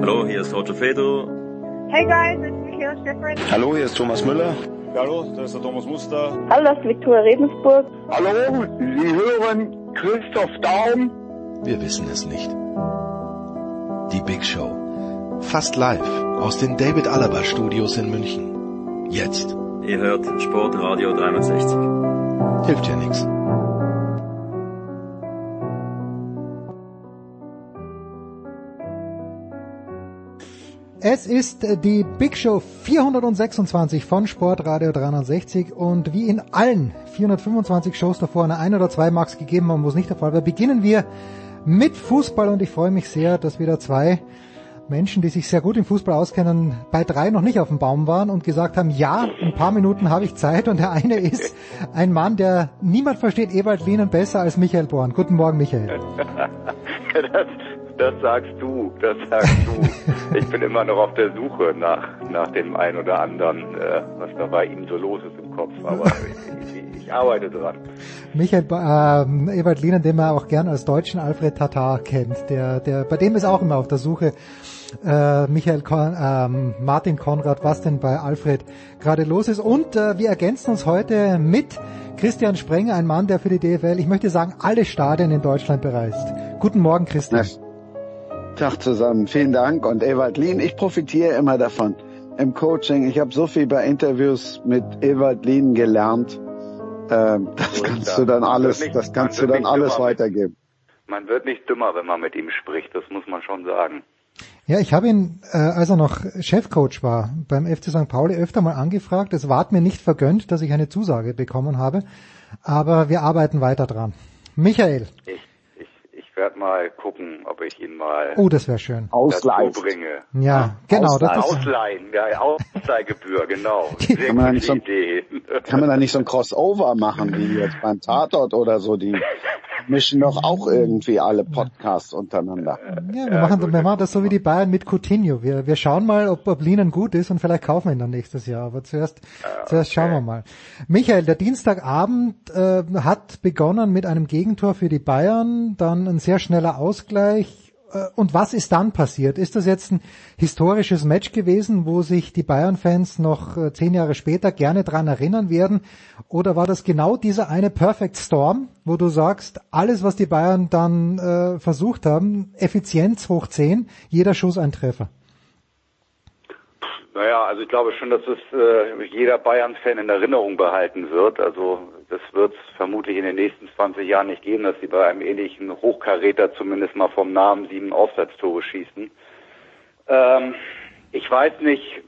Hallo, hier ist Roger Fedor. Hey guys, it's Michaela Schifrin. Hallo, hier ist Thomas Müller. Hallo, das ist der Thomas Muster. Hallo, das ist Viktoria Redensburg. Hallo, Sie hören Christoph Daum. Wir wissen es nicht. Die Big Show. Fast live aus den David Alaba Studios in München. Jetzt. Ihr hört Sportradio 360. Hilft ja nichts. Es ist die Big Show 426 von Sportradio 360 und wie in allen 425 Shows davor eine ein oder zwei Marks gegeben haben, wo es nicht der Fall war, beginnen wir mit Fußball und ich freue mich sehr, dass wieder zwei Menschen, die sich sehr gut im Fußball auskennen, bei drei noch nicht auf dem Baum waren und gesagt haben, ja, ein paar Minuten habe ich Zeit und der eine ist ein Mann, der niemand versteht Ewald Lienen besser als Michael Born. Guten Morgen, Michael. das, das sagst du, das sagst du. ich bin immer noch auf der Suche nach, nach dem einen oder anderen, äh, was da bei ihm so los ist im Kopf, aber ich, ich arbeite dran. Michael äh, Ewald Lienen, den man auch gern als deutschen Alfred Tatar kennt, der, der, bei dem ist auch immer auf der Suche äh, Michael Kon ähm, Martin Konrad, was denn bei Alfred gerade los ist. Und äh, wir ergänzen uns heute mit Christian Sprenger, ein Mann, der für die DFL, ich möchte sagen, alle Stadien in Deutschland bereist. Guten Morgen, Christian. Tag zusammen, vielen Dank. Und Ewald Lien, ich profitiere immer davon im Coaching. Ich habe so viel bei Interviews mit Ewald Lien gelernt. Ähm, das kannst du dann alles, nicht- das kannst du dann alles mit- weitergeben. Man wird nicht dümmer, wenn man mit ihm spricht, das muss man schon sagen. Ja, ich habe ihn, äh, als er noch Chefcoach war, beim FC St. Pauli öfter mal angefragt. Es ward mir nicht vergönnt, dass ich eine Zusage bekommen habe, aber wir arbeiten weiter dran. Michael, Ich, ich, werde mal gucken, ob ich ihn mal oh, das wäre schön. bringe. Ja, genau. Das, das, Ausleihen, ja, Ausleihgebühr, genau. Sehr Kann man nicht so- Idee. Kann man da nicht so ein Crossover machen, wie jetzt beim Tatort oder so? Die mischen doch auch irgendwie alle Podcasts untereinander. ja, wir, machen, wir machen das so wie die Bayern mit Coutinho. Wir, wir schauen mal, ob, ob Linen gut ist und vielleicht kaufen wir ihn dann nächstes Jahr. Aber zuerst, zuerst schauen wir mal. Michael, der Dienstagabend äh, hat begonnen mit einem Gegentor für die Bayern, dann ein sehr schneller Ausgleich. Äh, Und was ist dann passiert? Ist das jetzt ein historisches Match gewesen, wo sich die Bayern-Fans noch äh, zehn Jahre später gerne dran erinnern werden? Oder war das genau dieser eine Perfect Storm, wo du sagst, alles, was die Bayern dann äh, versucht haben, Effizienz hoch 10, jeder Schuss ein Treffer? Naja, also ich glaube schon, dass es äh, jeder Bayern-Fan in Erinnerung behalten wird. Also das wird es vermutlich in den nächsten 20 Jahren nicht geben, dass sie bei einem ähnlichen Hochkaräter zumindest mal vom Namen sieben Aufsatztore schießen. Ähm, ich weiß nicht,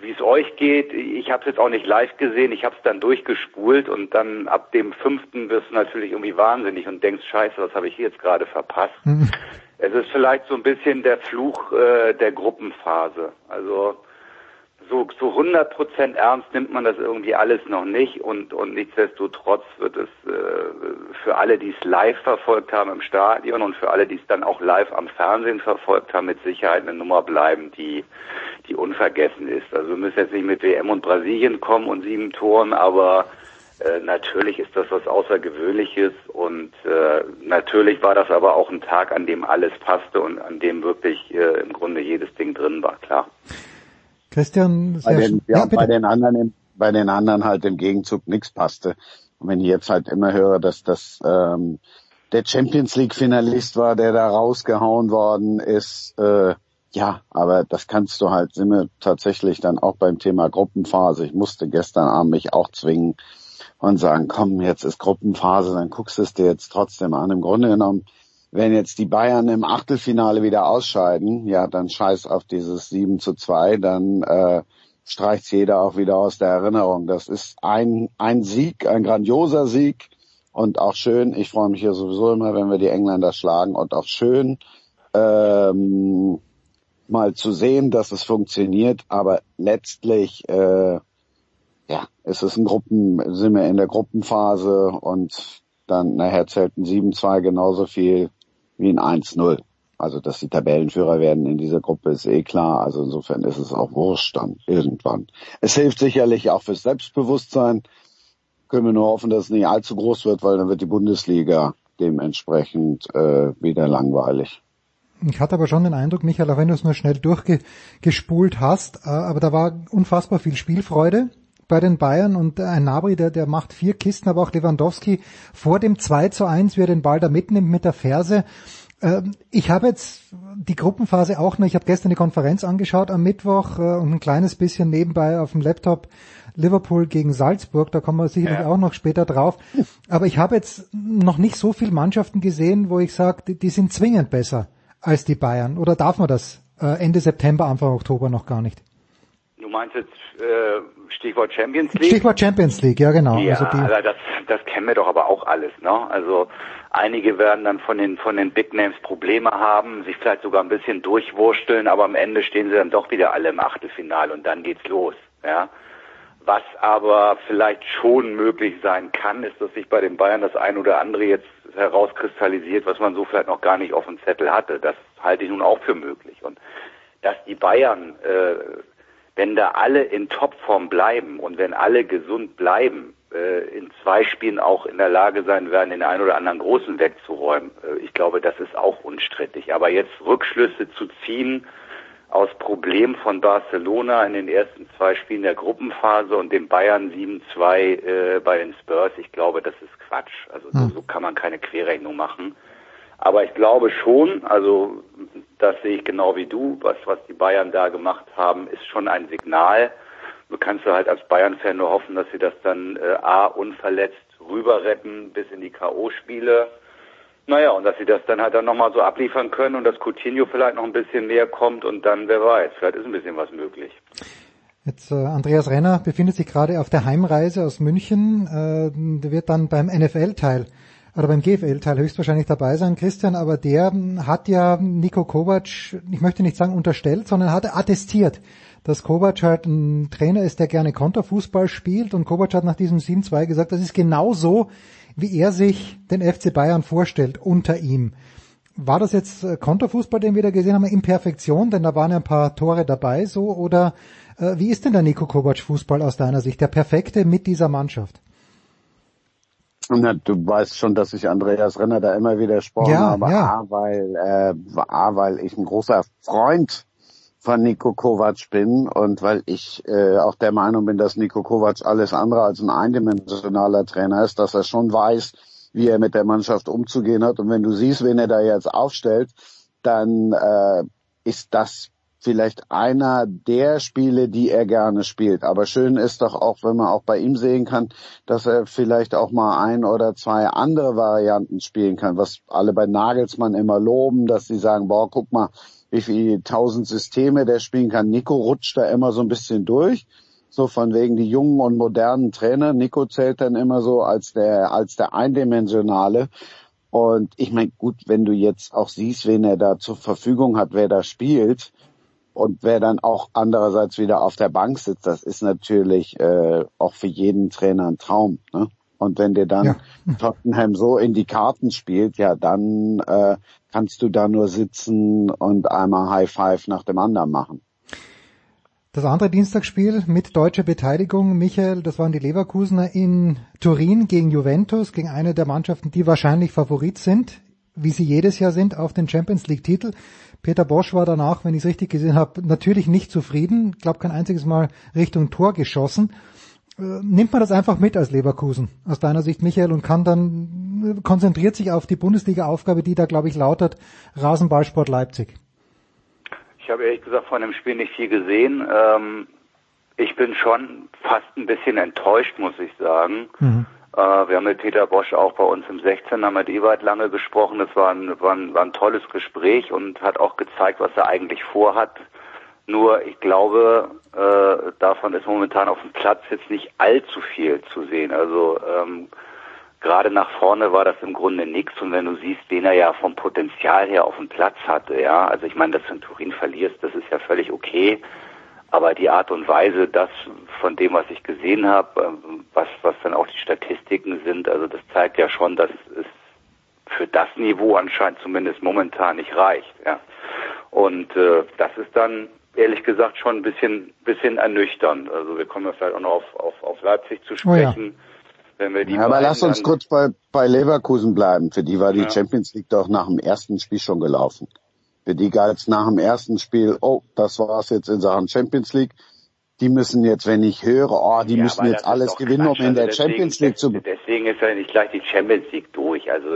wie es euch geht. Ich habe es jetzt auch nicht live gesehen. Ich habe es dann durchgespult und dann ab dem fünften wirst du natürlich irgendwie wahnsinnig und denkst, scheiße, was habe ich hier jetzt gerade verpasst. Es ist vielleicht so ein bisschen der Fluch äh, der Gruppenphase. Also so so 100 Prozent ernst nimmt man das irgendwie alles noch nicht und und nichtsdestotrotz wird es äh, für alle, die es live verfolgt haben im Stadion und für alle, die es dann auch live am Fernsehen verfolgt haben, mit Sicherheit eine Nummer bleiben, die die unvergessen ist. Also wir müssen jetzt nicht mit WM und Brasilien kommen und sieben Toren, aber äh, natürlich ist das was Außergewöhnliches und äh, natürlich war das aber auch ein Tag, an dem alles passte und an dem wirklich äh, im Grunde jedes Ding drin war, klar. Christian, Bei den, ja, bitte. bei den anderen, bei den anderen halt im Gegenzug nichts passte. Und wenn ich jetzt halt immer höre, dass das ähm, der Champions League Finalist war, der da rausgehauen worden ist, äh, ja, aber das kannst du halt, sind wir tatsächlich dann auch beim Thema Gruppenphase. Ich musste gestern Abend mich auch zwingen und sagen, komm, jetzt ist Gruppenphase, dann guckst du es dir jetzt trotzdem an. Im Grunde genommen, wenn jetzt die Bayern im Achtelfinale wieder ausscheiden, ja, dann scheiß auf dieses 7 zu 2, dann äh, streicht jeder auch wieder aus der Erinnerung. Das ist ein, ein Sieg, ein grandioser Sieg und auch schön. Ich freue mich ja sowieso immer, wenn wir die Engländer schlagen und auch schön, ähm, mal zu sehen, dass es funktioniert, aber letztlich äh, ja, es ist ein Gruppen, sind wir in der Gruppenphase und dann nachher zählt ein 7-2 genauso viel wie ein 1-0. Also, dass die Tabellenführer werden in dieser Gruppe ist eh klar. Also insofern ist es auch wurscht dann irgendwann. Es hilft sicherlich auch fürs Selbstbewusstsein. Können wir nur hoffen, dass es nicht allzu groß wird, weil dann wird die Bundesliga dementsprechend äh, wieder langweilig. Ich hatte aber schon den Eindruck, Michael, auch wenn du es nur schnell durchgespult hast, äh, aber da war unfassbar viel Spielfreude bei den Bayern und ein Nabri, der, der macht vier Kisten, aber auch Lewandowski vor dem 2 zu 1, wie er den Ball da mitnimmt mit der Ferse. Ähm, ich habe jetzt die Gruppenphase auch noch, ich habe gestern die Konferenz angeschaut am Mittwoch äh, und ein kleines bisschen nebenbei auf dem Laptop Liverpool gegen Salzburg, da kommen wir sicherlich ja. auch noch später drauf. Aber ich habe jetzt noch nicht so viele Mannschaften gesehen, wo ich sage, die, die, sind zwingend besser als die Bayern. Oder darf man das äh, Ende September, Anfang Oktober noch gar nicht? Du meinst jetzt äh, Stichwort Champions League? Stichwort Champions League, ja genau. Ja, also die, das, das kennen wir doch aber auch alles. Ne? Also einige werden dann von den von den Big Names Probleme haben, sich vielleicht sogar ein bisschen durchwursteln, aber am Ende stehen sie dann doch wieder alle im Achtelfinale und dann geht's los. Ja. Was aber vielleicht schon möglich sein kann, ist, dass sich bei den Bayern das ein oder andere jetzt herauskristallisiert, was man so vielleicht noch gar nicht auf dem Zettel hatte. Das halte ich nun auch für möglich. Und dass die Bayern äh, wenn da alle in Topform bleiben und wenn alle gesund bleiben, äh, in zwei Spielen auch in der Lage sein werden, den einen oder anderen Großen wegzuräumen. Äh, ich glaube, das ist auch unstrittig. Aber jetzt Rückschlüsse zu ziehen aus Problem von Barcelona in den ersten zwei Spielen der Gruppenphase und dem Bayern 7-2 äh, bei den Spurs, ich glaube, das ist Quatsch. Also so, hm. so kann man keine Querrechnung machen. Aber ich glaube schon, also das sehe ich genau wie du, was, was die Bayern da gemacht haben, ist schon ein Signal. Du kannst du halt als Bayern-Fan nur hoffen, dass sie das dann äh, A, unverletzt rüber retten bis in die K.O.-Spiele. Naja, und dass sie das dann halt dann nochmal so abliefern können und dass Coutinho vielleicht noch ein bisschen näher kommt und dann, wer weiß, vielleicht ist ein bisschen was möglich. Jetzt äh, Andreas Renner befindet sich gerade auf der Heimreise aus München, äh, der wird dann beim NFL-Teil oder beim GFL-Teil höchstwahrscheinlich dabei sein, Christian, aber der hat ja Nico Kovac, ich möchte nicht sagen unterstellt, sondern hat attestiert, dass Kovac halt ein Trainer ist, der gerne Konterfußball spielt und Kovac hat nach diesem 7-2 gesagt, das ist genau so, wie er sich den FC Bayern vorstellt unter ihm. War das jetzt äh, Konterfußball, den wir da gesehen haben, in Perfektion, denn da waren ja ein paar Tore dabei, so, oder äh, wie ist denn der Nico Kovac Fußball aus deiner Sicht, der perfekte mit dieser Mannschaft? Na, du weißt schon, dass ich Andreas Renner da immer widersprochen ja, habe, ja. A, weil, äh, A, weil ich ein großer Freund von Nico Kovac bin und weil ich äh, auch der Meinung bin, dass Nico Kovac alles andere als ein eindimensionaler Trainer ist, dass er schon weiß, wie er mit der Mannschaft umzugehen hat. Und wenn du siehst, wen er da jetzt aufstellt, dann äh, ist das vielleicht einer der Spiele, die er gerne spielt. Aber schön ist doch auch, wenn man auch bei ihm sehen kann, dass er vielleicht auch mal ein oder zwei andere Varianten spielen kann, was alle bei Nagelsmann immer loben, dass sie sagen, boah, guck mal, wie viele tausend Systeme der spielen kann. Nico rutscht da immer so ein bisschen durch. So von wegen die jungen und modernen Trainer. Nico zählt dann immer so als der, als der eindimensionale. Und ich meine, gut, wenn du jetzt auch siehst, wen er da zur Verfügung hat, wer da spielt, und wer dann auch andererseits wieder auf der Bank sitzt, das ist natürlich äh, auch für jeden Trainer ein Traum. Ne? Und wenn dir dann ja. Tottenham so in die Karten spielt, ja, dann äh, kannst du da nur sitzen und einmal High Five nach dem anderen machen. Das andere Dienstagsspiel mit deutscher Beteiligung, Michael, das waren die Leverkusener in Turin gegen Juventus, gegen eine der Mannschaften, die wahrscheinlich Favorit sind, wie sie jedes Jahr sind, auf den Champions League Titel. Peter Bosch war danach, wenn ich es richtig gesehen habe, natürlich nicht zufrieden. Ich glaube, kein einziges Mal Richtung Tor geschossen. Äh, nimmt man das einfach mit als Leverkusen, aus deiner Sicht, Michael, und kann dann, äh, konzentriert sich auf die Bundesliga-Aufgabe, die da, glaube ich, lautet, Rasenballsport Leipzig. Ich habe ehrlich gesagt von dem Spiel nicht viel gesehen. Ähm, ich bin schon fast ein bisschen enttäuscht, muss ich sagen. Mhm. Äh, wir haben mit Peter Bosch auch bei uns im 16 haben mit Ewald lange gesprochen. Das war ein, war, ein, war ein tolles Gespräch und hat auch gezeigt, was er eigentlich vorhat. Nur ich glaube, äh, davon ist momentan auf dem Platz jetzt nicht allzu viel zu sehen. Also ähm, gerade nach vorne war das im Grunde nichts. Und wenn du siehst, wen er ja vom Potenzial her auf dem Platz hatte, ja, also ich meine, dass du in Turin verlierst, das ist ja völlig okay. Aber die Art und Weise, das von dem, was ich gesehen habe, ähm, was, was dann auch die Statistiken sind, also das zeigt ja schon, dass es für das Niveau anscheinend zumindest momentan nicht reicht. Ja. Und äh, das ist dann ehrlich gesagt schon ein bisschen, bisschen ernüchternd. Also wir kommen ja vielleicht auch noch auf, auf, auf Leipzig zu sprechen. Oh ja. Wenn wir die Ja, aber lass uns kurz bei, bei Leverkusen bleiben. Für die war die Ja. Champions League doch nach dem ersten Spiel schon gelaufen. Die galt's nach dem ersten Spiel, oh, das war's jetzt in Sachen Champions League. Die müssen jetzt, wenn ich höre, oh, die Ja, müssen jetzt alles gewinnen, um in der Also deswegen- Champions League zu... Deswegen ist ja nicht gleich die Champions League durch. Also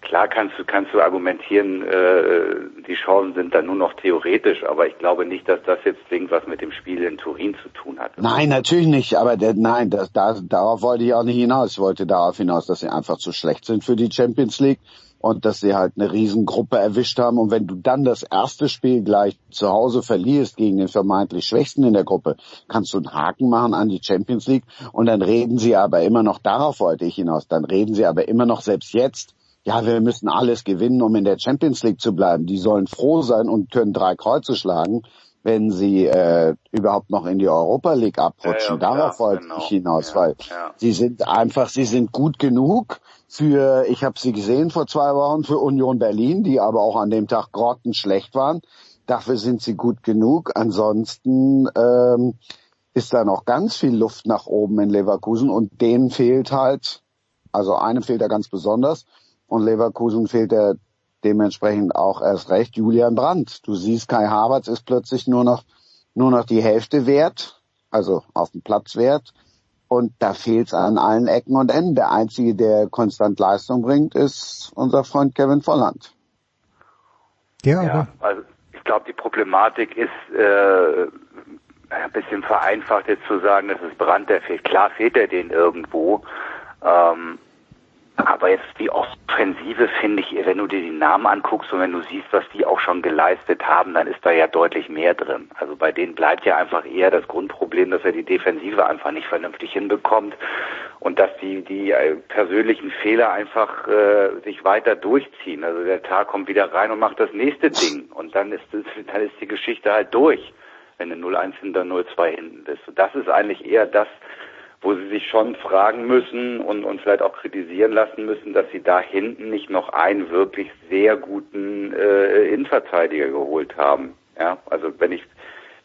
klar kannst du kannst du argumentieren, äh, die Chancen sind dann nur noch theoretisch, aber ich glaube nicht, dass das jetzt zwingend was mit dem Spiel in Turin zu tun hat. Nein, natürlich nicht, aber der, nein, das, da, darauf wollte ich auch nicht hinaus. Ich wollte darauf hinaus, dass sie einfach zu schlecht sind für die Champions League und dass sie halt eine Riesengruppe erwischt haben. Und wenn du dann das erste Spiel gleich zu Hause verlierst gegen den vermeintlich Schwächsten in der Gruppe, kannst du einen Haken machen an die Champions League. Und dann reden sie aber immer noch, darauf wollte ich hinaus, dann reden sie aber immer noch selbst jetzt, ja, wir müssen alles gewinnen, um in der Champions League zu bleiben. Die sollen froh sein und können drei Kreuze schlagen, wenn sie äh, überhaupt noch in die Europa League abrutschen. Ja, ja, Darauf wollte genau. ich hinaus, Ja, weil sie sind einfach, sie sind gut genug für, ich habe sie gesehen vor zwei Wochen, für Union Berlin, die aber auch an dem Tag grottenschlecht waren. Dafür sind sie gut genug. Ansonsten ähm, ist da noch ganz viel Luft nach oben in Leverkusen und denen fehlt halt, also einem fehlt er ganz besonders und Leverkusen fehlt er dementsprechend auch erst recht Julian Brandt. Du siehst, Kai Havertz ist plötzlich nur noch nur noch die Hälfte wert, also auf dem Platz wert. Und da fehlt's an allen Ecken und Enden. Der einzige, der konstant Leistung bringt, ist unser Freund Kevin Volland. Ja, Ja, also ich glaube, die Problematik ist äh, ein bisschen vereinfacht jetzt zu sagen, dass es Brand, der fehlt. Klar fehlt er den irgendwo. Ähm, aber jetzt die Offensive finde ich, wenn du dir die Namen anguckst und wenn du siehst, was die auch schon geleistet haben, dann ist da ja deutlich mehr drin. Also bei denen bleibt ja einfach eher das Grundproblem, dass er die Defensive einfach nicht vernünftig hinbekommt und dass die die äh, persönlichen Fehler einfach äh, sich weiter durchziehen. Also der Tag kommt wieder rein und macht das nächste Ding und dann ist es, dann ist die Geschichte halt durch, wenn du 0-1 hinter 0-2 hinten bist. Und das ist eigentlich eher das, wo sie sich schon fragen müssen und, und vielleicht auch kritisieren lassen müssen, dass sie da hinten nicht noch einen wirklich sehr guten äh, Innenverteidiger geholt haben. Ja, also wenn ich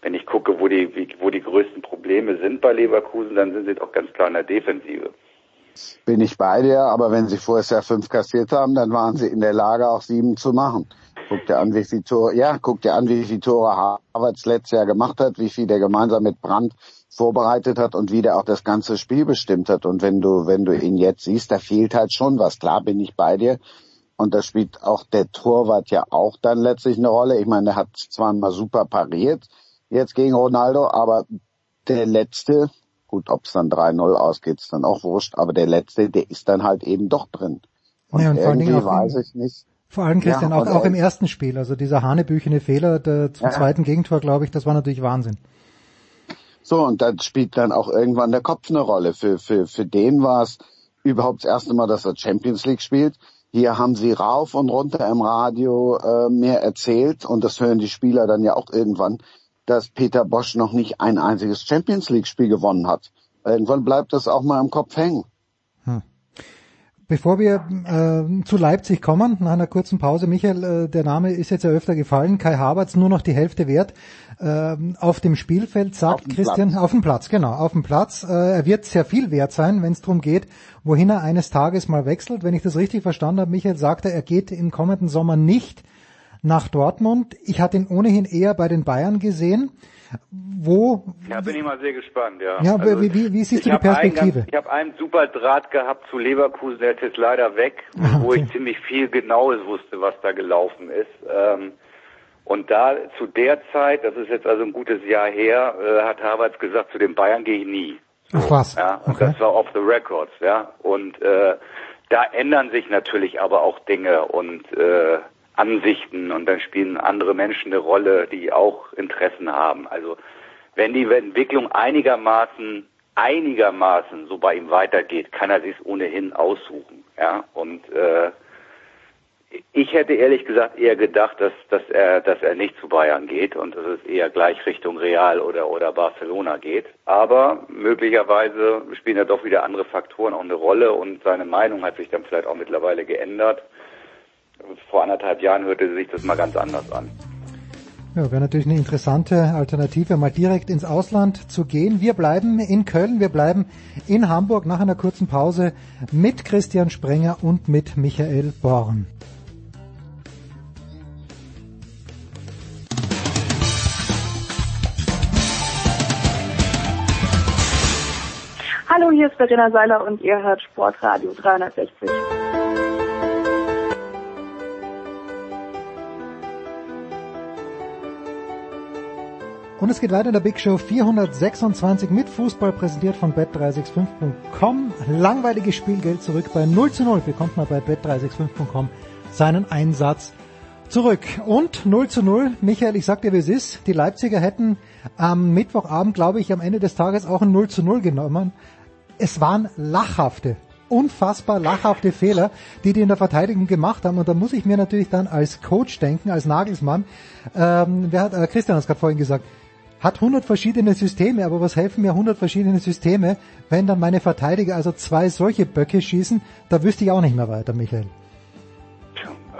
wenn ich gucke, wo die wie, wo die größten Probleme sind bei Leverkusen, dann sind sie doch ganz klar in der Defensive. Bin ich bei dir, aber wenn sie vorher ja fünf kassiert haben, dann waren sie in der Lage, auch sieben zu machen. Guck dir an, wie viele Tore, ja, guck dir an, wie viele Tore Havertz letztes Jahr gemacht hat, wie viel der gemeinsam mit Brandt vorbereitet hat und wie der auch das ganze Spiel bestimmt hat. Und wenn du, wenn du ihn jetzt siehst, da fehlt halt schon was. Klar bin ich bei dir. Und da spielt auch der Torwart ja auch dann letztlich eine Rolle. Ich meine, der hat zweimal super pariert jetzt gegen Ronaldo, aber der letzte, gut, ob es dann 3-0 ausgeht, ist dann auch wurscht, aber der letzte, der ist dann halt eben doch drin. Und, Ja, und vor allen irgendwie Dingen auch weiß ich nicht. vor allem Christian, Ja, auch, auch er- im ersten Spiel, also dieser hanebüchene Fehler der, zum Ja. zweiten Gegentor, glaube ich, das war natürlich Wahnsinn. So, und dann spielt dann auch irgendwann der Kopf eine Rolle. Für, für, für den war es überhaupt das erste Mal, dass er Champions League spielt. Hier haben sie rauf und runter im Radio äh, mehr erzählt und das hören die Spieler dann ja auch irgendwann, dass Peter Bosch noch nicht ein einziges Champions League Spiel gewonnen hat. Irgendwann bleibt das auch mal im Kopf hängen. Bevor wir äh, zu Leipzig kommen, nach einer kurzen Pause, Michael, äh, der Name ist jetzt ja öfter gefallen, Kai Havertz nur noch die Hälfte wert. Ähm, auf dem Spielfeld sagt Auf Christian, Platz. auf dem Platz, genau, auf dem Platz. Äh, er wird sehr viel wert sein, wenn es darum geht, wohin er eines Tages mal wechselt. Wenn ich das richtig verstanden habe, Michael sagte, er geht im kommenden Sommer nicht nach Dortmund. Ich hatte ihn ohnehin eher bei den Bayern gesehen. Wo Ja, bin ich mal sehr gespannt, ja. Ja, wie- wie- wie siehst du die einen Perspektive? Ganz, ich habe einen super Draht gehabt zu Leverkusen, der ist jetzt leider weg, Ah, wo okay. ich ziemlich viel Genaues wusste, was da gelaufen ist. Ähm, und da zu der Zeit, das ist jetzt also ein gutes Jahr her, äh, hat Havertz gesagt, zu den Bayern gehe ich nie. Ach was, Ja, und okay. das war off the records, ja. Und äh, da ändern sich natürlich aber auch Dinge und äh, Ansichten und dann spielen andere Menschen eine Rolle, die auch Interessen haben. Also wenn die Entwicklung einigermaßen einigermaßen so bei ihm weitergeht, kann er sich ohnehin aussuchen. Ja, und äh, ich hätte ehrlich gesagt eher gedacht, dass, dass er, dass er nicht zu Bayern geht und dass es eher gleich Richtung Real oder, oder Barcelona geht. Aber möglicherweise spielen da doch wieder andere Faktoren auch eine Rolle und seine Meinung hat sich dann vielleicht auch mittlerweile geändert. Vor anderthalb Jahren hörte sich das mal ganz anders an. Ja, wäre natürlich eine interessante Alternative, mal direkt ins Ausland zu gehen. Wir bleiben in Köln, wir bleiben in Hamburg nach einer kurzen Pause mit Christian Sprenger und mit Michael Born. Hallo, hier ist Verena Seiler und ihr hört Sportradio 360. Und es geht weiter in der Big Show 426 mit Fußball präsentiert von bet365.com. Langweiliges Spielgeld zurück bei 0 zu 0 bekommt man bei bet365.com seinen Einsatz zurück. Und 0 zu 0, Michael, ich sag dir, wie es ist. Die Leipziger hätten am Mittwochabend, glaube ich, am Ende des Tages auch ein 0 zu 0 genommen. Es waren lachhafte, unfassbar lachhafte Fehler, die die in der Verteidigung gemacht haben. Und da muss ich mir natürlich dann als Coach denken, als Nagelsmann. Ähm, wer hat, äh, Christian hat es gerade vorhin gesagt, hat 100 verschiedene Systeme, aber was helfen mir 100 verschiedene Systeme, wenn dann meine Verteidiger also zwei solche Böcke schießen, da wüsste ich auch nicht mehr weiter, Michael.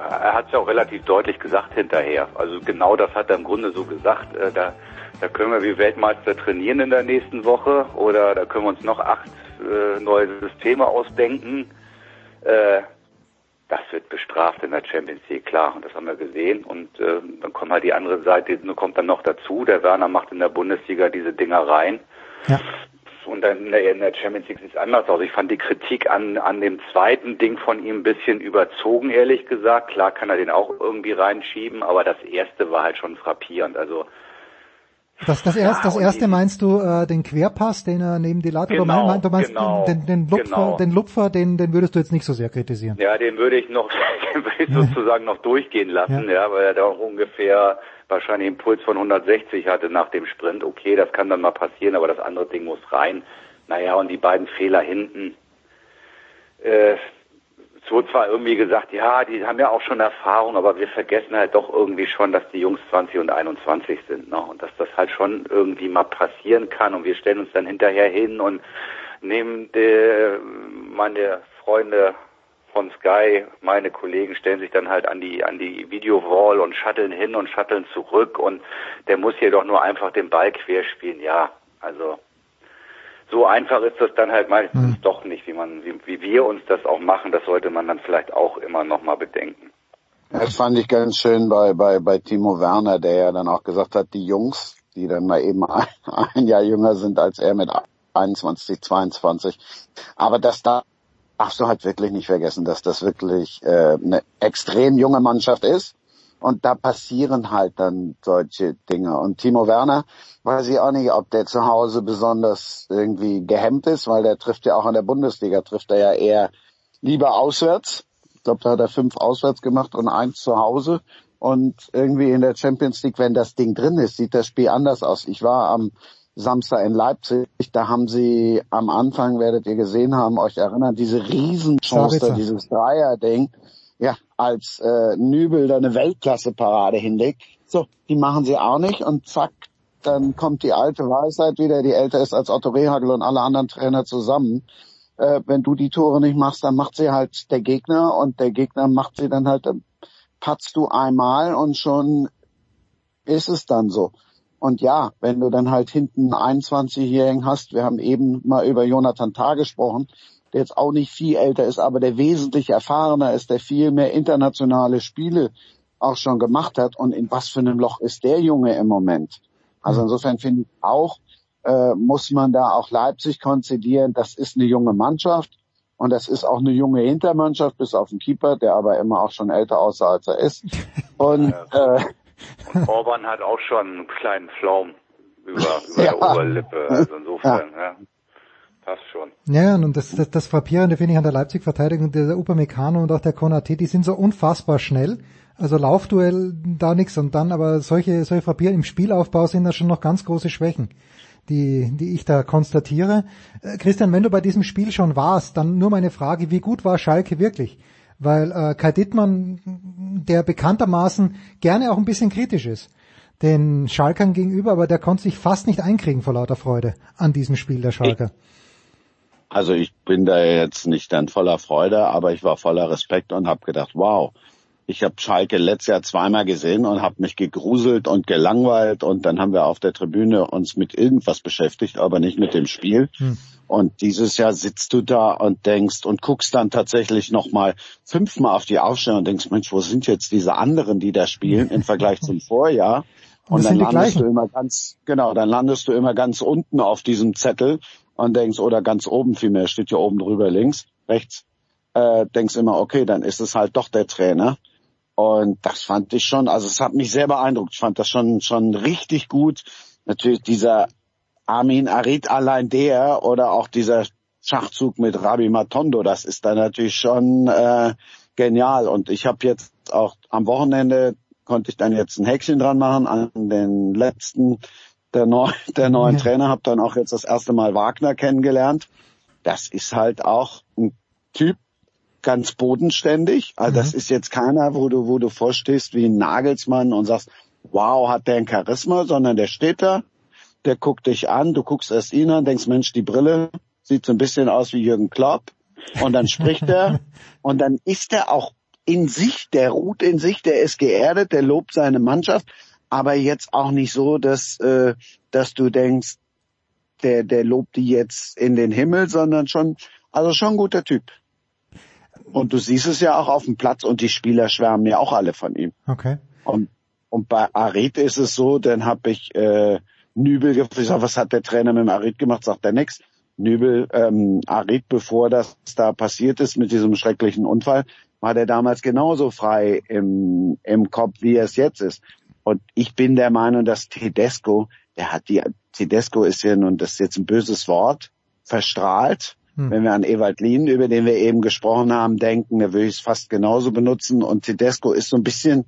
Er hat es ja auch relativ deutlich gesagt hinterher. Also genau das hat er im Grunde so gesagt. Äh, da, da können wir wie Weltmeister trainieren in der nächsten Woche oder da können wir uns noch acht äh, neue Systeme ausdenken. Äh, das wird bestraft in der Champions League, klar, und das haben wir gesehen. Und äh, dann kommt halt die andere Seite, kommt dann noch dazu. Der Werner macht in der Bundesliga diese Dinger rein. Ja. Und dann in der, in der Champions League sieht es anders aus. Ich fand die Kritik an, an dem zweiten Ding von ihm ein bisschen überzogen, ehrlich gesagt. Klar kann er den auch irgendwie reinschieben, aber das erste war halt schon frappierend. Also das, das, erst, das erste meinst du äh, den Querpass, den er neben die Latte, Genau, oder mein, du meinst genau, den, den, Lupfer, genau. den Lupfer, den, den würdest du jetzt nicht so sehr kritisieren. Ja, den würde ich noch, den würde ich sozusagen noch durchgehen lassen, ja. weil er da auch ungefähr wahrscheinlich einen Puls von 160 hatte nach dem Sprint. Okay, das kann dann mal passieren, aber das andere Ding muss rein. Naja, und die beiden Fehler hinten, äh, es wurde zwar irgendwie gesagt, ja, die haben ja auch schon Erfahrung, aber wir vergessen halt doch irgendwie schon, dass die Jungs 20 und 21 sind, ne? Und dass das halt schon irgendwie mal passieren kann und wir stellen uns dann hinterher hin und nehmen die, meine Freunde von Sky, meine Kollegen stellen sich dann halt an die an die Videowall und shutteln hin und shutteln zurück und der muss hier doch nur einfach den Ball querspielen. Ja, also so einfach ist das dann halt meistens Hm. doch nicht, wie man wie, wie wir uns das auch machen. Das sollte man dann vielleicht auch immer noch mal bedenken. Das fand ich ganz schön bei, bei, bei Timo Werner, der ja dann auch gesagt hat, die Jungs, die dann mal eben ein, ein Jahr jünger sind als er mit 21, 22. Aber das da darfst du halt wirklich nicht vergessen, dass das wirklich äh, eine extrem junge Mannschaft ist. Und da passieren halt dann solche Dinge. Und Timo Werner, weiß ich auch nicht, ob der zu Hause besonders irgendwie gehemmt ist, weil der trifft ja auch in der Bundesliga, trifft er ja eher lieber auswärts. Ich glaube, da hat er fünf auswärts gemacht und eins zu Hause. Und irgendwie in der Champions League, wenn das Ding drin ist, sieht das Spiel anders aus. Ich war am Samstag in Leipzig, da haben sie am Anfang, werdet ihr gesehen haben, euch erinnern, diese Riesenchance, dieses Dreier-Ding, ja, als äh, Nübel da eine Weltklasse-Parade hinlegt. So, die machen sie auch nicht und zack, dann kommt die alte Weisheit wieder, die älter ist als Otto Rehagel und alle anderen Trainer zusammen. Äh, wenn du die Tore nicht machst, dann macht sie halt der Gegner und der Gegner macht sie dann halt, dann patzt du einmal und schon ist es dann so. Und ja, wenn du dann halt hinten einen 21-Jährigen hast, wir haben eben mal über Jonathan Tah gesprochen, der jetzt auch nicht viel älter ist, aber der wesentlich erfahrener ist, der viel mehr internationale Spiele auch schon gemacht hat. Und in was für einem Loch ist der Junge im Moment? Also insofern finde ich auch, äh, muss man da auch Leipzig konzidieren. Das ist eine junge Mannschaft und das ist auch eine junge Hintermannschaft, bis auf den Keeper, der aber immer auch schon älter aussah, als er ist. Und äh, Und Orban hat auch schon einen kleinen Flaum über, über Ja. der Oberlippe. Also insofern, ja. Passt schon. Ja, und das, das, das Frappierende finde ich an der Leipzig-Verteidigung, der Upamecano und auch der Konate, die sind so unfassbar schnell. Also Laufduell da nix und dann aber solche, solche Frappierer im Spielaufbau sind da schon noch ganz große Schwächen, die, die ich da konstatiere. Äh, Christian, wenn du bei diesem Spiel schon warst, dann nur meine Frage, wie gut war Schalke wirklich? Weil äh, Kai Dittmann, der bekanntermaßen gerne auch ein bisschen kritisch ist, den Schalkern gegenüber, aber der konnte sich fast nicht einkriegen vor lauter Freude an diesem Spiel der Schalker. Also ich bin da jetzt nicht dann voller Freude, aber ich war voller Respekt und habe gedacht, wow, ich habe Schalke letztes Jahr zweimal gesehen und habe mich gegruselt und gelangweilt und dann haben wir auf der Tribüne uns mit irgendwas beschäftigt, aber nicht mit dem Spiel. Hm. Und dieses Jahr sitzt du da und denkst und guckst dann tatsächlich nochmal fünfmal auf die Aufstellung und denkst, Mensch, wo sind jetzt diese anderen, die da spielen im Vergleich zum Vorjahr? Und, und dann landest du immer ganz, genau, dann landest du immer ganz unten auf diesem Zettel und denkst, oder ganz oben vielmehr, steht hier oben drüber links, rechts, äh, denkst immer, okay, dann ist es halt doch der Trainer. Und das fand ich schon, also es hat mich sehr beeindruckt. Ich fand das schon, schon richtig gut. Natürlich dieser Armin Arid allein der oder auch dieser Schachzug mit Rabi Matondo, das ist dann natürlich schon äh, genial. Und ich habe jetzt auch am Wochenende konnte ich dann jetzt ein Häkchen dran machen an den letzten der, neu, der neuen ja. Trainer, habe dann auch jetzt das erste Mal Wagner kennengelernt. Das ist halt auch ein Typ, ganz bodenständig. Also mhm. das ist jetzt keiner, wo du, wo du vorstehst wie ein Nagelsmann und sagst, wow, hat der ein Charisma, sondern der steht da, der guckt dich an, du guckst erst ihn an, denkst, Mensch, die Brille sieht so ein bisschen aus wie Jürgen Klopp. Und dann spricht er und dann ist er auch in sich, der ruht in sich, der ist geerdet, der lobt seine Mannschaft, aber jetzt auch nicht so, dass, äh, dass du denkst, der, der lobt die jetzt in den Himmel, sondern schon, also schon ein guter Typ. Und du siehst es ja auch auf dem Platz und die Spieler schwärmen ja auch alle von ihm. Okay. Und, und bei Arid ist es so, dann habe ich äh, Nübel gefragt, was hat der Trainer mit dem Arid gemacht? Sagt er nix. Nübel, ähm, Arid, bevor das da passiert ist mit diesem schrecklichen Unfall, war der damals genauso frei im, im Kopf, wie er es jetzt ist. Und ich bin der Meinung, dass Tedesco, der hat die, Tedesco ist ja nun, das ist jetzt ein böses Wort, verstrahlt hm. Wenn wir an Ewald Lien, über den wir eben gesprochen haben, denken, da würde ich es fast genauso benutzen. Und Tedesco ist so ein bisschen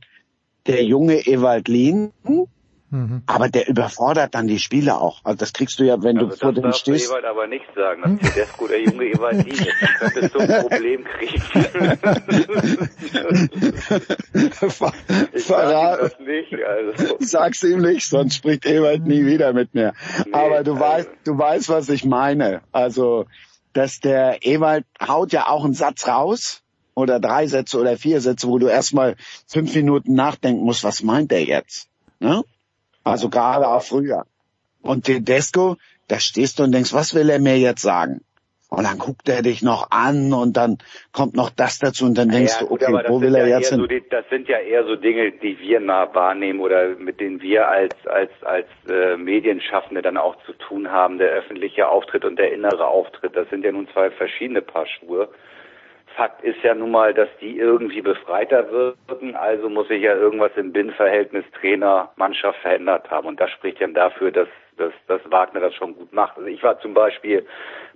der junge Ewald Lien, mhm. aber der überfordert dann die Spieler auch. Also das kriegst du ja, wenn also du vor dem stehst. Das Ewald aber nicht sagen, dass Tedesco der junge Ewald Lien ist. Dann könntest du ein Problem kriegen. Ver ich Verrat, das nicht. Also. Sag's ihm nicht, sonst spricht Ewald nie wieder mit mir. Nee, aber du also. weißt, du weißt, was ich meine. Also dass der Ewald haut ja auch einen Satz raus oder drei Sätze oder vier Sätze, wo du erstmal fünf Minuten nachdenken musst, was meint der jetzt? Ne? Also gerade auch früher. Und Tedesco, da stehst du und denkst, was will er mir jetzt sagen? Und dann guckt er dich noch an und dann kommt noch das dazu und dann denkst ja, gut, du, okay, wo will er ja jetzt hin? So die, das sind ja eher so Dinge, die wir nah wahrnehmen oder mit denen wir als als als äh, Medienschaffende dann auch zu tun haben. Der öffentliche Auftritt und der innere Auftritt, das sind ja nun zwei verschiedene Paar Schuhe. Fakt ist ja nun mal, dass die irgendwie befreiter wirken, also muss sich ja irgendwas im Binnenverhältnis Trainer-Mannschaft verändert haben. Und das spricht ja dafür, dass, dass, dass Wagner das schon gut macht. Also ich war zum Beispiel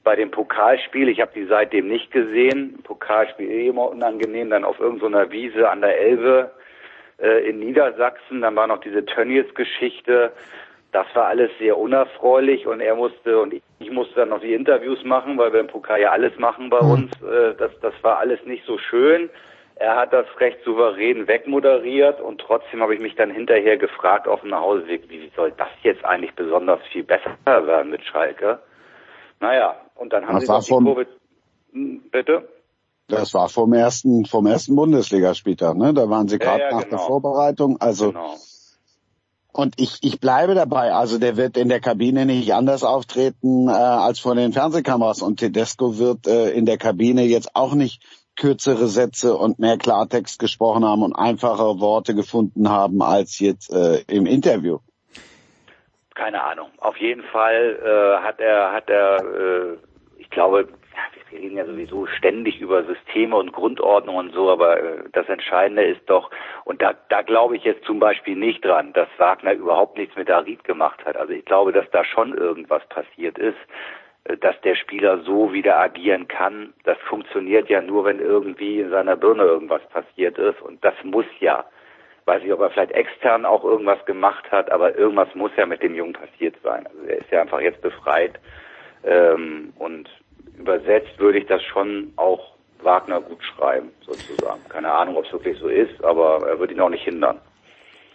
bei dem Pokalspiel, ich habe die seitdem nicht gesehen, Pokalspiel eh immer unangenehm, dann auf irgendeiner Wiese an der Elbe äh, in Niedersachsen, dann war noch diese Tönnies-Geschichte, das war alles sehr unerfreulich und er musste und ich musste dann noch die Interviews machen, weil wir im Pokal ja alles machen bei mhm. uns. Äh, das, das war alles nicht so schön. Er hat das recht souverän wegmoderiert und trotzdem habe ich mich dann hinterher gefragt auf dem Nachhauseweg, wie soll das jetzt eigentlich besonders viel besser werden mit Schalke? Naja, und dann haben das sie noch die Kurve. Hm, bitte? Das war vom ersten, vom ersten Bundesligaspieltag, ne? Da waren sie gerade ja, ja, nach genau. der Vorbereitung. Also genau. Und ich, ich bleibe dabei. Also der wird in der Kabine nicht anders auftreten äh, als vor den Fernsehkameras. Und Tedesco wird äh, in der Kabine jetzt auch nicht kürzere Sätze und mehr Klartext gesprochen haben und einfache Worte gefunden haben als jetzt äh, im Interview keine Ahnung. Auf jeden Fall äh, hat er, hat er, äh, ich glaube, wir reden ja sowieso ständig über Systeme und Grundordnung und so, aber äh, das Entscheidende ist doch, und da, da glaube ich jetzt zum Beispiel nicht dran, dass Wagner überhaupt nichts mit Arid gemacht hat. Also ich glaube, dass da schon irgendwas passiert ist, äh, dass der Spieler so wieder agieren kann. Das funktioniert ja nur, wenn irgendwie in seiner Birne irgendwas passiert ist und das muss ja weiß ich, ob er vielleicht extern auch irgendwas gemacht hat, aber irgendwas muss ja mit dem Jungen passiert sein. Also er ist ja einfach jetzt befreit ähm, und übersetzt würde ich das schon auch Wagner gut schreiben, sozusagen. Keine Ahnung, ob es wirklich so ist, aber er wird ihn auch nicht hindern.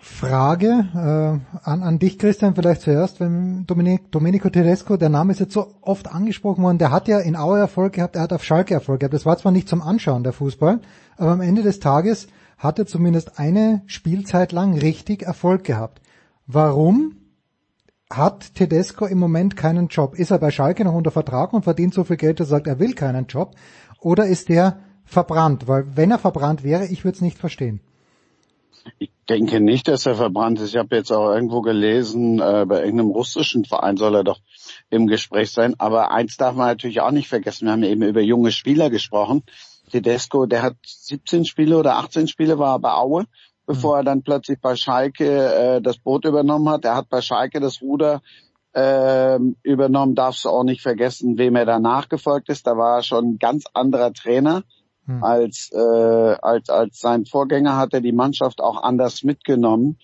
Frage äh, an, an dich, Christian, vielleicht zuerst, wenn Dominic, Domenico Tedesco, der Name ist jetzt so oft angesprochen worden, der hat ja in Aue Erfolg gehabt, er hat auf Schalke Erfolg gehabt. Das war zwar nicht zum Anschauen, der Fußball, aber am Ende des Tages hat er zumindest eine Spielzeit lang richtig Erfolg gehabt. Warum hat Tedesco im Moment keinen Job? Ist er bei Schalke noch unter Vertrag und verdient so viel Geld, dass er sagt, er will keinen Job? Oder ist der verbrannt? Weil wenn er verbrannt wäre, ich würde es nicht verstehen. Ich denke nicht, dass er verbrannt ist. Ich habe jetzt auch irgendwo gelesen, äh, bei irgendeinem russischen Verein soll er doch im Gespräch sein. Aber eins darf man natürlich auch nicht vergessen. Wir haben eben über junge Spieler gesprochen. Tedesco, der hat 17 Spiele oder 18 Spiele war bei Aue, bevor er dann plötzlich bei Schalke äh, das Boot übernommen hat. Er hat bei Schalke das Ruder äh, übernommen, darfst du auch nicht vergessen, wem er danach gefolgt ist. Da war er schon ein ganz anderer Trainer hm. als, äh, als, als sein Vorgänger hat er die Mannschaft auch anders mitgenommen.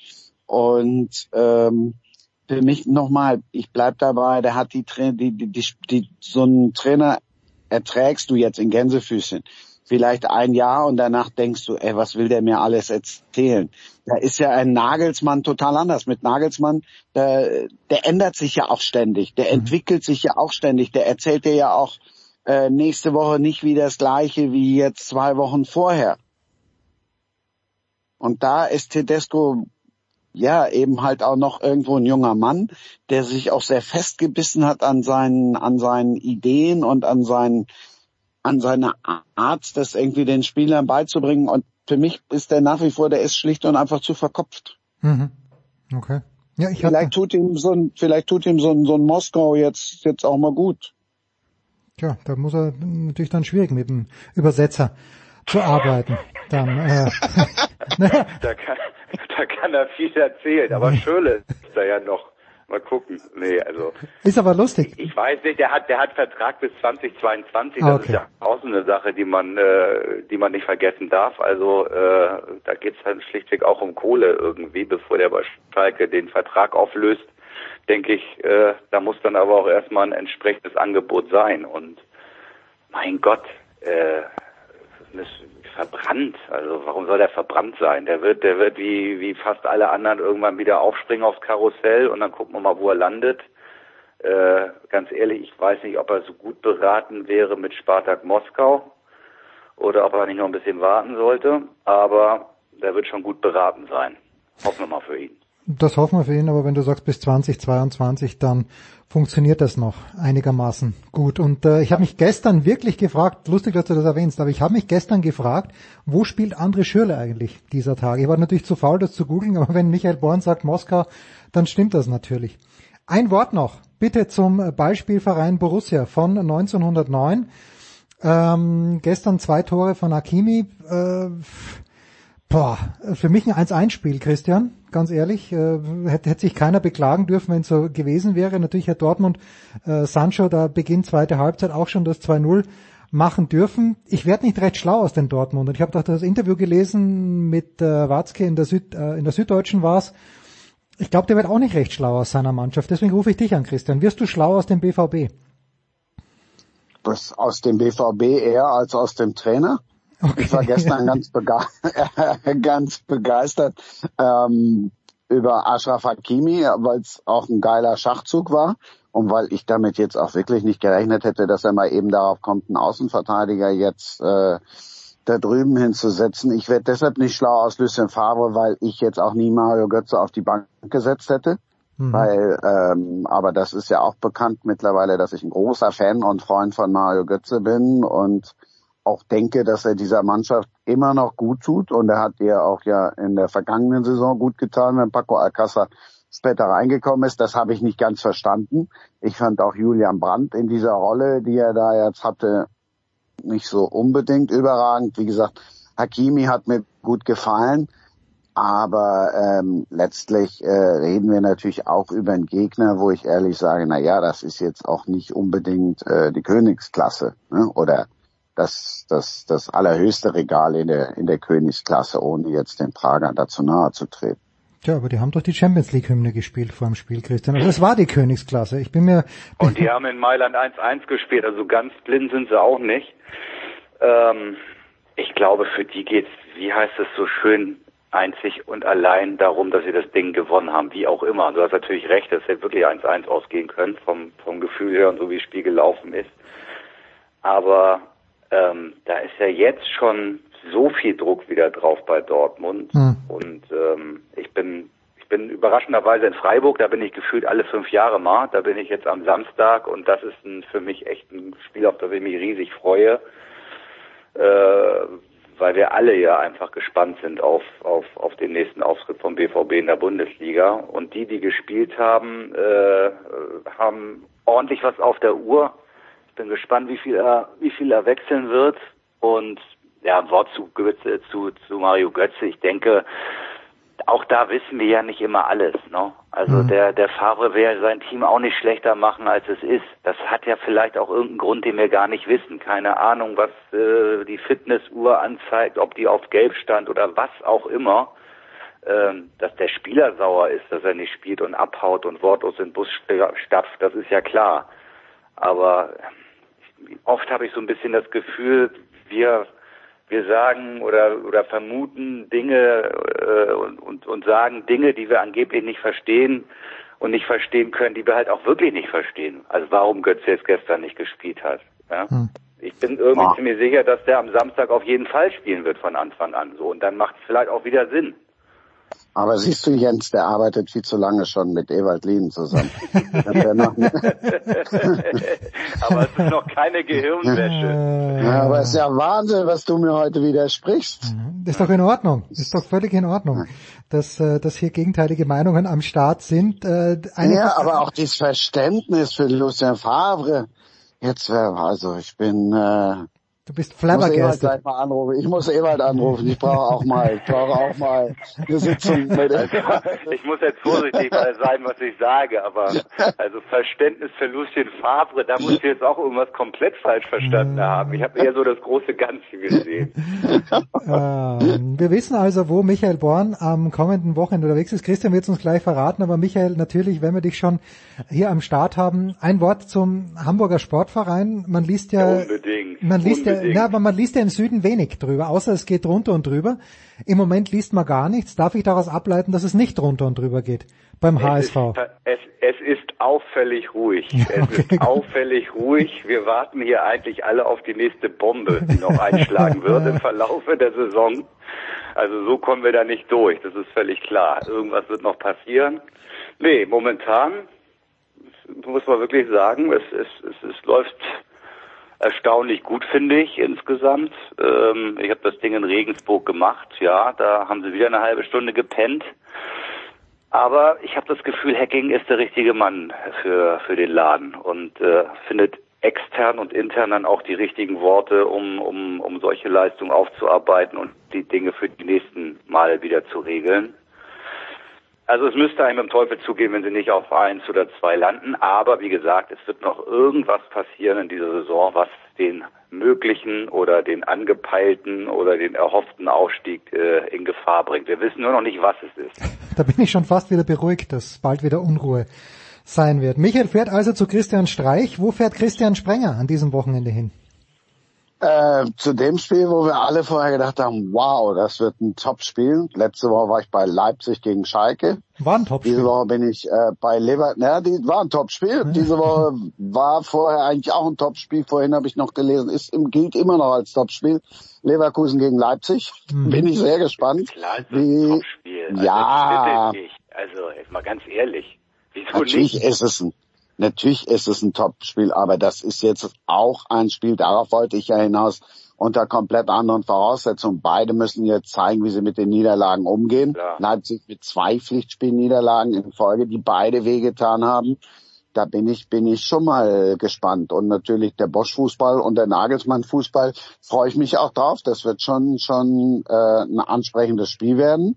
Und ähm, für mich nochmal, ich bleib dabei, der hat die, die, die, die, die so einen Trainer erträgst du jetzt in Gänsefüßchen vielleicht ein Jahr und danach denkst du, ey, was will der mir alles erzählen? Da ist ja ein Nagelsmann total anders. Mit Nagelsmann, der, der ändert sich ja auch ständig, der mhm. entwickelt sich ja auch ständig, der erzählt dir ja auch äh, nächste Woche nicht wieder das gleiche wie jetzt zwei Wochen vorher. Und da ist Tedesco ja eben halt auch noch irgendwo ein junger Mann, der sich auch sehr festgebissen hat an seinen, an seinen Ideen und an seinen an seiner Art, das irgendwie den Spielern beizubringen. Und für mich ist der nach wie vor, der ist schlicht und einfach zu verkopft. Mhm. Okay. Ja, ich vielleicht tut ihm so ein, vielleicht tut ihm so ein, so ein Moskau jetzt, jetzt auch mal gut. Tja, da muss er natürlich dann schwierig mit dem Übersetzer zu arbeiten. Dann, äh, da, kann, da kann er viel erzählen, aber Schöle ist da ja noch Mal gucken. Nee, also. Ist aber lustig. Ich, ich weiß nicht, der hat, der hat Vertrag bis 2022. Das okay. ist ja auch so eine Sache, die man, äh, die man nicht vergessen darf. Also, äh, da geht's dann schlichtweg auch um Kohle irgendwie, bevor der bei Schalke den Vertrag auflöst. Denke ich, äh, da muss dann aber auch erstmal ein entsprechendes Angebot sein. Und mein Gott, äh, verbrannt. Also warum soll der verbrannt sein? Der wird, der wird wie, wie fast alle anderen irgendwann wieder aufspringen aufs Karussell und dann gucken wir mal, wo er landet. Äh, ganz ehrlich, ich weiß nicht, ob er so gut beraten wäre mit Spartak Moskau oder ob er nicht noch ein bisschen warten sollte, aber der wird schon gut beraten sein. Hoffen wir mal für ihn. Das hoffen wir für ihn, aber wenn du sagst bis 2022, dann funktioniert das noch einigermaßen gut. Und äh, ich habe mich gestern wirklich gefragt, lustig, dass du das erwähnst, aber ich habe mich gestern gefragt, wo spielt André Schürle eigentlich dieser Tage? Ich war natürlich zu faul, das zu googeln, aber wenn Michael Born sagt Moskau, dann stimmt das natürlich. Ein Wort noch, bitte zum Beispielverein Borussia von 1909. Ähm, gestern zwei Tore von Akimi. Äh, boah, für mich ein 1-1-Spiel, Christian ganz ehrlich. Äh, hätte, hätte sich keiner beklagen dürfen, wenn es so gewesen wäre. Natürlich hat Dortmund äh, Sancho da beginnt zweite Halbzeit auch schon das 2-0 machen dürfen. Ich werde nicht recht schlau aus den Dortmund. Und ich habe doch das Interview gelesen mit äh, Watzke in der, Süd, äh, in der Süddeutschen war's. Ich glaube, der wird auch nicht recht schlau aus seiner Mannschaft. Deswegen rufe ich dich an, Christian. Wirst du schlau aus dem BVB? Was, aus dem BVB eher als aus dem Trainer? Okay. Ich war gestern ganz, bege ganz begeistert ähm, über Ashraf Hakimi, weil es auch ein geiler Schachzug war und weil ich damit jetzt auch wirklich nicht gerechnet hätte, dass er mal eben darauf kommt, einen Außenverteidiger jetzt äh, da drüben hinzusetzen. Ich werde deshalb nicht schlau aus Lucien Favre, weil ich jetzt auch nie Mario Götze auf die Bank gesetzt hätte. Mhm. Weil, ähm, aber das ist ja auch bekannt mittlerweile, dass ich ein großer Fan und Freund von Mario Götze bin und auch denke, dass er dieser Mannschaft immer noch gut tut und er hat ihr auch ja in der vergangenen Saison gut getan, wenn Paco Alcázar später reingekommen ist. Das habe ich nicht ganz verstanden. Ich fand auch Julian Brandt in dieser Rolle, die er da jetzt hatte, nicht so unbedingt überragend. Wie gesagt, Hakimi hat mir gut gefallen, aber ähm, letztlich äh, reden wir natürlich auch über einen Gegner, wo ich ehrlich sage, na ja, das ist jetzt auch nicht unbedingt äh, die Königsklasse ne? oder das, das, das allerhöchste Regal in der, in der Königsklasse, ohne jetzt den Pragern dazu nahe zu treten. Tja, aber die haben doch die Champions League Hymne gespielt vor dem Spiel, Christian. Also das war die Königsklasse. Ich bin mir. Und die haben in Mailand 1-1 gespielt, also ganz blind sind sie auch nicht. Ähm, ich glaube, für die geht's, wie heißt es so schön, einzig und allein darum, dass sie das Ding gewonnen haben, wie auch immer. Du hast natürlich recht, dass hätte wirklich 1-1 ausgehen können, vom, vom Gefühl her und so wie das Spiel gelaufen ist. Aber ähm, da ist ja jetzt schon so viel Druck wieder drauf bei Dortmund. Hm. Und ähm, ich bin ich bin überraschenderweise in Freiburg, da bin ich gefühlt alle fünf Jahre mal. Da bin ich jetzt am Samstag und das ist ein, für mich echt ein Spiel, auf das ich mich riesig freue. Äh, weil wir alle ja einfach gespannt sind auf, auf, auf den nächsten Auftritt vom BVB in der Bundesliga. Und die, die gespielt haben, äh, haben ordentlich was auf der Uhr. Ich bin gespannt, wie viel er, wie viel er wechseln wird. Und ja, ein Wort zu, Götze, zu, zu Mario Götze. Ich denke, auch da wissen wir ja nicht immer alles. Ne? Also Mhm. der, der Favre will sein Team auch nicht schlechter machen, als es ist. Das hat ja vielleicht auch irgendeinen Grund, den wir gar nicht wissen. Keine Ahnung, was äh, die Fitnessuhr anzeigt, ob die auf Gelb stand oder was auch immer. Ähm, dass der Spieler sauer ist, dass er nicht spielt und abhaut und wortlos in den Bus stapft, das ist ja klar. Aber oft habe ich so ein bisschen das Gefühl, wir wir sagen oder oder vermuten Dinge äh, und, und und sagen Dinge, die wir angeblich nicht verstehen und nicht verstehen können, die wir halt auch wirklich nicht verstehen. Also warum Götze jetzt gestern nicht gespielt hat. Ja? Hm. Ich bin irgendwie Ah. ziemlich sicher, dass der am Samstag auf jeden Fall spielen wird von Anfang an. So und dann macht es vielleicht auch wieder Sinn. Aber siehst du, Jens, der arbeitet viel zu lange schon mit Ewald Lien zusammen. Er Aber es ist noch keine Gehirnwäsche. Äh, ja, aber es ist ja Wahnsinn, was du mir heute widersprichst. ist doch in Ordnung. Ist doch völlig in Ordnung, dass, äh, dass hier gegenteilige Meinungen am Start sind. Äh, eine Ja, aber auch dieses Verständnis für Lucien Favre. Jetzt wäre, also ich bin, äh, du bist ich muss Ewald flabbergasted. gleich mal anrufen. Ich muss Ewald anrufen. Ich brauche auch mal, ich brauche auch mal eine Sitzung mit Ich muss jetzt vorsichtig sein, was ich sage, aber also Verständnis für Lucien Favre, da muss ich jetzt auch irgendwas komplett falsch verstanden haben. Ich habe eher so das große Ganze gesehen. Ähm, wir wissen also, wo Michael Born am kommenden Wochenende unterwegs ist. Christian wird es uns gleich verraten, aber Michael, natürlich, wenn wir dich schon hier am Start haben, ein Wort zum Hamburger Sportverein. Man liest ja, Ja, unbedingt, man liest ja, unbedingt. na, aber man liest ja im Süden wenig drüber, außer es geht drunter und drüber. Im Moment liest man gar nichts. Darf ich daraus ableiten, dass es nicht drunter und drüber geht beim HSV? Es, es ist auffällig ruhig. Es okay, ist auffällig ruhig. Wir warten hier eigentlich alle auf die nächste Bombe, die noch einschlagen wird im Verlaufe der Saison. Also so kommen wir da nicht durch, das ist völlig klar. Irgendwas wird noch passieren. Nee, momentan muss man wirklich sagen, es, es, es, es läuft erstaunlich gut, finde ich, insgesamt. Ähm, ich habe das Ding in Regensburg gemacht, ja, da haben sie wieder eine halbe Stunde gepennt. Aber ich habe das Gefühl, Hacking ist der richtige Mann für, für den Laden und äh, findet extern und intern dann auch die richtigen Worte, um, um, um solche Leistungen aufzuarbeiten und die Dinge für die nächsten Male wieder zu regeln. Also es müsste einem im Teufel zugehen, wenn sie nicht auf eins oder zwei landen. Aber wie gesagt, es wird noch irgendwas passieren in dieser Saison, was den möglichen oder den angepeilten oder den erhofften Aufstieg äh, in Gefahr bringt. Wir wissen nur noch nicht, was es ist. Da bin ich schon fast wieder beruhigt, dass bald wieder Unruhe sein wird. Michael fährt also zu Christian Streich. Wo fährt Christian Sprenger an diesem Wochenende hin? Äh, zu dem Spiel, wo wir alle vorher gedacht haben, wow, das wird ein Top-Spiel. Letzte Woche war ich bei Leipzig gegen Schalke. War ein Diese Topspiel. Woche bin ich äh, bei Lever. Ja, die war ein Top-Spiel. Diese Woche war vorher eigentlich auch ein Top-Spiel. Vorhin habe ich noch gelesen, ist im gilt immer noch als Top-Spiel. Leverkusen gegen Leipzig. Bin ich sehr gespannt. Klar, ist ein Topspiel. Also, Ja. Also mal ganz ehrlich. Wieso Natürlich nicht? ist es ein, natürlich ist es ein Top-Spiel, aber das ist jetzt auch ein Spiel, darauf wollte ich ja hinaus, unter komplett anderen Voraussetzungen. Beide müssen jetzt zeigen, wie sie mit den Niederlagen umgehen. Klar. Leipzig mit zwei Pflichtspielniederlagen in Folge, die beide wehgetan haben. Da bin ich, bin ich schon mal gespannt. Und natürlich der Bosch-Fußball und der Nagelsmann-Fußball freue ich mich auch drauf. Das wird schon, schon äh, ein ansprechendes Spiel werden.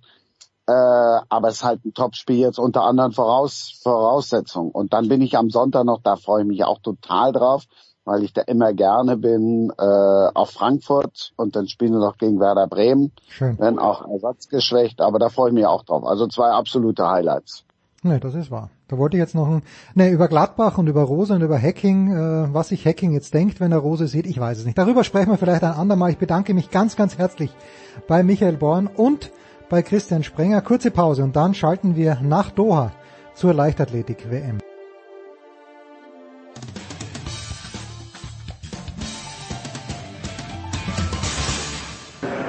Äh, aber es ist halt ein Topspiel jetzt unter anderen Voraus Voraussetzungen. Und dann bin ich am Sonntag noch, da freue ich mich auch total drauf, weil ich da immer gerne bin, äh, auf Frankfurt und dann spielen wir noch gegen Werder Bremen. Schön. Wenn auch ersatzgeschwächt, aber da freue ich mich auch drauf. Also zwei absolute Highlights. Ne, das ist wahr. Da wollte ich jetzt noch ein, ne, über Gladbach und über Rose und über Hacking, äh, was sich Hacking jetzt denkt, wenn er Rose sieht, ich weiß es nicht. Darüber sprechen wir vielleicht ein andermal. Ich bedanke mich ganz, ganz herzlich bei Michael Born und bei Christian Sprenger. Kurze Pause und dann schalten wir nach Doha zur Leichtathletik-WM.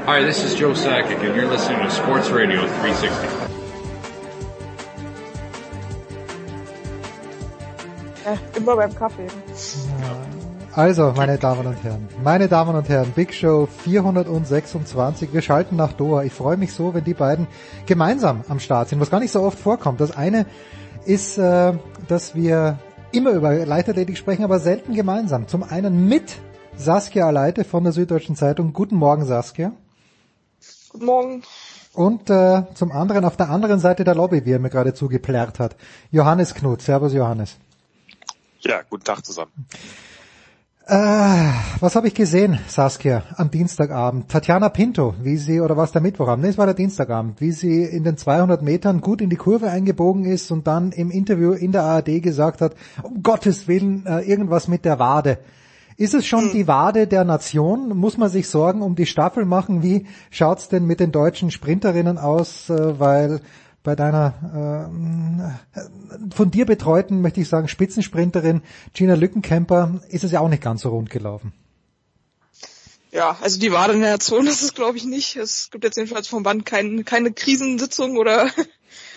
Hi, this is Joe Sakic, and you're listening to Sports Radio 360. Ja, immer beim Kaffee. Also, meine Damen und Herren, meine Damen und Herren, Big Show 426. Wir schalten nach Doha. Ich freue mich so, wenn die beiden gemeinsam am Start sind, was gar nicht so oft vorkommt. Das eine ist, äh, dass wir immer über Leichtathletik sprechen, aber selten gemeinsam. Zum einen mit Saskia Aleite von der Süddeutschen Zeitung. Guten Morgen, Saskia. Guten Morgen. Und äh, zum anderen auf der anderen Seite der Lobby, wie er mir gerade zugeplärrt hat, Johannes Knut. Servus, Johannes. Ja, guten Tag zusammen. Äh, was habe ich gesehen, Saskia, am Dienstagabend? Tatjana Pinto, wie sie, oder was der Mittwochabend? Nee, es war der Dienstagabend, wie sie in den 200 Metern gut in die Kurve eingebogen ist und dann im Interview in der ARD gesagt hat, um Gottes Willen, äh, irgendwas mit der Wade. Ist es schon die Wade der Nation? Muss man sich Sorgen um die Staffel machen? Wie schaut's denn mit den deutschen Sprinterinnen aus? Äh, weil bei deiner äh, von dir betreuten, möchte ich sagen, Spitzensprinterin Gina Lückenkämper ist es ja auch nicht ganz so rund gelaufen. Ja, also die Wade in der Nation ist es glaube ich nicht. Es gibt jetzt jedenfalls vom Band kein, keine Krisensitzung oder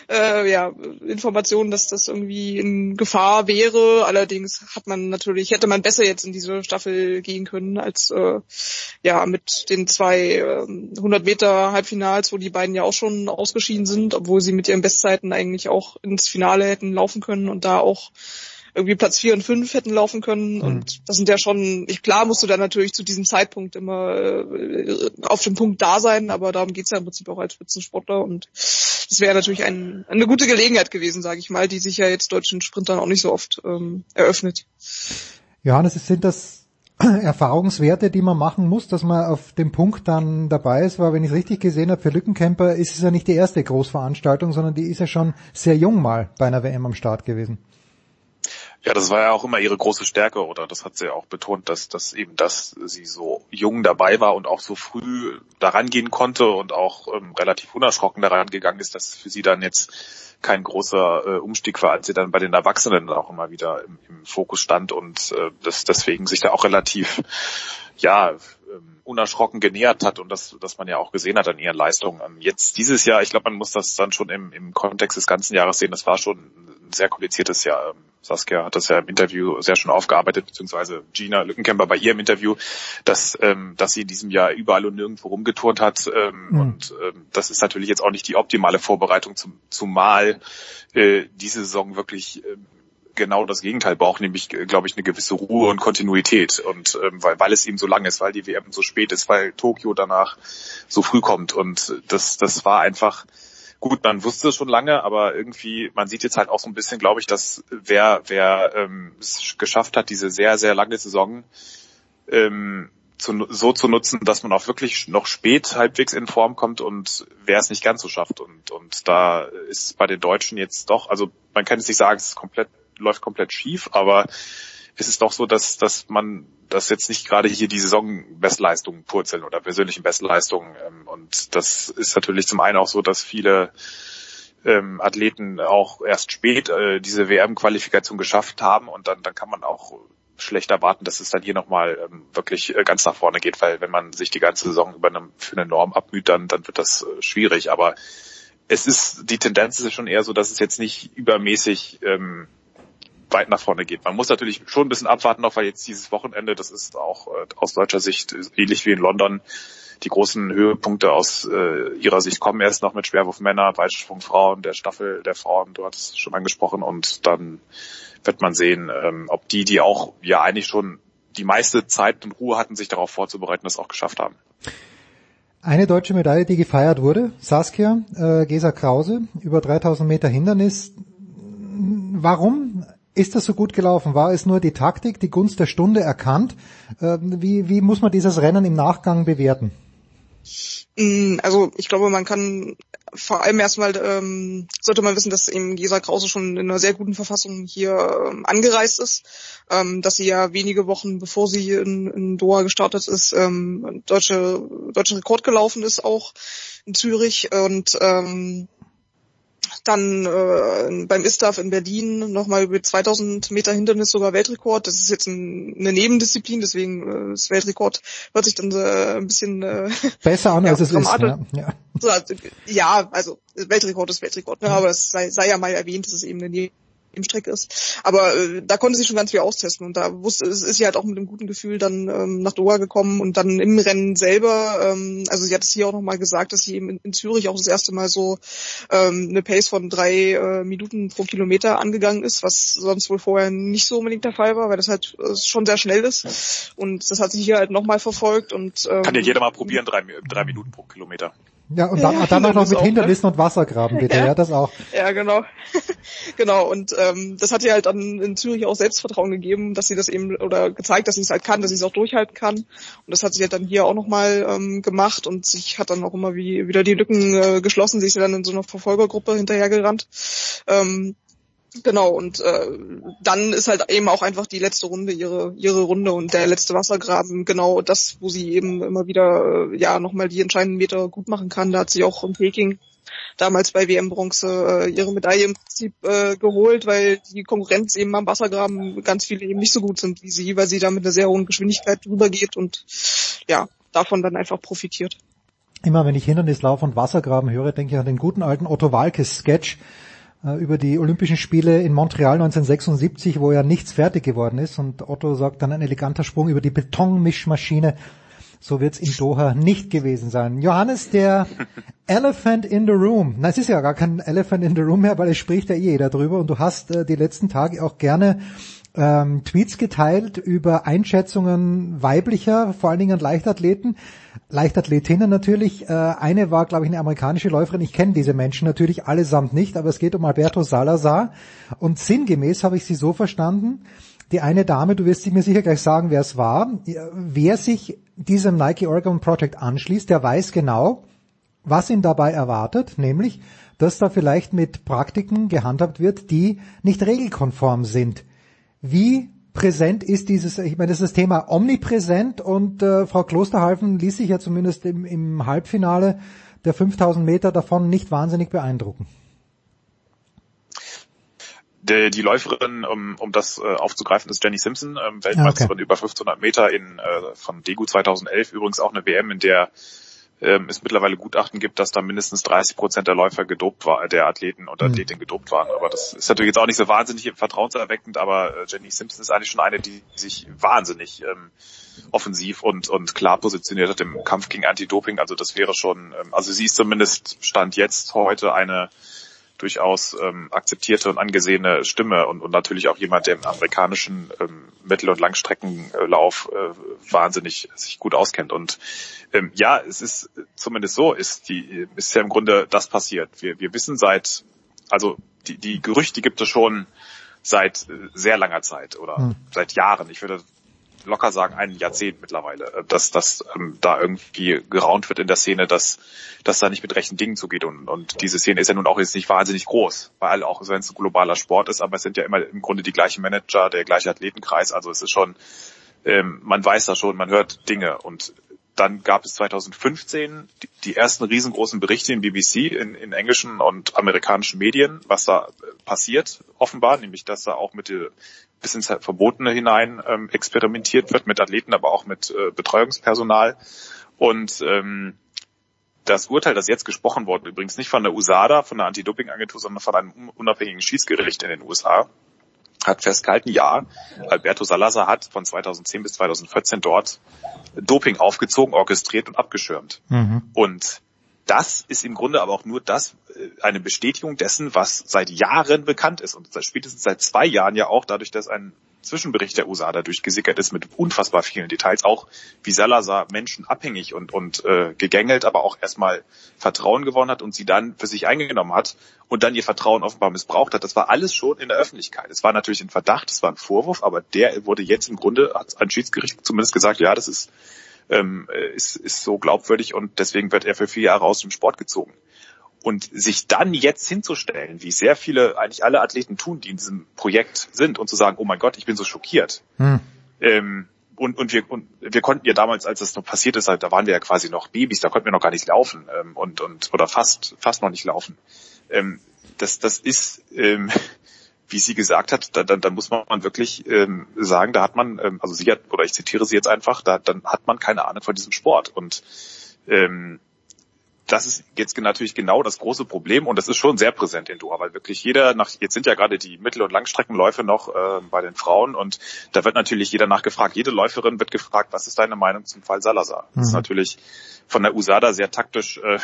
äh, ja, Informationen, dass das irgendwie in Gefahr wäre. Allerdings hat man natürlich, hätte man besser jetzt in diese Staffel gehen können, als äh, ja mit den zwei äh, 100 Meter Halbfinals, wo die beiden ja auch schon ausgeschieden sind, obwohl sie mit ihren Bestzeiten eigentlich auch ins Finale hätten laufen können und da auch irgendwie Platz vier und fünf hätten laufen können. Mhm. Und das sind ja schon, ich, klar musst du dann natürlich zu diesem Zeitpunkt immer äh, auf dem Punkt da sein, aber darum geht's ja im Prinzip auch als Spitzensportler. Und das wäre natürlich ein, eine gute Gelegenheit gewesen, sage ich mal, die sich ja jetzt deutschen Sprintern auch nicht so oft ähm, eröffnet. Johannes, sind das Erfahrungswerte, die man machen muss, dass man auf dem Punkt dann dabei ist, weil wenn ich es richtig gesehen habe, für Lückencamper ist es ja nicht die erste Großveranstaltung, sondern die ist ja schon sehr jung mal bei einer WM am Start gewesen. Ja, das war ja auch immer ihre große Stärke, oder das hat sie ja auch betont, dass, dass eben, dass sie so jung dabei war und auch so früh daran gehen konnte und auch ähm, relativ unerschrocken daran gegangen ist, dass für sie dann jetzt kein großer äh, Umstieg war, als sie dann bei den Erwachsenen auch immer wieder im, im Fokus stand und äh, das deswegen sich da auch relativ ja ähm, unerschrocken genähert hat und das, das man ja auch gesehen hat an ihren Leistungen. Ähm, jetzt dieses Jahr, ich glaube, man muss das dann schon im, im Kontext des ganzen Jahres sehen, das war schon ein sehr kompliziertes Jahr. Ähm, Saskia hat das ja im Interview sehr schon aufgearbeitet, beziehungsweise Gina Lückenkämper bei ihrem Interview, dass, ähm, dass sie in diesem Jahr überall und nirgendwo rumgeturnt hat. Ähm, mhm. Und ähm, das ist natürlich jetzt auch nicht die optimale Vorbereitung, zum, zumal äh, diese Saison wirklich äh, genau das Gegenteil braucht, nämlich, glaube ich, eine gewisse Ruhe und Kontinuität. Und ähm, weil, weil es eben so lang ist, weil die WM so spät ist, weil Tokio danach so früh kommt. Und das, das war einfach gut, man wusste es schon lange, aber irgendwie, man sieht jetzt halt auch so ein bisschen, glaube ich, dass wer, wer ähm, es geschafft hat, diese sehr, sehr lange Saison ähm, zu, so zu nutzen, dass man auch wirklich noch spät halbwegs in Form kommt und wer es nicht ganz so schafft. Und, und da ist bei den Deutschen jetzt doch, also man kann es nicht sagen, es ist komplett, läuft komplett schief, aber es ist doch so, dass, dass man dass jetzt nicht gerade hier die Saisonbestleistungen purzeln oder persönlichen Bestleistungen. Ähm, und das ist natürlich zum einen auch so, dass viele ähm, Athleten auch erst spät äh, diese WM-Qualifikation geschafft haben und dann, dann kann man auch schlecht erwarten, dass es dann hier nochmal ähm, wirklich äh, ganz nach vorne geht, weil wenn man sich die ganze Saison über eine, für eine Norm abmüht, dann, dann wird das äh, schwierig. Aber es ist, die Tendenz ist schon eher so, dass es jetzt nicht übermäßig ähm, weit nach vorne geht. Man muss natürlich schon ein bisschen abwarten noch, weil jetzt dieses Wochenende, das ist auch äh, aus deutscher Sicht ähnlich wie in London, die großen Höhepunkte aus äh, ihrer Sicht kommen erst noch mit Schwerwurf Weitsprung Frauen, der Staffel der Frauen, du hattest es schon angesprochen und dann wird man sehen, ähm, ob die, die auch ja eigentlich schon die meiste Zeit und Ruhe hatten, sich darauf vorzubereiten, das auch geschafft haben. Eine deutsche Medaille, die gefeiert wurde, Saskia äh, Gesa Krause, über 3000 Meter Hindernis. Warum ist das so gut gelaufen? War es nur die Taktik, die Gunst der Stunde erkannt? Ähm, wie, wie muss man dieses Rennen im Nachgang bewerten? Mm, also ich glaube, man kann vor allem erstmal ähm, sollte man wissen, dass eben Gesa Krause schon in einer sehr guten Verfassung hier ähm, angereist ist, ähm, dass sie ja wenige Wochen bevor sie in, in Doha gestartet ist, ähm, deutsche deutschen Rekord gelaufen ist auch in Zürich und ähm, dann äh, beim ISTAF in Berlin nochmal über 2000 Meter Hindernis sogar Weltrekord. Das ist jetzt ein, eine Nebendisziplin, deswegen äh, das Weltrekord hört sich dann äh, ein bisschen äh, besser an, ja, als es ist. Ja. Ja. Also, ja, also Weltrekord ist Weltrekord, ne? aber es sei, sei ja mal erwähnt, dass es eben eine im Streck ist. Aber äh, da konnte sie schon ganz viel austesten und da wusste, ist sie halt auch mit einem guten Gefühl dann ähm, nach Doha gekommen und dann im Rennen selber, ähm, also sie hat es hier auch nochmal gesagt, dass sie eben in, in, Zürich auch das erste Mal so ähm, eine Pace von drei äh, Minuten pro Kilometer angegangen ist, was sonst wohl vorher nicht so unbedingt der Fall war, weil das halt äh, schon sehr schnell ist. Und das hat sich hier halt nochmal verfolgt und ähm, kann ja jeder mal probieren, drei, drei Minuten pro Kilometer. Ja, und dann, ja, dann auch noch mit auch, Hindernissen ne? und Wassergraben, bitte, ja. ja, das auch. Ja, genau. genau, und ähm, das hat ihr halt dann in Zürich auch Selbstvertrauen gegeben, dass sie das eben, oder gezeigt, dass sie es halt kann, dass sie es auch durchhalten kann. Und das hat sie halt dann hier auch nochmal ähm, gemacht und sich hat dann auch immer wie, wieder die Lücken äh, geschlossen. Sie ist ja dann in so einer Verfolgergruppe hinterhergerannt. Ähm, Genau, und äh, dann ist halt eben auch einfach die letzte Runde ihre ihre Runde und der letzte Wassergraben genau das, wo sie eben immer wieder äh, ja nochmal die entscheidenden Meter gut machen kann. Da hat sie auch in Peking damals bei WM Bronze äh, ihre Medaille im Prinzip äh, geholt, weil die Konkurrenz eben am Wassergraben ganz viele eben nicht so gut sind wie sie, weil sie da mit einer sehr hohen Geschwindigkeit drüber geht und ja, davon dann einfach profitiert. Immer wenn ich Hindernislauf und Wassergraben höre, denke ich an den guten alten Otto Walkes Sketch, über die Olympischen Spiele in Montreal 1976, wo ja nichts fertig geworden ist. Und Otto sagt dann ein eleganter Sprung über die Betonmischmaschine. So wird's in Doha nicht gewesen sein. Johannes, der Elephant in the Room. Na, es ist ja gar kein Elephant in the Room mehr, weil es spricht ja eh jeder drüber. Und du hast äh, die letzten Tage auch gerne ähm, Tweets geteilt über Einschätzungen weiblicher, vor allen Dingen Leichtathleten. Leichtathletinnen natürlich. Äh, eine war, glaube ich, eine amerikanische Läuferin. Ich kenne diese Menschen natürlich allesamt nicht, aber es geht um Alberto Salazar. Und sinngemäß habe ich sie so verstanden, die eine Dame, du wirst mir sicher gleich sagen, wer es war, wer sich diesem Nike Oregon Project anschließt, der weiß genau, was ihn dabei erwartet, nämlich, dass da vielleicht mit Praktiken gehandhabt wird, die nicht regelkonform sind. Wie präsent ist dieses, ich meine, das ist das Thema omnipräsent und äh, Frau Klosterhalfen ließ sich ja zumindest im, im Halbfinale der 5000 Meter davon nicht wahnsinnig beeindrucken. Die, die Läuferin, um, um das äh, aufzugreifen, ist Jenny Simpson, ähm, Weltmeisterin okay. über 1500 Meter in, äh, von Degu 2011, übrigens auch eine WM, in der ähm, es mittlerweile Gutachten gibt, dass da mindestens 30 Prozent der Läufer gedopt war, der Athleten und Athletinnen gedopt waren. Aber das ist natürlich jetzt auch nicht so wahnsinnig vertrauenserweckend, aber äh, Jenny Simpson ist eigentlich schon eine, die sich wahnsinnig ähm, offensiv und, und klar positioniert hat im Kampf gegen Anti-Doping. Also das wäre schon, ähm, also sie ist zumindest Stand jetzt heute eine durchaus ähm, akzeptierte und angesehene Stimme und, und natürlich auch jemand, der im amerikanischen ähm, Mittel- und Langstreckenlauf äh, wahnsinnig sich gut auskennt. Und ähm, ja, es ist zumindest so, ist die ist ja im Grunde das passiert. Wir, wir wissen seit, also die, die Gerüchte gibt es schon seit äh, sehr langer Zeit oder hm. seit Jahren. Ich würde locker sagen, ein Jahrzehnt mittlerweile, äh, dass, dass ähm, da irgendwie geraunt wird in der Szene, dass, dass da nicht mit rechten Dingen zugeht. Und, und diese Szene ist ja nun auch jetzt nicht wahnsinnig groß, weil auch wenn es ein globaler Sport ist, aber es sind ja immer im Grunde die gleichen Manager, der gleiche Athletenkreis. Also es ist schon, ähm, man weiß da schon, man hört Dinge. Und dann gab es 2015 die, die ersten riesengroßen Berichte in BBC, in, in englischen und amerikanischen Medien, was da äh, passiert, offenbar, nämlich dass da auch mit bis ins Verbotene hinein ähm, experimentiert wird mit Athleten, aber auch mit äh, Betreuungspersonal. Und ähm, das Urteil, das jetzt gesprochen wurde, übrigens nicht von der USADA, von der Anti-Doping-Agentur, sondern von einem unabhängigen Schiedsgericht in den USA, hat festgehalten, ja, Alberto Salazar hat von 2010 bis 2014 dort Doping aufgezogen, orchestriert und abgeschirmt. Mhm. Und das ist im Grunde aber auch nur das, äh, eine Bestätigung dessen, was seit Jahren bekannt ist und spätestens seit zwei Jahren ja auch dadurch, dass ein Zwischenbericht der USADA durchgesickert ist mit unfassbar vielen Details, auch wie Salazar Menschen abhängig und, und äh, gegängelt, aber auch erstmal Vertrauen gewonnen hat und sie dann für sich eingenommen hat und dann ihr Vertrauen offenbar missbraucht hat. Das war alles schon in der Öffentlichkeit. Es war natürlich ein Verdacht, es war ein Vorwurf, aber der wurde jetzt im Grunde, hat ein Schiedsgericht zumindest gesagt, ja, das ist, ähm, ist, ist so glaubwürdig und deswegen wird er für vier Jahre aus dem Sport gezogen. Und sich dann jetzt hinzustellen, wie sehr viele, eigentlich alle Athleten tun, die in diesem Projekt sind, und zu sagen, oh mein Gott, ich bin so schockiert. Hm. Ähm, und, und, wir, und wir konnten ja damals, als das noch passiert ist, da waren wir ja quasi noch Babys, da konnten wir noch gar nicht laufen ähm, und, und oder fast fast noch nicht laufen. Ähm, das, das ist, ähm, wie sie gesagt hat, da, da, da muss man wirklich ähm, sagen, da hat man, ähm, also sie hat, oder ich zitiere sie jetzt einfach, da dann hat man keine Ahnung von diesem Sport. Und ähm, das ist jetzt natürlich genau das große Problem und das ist schon sehr präsent in Doha, weil wirklich jeder nach, jetzt sind ja gerade die Mittel- und Langstreckenläufe noch äh, bei den Frauen und da wird natürlich jeder nachgefragt, jede Läuferin wird gefragt, was ist deine Meinung zum Fall Salazar? Das ist mhm. natürlich von der USADA sehr taktisch äh,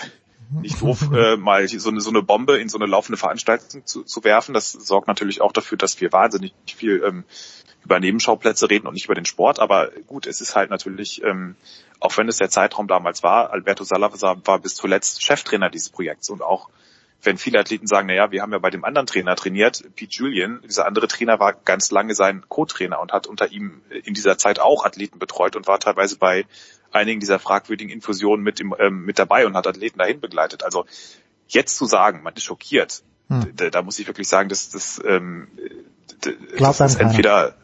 nicht doof, äh, mal so eine, so eine Bombe in so eine laufende Veranstaltung zu, zu werfen. Das sorgt natürlich auch dafür, dass wir wahnsinnig viel ähm, über Nebenschauplätze reden und nicht über den Sport. Aber gut, es ist halt natürlich, ähm, auch wenn es der Zeitraum damals war, Alberto Salazar war bis zuletzt Cheftrainer dieses Projekts und auch wenn viele Athleten sagen, na ja, wir haben ja bei dem anderen Trainer trainiert, Pete Julian, dieser andere Trainer war ganz lange sein Co-Trainer und hat unter ihm in dieser Zeit auch Athleten betreut und war teilweise bei einigen dieser fragwürdigen Infusionen mit, dem, ähm, mit dabei und hat Athleten dahin begleitet. Also jetzt zu sagen, man ist schockiert, hm. da, da, muss ich wirklich sagen, dass das, ähm, das ist entweder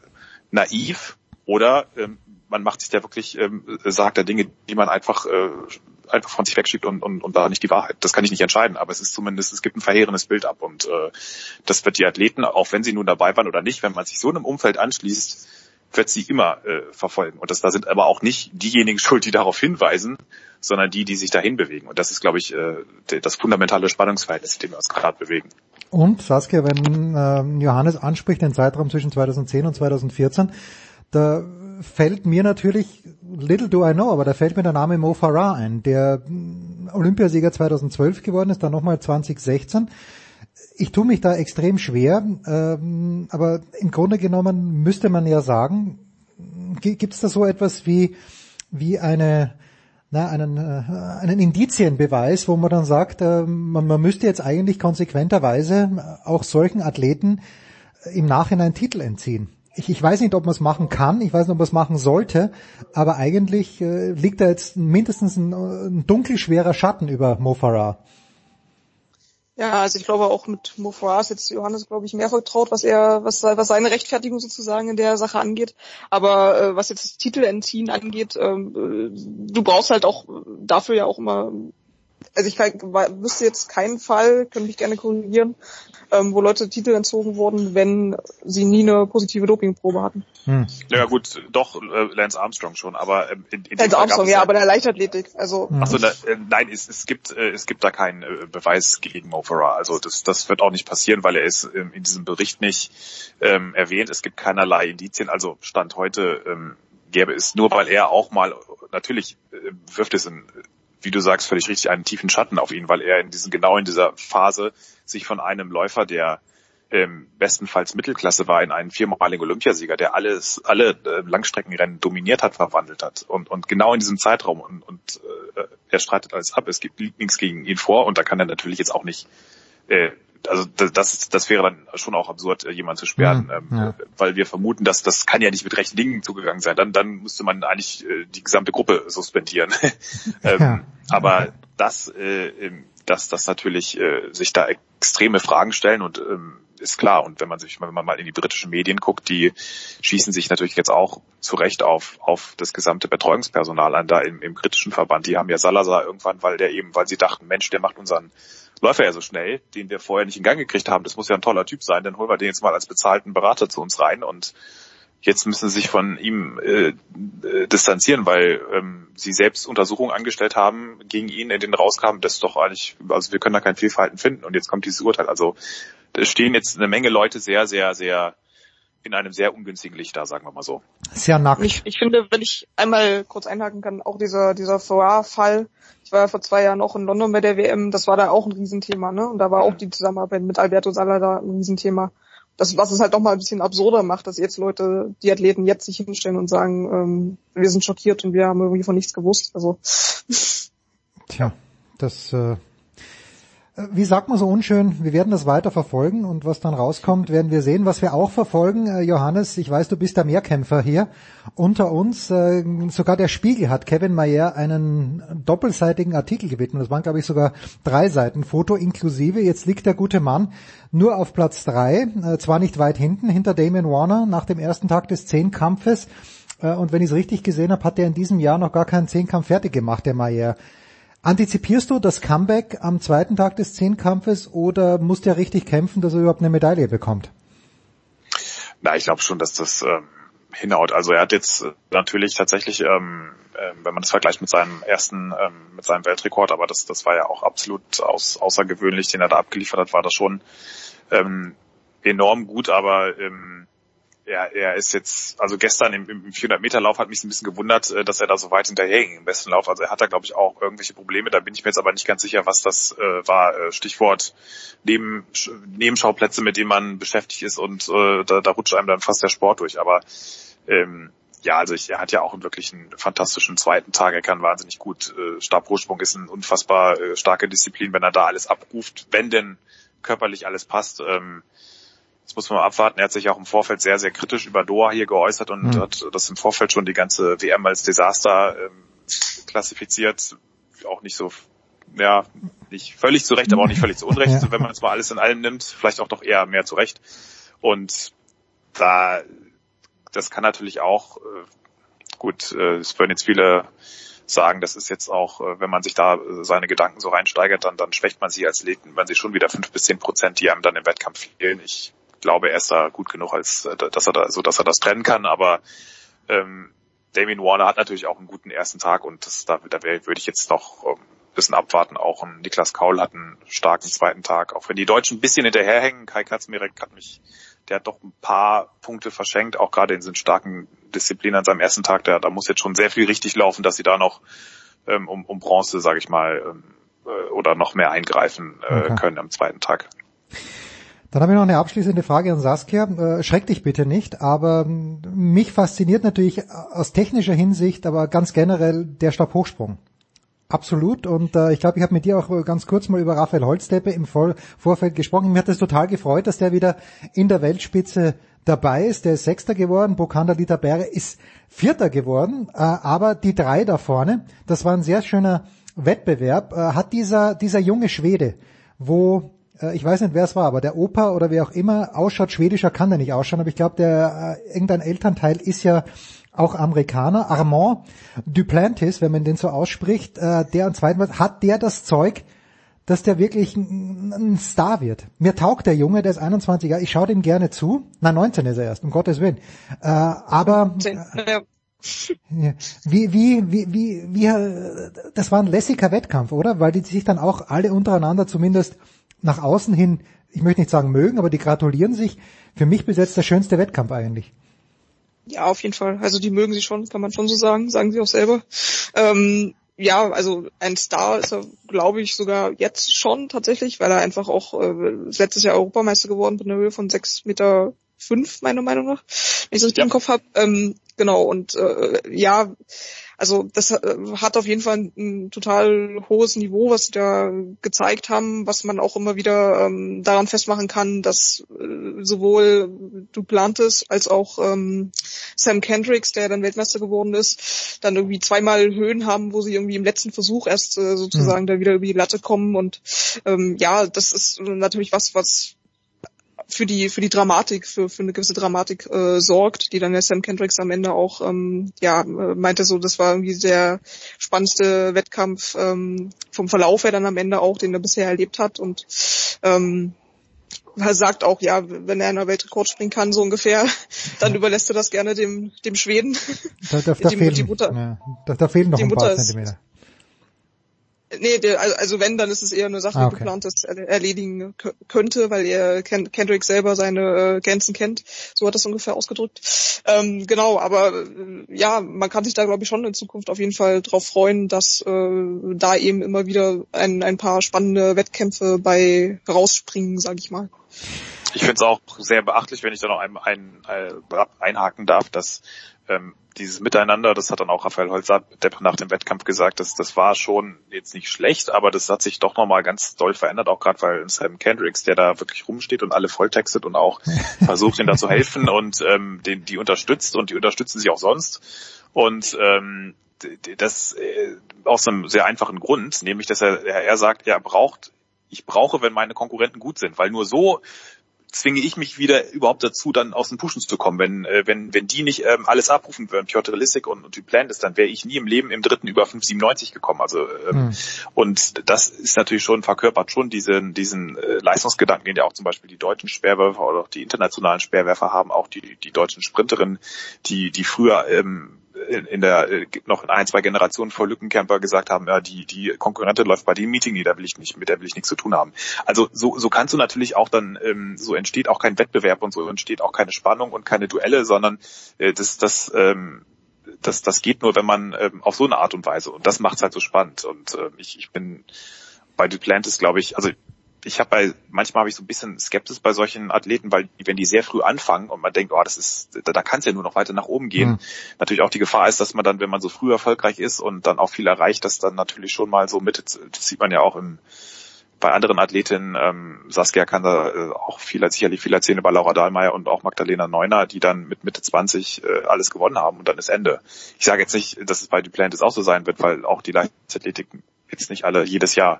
naiv oder ähm, man macht sich da wirklich, ähm, sagt da Dinge, die man einfach äh, einfach von sich wegschiebt und, und, und da nicht die Wahrheit. Das kann ich nicht entscheiden, aber es ist zumindest, es gibt ein verheerendes Bild ab und äh, das wird die Athleten, auch wenn sie nun dabei waren oder nicht, wenn man sich so einem Umfeld anschließt, wird sie immer äh, verfolgen. Und das, da sind aber auch nicht diejenigen schuld, die darauf hinweisen, sondern die, die sich dahin bewegen. Und das ist, glaube ich, äh, das fundamentale Spannungsverhältnis, in dem wir uns gerade bewegen. Und Saskia, wenn äh, Johannes anspricht den Zeitraum zwischen 2010 und 2014, da fällt mir natürlich, little do I know, aber da fällt mir der Name Mo Farah ein, der Olympiasieger 2012 geworden ist, dann nochmal 2016 ich tue mich da extrem schwer, ähm, aber im Grunde genommen müsste man ja sagen, gibt es da so etwas wie, wie eine, na, einen, äh, einen Indizienbeweis, wo man dann sagt, äh, man, man müsste jetzt eigentlich konsequenterweise auch solchen Athleten im Nachhinein Titel entziehen. Ich, ich weiß nicht, ob man es machen kann, ich weiß nicht, ob man es machen sollte, aber eigentlich äh, liegt da jetzt mindestens ein, ein dunkelschwerer Schatten über Mo Farah. Ja, also ich glaube auch mit Mo Farah ist jetzt Johannes, glaube ich, mehr vertraut, was er, was, was seine Rechtfertigung sozusagen in der Sache angeht. Aber äh, was jetzt das Titelentziehen angeht, ähm, äh, du brauchst halt auch dafür ja auch immer also ich kann, wüsste jetzt keinen Fall, können mich gerne korrigieren, ähm, wo Leute Titel entzogen wurden, wenn sie nie eine positive Dopingprobe hatten. Hm. Ja gut, doch äh, Lance Armstrong schon, aber ähm, in, in Lance Armstrong, ja, aber in der Leichtathletik, also. Hm. Achso, äh, nein, es, es gibt äh, es gibt da keinen äh, Beweis gegen Mo Farah. Also das das wird auch nicht passieren, weil er ist ähm, in diesem Bericht nicht ähm, erwähnt. Es gibt keinerlei Indizien. Also stand heute ähm, gäbe es nur, weil er auch mal natürlich äh, wirft es in wie du sagst, völlig richtig einen tiefen Schatten auf ihn, weil er in diesen, genau in dieser Phase sich von einem Läufer, der ähm, bestenfalls Mittelklasse war, in einen viermaligen Olympiasieger, der alles, alle äh, Langstreckenrennen dominiert hat, verwandelt hat. Und, und genau in diesem Zeitraum und, und äh, er streitet alles ab. Es gibt nichts gegen ihn vor und da kann er natürlich jetzt auch nicht äh, also das, das wäre dann schon auch absurd, äh, jemanden zu sperren, ja, ähm, ja. weil wir vermuten, dass das kann ja nicht mit rechten Dingen zugegangen sein. Dann, dann müsste man eigentlich äh, die gesamte Gruppe suspendieren. ähm, ja. Aber das, äh, dass das natürlich sich da extreme Fragen stellen und ähm, ist klar. Und wenn man sich, wenn man mal in die britischen Medien guckt, die schießen sich natürlich jetzt auch zu Recht auf, auf das gesamte Betreuungspersonal an, da im, im kritischen Verband. Die haben ja Salazar irgendwann, weil der eben, weil sie dachten, Mensch, der macht unseren Läufer ja so schnell, den wir vorher nicht in Gang gekriegt haben. Das muss ja ein toller Typ sein. Dann holen wir den jetzt mal als bezahlten Berater zu uns rein und jetzt müssen sie sich von ihm äh, äh, distanzieren, weil ähm, sie selbst Untersuchungen angestellt haben gegen ihn, in denen rauskam, das ist doch eigentlich, also wir können da kein Fehlverhalten finden und jetzt kommt dieses Urteil. Also da stehen jetzt eine Menge Leute sehr, sehr, sehr in einem sehr ungünstigen Licht da, sagen wir mal so. Sehr nackt. Ich, ich finde, wenn ich einmal kurz einhaken kann, auch dieser, dieser Farrar-Fall, ich war ja vor zwei Jahren auch in London bei der WM, das war da auch ein Riesenthema, ne? Und da war auch die Zusammenarbeit mit Alberto Salada ein Riesenthema. Das, was es halt doch mal ein bisschen absurder macht, dass jetzt Leute, die Athleten jetzt sich hinstellen und sagen, ähm, wir sind schockiert und wir haben irgendwie von nichts gewusst. Also Tja, das äh, wie sagt man so unschön, wir werden das weiter verfolgen und was dann rauskommt, werden wir sehen. Was wir auch verfolgen, äh, Johannes, ich weiß, du bist der Mehrkämpfer hier unter uns. Äh, sogar der Spiegel hat Kevin Mayer einen doppelseitigen Artikel gewidmet. Das waren, glaube ich, sogar drei Seiten, Foto inklusive. Jetzt liegt der gute Mann nur auf Platz drei, äh, zwar nicht weit hinten, hinter Damien Warner nach dem ersten Tag des Zehnkampfes. Und wenn ich es richtig gesehen habe, hat er in diesem Jahr noch gar keinen Zehnkampf fertig gemacht, der Mayer. Antizipierst du das Comeback am zweiten Tag des Zehnkampfes oder muss der richtig kämpfen, dass er überhaupt eine Medaille bekommt? Na, ich glaube schon, dass das ähm, hinhaut. Also er hat jetzt äh, natürlich tatsächlich, ähm, äh, wenn man das vergleicht mit seinem ersten, ähm, mit seinem Weltrekord, aber das, das war ja auch absolut aus, außergewöhnlich, den er da abgeliefert hat, war das schon ähm, enorm gut, aber ähm, er, er ist jetzt, also gestern im, im 400-Meter-Lauf hat mich ein bisschen gewundert, äh, dass er da so weit hinterher ging im besten Lauf. Also er hat da, glaube ich, auch irgendwelche Probleme. Da bin ich mir jetzt aber nicht ganz sicher, was das äh, war. Äh, Stichwort Neben, Nebenschauplätze, mit denen man beschäftigt ist und äh, da, da rutscht einem dann fast der Sport durch. Aber ähm, ja, also ich, er hat ja auch einen wirklich einen fantastischen zweiten Tag. Er kann wahnsinnig gut. Äh, Stabhochsprung ist eine unfassbar äh, starke Disziplin, wenn er da alles abruft, wenn denn körperlich alles passt. Ähm, das muss man mal abwarten. Er hat sich auch im Vorfeld sehr, sehr kritisch über Doha hier geäußert und mhm. hat das im Vorfeld schon die ganze WM als Desaster ähm, klassifiziert. Auch nicht so, ja, nicht völlig zu Recht, aber auch nicht völlig zu Unrecht, ja. wenn man es mal alles in allem nimmt. Vielleicht auch doch eher mehr zu Recht. Und da, das kann natürlich auch, äh, gut, äh, es würden jetzt viele sagen, das ist jetzt auch, äh, wenn man sich da äh, seine Gedanken so reinsteigert, dann, dann schwächt man sich als Athleten, wenn sie schon wieder fünf bis zehn Prozent, die einem dann im Wettkampf fehlen. Ich glaube, er ist da gut genug, als äh, dass er da, so dass er das trennen kann. Aber ähm, Damien Warner hat natürlich auch einen guten ersten Tag und das, da, da würde ich jetzt noch ähm, ein bisschen abwarten. Auch ein Niklas Kaul hat einen starken zweiten Tag. Auch wenn die Deutschen ein bisschen hinterherhängen, Kai Katzmirek hat mich, der hat doch ein paar Punkte verschenkt, auch gerade in diesen starken Disziplinen an seinem ersten Tag. Der, da muss jetzt schon sehr viel richtig laufen, dass sie da noch ähm, um, um Bronze, sage ich mal, ähm, äh, oder noch mehr eingreifen äh, okay. können am zweiten Tag. Dann habe ich noch eine abschließende Frage an Saskia. Äh, schreck dich bitte nicht, aber mich fasziniert natürlich aus technischer Hinsicht, aber ganz generell der Stabhochsprung. Absolut. Und äh, ich glaube, ich habe mit dir auch ganz kurz mal über Raphael Holzteppe im Voll Vorfeld gesprochen. Mir hat es total gefreut, dass der wieder in der Weltspitze dabei ist. Der ist Sechster geworden. Bokanda Dieter Berre ist Vierter geworden. Äh, aber die drei da vorne, das war ein sehr schöner Wettbewerb, äh, hat dieser, dieser junge Schwede, wo ich weiß nicht, wer es war, aber der Opa oder wer auch immer ausschaut, schwedischer kann der nicht ausschauen, aber ich glaube, der äh, irgendein Elternteil ist ja auch Amerikaner. Armand Duplantis, wenn man den so ausspricht, äh, der am zweiten Mal, hat der das Zeug, dass der wirklich ein, ein Star wird. Mir taugt der Junge, der ist 21 Jahre, ich schaue dem gerne zu. Na, 19 ist er erst, um Gottes Willen. Äh, aber äh, wie, wie, wie, wie, wie, äh, das war ein lässiger Wettkampf, oder? Weil die sich dann auch alle untereinander zumindest nach außen hin, ich möchte nicht sagen mögen, aber die gratulieren sich. Für mich bis jetzt der schönste Wettkampf eigentlich. Ja, auf jeden Fall. Also die mögen sie schon, kann man schon so sagen, sagen sie auch selber. Ähm, ja, also ein Star ist er, glaube ich, sogar jetzt schon tatsächlich, weil er einfach auch äh, letztes Jahr Europameister geworden mit einer Höhe von sechs Meter fünf, meiner Meinung nach, wenn ich es richtig ja. im Kopf habe. Ähm, genau, und äh, ja, also das äh, hat auf jeden Fall ein, ein, total hohes Niveau, was sie da gezeigt haben, was man auch immer wieder ähm, daran festmachen kann, dass äh, sowohl Duplantis als auch ähm, Sam Kendricks, der dann Weltmeister geworden ist, dann irgendwie zweimal Höhen haben, wo sie irgendwie im letzten Versuch erst äh, sozusagen mhm. da wieder über die Latte kommen und ähm, ja, das ist natürlich was, was für die für die Dramatik, für, für eine gewisse Dramatik äh, sorgt, die dann der Sam Kendricks am Ende auch ähm, ja äh, meinte so, das war irgendwie der spannendste Wettkampf ähm, vom Verlauf her dann am Ende auch, den er bisher erlebt hat und ähm, er sagt auch, ja, wenn er in der Weltrekord springen kann, so ungefähr, dann überlässt er das gerne dem, dem Schweden. Da, da, da, die, fehlen, die Mutter, ja, da, da fehlen noch ein paar Zentimeter. Nee, der, also wenn, dann ist es eher eine Sache, ah, okay. die geplant ist, erledigen könnte, weil er Kendrick selber seine äh, Grenzen kennt. So hat das ungefähr ausgedrückt. Ähm, genau, aber äh, ja, man kann sich da glaube ich schon in Zukunft auf jeden Fall drauf freuen, dass äh, da eben immer wieder ein, ein paar spannende Wettkämpfe bei rausspringen, sage ich mal. Ich finde es auch sehr beachtlich, wenn ich da noch ein, ein, ein, einhaken darf, dass ähm, dieses Miteinander, das hat dann auch Raphael Holzer nach dem Wettkampf gesagt, dass das war schon jetzt nicht schlecht, aber das hat sich doch nochmal ganz doll verändert, auch gerade weil Sam Kendricks, der da wirklich rumsteht und alle volltextet und auch versucht, ihnen da zu helfen und ähm, den, die unterstützt und die unterstützen sich auch sonst. Und ähm, das äh, aus einem sehr einfachen Grund, nämlich dass er, er sagt, er braucht ich brauche, wenn meine Konkurrenten gut sind, weil nur so zwinge ich mich wieder überhaupt dazu, dann aus den Pushen zu kommen. Wenn, äh, wenn, wenn die nicht ähm, alles abrufen würden, Piotr Lissik und, und Duplantis, dann wäre ich nie im Leben im dritten über 5,97 gekommen. Also ähm, mhm. und das ist natürlich schon verkörpert schon diesen, diesen äh, Leistungsgedanken, den ja auch zum Beispiel die deutschen Speerwerfer oder auch die internationalen Speerwerfer haben, auch die, die deutschen Sprinterinnen, die, die früher ähm, in der äh, noch in ein, zwei Generationen vor Lückenkämper gesagt haben, ja, die, die Konkurrentin läuft bei dem Meeting, nee, da will ich nicht, mit der will ich nichts zu tun haben. Also so, so kannst du natürlich auch dann, ähm, so entsteht auch kein Wettbewerb und so entsteht auch keine Spannung und keine Duelle, sondern äh, das, das, ähm, das, das geht nur, wenn man ähm, auf so eine Art und Weise und das macht es halt so spannend. Und äh, ich, ich bin bei Duplantis, glaube ich, also ich habe bei manchmal habe ich so ein bisschen Skepsis bei solchen Athleten, weil wenn die sehr früh anfangen und man denkt, oh, das ist, da, da kann es ja nur noch weiter nach oben gehen. Mhm. Natürlich auch die Gefahr ist, dass man dann, wenn man so früh erfolgreich ist und dann auch viel erreicht, dass dann natürlich schon mal so Mitte, das sieht man ja auch im bei anderen Athletinnen, ähm, Saskia kann da äh, auch viel, sicherlich viel erzählen über Laura Dahlmeier und auch Magdalena Neuner, die dann mit Mitte 20 äh, alles gewonnen haben und dann ist Ende. Ich sage jetzt nicht, dass es bei Duplantis auch so sein wird, weil auch die Leichtathletik jetzt nicht alle jedes Jahr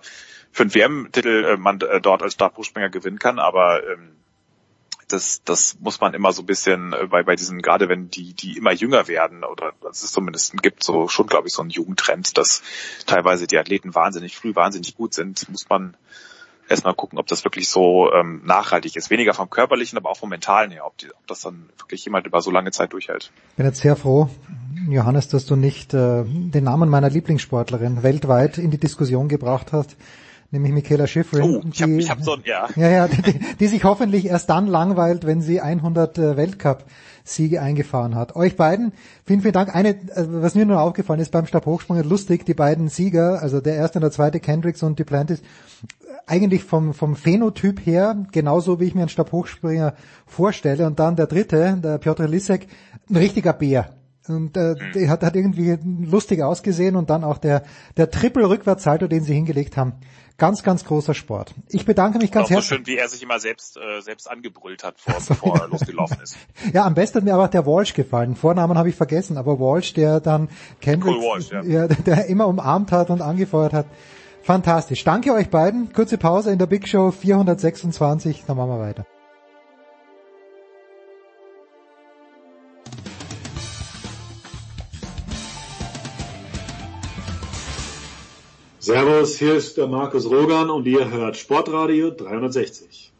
fünf WM-Titel äh, man äh, dort als Stabhochspringer gewinnen kann, aber ähm, das, das muss man immer so ein bisschen äh, bei, bei diesen, gerade wenn die, die immer jünger werden, oder es ist zumindest gibt so schon, glaube ich, so einen Jugendtrend, dass teilweise die Athleten wahnsinnig früh, wahnsinnig gut sind, muss man erstmal gucken, ob das wirklich so ähm, nachhaltig ist. Weniger vom körperlichen, aber auch vom mentalen her, ob, die, ob das dann wirklich jemand über so lange Zeit durchhält. Ich bin jetzt sehr froh, Johannes, dass du nicht äh, den Namen meiner Lieblingssportlerin weltweit in die Diskussion gebracht hast nämlich Michaela Schifrin. Oh, ich habe hab so, ja. Ja, ja, die, die, sich hoffentlich erst dann langweilt, wenn sie 100 äh, Weltcup-Siege eingefahren hat. Euch beiden, vielen, vielen Dank. Eine, äh, was mir nur aufgefallen ist beim Stabhochsprung, lustig, die beiden Sieger, also der erste und der zweite Kendricks und Duplantis, eigentlich vom, vom Phänotyp her, genauso wie ich mir einen Stabhochspringer vorstelle. Und dann der dritte, der Piotr Lisek, ein richtiger Bär. Und äh, mhm. der hat, hat irgendwie lustig ausgesehen und dann auch der, der Triple-Rückwärtssalto, den sie hingelegt haben. Ganz, ganz großer Sport. Ich bedanke mich ganz herzlich. so schön, wie er sich immer selbst, äh, selbst angebrüllt hat, vor, also, bevor er losgelaufen ist. Ja, am besten hat mir aber der Walsh gefallen. Vornamen habe ich vergessen, aber Walsh, der dann Kendrick, cool Walsh, ja. ja. der immer umarmt hat und angefeuert hat. Fantastisch. Danke euch beiden. Kurze Pause in der Big Show 426. Dann machen wir weiter. Servus, hier ist der Markus Rogan und ihr hört Sportradio 360.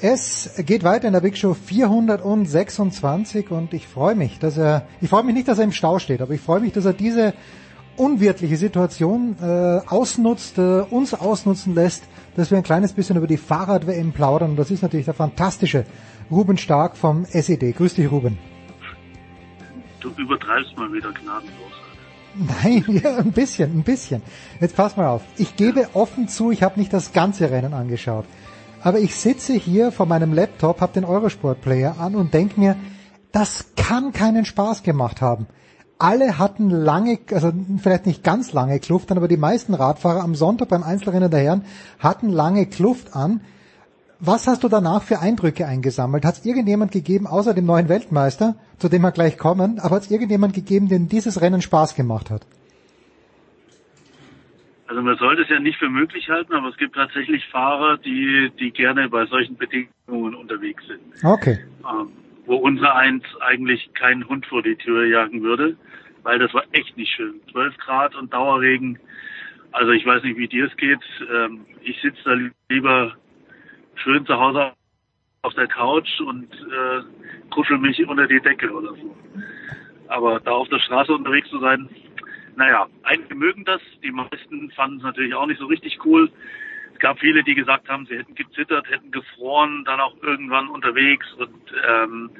Es geht weiter in der Big Show 426 und ich freue mich, dass er, ich freue mich nicht, dass er im Stau steht, aber ich freue mich, dass er diese unwirtliche Situation äh, ausnutzt, äh, uns ausnutzen lässt, dass wir ein kleines bisschen über die Fahrrad-WM plaudern. Und das ist natürlich der fantastische Ruben Stark vom SED. Grüß dich, Ruben. Du übertreibst mal wieder gnadenlos. Nein, ja, ein bisschen, ein bisschen. Jetzt pass mal auf. Ich gebe offen zu, ich habe nicht das ganze Rennen angeschaut. Aber ich sitze hier vor meinem Laptop, habe den Eurosport-Player an und denke mir, das kann keinen Spaß gemacht haben. Alle hatten lange, also vielleicht nicht ganz lange Kluft an, aber die meisten Radfahrer am Sonntag beim Einzelrennen der Herren hatten lange Kluft an. Was hast du danach für Eindrücke eingesammelt? Hat es irgendjemand gegeben, außer dem neuen Weltmeister, zu dem wir gleich kommen, aber hat es irgendjemand gegeben, dem dieses Rennen Spaß gemacht hat? Also man sollte es ja nicht für möglich halten, aber es gibt tatsächlich Fahrer, die, die gerne bei solchen Bedingungen unterwegs sind. Okay. Ähm, wo unser Eins eigentlich keinen Hund vor die Tür jagen würde, weil das war echt nicht schön. 12 Grad und Dauerregen. Also ich weiß nicht, wie dir es geht. Ähm, ich sitze da lieber schön zu Hause auf der Couch und äh, kuschel mich unter die Decke oder so. Aber da auf der Straße unterwegs zu sein, naja, einige mögen das, die meisten fanden es natürlich auch nicht so richtig cool. Es gab viele, die gesagt haben, sie hätten gezittert, hätten gefroren, dann auch irgendwann unterwegs und ähm,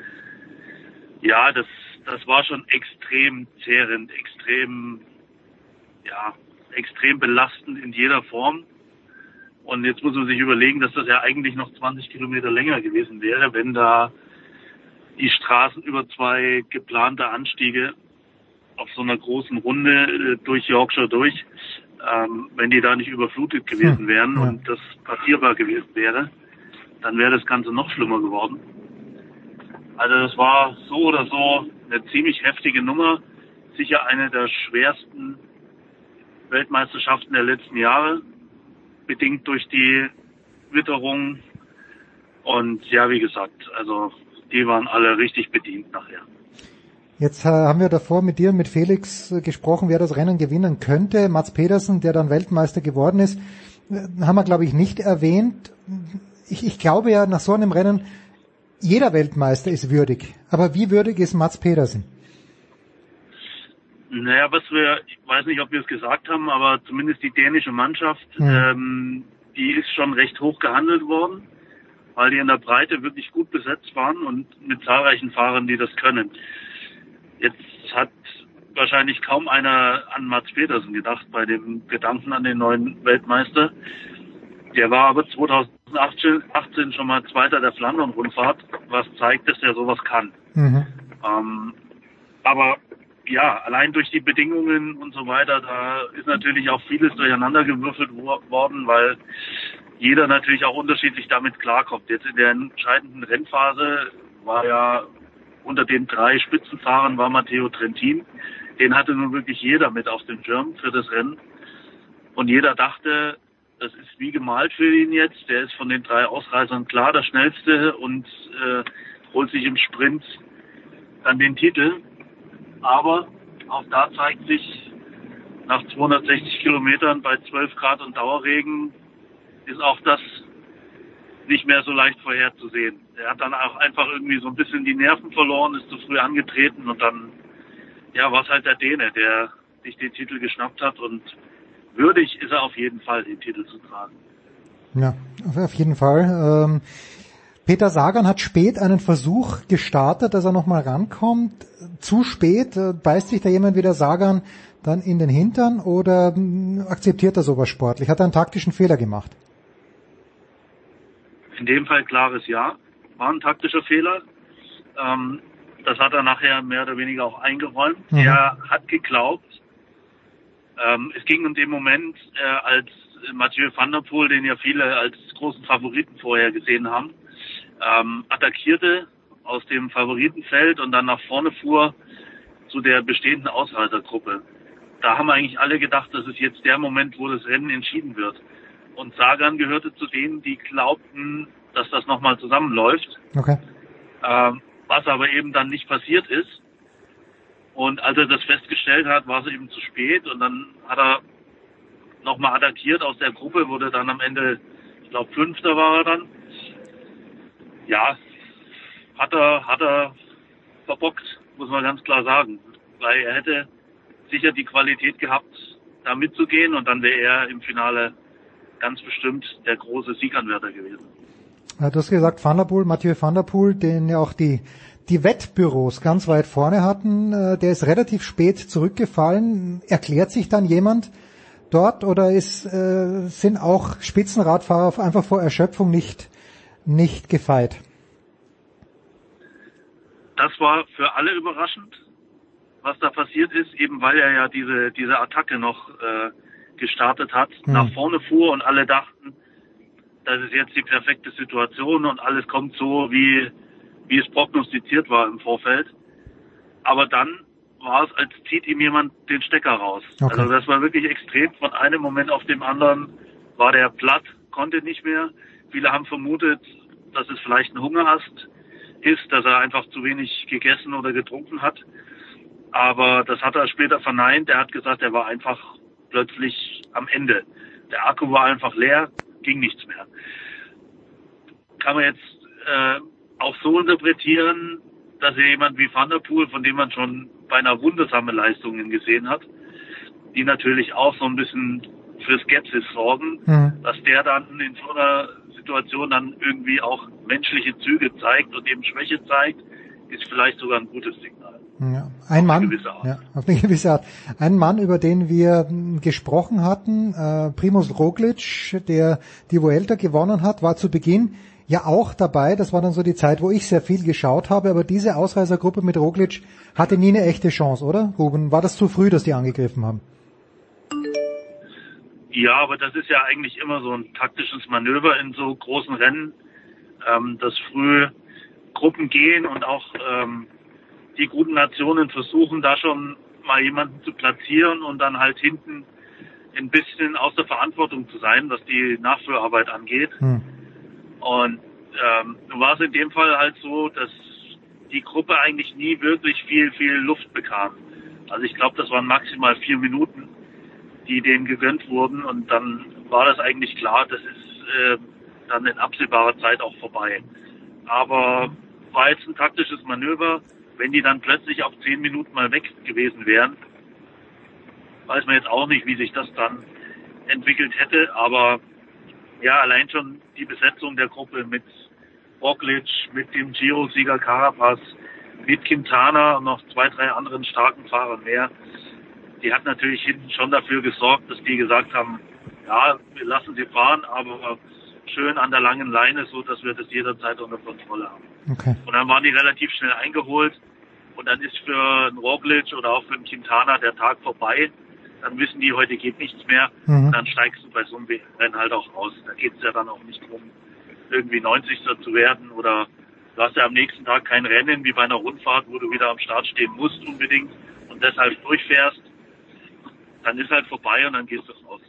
ja, das, das war schon extrem zehrend, extrem, ja, extrem belastend in jeder Form. Und jetzt muss man sich überlegen, dass das ja eigentlich noch 20 Kilometer länger gewesen wäre, wenn da die Straßen über zwei geplante Anstiege auf so einer großen Runde äh, durch Yorkshire durch, ähm, wenn die da nicht überflutet gewesen Hm, wären ja. und das passierbar gewesen wäre, dann wäre das Ganze noch schlimmer geworden. Also das war so oder so eine ziemlich heftige Nummer, sicher eine der schwersten Weltmeisterschaften der letzten Jahre, bedingt durch die Witterung. Und ja, wie gesagt, also die waren alle richtig bedient nachher. Jetzt äh, haben wir davor mit dir mit Felix äh, gesprochen, wer das Rennen gewinnen könnte. Mats Pedersen, der dann Weltmeister geworden ist, äh, haben wir, glaube ich, nicht erwähnt. Ich, ich glaube ja, nach so einem Rennen, jeder Weltmeister ist würdig. Aber wie würdig ist Mats Pedersen? Naja, was wir, ich weiß nicht, ob wir es gesagt haben, aber zumindest die dänische Mannschaft, Hm. ähm, die ist schon recht hoch gehandelt worden, weil die in der Breite wirklich gut besetzt waren und mit zahlreichen Fahrern, die das können. Jetzt hat wahrscheinlich kaum einer an Mats Petersen gedacht bei dem Gedanken an den neuen Weltmeister. Der war aber 2018 18 schon mal Zweiter der Flandern-Rundfahrt, was zeigt, dass er sowas kann. Mhm. Ähm, aber ja, allein durch die Bedingungen und so weiter, da ist natürlich auch vieles durcheinander gewürfelt wo- worden, weil jeder natürlich auch unterschiedlich damit klarkommt. Jetzt in der entscheidenden Rennphase war ja unter den drei Spitzenfahrern war Matteo Trentin. Den hatte nun wirklich jeder mit auf dem Schirm für das Rennen. Und jeder dachte, das ist wie gemalt für ihn jetzt. Der ist von den drei Ausreisern klar der schnellste und äh, holt sich im Sprint dann den Titel. Aber auch da zeigt sich, nach 260 Kilometern bei 12 Grad und Dauerregen ist auch das nicht mehr so leicht vorherzusehen. Er hat dann auch einfach irgendwie so ein bisschen die Nerven verloren, ist zu früh angetreten und dann, ja, war es halt der Däne, der sich den Titel geschnappt hat und würdig ist er auf jeden Fall, den Titel zu tragen. Ja, auf jeden Fall. Ähm, Peter Sagan hat spät einen Versuch gestartet, dass er nochmal rankommt. Zu spät, äh, beißt sich da jemand wie der Sagan dann in den Hintern oder mh, akzeptiert er sowas sportlich? Hat er einen taktischen Fehler gemacht? In dem Fall klares Ja, war ein taktischer Fehler. Ähm, das hat er nachher mehr oder weniger auch eingeräumt. Mhm. Er hat geglaubt, ähm, es ging in dem Moment, äh, als Mathieu van der Poel, den ja viele als großen Favoriten vorher gesehen haben, ähm, attackierte aus dem Favoritenfeld und dann nach vorne fuhr zu der bestehenden Ausreitergruppe. Da haben eigentlich alle gedacht, das ist jetzt der Moment, wo das Rennen entschieden wird. Und Sagan gehörte zu denen, die glaubten, dass das nochmal zusammenläuft, Okay. ähm, was aber eben dann nicht passiert ist. Und als er das festgestellt hat, war es eben zu spät und dann hat er nochmal attackiert aus der Gruppe, wurde dann am Ende, ich glaube, Fünfter war er dann. Ja, hat er, hat er verbockt, muss man ganz klar sagen. Weil er hätte sicher die Qualität gehabt, da mitzugehen und dann wäre er im Finale ganz bestimmt der große Sieganwärter gewesen. Ja, Du hast gesagt, Van der Poel, Mathieu Van der Poel, den ja auch die, die Wettbüros ganz weit vorne hatten, äh, der ist relativ spät zurückgefallen. Erklärt sich dann jemand dort oder ist, äh, sind auch Spitzenradfahrer einfach vor Erschöpfung nicht, nicht gefeit? das war für alle überraschend, was da passiert ist, eben weil er ja diese, diese Attacke noch äh, gestartet hat, Hm. nach vorne fuhr und alle dachten, das ist jetzt die perfekte Situation und alles kommt so, wie, wie es prognostiziert war im Vorfeld. Aber dann war es, als zieht ihm jemand den Stecker raus. Okay. Also das war wirklich extrem. Von einem Moment auf dem anderen war der platt, konnte nicht mehr. Viele haben vermutet, dass es vielleicht ein Hungerast ist, dass er einfach zu wenig gegessen oder getrunken hat. Aber das hat er später verneint. Er hat gesagt, er war einfach plötzlich am Ende. Der Akku war einfach leer, ging nichts mehr. Kann man jetzt äh, auch so interpretieren, dass er jemand wie Van der Poel, von dem man schon beinahe wundersame Leistungen gesehen hat, die natürlich auch so ein bisschen für Skepsis sorgen, Mhm. dass der dann in so einer Situation dann irgendwie auch menschliche Züge zeigt und eben Schwäche zeigt, ist vielleicht sogar ein gutes Signal. Ja, ein Mann, gewisse Art. Ja, auf eine gewisse Art. Ein Mann, über den wir m, gesprochen hatten, äh, Primus Roglic, der die Vuelta gewonnen hat, war zu Beginn ja auch dabei. Das war dann so die Zeit, wo ich sehr viel geschaut habe. Aber diese Ausreißergruppe mit Roglic hatte nie eine echte Chance, oder? Ruben, war das zu früh, dass die angegriffen haben? Ja, aber das ist ja eigentlich immer so ein taktisches Manöver in so großen Rennen, ähm, dass früh Gruppen gehen und auch ähm, die guten Nationen versuchen, da schon mal jemanden zu platzieren und dann halt hinten ein bisschen aus der Verantwortung zu sein, was die Nachführarbeit angeht. Hm. Und ähm, nun war es in dem Fall halt so, dass die Gruppe eigentlich nie wirklich viel, viel Luft bekam. Also ich glaube, das waren maximal vier Minuten, die denen gegönnt wurden und dann war das eigentlich klar, das ist äh, dann in absehbarer Zeit auch vorbei. Aber war jetzt ein taktisches Manöver. Wenn die dann plötzlich auf zehn Minuten mal weg gewesen wären, weiß man jetzt auch nicht, wie sich das dann entwickelt hätte. Aber ja, allein schon die Besetzung der Gruppe mit Roglic, mit dem Giro-Sieger Carapaz, mit Quintana und noch zwei, drei anderen starken Fahrern mehr, die hat natürlich hinten schon dafür gesorgt, dass die gesagt haben, ja, wir lassen sie fahren, aber schön an der langen Leine, so dass wir das jederzeit unter Kontrolle haben. Okay. Und dann waren die relativ schnell eingeholt und dann ist für einen Roglic oder auch für einen Quintana der Tag vorbei. Dann wissen die, heute geht nichts mehr. Mhm. Dann steigst du bei so einem Rennen halt auch raus. Da geht es ja dann auch nicht drum, irgendwie 90. zu werden oder du hast ja am nächsten Tag kein Rennen wie bei einer Rundfahrt, wo du wieder am Start stehen musst unbedingt und deshalb durchfährst. Dann ist halt vorbei und dann gehst du raus.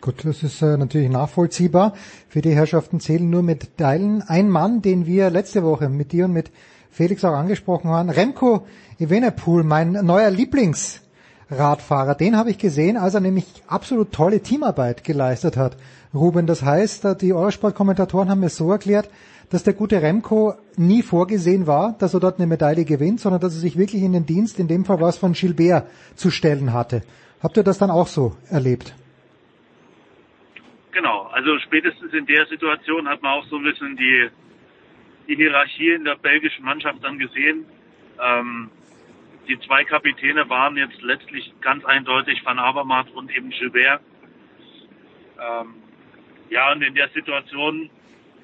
Gut, das ist äh, natürlich nachvollziehbar. Für die Herrschaften zählen nur mit Teilen. Ein Mann, den wir letzte Woche mit dir und mit Felix auch angesprochen haben, Remco Evenepoel, mein neuer Lieblingsradfahrer, den habe ich gesehen, als er nämlich absolut tolle Teamarbeit geleistet hat. Ruben, das heißt, äh, die Eurosport-Kommentatoren haben mir so erklärt, dass der gute Remco nie vorgesehen war, dass er dort eine Medaille gewinnt, sondern dass er sich wirklich in den Dienst, in dem Fall was von Gilbert, zu stellen hatte. Habt ihr das dann auch so erlebt? Genau, also spätestens in der Situation hat man auch so ein bisschen die, die Hierarchie in der belgischen Mannschaft dann gesehen. Ähm, die zwei Kapitäne waren jetzt letztlich ganz eindeutig Van Avermaet und eben Gilbert. Ähm, ja, und in der Situation,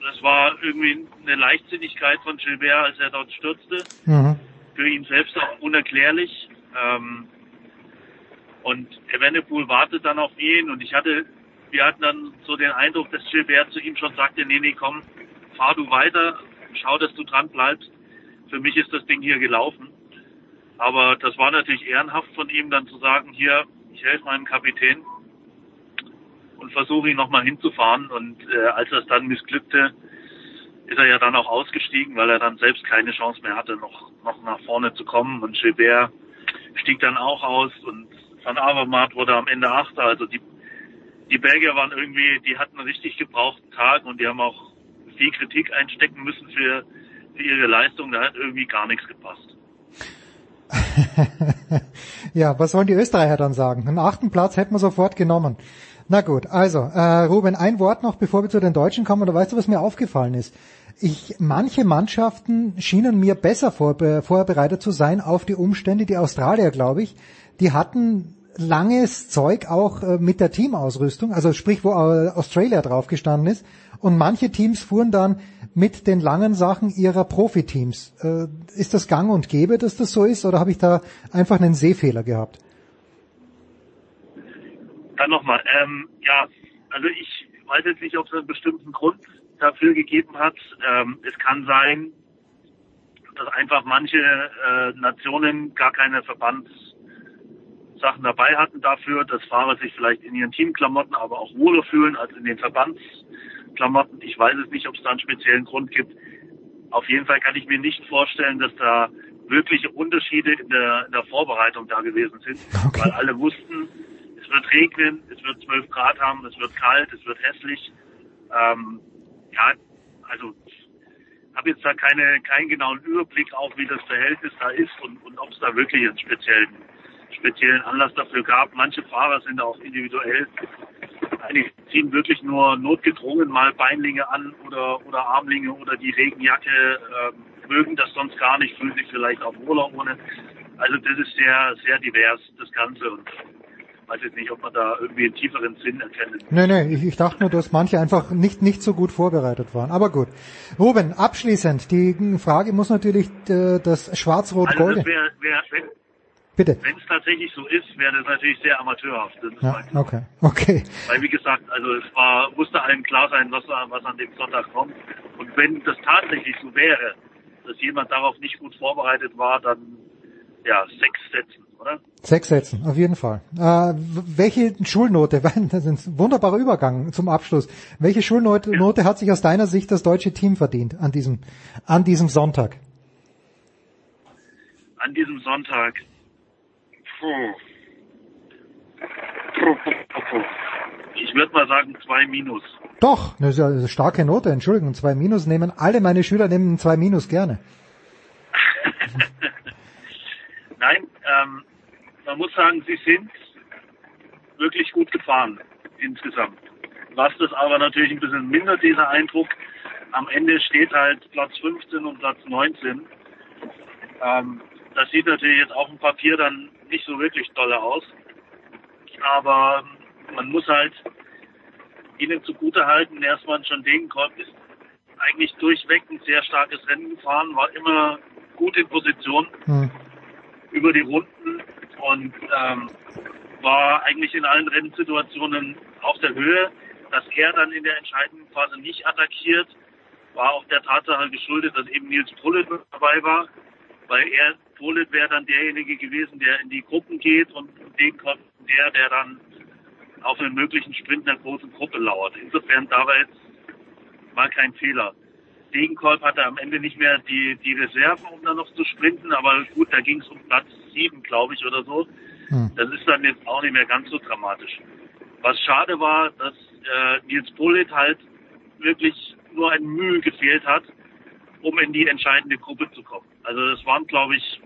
das war irgendwie eine Leichtsinnigkeit von Gilbert, als er dort stürzte. Mhm. Für ihn selbst auch unerklärlich. Ähm, und Evenepoel wartet dann auf ihn und ich hatte wir hatten dann so den Eindruck, dass Gilbert zu ihm schon sagte, nee, nee, komm, fahr du weiter, schau, dass du dran bleibst. Für mich ist das Ding hier gelaufen. Aber das war natürlich ehrenhaft von ihm, dann zu sagen, hier, ich helfe meinem Kapitän und versuche ihn nochmal hinzufahren. Und äh, als das dann missglückte, ist er ja dann auch ausgestiegen, weil er dann selbst keine Chance mehr hatte, noch, noch nach vorne zu kommen. Und Gilbert stieg dann auch aus und Van Avermaet wurde am Ende Achter. Also die die Belgier waren irgendwie, die hatten einen richtig gebrauchten Tag und die haben auch viel Kritik einstecken müssen für, für ihre Leistung. Da hat irgendwie gar nichts gepasst. ja, was sollen die Österreicher dann sagen? Den achten Platz hätten wir sofort genommen. Na gut, also äh, Ruben, ein Wort noch, bevor wir zu den Deutschen kommen. Oder weißt du, was mir aufgefallen ist? Ich, manche Mannschaften schienen mir besser vorbe vorbereitet zu sein auf die Umstände. Die Australier, glaube ich, die hatten langes Zeug auch äh, mit der Teamausrüstung, also sprich, wo äh, Australia drauf gestanden ist. Und manche Teams fuhren dann mit den langen Sachen ihrer Profiteams. Äh, ist das gang und gäbe, dass das so ist, oder habe ich da einfach einen Sehfehler gehabt? Dann nochmal, ähm, ja, also ich weiß jetzt nicht, ob es einen bestimmten Grund dafür gegeben hat. Ähm, es kann sein, dass einfach manche äh, Nationen gar keine Verbands Sachen dabei hatten dafür, dass Fahrer sich vielleicht in ihren Teamklamotten aber auch wohler fühlen als in den Verbandsklamotten. Ich weiß es nicht, ob es da einen speziellen Grund gibt. Auf jeden Fall kann ich mir nicht vorstellen, dass da wirkliche Unterschiede in der, in der Vorbereitung da gewesen sind, okay. weil alle wussten, es wird regnen, es wird 12 Grad haben, es wird kalt, es wird hässlich. Ähm, ja, also habe jetzt da keine, keinen genauen Überblick auch, wie das Verhältnis da ist und, und ob es da wirklich einen speziellen speziellen Anlass dafür gab. Manche Fahrer sind auch individuell. Einige ziehen wirklich nur notgedrungen mal Beinlinge an oder, oder Armlinge oder die Regenjacke, äh, mögen das sonst gar nicht, fühlen sich vielleicht auch wohler ohne. Also das ist sehr, sehr divers, das Ganze. Und ich weiß jetzt nicht, ob man da irgendwie einen tieferen Sinn erkennt. Nee, nee, ich, ich dachte nur, dass manche einfach nicht, nicht so gut vorbereitet waren. Aber gut. Ruben, abschließend, die Frage muss natürlich äh, das Schwarz-Rot-Gold... Also das wär, wär, wenn, Bitte. Wenn es tatsächlich so ist, wäre das natürlich sehr amateurhaft. Ja, okay, okay. Weil wie gesagt, also es war, musste allen klar sein, was, was an dem Sonntag kommt. Und wenn das tatsächlich so wäre, dass jemand darauf nicht gut vorbereitet war, dann ja, sechs Sätzen, oder? Sechs Sätzen, auf jeden Fall. Äh, welche Schulnote, das ist ein wunderbarer Übergang zum Abschluss. Welche Schulnote Note hat sich aus deiner Sicht das deutsche Team verdient an diesem, an diesem Sonntag? An diesem Sonntag. Ich würde mal sagen zwei Minus. Doch, das ist ja eine starke Note, Entschuldigung, zwei Minus nehmen, alle meine Schüler nehmen zwei Minus gerne. Nein, ähm, man muss sagen, sie sind wirklich gut gefahren insgesamt. Was das aber natürlich ein bisschen mindert, dieser Eindruck. Am Ende steht halt Platz 15 und Platz 19. Ähm, das sieht natürlich jetzt auf dem Papier dann nicht so wirklich dolle aus. Aber man muss halt ihnen zugutehalten, erstmal schon Degenkolb ist eigentlich durchweg ein sehr starkes Rennen gefahren, war immer gut in Position Hm. über die Runden und ähm, war eigentlich in allen Rennsituationen auf der Höhe. Dass er dann in der entscheidenden Phase nicht attackiert, war auch der Tatsache geschuldet, dass eben Nils mit dabei war, weil er, Pullet wäre dann derjenige gewesen, der in die Gruppen geht und den kommt der, der dann auf einen möglichen Sprint einer großen Gruppe lauert. Insofern da war jetzt war kein Fehler. Degenkolb hatte am Ende nicht mehr die, die Reserven, um dann noch zu sprinten, aber gut, da ging es um Platz sieben, glaube ich, oder so. Hm. Das ist dann jetzt auch nicht mehr ganz so dramatisch. Was schade war, dass äh, Nils Bullitt halt wirklich nur ein Mühe gefehlt hat, um in die entscheidende Gruppe zu kommen. Also das waren, glaube ich,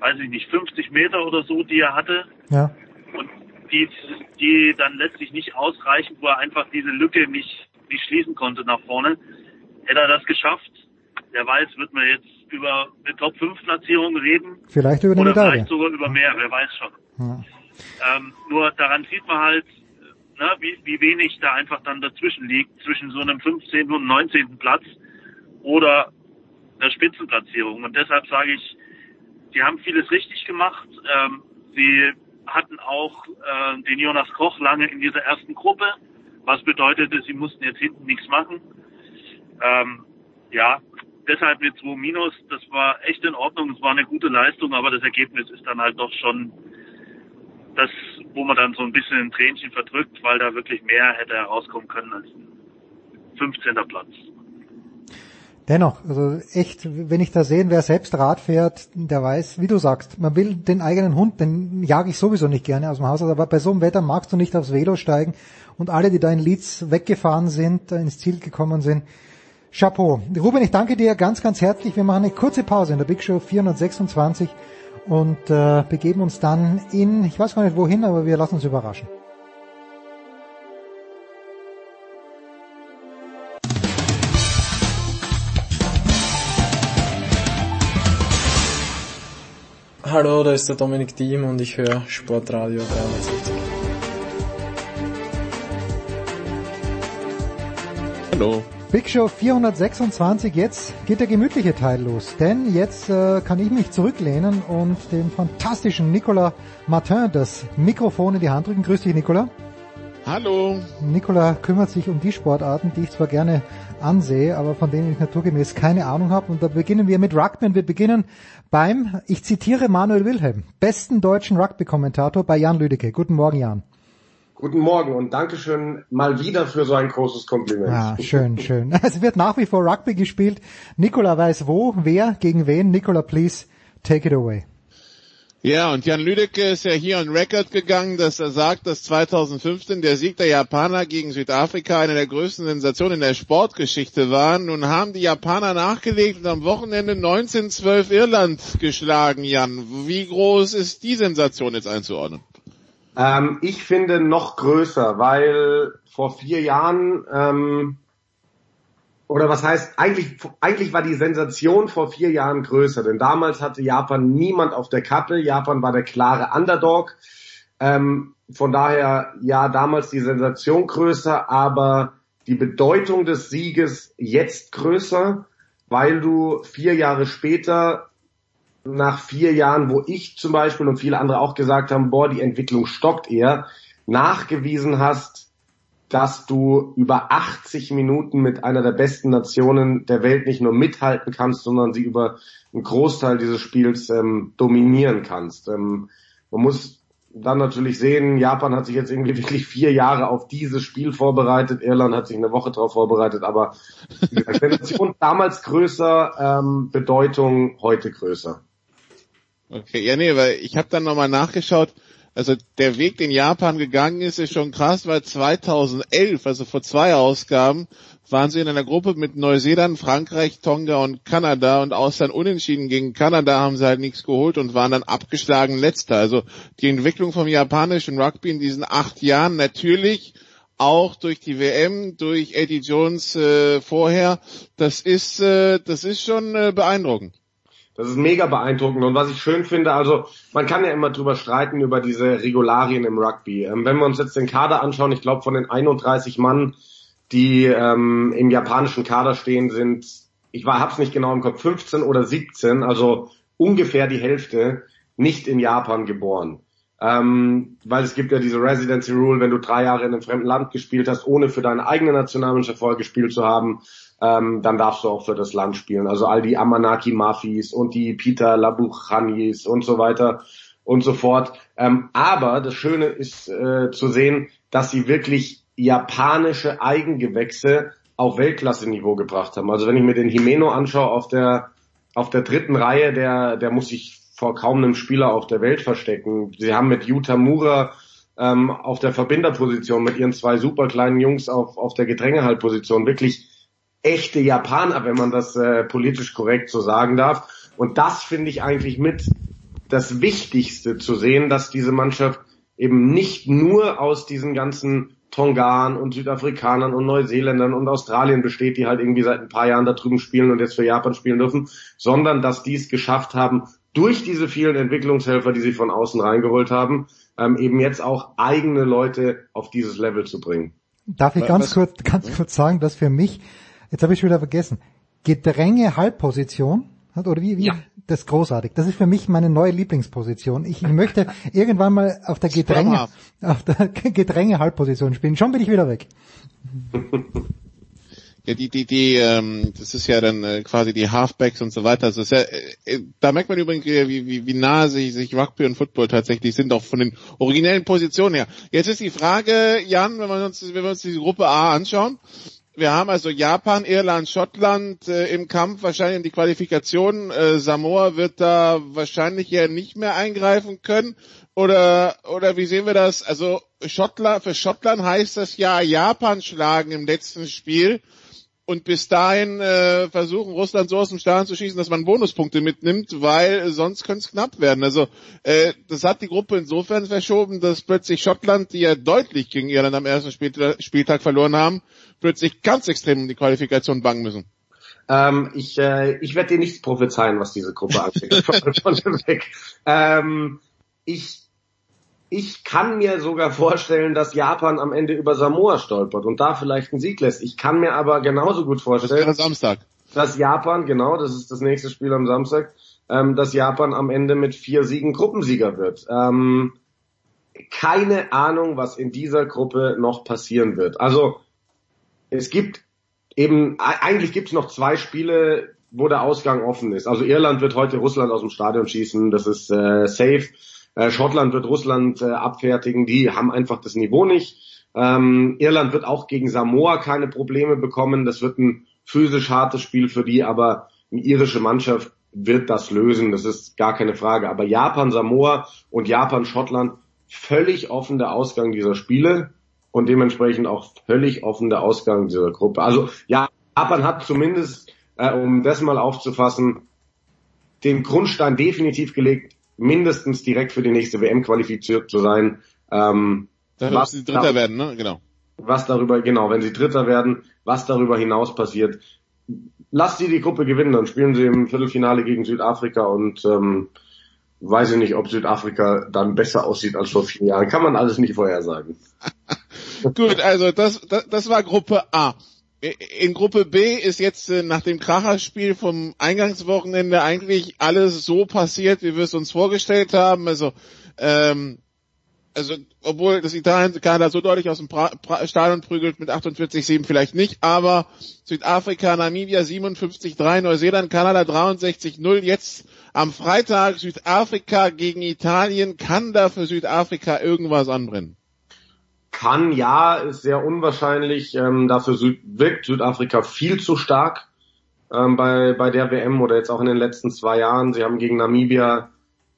weiß ich nicht, 50 Meter oder so, die er hatte Ja. und die, die dann letztlich nicht ausreichen, wo er einfach diese Lücke nicht, nicht schließen konnte nach vorne. Hätte er das geschafft, wer weiß, wird man jetzt über eine Top-5-Platzierung reden Vielleicht über eine oder Medaille. vielleicht sogar über mehr, wer weiß schon. Ja. Ähm, nur daran sieht man halt, ne, wie, wie wenig da einfach dann dazwischen liegt, zwischen so einem 15. und 19. Platz oder der Spitzenplatzierung. Und deshalb sage ich, sie haben vieles richtig gemacht. Ähm, sie hatten auch äh, den Jonas Koch lange in dieser ersten Gruppe, was bedeutete, sie mussten jetzt hinten nichts machen. Ähm, ja, deshalb mit 2 Minus, das war echt in Ordnung, es war eine gute Leistung, aber das Ergebnis ist dann halt doch schon das, wo man dann so ein bisschen ein Tränchen verdrückt, weil da wirklich mehr hätte herauskommen können als ein 15. Platz. Dennoch, also echt, wenn ich da sehen, wer selbst Rad fährt, der weiß, wie du sagst, man will den eigenen Hund, den jage ich sowieso nicht gerne aus dem Haus, aber bei so einem Wetter magst du nicht aufs Velo steigen und alle, die da in Leeds weggefahren sind, ins Ziel gekommen sind, Chapeau. Ruben, ich danke dir ganz, ganz herzlich. Wir machen eine kurze Pause in der Big Show 426 und äh, begeben uns dann in, ich weiß gar nicht wohin, aber wir lassen uns überraschen. Hallo, da ist der Dominik Diem und ich höre Sportradio 360. Hallo. Big Show 426, jetzt geht der gemütliche Teil los, denn jetzt äh, kann ich mich zurücklehnen und dem fantastischen Nicolas Martin das Mikrofon in die Hand drücken. Grüß dich, Nicolas. Hallo. Nicolas kümmert sich um die Sportarten, die ich zwar gerne ansehe, aber von denen ich naturgemäß keine Ahnung habe. Und da beginnen wir mit Rugby und wir beginnen beim, ich zitiere Manuel Wilhelm, besten deutschen Rugby-Kommentator bei Jan Lüdecke. Guten Morgen, Jan. Guten Morgen und Dankeschön mal wieder für so ein großes Kompliment. Ja, schön, schön. Es wird nach wie vor Rugby gespielt. Nicola weiß wo, wer, gegen wen. Nicola, please take it away. Ja, und Jan Lüdecke ist ja hier on Record gegangen, dass er sagt, dass 2015 der Sieg der Japaner gegen Südafrika eine der größten Sensationen in der Sportgeschichte war. Nun haben die Japaner nachgelegt und am Wochenende 1912 Irland geschlagen, Jan. Wie groß ist die Sensation jetzt einzuordnen? Ähm, ich finde noch größer, weil vor vier Jahren ähm, oder was heißt, eigentlich, eigentlich war die Sensation vor vier Jahren größer, denn damals hatte Japan niemand auf der Kappe. Japan war der klare Underdog. Ähm, von daher, ja, damals die Sensation größer, aber die Bedeutung des Sieges jetzt größer, weil du vier Jahre später, nach vier Jahren, wo ich zum Beispiel und viele andere auch gesagt haben, boah, die Entwicklung stockt eher, nachgewiesen hast, dass du über 80 Minuten mit einer der besten Nationen der Welt nicht nur mithalten kannst, sondern sie über einen Großteil dieses Spiels ähm, dominieren kannst. Ähm, man muss dann natürlich sehen, Japan hat sich jetzt irgendwie wirklich vier Jahre auf dieses Spiel vorbereitet, Irland hat sich eine Woche darauf vorbereitet, aber die Sensation damals größer, ähm, Bedeutung heute größer. Okay, ja nee, weil ich habe dann nochmal nachgeschaut, also der Weg, den Japan gegangen ist, ist schon krass, weil 2011, also vor zwei Ausgaben, waren sie in einer Gruppe mit Neuseeland, Frankreich, Tonga und Kanada und aus dann unentschieden gegen Kanada haben sie halt nichts geholt und waren dann abgeschlagen letzter. Also die Entwicklung vom japanischen Rugby in diesen acht Jahren natürlich auch durch die WM, durch Eddie Jones äh, vorher, das ist, äh, das ist schon äh, beeindruckend. Das ist mega beeindruckend. Und was ich schön finde, also man kann ja immer drüber streiten über diese Regularien im Rugby. Ähm, wenn wir uns jetzt den Kader anschauen, ich glaube von den 31 Mann, die ähm, im japanischen Kader stehen, sind, ich war, hab's nicht genau im Kopf, 15 oder 17, also ungefähr die Hälfte, nicht in Japan geboren. Ähm, weil es gibt ja diese Residency Rule, wenn du drei Jahre in einem fremden Land gespielt hast, ohne für deine eigene Nationalmannschaft vorher gespielt zu haben, ähm, dann darfst du auch für das Land spielen. Also all die Amanaki Mafis und die Peter Labuchanis und so weiter und so fort. Ähm, aber das Schöne ist äh, zu sehen, dass sie wirklich japanische Eigengewächse auf Weltklasse-Niveau gebracht haben. Also wenn ich mir den Himeno anschaue auf der auf der dritten Reihe, der der muss sich vor kaum einem Spieler auf der Welt verstecken. Sie haben mit Yuta Mura ähm, auf der Verbinderposition mit ihren zwei super kleinen Jungs auf auf der Gedrängehaltposition wirklich echte Japaner, wenn man das äh, politisch korrekt so sagen darf. Und das finde ich eigentlich mit das Wichtigste zu sehen, dass diese Mannschaft eben nicht nur aus diesen ganzen Tongan und Südafrikanern und Neuseeländern und Australien besteht, die halt irgendwie seit ein paar Jahren da drüben spielen und jetzt für Japan spielen dürfen, sondern dass die es geschafft haben, durch diese vielen Entwicklungshelfer, die sie von außen reingeholt haben, ähm, eben jetzt auch eigene Leute auf dieses Level zu bringen. Darf ich ganz kurz, ganz kurz sagen, dass für mich Jetzt habe ich schon wieder vergessen. Gedränge Halbposition oder wie, wie? Ja. Das ist großartig. Das ist für mich meine neue Lieblingsposition. Ich möchte irgendwann mal auf der Gedränge, auf der Gedränge Halbposition spielen. Schon bin ich wieder weg. Ja, die, die, die, ähm, das ist ja dann äh, quasi die Halfbacks und so weiter. Also ist ja, äh, da merkt man übrigens, wie, wie, wie nah sich, sich Rugby und Football tatsächlich sind, auch von den originellen Positionen her. Jetzt ist die Frage, Jan, wenn wir uns, wenn wir uns diese Gruppe A anschauen, wir haben also Japan, Irland, Schottland äh, im Kampf, wahrscheinlich in die Qualifikation. Äh, Samoa wird da wahrscheinlich ja nicht mehr eingreifen können. Oder, oder wie sehen wir das? Also Schottland, für Schottland heißt das ja Japan schlagen im letzten Spiel und bis dahin äh, versuchen, Russland so aus dem Stadion zu schießen, dass man Bonuspunkte mitnimmt, weil sonst könnte es knapp werden. Also äh, das hat die Gruppe insofern verschoben, dass plötzlich Schottland, die ja deutlich gegen Irland am ersten Spieltag verloren haben, plötzlich ganz extrem um die Qualifikation bangen müssen. Ähm, ich äh, ich werde dir nichts prophezeien, was diese Gruppe angeht. ähm, ich ich kann mir sogar vorstellen, dass Japan am Ende über Samoa stolpert und da vielleicht einen Sieg lässt. Ich kann mir aber genauso gut vorstellen, das Samstag. dass Japan, genau, das ist das nächste Spiel am Samstag, ähm, dass Japan am Ende mit vier Siegen Gruppensieger wird. Ähm, keine Ahnung, was in dieser Gruppe noch passieren wird. Also es gibt eben, eigentlich gibt es noch zwei Spiele, wo der Ausgang offen ist. Also Irland wird heute Russland aus dem Stadion schießen, das ist äh, safe. Äh, Schottland wird Russland äh, abfertigen, die haben einfach das Niveau nicht. Ähm, Irland wird auch gegen Samoa keine Probleme bekommen. Das wird ein physisch hartes Spiel für die, aber eine irische Mannschaft wird das lösen, das ist gar keine Frage. Aber Japan, Samoa und Japan, Schottland, völlig offen der Ausgang dieser Spiele und dementsprechend auch völlig offen der Ausgang dieser Gruppe. Also ja, Japan hat zumindest, äh, um das mal aufzufassen, den Grundstein definitiv gelegt, mindestens direkt für die nächste WM qualifiziert zu sein. Ähm, Dann was sie Dritter werden, ne? Genau. Was darüber, genau, wenn sie Dritter werden, was darüber hinaus passiert, lass sie die Gruppe gewinnen, dann spielen sie im Viertelfinale gegen Südafrika und ähm, weiß ich nicht, ob Südafrika dann besser aussieht als vor vier Jahren. Kann man alles nicht vorhersagen. Gut, also das, das, das war Gruppe A. In Gruppe B ist jetzt äh, nach dem Kracherspiel vom Eingangswochenende eigentlich alles so passiert, wie wir es uns vorgestellt haben. Also, ähm, also obwohl das Italien-Kader so deutlich aus dem pra pra Stadion prügelt mit 48-7 vielleicht nicht, aber Südafrika, Namibia 57-3, Neuseeland, Kanada 63-0. Jetzt am Freitag Südafrika gegen Italien. Kann da für Südafrika irgendwas anbrennen? Kann, ja, ist sehr unwahrscheinlich. Ähm, dafür Süd wirkt Südafrika viel zu stark ähm, bei, bei der WM oder jetzt auch in den letzten zwei Jahren. Sie haben gegen Namibia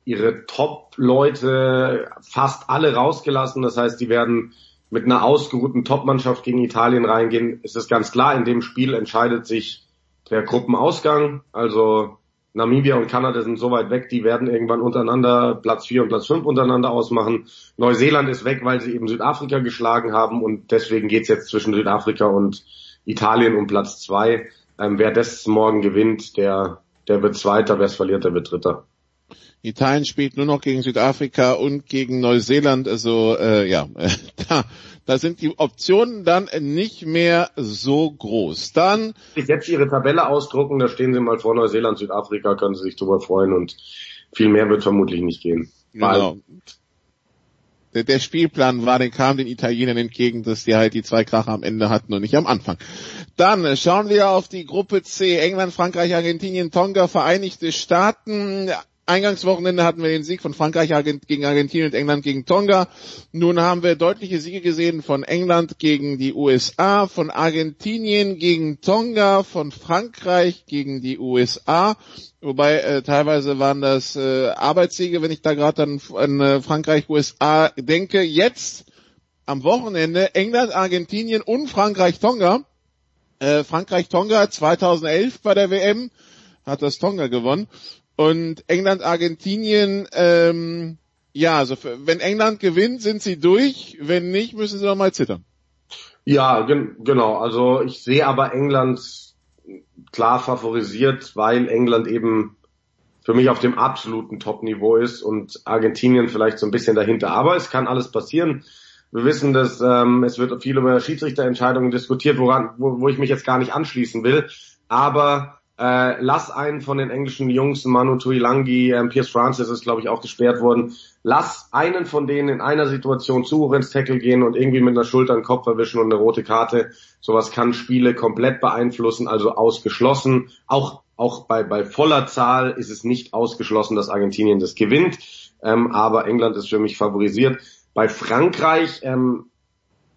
ihre Top-Leute fast alle rausgelassen. Das heißt, die werden mit einer ausgeruhten Top-Mannschaft gegen Italien reingehen. Es ist ganz klar, in dem Spiel entscheidet sich der Gruppenausgang. Also Namibia und Kanada sind so weit weg, die werden irgendwann untereinander Platz 4 und Platz 5 untereinander ausmachen. Neuseeland ist weg, weil sie eben Südafrika geschlagen haben und deswegen geht's jetzt zwischen Südafrika und Italien um Platz 2. Ähm, wer das morgen gewinnt, der, der wird Zweiter, wer es verliert, der wird Dritter. Italien spielt nur noch gegen Südafrika und gegen Neuseeland. Also äh, ja, da, da sind die Optionen dann nicht mehr so groß. Dann ich jetzt Ihre Tabelle ausdrucken, da stehen Sie mal vor Neuseeland, Südafrika, können Sie sich drüber freuen und viel mehr wird vermutlich nicht gehen. Genau. Der, der Spielplan war, den kam den Italienern entgegen, dass die halt die zwei Kracher am Ende hatten und nicht am Anfang. Dann schauen wir auf die Gruppe C. England, Frankreich, Argentinien, Tonga, Vereinigte Staaten. Eingangswochenende hatten wir den Sieg von Frankreich gegen Argentinien und England gegen Tonga. Nun haben wir deutliche Siege gesehen von England gegen die USA, von Argentinien gegen Tonga, von Frankreich gegen die USA. Wobei äh, teilweise waren das äh, Arbeitssiege, wenn ich da gerade an, an äh, Frankreich, USA denke. Jetzt am Wochenende England, Argentinien und Frankreich, Tonga. Äh, Frankreich, Tonga 2011 bei der WM hat das Tonga gewonnen. Und England, Argentinien, ähm, ja, also wenn England gewinnt, sind sie durch. Wenn nicht, müssen sie noch mal zittern. Ja, gen genau. Also ich sehe aber England klar favorisiert, weil England eben für mich auf dem absoluten Top-Niveau ist und Argentinien vielleicht so ein bisschen dahinter. Aber es kann alles passieren. Wir wissen, dass ähm, es wird viel über Schiedsrichterentscheidungen diskutiert, woran, wo, wo ich mich jetzt gar nicht anschließen will. Aber äh, lass einen von den englischen Jungs, Manu Tuilangi, äh, Pierce Francis ist, glaube ich, auch gesperrt worden. Lass einen von denen in einer Situation zu hoch ins Tackle gehen und irgendwie mit einer Schulter einen Kopf erwischen und eine rote Karte. Sowas kann Spiele komplett beeinflussen, also ausgeschlossen. Auch, auch bei, bei voller Zahl ist es nicht ausgeschlossen, dass Argentinien das gewinnt. Ähm, aber England ist für mich favorisiert. Bei Frankreich, ähm,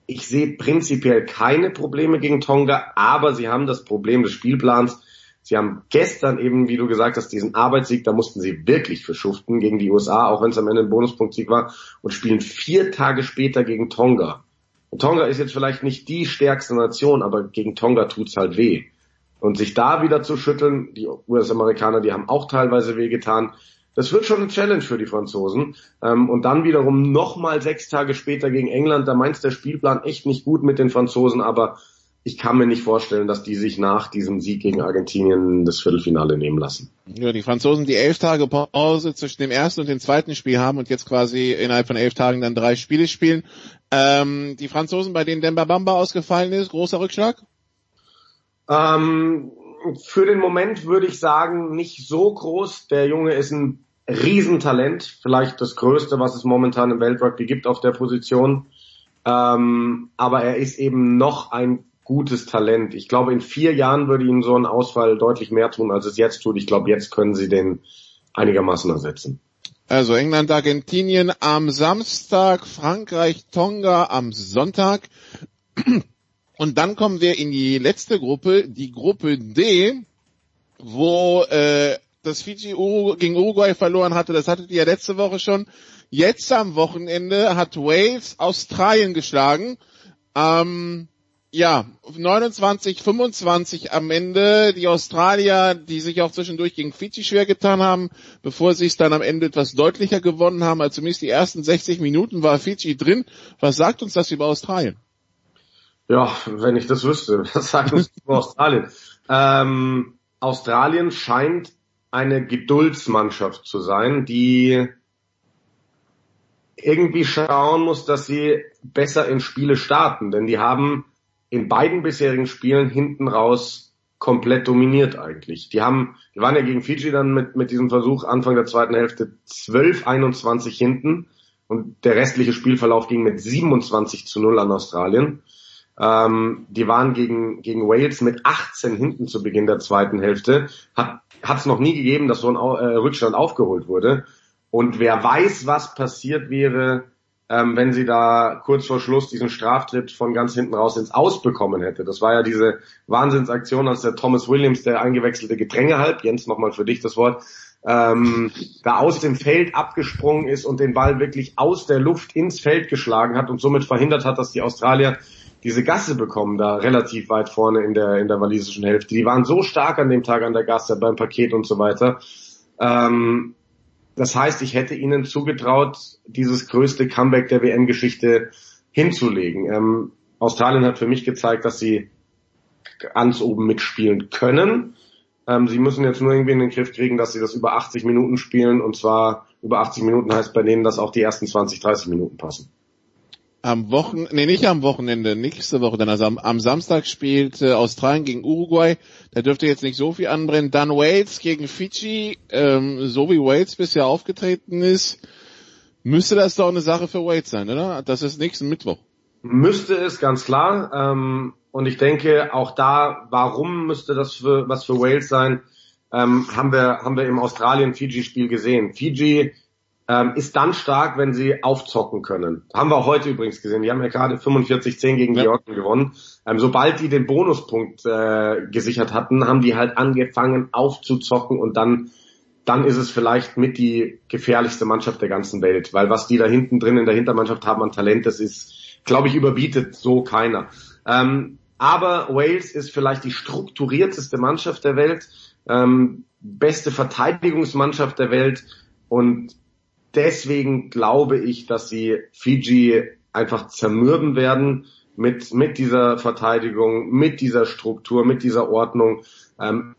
ich sehe prinzipiell keine Probleme gegen Tonga, aber sie haben das Problem des Spielplans Sie haben gestern eben, wie du gesagt hast, diesen Arbeitssieg, da mussten sie wirklich verschuften gegen die USA, auch wenn es am Ende ein Bonuspunktsieg war, und spielen vier Tage später gegen Tonga. Und Tonga ist jetzt vielleicht nicht die stärkste Nation, aber gegen Tonga tut's halt weh. Und sich da wieder zu schütteln, die US-Amerikaner, die haben auch teilweise wehgetan. Das wird schon eine Challenge für die Franzosen. Ähm, und dann wiederum nochmal sechs Tage später gegen England, da meint der Spielplan echt nicht gut mit den Franzosen, aber ich kann mir nicht vorstellen, dass die sich nach diesem Sieg gegen Argentinien das Viertelfinale nehmen lassen. Ja, die Franzosen, die elf Tage Pause zwischen dem ersten und dem zweiten Spiel haben und jetzt quasi innerhalb von elf Tagen dann drei Spiele spielen. Ähm, die Franzosen, bei denen Demba Bamba ausgefallen ist, großer Rückschlag? Ähm, für den Moment würde ich sagen, nicht so groß. Der Junge ist ein Riesentalent, vielleicht das Größte, was es momentan im Weltrugby gibt auf der Position. Ähm, aber er ist eben noch ein gutes Talent. Ich glaube, in vier Jahren würde ihm so ein Ausfall deutlich mehr tun, als es jetzt tut. Ich glaube, jetzt können sie den einigermaßen ersetzen. Also England, Argentinien am Samstag, Frankreich, Tonga am Sonntag. Und dann kommen wir in die letzte Gruppe, die Gruppe D, wo äh, das Fiji gegen Uruguay verloren hatte. Das hattet ihr ja letzte Woche schon. Jetzt am Wochenende hat Wales Australien geschlagen. Ähm, ja, 29, 25 am Ende. Die Australier, die sich auch zwischendurch gegen Fiji schwer getan haben, bevor sie es dann am Ende etwas deutlicher gewonnen haben. Also zumindest die ersten 60 Minuten war Fiji drin. Was sagt uns das über Australien? Ja, wenn ich das wüsste, was sagt uns über Australien? Ähm, Australien scheint eine Geduldsmannschaft zu sein, die irgendwie schauen muss, dass sie besser in Spiele starten, denn die haben in beiden bisherigen Spielen hinten raus komplett dominiert eigentlich. Die haben, die waren ja gegen Fiji dann mit, mit diesem Versuch Anfang der zweiten Hälfte 12, 21 hinten und der restliche Spielverlauf ging mit 27 zu 0 an Australien. Ähm, die waren gegen, gegen Wales mit 18 hinten zu Beginn der zweiten Hälfte. Hat es noch nie gegeben, dass so ein äh, Rückstand aufgeholt wurde. Und wer weiß, was passiert wäre, ähm, wenn sie da kurz vor Schluss diesen Straftritt von ganz hinten raus ins Aus bekommen hätte. Das war ja diese Wahnsinnsaktion, als der Thomas Williams, der eingewechselte Gedrängehalb, Jens nochmal für dich das Wort, ähm, da aus dem Feld abgesprungen ist und den Ball wirklich aus der Luft ins Feld geschlagen hat und somit verhindert hat, dass die Australier diese Gasse bekommen, da relativ weit vorne in der, in der walisischen Hälfte. Die waren so stark an dem Tag an der Gasse, beim Paket und so weiter. Ähm, das heißt, ich hätte ihnen zugetraut, dieses größte Comeback der WM-Geschichte hinzulegen. Ähm, Australien hat für mich gezeigt, dass sie ganz oben mitspielen können. Ähm, sie müssen jetzt nur irgendwie in den Griff kriegen, dass sie das über 80 Minuten spielen. Und zwar über 80 Minuten heißt bei denen, dass auch die ersten 20, 30 Minuten passen am Wochenende, nee, nicht am Wochenende, nächste Woche, dann also am, am Samstag spielt äh, Australien gegen Uruguay. Da dürfte jetzt nicht so viel anbrennen. Dann Wales gegen Fiji, ähm, so wie Wales bisher aufgetreten ist, müsste das doch eine Sache für Wales sein, oder? Das ist nächsten Mittwoch. Müsste es, ganz klar. Ähm, und ich denke, auch da, warum müsste das für, was für Wales sein, ähm, haben wir, haben wir im Australien-Fiji-Spiel gesehen. Fiji ähm, ist dann stark, wenn sie aufzocken können. Haben wir auch heute übrigens gesehen. Die haben ja gerade 45-10 gegen ja. Georgien gewonnen. Ähm, sobald die den Bonuspunkt äh, gesichert hatten, haben die halt angefangen aufzuzocken und dann dann ist es vielleicht mit die gefährlichste Mannschaft der ganzen Welt, weil was die da hinten drin in der Hintermannschaft haben an Talent, das ist, glaube ich, überbietet so keiner. Ähm, aber Wales ist vielleicht die strukturierteste Mannschaft der Welt, ähm, beste Verteidigungsmannschaft der Welt und deswegen glaube ich, dass sie Fiji einfach zermürben werden mit, mit dieser Verteidigung, mit dieser Struktur, mit dieser Ordnung. Ähm,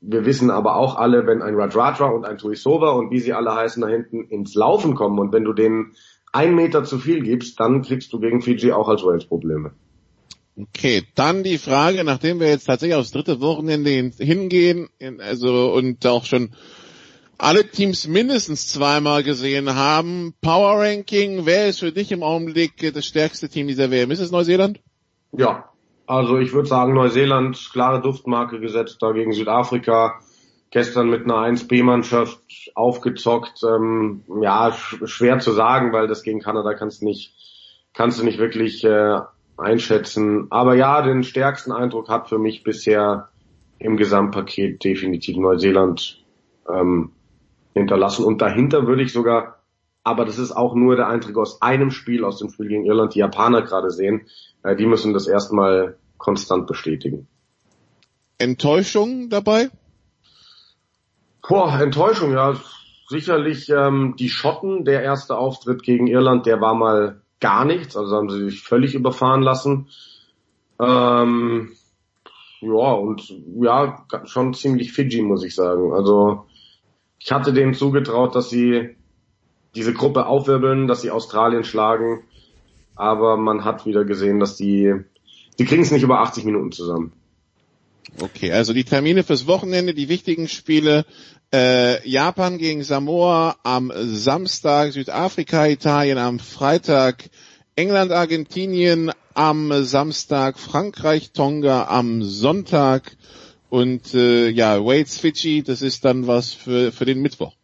wir wissen aber auch alle, wenn ein Rajradra und ein Tuisova und wie sie alle heißen da hinten ins Laufen kommen und wenn du denen ein Meter zu viel gibst, dann kriegst du gegen Fiji auch als Wales Probleme. Okay, dann die Frage, nachdem wir jetzt tatsächlich aufs dritte Wochenende hingehen, also und auch schon alle Teams mindestens zweimal gesehen haben. Power Ranking, wer ist für dich im Augenblick das stärkste Team dieser WM? Ist es Neuseeland? Ja, also ich würde sagen Neuseeland, klare Duftmarke gesetzt da gegen Südafrika. Gestern mit einer 1B-Mannschaft aufgezockt. Ähm, ja, sch schwer zu sagen, weil das gegen Kanada kannst du nicht, kannst du nicht wirklich äh, einschätzen. Aber ja, den stärksten Eindruck hat für mich bisher im Gesamtpaket definitiv Neuseeland. Ähm, hinterlassen. Und dahinter würde ich sogar, aber das ist auch nur der Eindruck aus einem Spiel, aus dem Spiel gegen Irland, die Japaner gerade sehen. Äh, die müssen das erstmal konstant bestätigen. Enttäuschung dabei? Boah, Enttäuschung, ja. Sicherlich ähm, die Schotten, der erste Auftritt gegen Irland, der war mal gar nichts, also haben sie sich völlig überfahren lassen. Ähm, ja, und ja, schon ziemlich Fiji, muss ich sagen. Also ich hatte denen zugetraut, dass sie diese Gruppe aufwirbeln, dass sie Australien schlagen, aber man hat wieder gesehen, dass die, die kriegen es nicht über 80 Minuten zusammen. Okay, also die Termine fürs Wochenende, die wichtigen Spiele, äh, Japan gegen Samoa am Samstag, Südafrika, Italien am Freitag, England, Argentinien am Samstag, Frankreich, Tonga am Sonntag und äh, ja, Waits Fidschi, das ist dann was für, für den Mittwoch.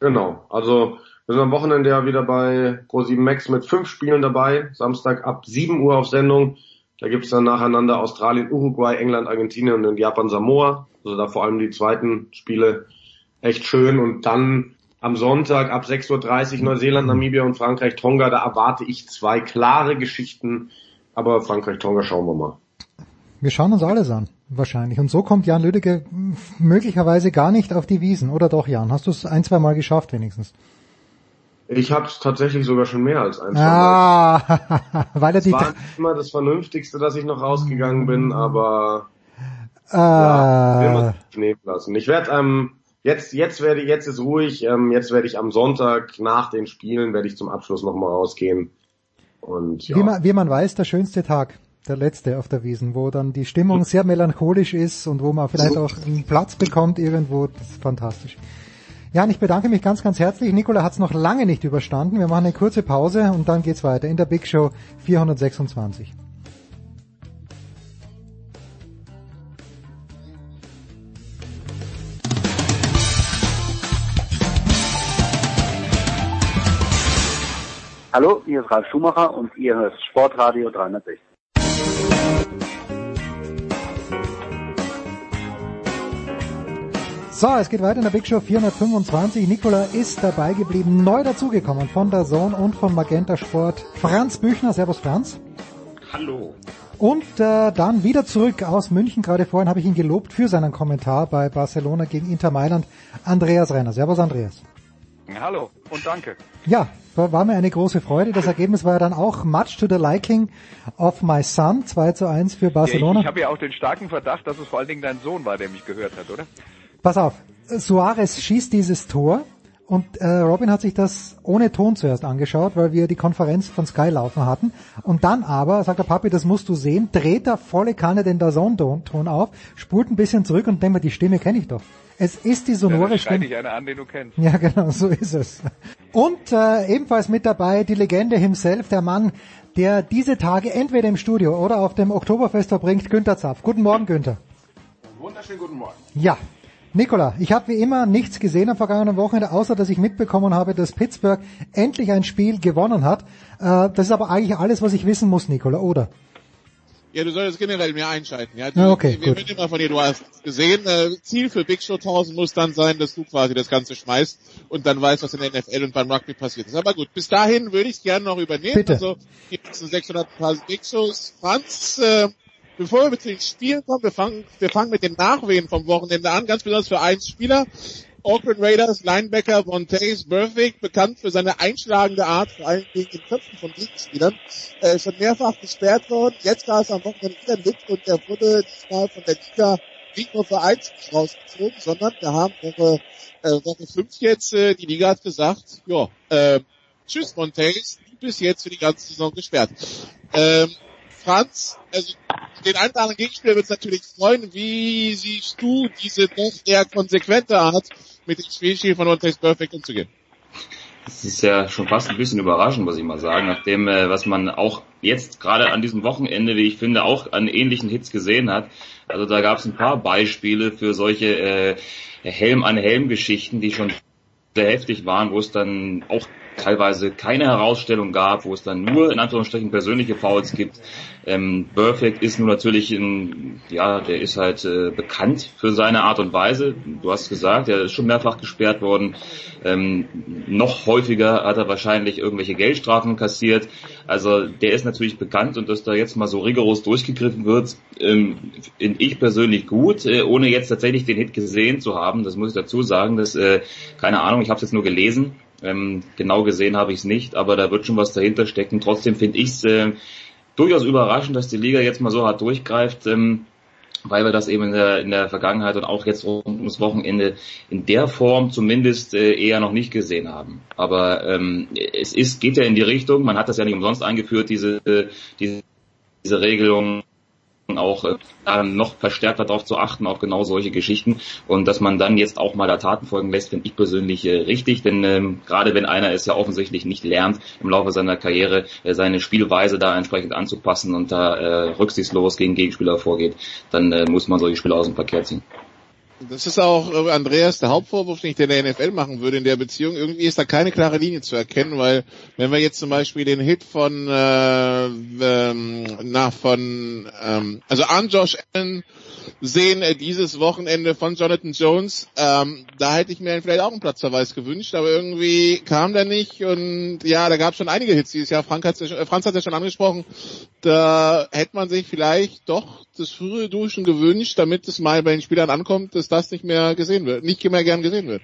Genau, also wir sind am Wochenende ja wieder bei Pro7 Max mit fünf Spielen dabei. Samstag ab 7 Uhr auf Sendung. Da gibt's dann nacheinander Australien, Uruguay, England, Argentinien und in Japan Samoa. Also da vor allem die zweiten Spiele echt schön. Und dann am Sonntag ab 6.30 Uhr Neuseeland, Namibia und Frankreich, Tonga. Da erwarte ich zwei klare Geschichten. Aber Frankreich, Tonga schauen wir mal. Wir schauen uns alles an, wahrscheinlich. Und so kommt Jan Lüdecke möglicherweise gar nicht auf die Wiesen. Oder doch, Jan? Hast du es ein, zwei Mal geschafft wenigstens? Ich habe es tatsächlich sogar schon mehr als ein, zwei Mal. Ah, weil er das die war immer das Vernünftigste, dass ich noch rausgegangen bin, aber Ja, Äh, müssen es nehmen lassen. Ich werde ähm, jetzt jetzt werde jetzt ist ruhig. Ähm, jetzt werde ich am Sonntag nach den Spielen werde ich zum Abschluss noch mal rausgehen. Und ja. wie, man, wie man weiß, der schönste Tag, der letzte auf der Wiesen, wo dann die Stimmung sehr melancholisch ist und wo man vielleicht auch einen Platz bekommt irgendwo. Das ist fantastisch. Jan, ich bedanke mich ganz, ganz herzlich. Nikola hat es noch lange nicht überstanden. Wir machen eine kurze Pause und dann geht's weiter in der Big Show 426. Hallo, hier ist Ralf Schumacher und ihr hört Sportradio 360. So, es geht weiter in der Big Show 425. Nikola ist dabei geblieben, neu dazugekommen von der Zone und von Magenta Sport. Franz Büchner, Servus Franz. Hallo. Und äh, dann wieder zurück aus München. Gerade vorhin habe ich ihn gelobt für seinen Kommentar bei Barcelona gegen Inter Mailand. Andreas Renner. Servus Andreas. Hallo und danke. Ja, war mir eine große Freude. Das Ergebnis war ja dann auch much to the liking of my son. 2 zu 1 für Barcelona. Ja, ich ich habe ja auch den starken Verdacht, dass es vor allen Dingen dein Sohn war, der mich gehört hat, oder? Pass auf, Suarez schießt dieses Tor und äh, Robin hat sich das ohne Ton zuerst angeschaut, weil wir die Konferenz von Sky laufen hatten. Und dann aber, sagt der Papi, das musst du sehen, dreht er volle Kanne den Dazon-Ton auf, spult ein bisschen zurück und denkt mir, die Stimme kenne ich doch. Es ist die Ja, sonore dann Stimme. schreib ich einer an, den du kennst. Ja, genau, so ist es. Und äh, ebenfalls mit dabei die Legende himself, der Mann, der diese Tage entweder im Studio oder auf dem Oktoberfest verbringt, Günther Zapf. Guten Morgen, Günther. Wunderschönen guten Morgen. Ja, Nikola, ich habe wie immer nichts gesehen am vergangenen Wochenende, außer dass ich mitbekommen habe, dass Pittsburgh endlich ein Spiel gewonnen hat. Äh, das ist aber eigentlich alles, was ich wissen muss, Nikola, oder? Ja, du solltest generell mehr einschalten. Ja, du, okay, wir gut. immer von dir, du hast es gesehen. Äh, Ziel für Big Show 1000 muss dann sein, dass du quasi das Ganze schmeißt und dann weißt, was in der NFL und beim Rugby passiert ist. Aber gut, bis dahin würde ich es gerne noch übernehmen. Bitte. Also die nächsten 600 Paar Big Shows. Franz, äh, bevor wir mit den Spielen kommen, wir fangen, wir fangen mit den Nachwehen vom Wochenende an, ganz besonders für einen Spieler. Auckland Raiders Linebacker Vontaze Burfict, bekannt für seine einschlagende Art, vor allem gegen den Köpfen von Gegenspielern, äh, schon mehrfach gesperrt worden. Jetzt war es am Wochenende wieder mit und der wurde diesmal von der Liga nicht nur für eins rausgezogen, sondern wir haben Woche, äh, Woche 5 jetzt, äh, die Liga hat gesagt, ja, äh, tschüss Montaze, du bist jetzt für die ganze Saison gesperrt. Ähm, Franz, also den einen oder anderen Gegenspieler wird es natürlich freuen. Wie siehst du diese doch eher konsequente Art, mit dem Spielstil von Montaze Perfect umzugehen? Das ist ja schon fast ein bisschen überraschend, muss ich mal sagen, nachdem, äh, was man auch jetzt gerade an diesem Wochenende, wie ich finde, auch an ähnlichen Hits gesehen hat. Also da gab es ein paar Beispiele für solche äh, Helm-an-Helm-Geschichten, die schon sehr heftig waren, wo es dann auch teilweise keine Herausstellung gab, wo es dann nur in Anführungsstrichen persönliche Fouls gibt. Ähm, Burfict ist nun natürlich ein, ja, der ist halt äh, bekannt für seine Art und Weise. Du hast gesagt, er ist schon mehrfach gesperrt worden. Ähm, noch häufiger hat er wahrscheinlich irgendwelche Geldstrafen kassiert. Also der ist natürlich bekannt und dass da jetzt mal so rigoros durchgegriffen wird, ähm, finde ich persönlich gut, äh, ohne jetzt tatsächlich den Hit gesehen zu haben. Das muss ich dazu sagen. dass äh, keine Ahnung, ich habe es jetzt nur gelesen. Ähm, genau gesehen habe ich es nicht, aber da wird schon was dahinter stecken. Trotzdem finde ich es äh, durchaus überraschend, dass die Liga jetzt mal so hart durchgreift, ähm, weil wir das eben in der, in der Vergangenheit und auch jetzt rund ums Wochenende in der Form zumindest äh, eher noch nicht gesehen haben. Aber ähm, es ist, geht ja in die Richtung, man hat das ja nicht umsonst eingeführt, diese, äh, diese, diese Regelung auch äh, noch verstärkt darauf zu achten, auf genau solche Geschichten und dass man dann jetzt auch mal da Taten folgen lässt, finde ich persönlich äh, richtig, denn ähm, gerade wenn einer es ja offensichtlich nicht lernt, im Laufe seiner Karriere äh, seine Spielweise da entsprechend anzupassen und da äh, rücksichtslos gegen Gegenspieler vorgeht, dann äh, muss man solche Spieler aus dem Verkehr ziehen. Das ist auch äh, Andreas der Hauptvorwurf, den ich der NFL machen würde in der Beziehung. Irgendwie ist da keine klare Linie zu erkennen, weil wenn wir jetzt zum Beispiel den Hit von äh, ähm, na von ähm, also an Josh Allen sehen äh, dieses Wochenende von Jonathan Jones, ähm, da hätte ich mir vielleicht auch einen Platzverweis gewünscht, aber irgendwie kam der nicht und ja, da gab es schon einige Hits dieses Jahr. Frank hat's ja, schon- äh, Franz hat ja schon angesprochen, da hätte man sich vielleicht doch das frühe Duschen gewünscht, damit es mal bei den Spielern ankommt, dass das nicht mehr gesehen wird, nicht mehr gern gesehen wird.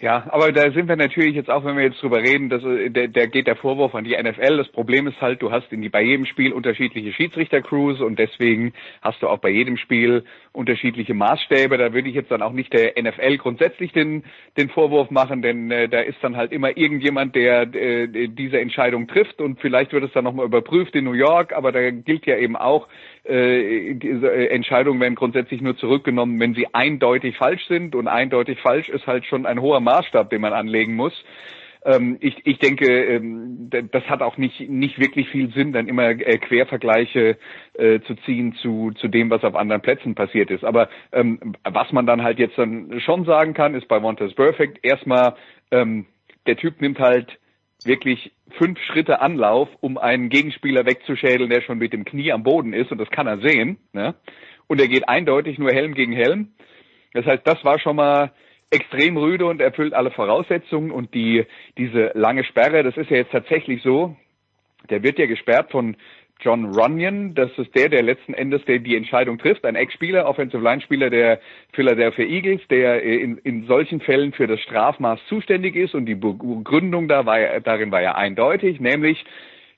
Ja, aber da sind wir natürlich jetzt auch, wenn wir jetzt drüber reden, dass, äh, der, der geht der Vorwurf an die NFL. Das Problem ist halt, du hast in die, bei jedem Spiel unterschiedliche Schiedsrichtercrews und deswegen hast du auch bei jedem Spiel unterschiedliche Maßstäbe. Da würde ich jetzt dann auch nicht der NFL grundsätzlich den, den Vorwurf machen, denn äh, da ist dann halt immer irgendjemand, der äh, diese Entscheidung trifft und vielleicht wird es dann nochmal überprüft in New York, aber da gilt ja eben auch, äh, diese Entscheidungen werden grundsätzlich nur zurückgenommen, wenn sie eindeutig falsch sind und eindeutig falsch ist halt schon ein hoher Maßstab, den man anlegen muss. Ähm, ich, ich denke, ähm, das hat auch nicht, nicht wirklich viel Sinn, dann immer äh, Quervergleiche äh, zu ziehen zu, zu dem, was auf anderen Plätzen passiert ist. Aber ähm, was man dann halt jetzt dann schon sagen kann, ist bei Wanted Perfect erstmal, ähm, der Typ nimmt halt wirklich fünf Schritte Anlauf, um einen Gegenspieler wegzuschädeln, der schon mit dem Knie am Boden ist, und das kann er sehen. Ne? Und er geht eindeutig nur Helm gegen Helm. Das heißt, das war schon mal extrem rüde und erfüllt alle Voraussetzungen. Und die, diese lange Sperre, das ist ja jetzt tatsächlich so, der wird ja gesperrt von John Runyon, das ist der, der letzten Endes der die Entscheidung trifft, ein Ex-Spieler, Offensive Line-Spieler der Philadelphia Eagles, der in, in solchen Fällen für das Strafmaß zuständig ist. Und die Begründung da war, darin war ja eindeutig, nämlich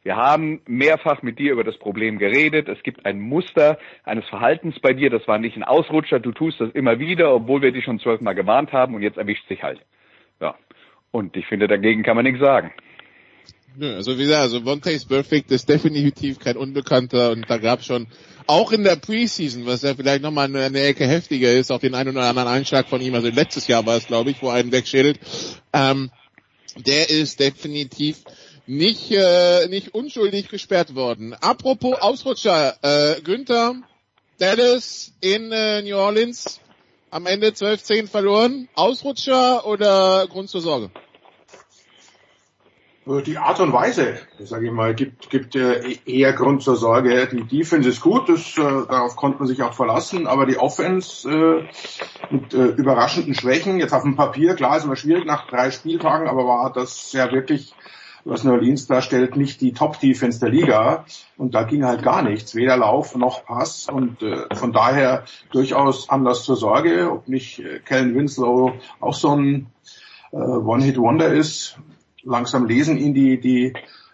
wir haben mehrfach mit dir über das Problem geredet. Es gibt ein Muster eines Verhaltens bei dir. Das war nicht ein Ausrutscher. Du tust das immer wieder, obwohl wir dich schon zwölfmal gewarnt haben und jetzt erwischt sich halt. Ja. Und ich finde, dagegen kann man nichts sagen. Nö, also wie gesagt, also Montes Perfect ist definitiv kein Unbekannter und da gab es schon auch in der Preseason, was ja vielleicht nochmal eine, eine Ecke heftiger ist, auch den einen oder anderen Einschlag von ihm, also letztes Jahr war es, glaube ich, wo einen wegschädelt. Ähm, der ist definitiv nicht, äh, nicht unschuldig gesperrt worden. Apropos Ausrutscher, äh, Günther, Dallas in äh, New Orleans, am Ende 12-10 verloren. Ausrutscher oder Grund zur Sorge? Äh, die Art und Weise, sage ich mal, gibt, gibt äh, eher Grund zur Sorge. Die Defense ist gut, das, äh, darauf konnte man sich auch verlassen, aber die Offense äh, mit äh, überraschenden Schwächen, jetzt auf dem Papier, klar ist immer schwierig nach drei Spieltagen, aber war das ja wirklich, was New Orleans darstellt, nicht die Top-Defense der Liga. Und da ging halt gar nichts, weder Lauf noch Pass. Und äh, von daher durchaus Anlass zur Sorge, ob nicht äh, Winslow auch so ein äh, One-Hit-Wonder ist, langsam lesen ihn die, die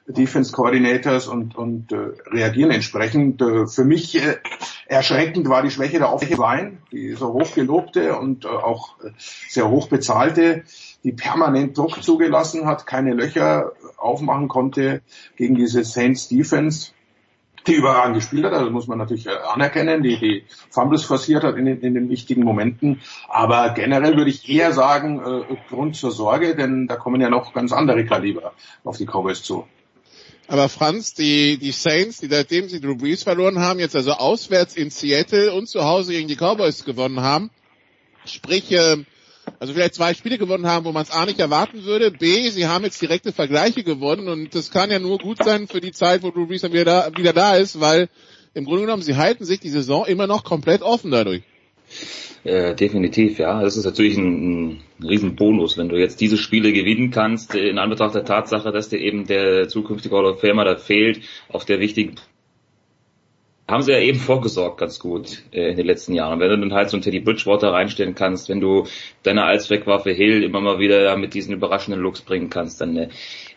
Defense Coordinators und, und äh, reagieren entsprechend. Äh, für mich äh, erschreckend war die Schwäche der Offensive Line, die so hoch gelobte und äh, auch äh, sehr hoch bezahlte, die permanent Druck zugelassen hat, keine Löcher aufmachen konnte gegen diese Saints Defense die überragend gespielt hat, also muss man natürlich anerkennen, die die Fumbles forciert hat in den, in den wichtigen Momenten. Aber generell würde ich eher sagen, äh, Grund zur Sorge, denn da kommen ja noch ganz andere Kaliber auf die Cowboys zu. Aber Franz, die, die Saints, die seitdem sie Drew Brees verloren haben, jetzt also auswärts in Seattle und zu Hause gegen die Cowboys gewonnen haben, sprich, äh, also vielleicht zwei Spiele gewonnen haben, wo man es A nicht erwarten würde, B, sie haben jetzt direkte Vergleiche gewonnen und das kann ja nur gut sein für die Zeit, wo Drew Brees dann wieder da, wieder da ist, weil im Grunde genommen, sie halten sich die Saison immer noch komplett offen dadurch. Äh, definitiv, ja. Das ist natürlich ein, ein Riesenbonus, wenn du jetzt diese Spiele gewinnen kannst, in Anbetracht der Tatsache, dass dir eben der zukünftige Hall of Famer da fehlt, auf der wichtigen haben sie ja eben vorgesorgt ganz gut äh, in den letzten Jahren. Wenn du dann halt so einen Teddy Bridgewater reinstellen kannst, wenn du deine Allzweckwaffe Hill immer mal wieder mit diesen überraschenden Looks bringen kannst, dann äh,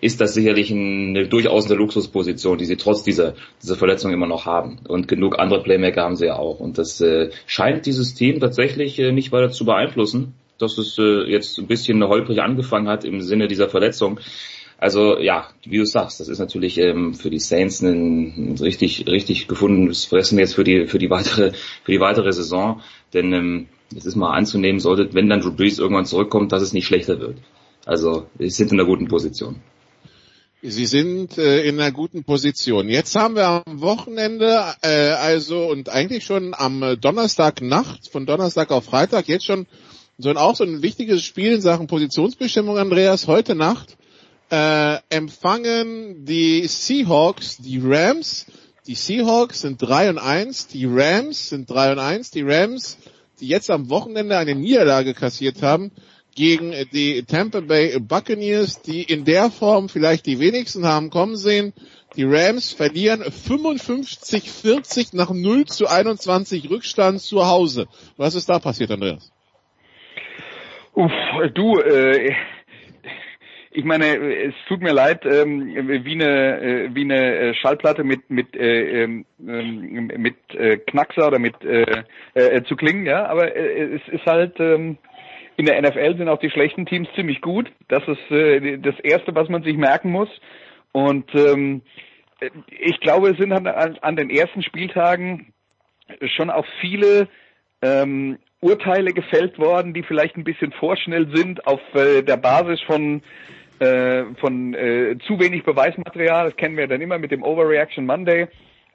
ist das sicherlich eine, durchaus eine Luxusposition, die sie trotz dieser, dieser Verletzung immer noch haben. Und genug andere Playmaker haben sie ja auch. Und das äh, scheint dieses Team tatsächlich äh, nicht weiter zu beeinflussen, dass es äh, jetzt ein bisschen holprig angefangen hat im Sinne dieser Verletzung. Also ja, wie du sagst, das ist natürlich ähm, für die Saints ein, ein richtig, richtig gefundenes Fressen jetzt für die für die weitere für die weitere Saison. Denn ähm, es ist mal anzunehmen sollte, wenn dann Drew Brees irgendwann zurückkommt, dass es nicht schlechter wird. Also sie sind in einer guten Position. Sie sind äh, in einer guten Position. Jetzt haben wir am Wochenende, äh, also und eigentlich schon am Donnerstagnacht, von Donnerstag auf Freitag, jetzt schon so ein, auch so ein wichtiges Spiel in Sachen Positionsbestimmung, Andreas, heute Nacht äh, empfangen die Seahawks die Rams. Die Seahawks sind 3 und 1, die Rams sind 3 und 1. Die Rams, die jetzt am Wochenende eine Niederlage kassiert haben gegen die Tampa Bay Buccaneers, die in der Form vielleicht die wenigsten haben kommen sehen. Die Rams verlieren 55-40 nach 0 zu 21 Rückstand zu Hause. Was ist da passiert, Andreas? Uff, du, äh, ich meine, es tut mir leid, ähm, wie eine äh, wie eine Schallplatte mit mit äh, ähm, mit äh, Knackser oder mit äh, äh, zu klingen, ja, aber äh, es ist halt ähm, in der NFL sind auch die schlechten Teams ziemlich gut. Das ist äh, das erste, was man sich merken muss. Und ähm, ich glaube, es sind an, an den ersten Spieltagen schon auch viele ähm, Urteile gefällt worden, die vielleicht ein bisschen vorschnell sind auf äh, der Basis von äh, von äh, zu wenig Beweismaterial. Das kennen wir dann immer mit dem Overreaction Monday.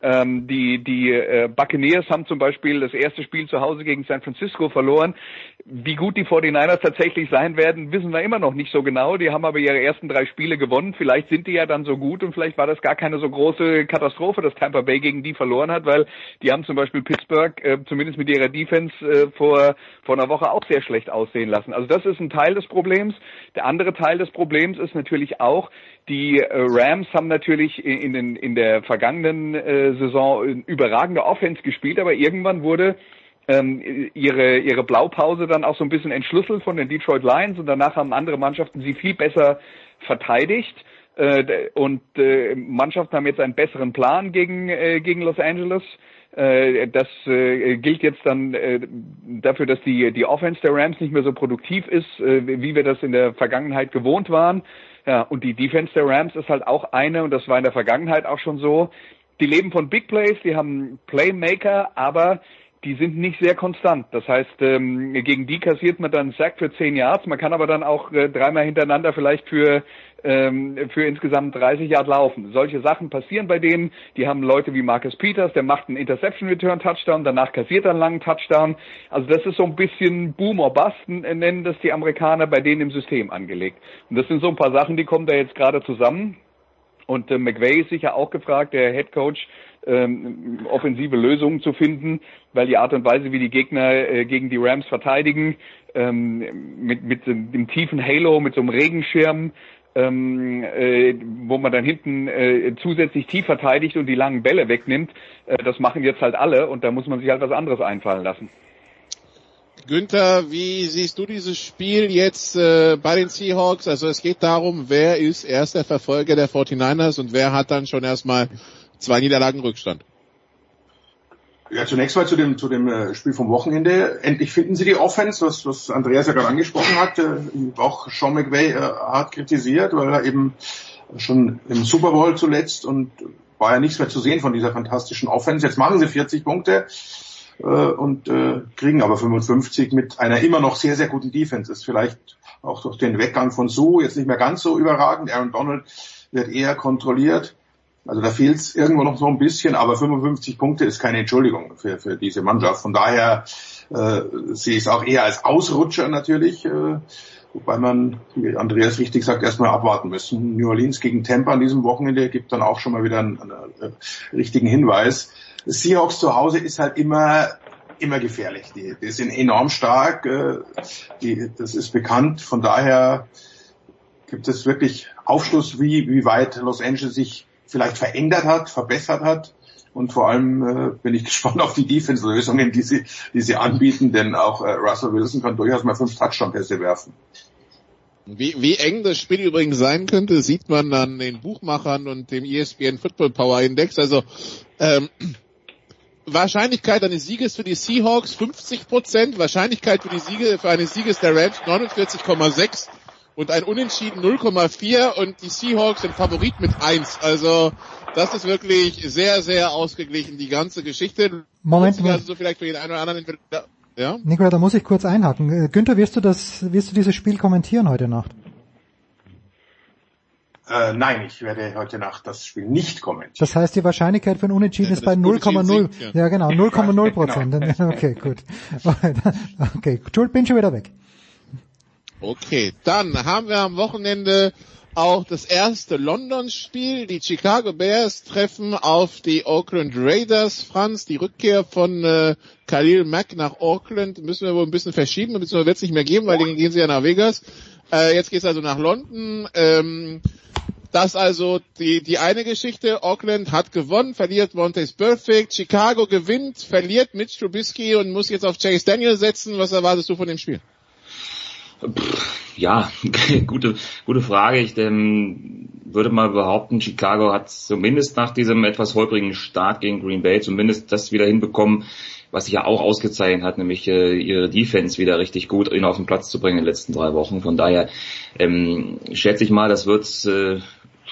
Ähm, die die äh, Buccaneers haben zum Beispiel das erste Spiel zu Hause gegen San Francisco verloren. Wie gut die 49ers tatsächlich sein werden, wissen wir immer noch nicht so genau. Die haben aber ihre ersten drei Spiele gewonnen. Vielleicht sind die ja dann so gut und vielleicht war das gar keine so große Katastrophe, dass Tampa Bay gegen die verloren hat, weil die haben zum Beispiel Pittsburgh äh, zumindest mit ihrer Defense äh, vor, vor einer Woche auch sehr schlecht aussehen lassen. Also das ist ein Teil des Problems. Der andere Teil des Problems ist natürlich auch, die äh, Rams haben natürlich in, in, in der vergangenen äh, Saison überragende Offense gespielt, aber irgendwann wurde ähm, ihre, ihre Blaupause dann auch so ein bisschen entschlüsselt von den Detroit Lions und danach haben andere Mannschaften sie viel besser verteidigt. Äh, und äh, Mannschaften haben jetzt einen besseren Plan gegen, äh, gegen Los Angeles. Äh, das äh, gilt jetzt dann äh, dafür, dass die, die Offense der Rams nicht mehr so produktiv ist, wie wir das in der Vergangenheit gewohnt waren. Ja, und die Defense der Rams ist halt auch eine, und das war in der Vergangenheit auch schon so, die leben von Big Plays, die haben Playmaker, aber die sind nicht sehr konstant. Das heißt, ähm, gegen die kassiert man dann Sack für 10 Yards, man kann aber dann auch äh, dreimal hintereinander vielleicht für ähm, für insgesamt 30 Yard laufen. Solche Sachen passieren bei denen. Die haben Leute wie Marcus Peters, der macht einen Interception Return Touchdown, danach kassiert er einen langen Touchdown. Also das ist so ein bisschen Boom or Bust, nennen das die Amerikaner bei denen im System angelegt. Und das sind so ein paar Sachen, die kommen da jetzt gerade zusammen. Und äh, McVay ist sicher auch gefragt, der Head Coach, ähm, offensive Lösungen zu finden, weil die Art und Weise, wie die Gegner äh, gegen die Rams verteidigen, ähm, mit, mit dem tiefen Halo, mit so einem Regenschirm, ähm, äh, wo man dann hinten äh, zusätzlich tief verteidigt und die langen Bälle wegnimmt, äh, das machen jetzt halt alle und da muss man sich halt was anderes einfallen lassen. Günther, wie siehst du dieses Spiel jetzt äh, bei den Seahawks? Also es geht darum, wer ist erster Verfolger der 49ers und wer hat dann schon erstmal zwei Niederlagen Rückstand? Ja, zunächst mal zu dem, zu dem äh, Spiel vom Wochenende. Endlich finden sie die Offense, was, was Andreas ja gerade angesprochen hat. Äh, auch Sean McVay äh, hart kritisiert, weil er eben schon im Super Bowl zuletzt und war ja nichts mehr zu sehen von dieser fantastischen Offense. Jetzt machen sie 40 Punkte äh, und äh, kriegen aber 55 mit einer immer noch sehr, sehr guten Defense. Ist vielleicht auch durch den Weggang von Sue jetzt nicht mehr ganz so überragend. Aaron Donald wird eher kontrolliert. Also da fehlt es irgendwo noch so ein bisschen, aber 55 Punkte ist keine Entschuldigung für, für diese Mannschaft. Von daher äh, sehe ich es auch eher als Ausrutscher natürlich, äh, wobei man, wie Andreas richtig sagt, erstmal abwarten müssen. New Orleans gegen Tampa an diesem Wochenende gibt dann auch schon mal wieder einen, einen, einen richtigen Hinweis. Seahawks zu Hause ist halt immer immer gefährlich. Die, die sind enorm stark, äh, die, das ist bekannt. Von daher gibt es wirklich Aufschluss, wie, wie weit Los Angeles sich vielleicht verändert hat, verbessert hat. Und vor allem äh, bin ich gespannt auf die Defense-Lösungen, die sie, die sie anbieten, denn auch äh, Russell Wilson kann durchaus mal fünf Touchdown-Pässe werfen. Wie, wie eng das Spiel übrigens sein könnte, sieht man an den Buchmachern und dem ESPN Football Power Index. Also ähm, Wahrscheinlichkeit eines Sieges für die Seahawks 50 Prozent, Wahrscheinlichkeit für die Siege für eines Sieges der Rams 49,6 und ein Unentschieden 0,4 und die Seahawks sind Favorit mit 1. Also das ist wirklich sehr, sehr ausgeglichen, die ganze Geschichte. Moment mal. Also vielleicht für den einen oder anderen ja? Nikola, da muss ich kurz einhaken. Äh, Günther, wirst du das, wirst du dieses Spiel kommentieren heute Nacht? Äh, nein, ich werde heute Nacht das Spiel nicht kommentieren. Das heißt, die Wahrscheinlichkeit für ein Unentschieden ja, ist bei 0,0. Ja. ja, genau, 0,0 Prozent. genau. Okay, gut. Okay, Schuld, bin schon wieder weg. Okay, dann haben wir am Wochenende auch das erste London-Spiel. Die Chicago Bears treffen auf die Auckland Raiders. Franz, die Rückkehr von äh, Khalil Mack nach Auckland müssen wir wohl ein bisschen verschieben, beziehungsweise wird es nicht mehr geben, weil dann gehen sie ja nach Vegas. Äh, jetzt geht's also nach London. Ähm, das also die, die eine Geschichte. Auckland hat gewonnen, verliert Montes Perfect. Chicago gewinnt, verliert Mitch Trubisky und muss jetzt auf Chase Daniel setzen. Was erwartest du von dem Spiel? Ja, gute, gute Frage. Ich ähm, würde mal behaupten, Chicago hat zumindest nach diesem etwas holprigen Start gegen Green Bay zumindest das wieder hinbekommen, was sich ja auch ausgezeichnet hat, nämlich äh, ihre Defense wieder richtig gut auf den Platz zu bringen in den letzten drei Wochen. Von daher ähm, schätze ich mal, das wird äh,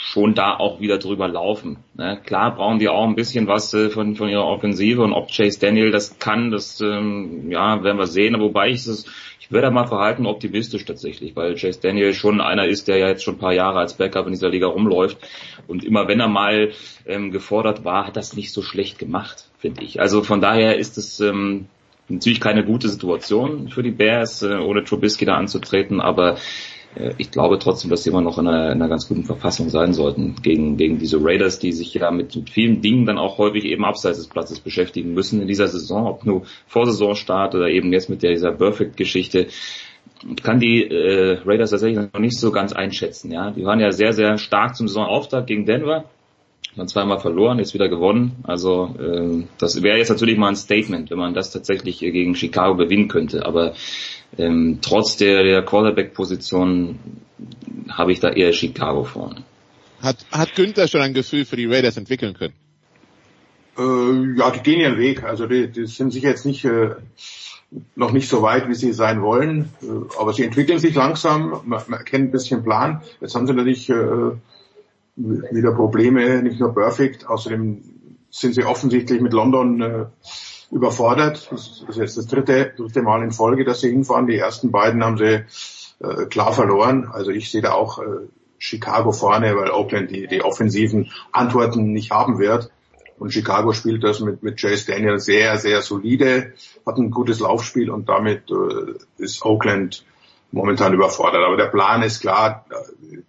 schon da auch wieder drüber laufen. Ne? Klar brauchen die auch ein bisschen was äh, von, von ihrer Offensive und ob Chase Daniel das kann, das ähm, ja werden wir sehen. Wobei ich es ich werde mal verhalten optimistisch tatsächlich, weil Chase Daniel schon einer ist, der ja jetzt schon ein paar Jahre als Backup in dieser Liga rumläuft und immer wenn er mal ähm, gefordert war, hat das nicht so schlecht gemacht, finde ich. Also von daher ist es ähm, natürlich keine gute Situation für die Bears, äh, ohne Trubisky da anzutreten, aber ich glaube trotzdem, dass sie immer noch in einer, in einer, ganz guten Verfassung sein sollten gegen, gegen diese Raiders, die sich ja mit, mit vielen Dingen dann auch häufig eben abseits des Platzes beschäftigen müssen in dieser Saison, ob nur vor Saisonstart oder eben jetzt mit der, dieser Perfect-Geschichte. Ich kann die äh, Raiders tatsächlich noch nicht so ganz einschätzen. Ja, Die waren ja sehr, sehr stark zum Saisonauftakt gegen Denver dann zweimal verloren, jetzt wieder gewonnen. Also ähm, das wäre jetzt natürlich mal ein Statement, wenn man das tatsächlich gegen Chicago gewinnen könnte. Aber ähm, trotz der, der Quarterback-Position habe ich da eher Chicago vorne. Hat, hat Günther schon ein Gefühl für die Raiders entwickeln können? Äh, ja, die gehen ihren Weg. Also die, die sind sicher jetzt nicht äh, noch nicht so weit, wie sie sein wollen, äh, aber sie entwickeln sich langsam. Man, man erkennt ein bisschen Plan. Jetzt haben sie natürlich äh, wieder Probleme, nicht nur Perfect. Außerdem sind sie offensichtlich mit London äh, überfordert. Das ist jetzt das dritte, dritte Mal in Folge, dass sie hinfahren. Die ersten beiden haben sie äh, klar verloren. Also ich sehe da auch äh, Chicago vorne, weil Oakland die, die offensiven Antworten nicht haben wird. Und Chicago spielt das mit, mit Chase Daniel sehr, sehr solide, hat ein gutes Laufspiel und damit äh, ist Oakland momentan überfordert. Aber der Plan ist klar,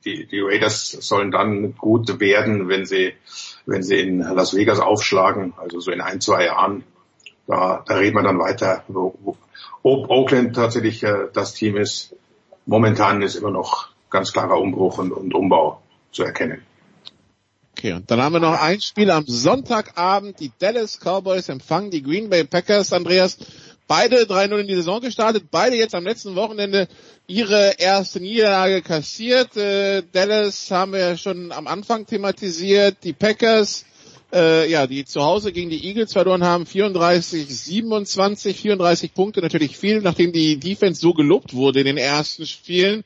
die, die Raiders sollen dann gut werden, wenn sie, wenn sie in Las Vegas aufschlagen, also so in ein, zwei Jahren da, da reden wir dann weiter, ob Oakland tatsächlich äh, das Team ist. Momentan ist immer noch ganz klarer Umbruch und, und Umbau zu erkennen. Okay, und dann haben wir noch ein Spiel am Sonntagabend. Die Dallas Cowboys empfangen die Green Bay Packers, Andreas. Beide 3-0 in die Saison gestartet, beide jetzt am letzten Wochenende ihre erste Niederlage kassiert. Äh, Dallas haben wir ja schon am Anfang thematisiert. Die Packers äh, ja, die zu Hause gegen die Eagles verloren haben, 34, 27, 34 Punkte, natürlich viel, nachdem die Defense so gelobt wurde in den ersten Spielen.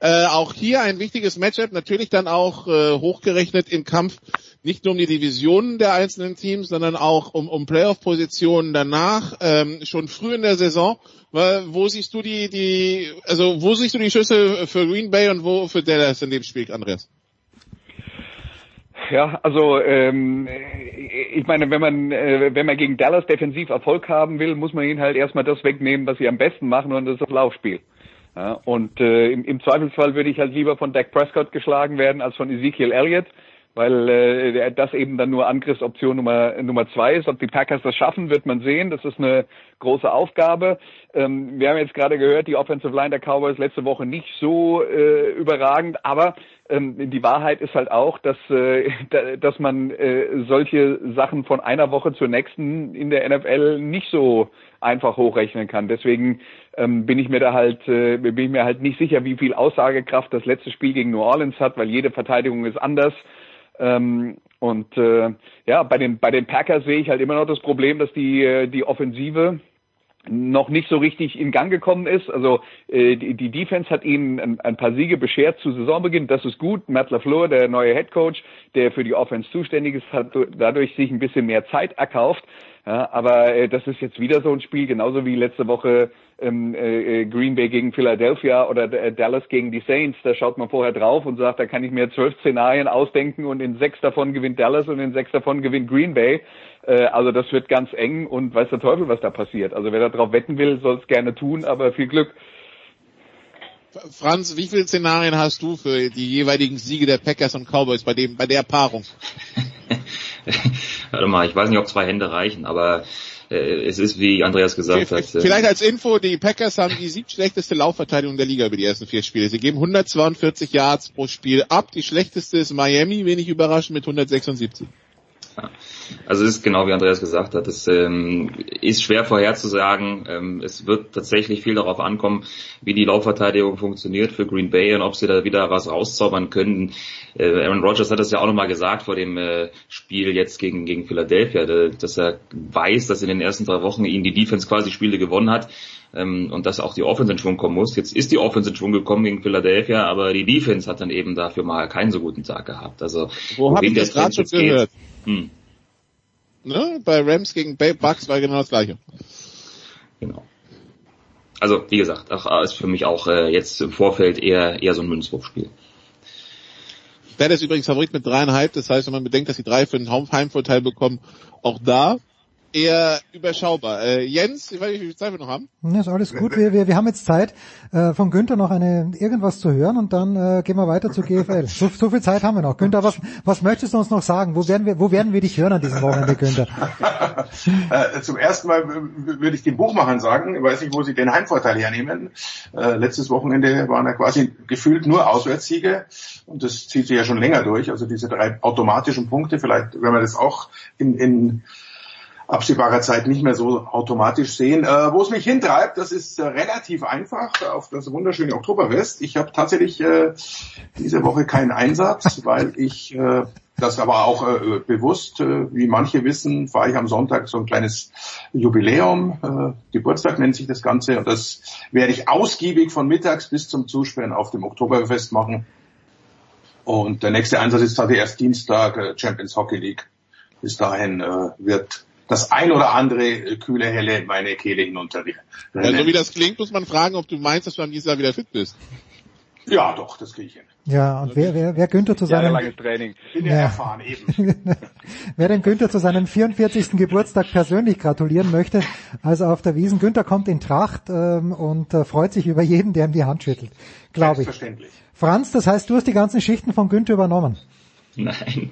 Äh, auch hier ein wichtiges Matchup, natürlich dann auch äh, hochgerechnet im Kampf nicht nur um die Divisionen der einzelnen Teams, sondern auch um, um Playoff-Positionen danach, ähm, schon früh in der Saison. Wo siehst du die, die, also wo siehst du die Schüsse für Green Bay und wo für Dallas in dem Spiel, Andreas? Ja, also ähm, ich meine, wenn man äh, wenn man gegen Dallas defensiv Erfolg haben will, muss man ihnen halt erstmal das wegnehmen, was sie am besten machen, und das ist das Laufspiel. Ja, und äh, im, im Zweifelsfall würde ich halt lieber von Dak Prescott geschlagen werden als von Ezekiel Elliott weil äh, das eben dann nur Angriffsoption Nummer Nummer zwei ist. Ob die Packers das schaffen, wird man sehen. Das ist eine große Aufgabe. Ähm, wir haben jetzt gerade gehört, die Offensive Line der Cowboys letzte Woche nicht so äh, überragend, aber ähm, die Wahrheit ist halt auch, dass äh, dass man äh, solche Sachen von einer Woche zur nächsten in der NFL nicht so einfach hochrechnen kann. Deswegen ähm, bin ich mir da halt äh, bin ich mir halt nicht sicher, wie viel Aussagekraft das letzte Spiel gegen New Orleans hat, weil jede Verteidigung ist anders. Ähm, und ja, bei den bei den Packers sehe ich halt immer noch das Problem, dass die die Offensive noch nicht so richtig in Gang gekommen ist. Also äh, die, die Defense hat ihnen ein, ein, paar Siege beschert zu Saisonbeginn. Das ist gut. Matt LaFleur, der neue Head Coach, der für die Offense zuständig ist, hat dadurch sich ein bisschen mehr Zeit erkauft. Ja, aber äh, das ist jetzt wieder so ein Spiel, genauso wie letzte Woche ähm, äh, Green Bay gegen Philadelphia oder äh, Dallas gegen die Saints. Da schaut man vorher drauf und sagt, da kann ich mir zwölf Szenarien ausdenken und in sechs davon gewinnt Dallas und in sechs davon gewinnt Green Bay. Äh, also das wird ganz eng und weiß der Teufel, was da passiert. Also wer da drauf wetten will, soll es gerne tun, aber viel Glück. Franz, wie viele Szenarien hast du für die jeweiligen Siege der Packers und Cowboys bei dem, bei der Paarung? Warte mal, ich weiß nicht, ob zwei Hände reichen, aber äh, es ist, wie Andreas gesagt hat. Vielleicht als Info, die Packers haben die siebtschlechteste Laufverteidigung der Liga über die ersten vier Spiele. Sie geben 142 Yards pro Spiel ab. Die schlechteste ist Miami, wenig überraschend, mit 176. Also es ist genau wie Andreas gesagt hat, es ähm, ist schwer vorherzusagen. Ähm, es wird tatsächlich viel darauf ankommen, wie die Laufverteidigung funktioniert für Green Bay und ob sie da wieder was rauszaubern können. Äh, Aaron Rodgers hat das ja auch nochmal gesagt vor dem äh, Spiel jetzt gegen, gegen Philadelphia, dass er weiß, dass in den ersten drei Wochen ihn die Defense quasi Spiele gewonnen hat ähm, und dass auch die Offense in Schwung kommen muss. Jetzt ist die Offense in Schwung gekommen gegen Philadelphia, aber die Defense hat dann eben dafür mal keinen so guten Tag gehabt. Also wo habe ich das gerade schon gehört? Hm. Ne? Bei Rams gegen Bucks war genau das gleiche. Genau. Also wie gesagt, ach, ist für mich auch äh, jetzt im Vorfeld eher eher so ein Münzwurfspiel. Dallas ist übrigens Favorit mit dreieinhalb, das heißt, wenn man bedenkt, dass die drei für einen Heimvorteil bekommen, auch da eher überschaubar. Äh, Jens, ich weiß nicht, wie viel Zeit wir noch haben. Ja, ist alles gut. Wir, wir, wir haben jetzt Zeit, äh, von Günther noch eine irgendwas zu hören und dann äh, gehen wir weiter zu GFL. So, so viel Zeit haben wir noch. Günther, was, was möchtest du uns noch sagen? Wo werden wir, wo werden wir dich hören an diesem Wochenende, Günther? äh, zum ersten Mal würde ich den Buchmachern sagen, ich weiß nicht, wo sie den Heimvorteil hernehmen. Äh, letztes Wochenende waren ja quasi gefühlt nur Auswärtssiege und das zieht sich ja schon länger durch. Also diese drei automatischen Punkte, vielleicht wenn man das auch in, in absehbarer Zeit nicht mehr so automatisch sehen. Äh, wo es mich hintreibt, das ist äh, relativ einfach auf das wunderschöne Oktoberfest. Ich habe tatsächlich äh, diese Woche keinen Einsatz, weil ich äh, das aber auch äh, bewusst, äh, wie manche wissen, fahre ich am Sonntag so ein kleines Jubiläum, äh, Geburtstag nennt sich das Ganze und das werde ich ausgiebig von mittags bis zum Zusperren auf dem Oktoberfest machen. Und der nächste Einsatz ist tatsächlich erst Dienstag, äh, Champions Hockey League. Bis dahin äh, wird das ein oder andere äh, kühle Helle meine Kehle hinunter. Ja, so wie das klingt, muss man fragen, ob du meinst, dass du am nächsten Jahr wieder fit bist. Ja, doch, das kriege ich hin. Ja, und wer, wer, wer Günther zu seinem... Training. Bin ja, erfahren, eben. wer dem Günther zu seinem 44. Geburtstag persönlich gratulieren möchte, also auf der Wiesen, Günther kommt in Tracht ähm, und äh, freut sich über jeden, der ihm die Hand schüttelt, glaube ich. Selbstverständlich. Franz, das heißt, du hast die ganzen Schichten von Günther übernommen. Nein,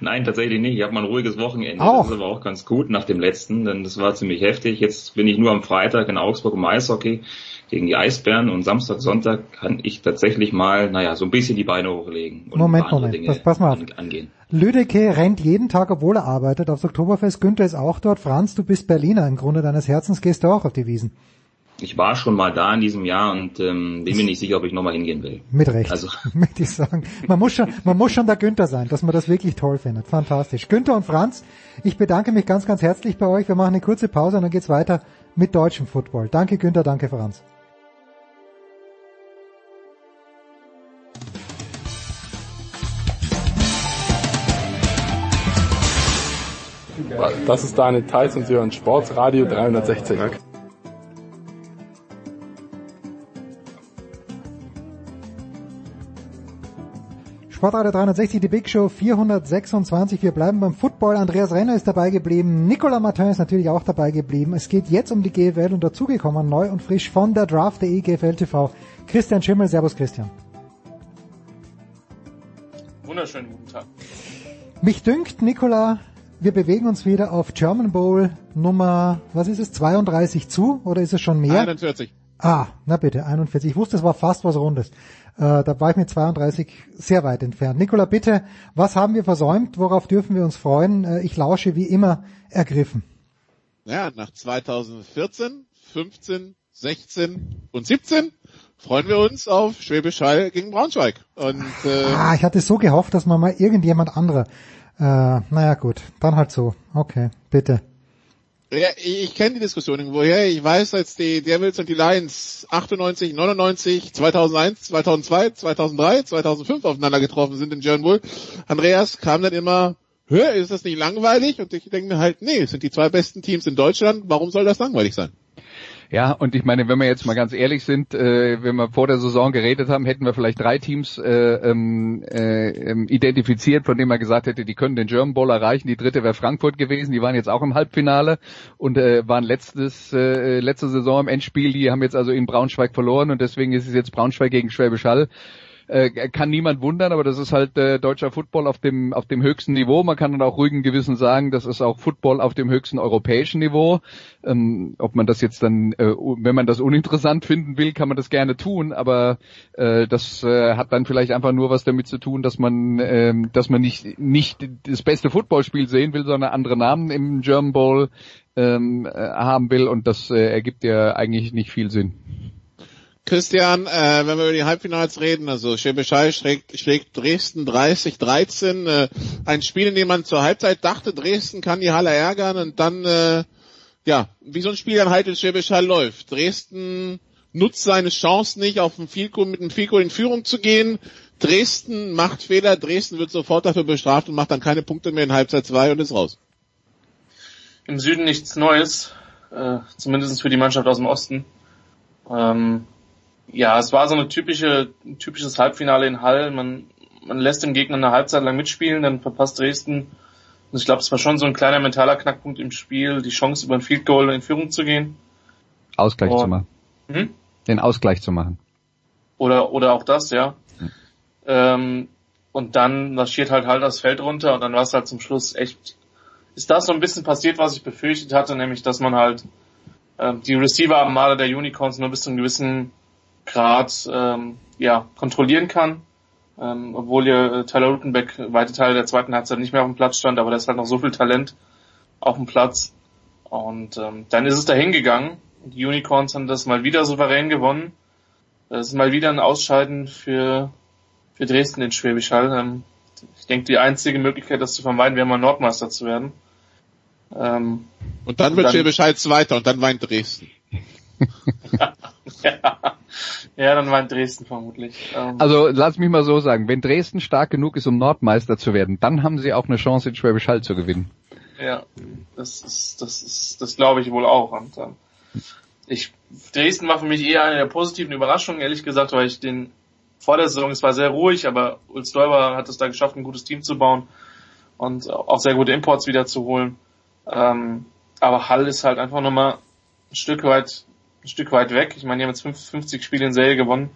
nein, tatsächlich nicht. Ich habe mal ein ruhiges Wochenende. Auch. Das ist aber auch ganz gut nach dem letzten, denn das war ziemlich heftig. Jetzt bin ich nur am Freitag in Augsburg im Eishockey gegen die Eisbären und Samstag, Sonntag kann ich tatsächlich mal, naja, so ein bisschen die Beine hochlegen und Moment, Moment, das, pass mal auf. angehen. Lüdecke rennt jeden Tag, obwohl er arbeitet, aufs Oktoberfest. Günther ist auch dort. Franz, du bist Berliner. Im Grunde deines Herzens gehst du auch auf die Wiesen. Ich war schon mal da in diesem Jahr und ähm, bin mir nicht sicher, ob ich nochmal hingehen will. Mit Recht, Also möchte ich sagen. Man muss schon, man muss schon der Günther sein, dass man das wirklich toll findet. Fantastisch. Günther und Franz, ich bedanke mich ganz, ganz herzlich bei euch. Wir machen eine kurze Pause und dann geht's weiter mit deutschem Football. Danke Günther, danke Franz. Das ist Daniel Theiss und Sie hören Sportsradio 360. Sportradio 360, die Big Show 426. Wir bleiben beim Football. Andreas Renner ist dabei geblieben. Nicolas Martin ist natürlich auch dabei geblieben. Es geht jetzt um die GFL und dazugekommen, neu und frisch von der Draft.de GFL TV. Christian Schimmel. Servus Christian. Wunderschönen guten Tag. Mich dünkt, Nicola, wir bewegen uns wieder auf German Bowl Nummer, was ist es, 32 zu oder ist es schon mehr? 41. Ah, na bitte, 41. Ich wusste, es war fast was Rundes. Äh, da war ich mit 32 sehr weit entfernt. Nicola, bitte, was haben wir versäumt? Worauf dürfen wir uns freuen? Äh, ich lausche wie immer ergriffen. Ja, nach 2014, 15, 16 und 17 freuen wir uns auf Schwäbisch Hall gegen Braunschweig. Und, äh, Ah, ich hatte so gehofft, dass man mal irgendjemand anderer. Äh, naja gut, dann halt so. Okay, bitte. Ja, ich, kenne die Diskussionen. Woher? Ich weiß, als die Devils und die Lions 98, 99, 2001, 2002, 2003, 2005 aufeinander getroffen sind in Bull. Andreas kam dann immer, hör, ist das nicht langweilig? Und ich denke mir halt, nee, es sind die zwei besten Teams in Deutschland. Warum soll das langweilig sein? Ja, und ich meine, wenn wir jetzt mal ganz ehrlich sind, äh, wenn wir vor der Saison geredet haben, hätten wir vielleicht drei Teams äh, ähm, äh, identifiziert, von denen man gesagt hätte, die können den German Bowl erreichen. Die dritte wäre Frankfurt gewesen, die waren jetzt auch im Halbfinale und äh, waren letztes äh, letzte Saison im Endspiel. Die haben jetzt also in Braunschweig verloren und deswegen ist es jetzt Braunschweig gegen Schwäbisch Hall. Äh, kann niemand wundern, aber das ist halt äh, deutscher Football auf dem auf dem höchsten Niveau. Man kann dann auch ruhigen Gewissen sagen, das ist auch Football auf dem höchsten europäischen Niveau. Ähm, ob man das jetzt dann, äh, wenn man das uninteressant finden will, kann man das gerne tun, aber äh, das äh, hat dann vielleicht einfach nur was damit zu tun, dass man äh, dass man nicht nicht das beste Footballspiel sehen will, sondern andere Namen im German Bowl ähm, äh, haben will und das äh, ergibt ja eigentlich nicht viel Sinn. Christian, äh, wenn wir über die Halbfinals reden, also Schebeschei schlägt, schlägt Dresden 30-13, äh, ein Spiel, in dem man zur Halbzeit dachte, Dresden kann die Halle ärgern und dann, äh, ja, wie so ein Spiel dann halt in Schebeschei läuft. Dresden nutzt seine Chance nicht, auf ein Fico, mit einem Fico in Führung zu gehen. Dresden macht Fehler, Dresden wird sofort dafür bestraft und macht dann keine Punkte mehr in Halbzeit 2 und ist raus. Im Süden nichts Neues, äh, zumindest für die Mannschaft aus dem Osten. Ähm, ja, es war so eine typische, ein typisches Halbfinale in Hall. Man, man lässt den Gegner eine Halbzeit lang mitspielen, dann verpasst Dresden. Und ich glaube, es war schon so ein kleiner mentaler Knackpunkt im Spiel, die Chance über ein Field Goal in Führung zu gehen. Ausgleich oh. zu machen. Hm? Den Ausgleich zu machen. Oder, oder auch das, ja. Hm. Ähm, und dann marschiert halt halt das Feld runter und dann war es halt zum Schluss echt, ist das so ein bisschen passiert, was ich befürchtet hatte, nämlich, dass man halt äh, die Receiver-Armade der Unicorns nur bis zu einem gewissen Grad ähm, ja, kontrollieren kann. Ähm, obwohl ja äh, Tyler Rutenbeck weite Teile der zweiten Halbzeit nicht mehr auf dem Platz stand, aber da ist halt noch so viel Talent auf dem Platz. Und ähm, dann ist es dahin gegangen. Die Unicorns haben das mal wieder souverän gewonnen. Das ist mal wieder ein Ausscheiden für, für Dresden in Schwäbisch Hall. Ähm, ich denke, die einzige Möglichkeit, das zu vermeiden, wäre mal Nordmeister zu werden. Ähm, und dann wird Schwäbisch Hall Zweiter und dann weint Dresden. ja. Ja, dann war in Dresden vermutlich. Ähm also lass mich mal so sagen, wenn Dresden stark genug ist, um Nordmeister zu werden, dann haben sie auch eine Chance, in Schwäbisch Hall zu gewinnen. Ja, das ist, das ist, das glaube ich wohl auch. Und, ähm, ich, Dresden war für mich eher eine der positiven Überraschungen, ehrlich gesagt, weil ich den vor der Saison, es war sehr ruhig, aber Ulf Stoiber hat es da geschafft, ein gutes Team zu bauen und auch sehr gute Imports wieder zu holen. Ähm, aber Hall ist halt einfach nochmal ein Stück weit ein Stück weit weg. Ich meine, die haben jetzt 50 Spiele in Serie gewonnen.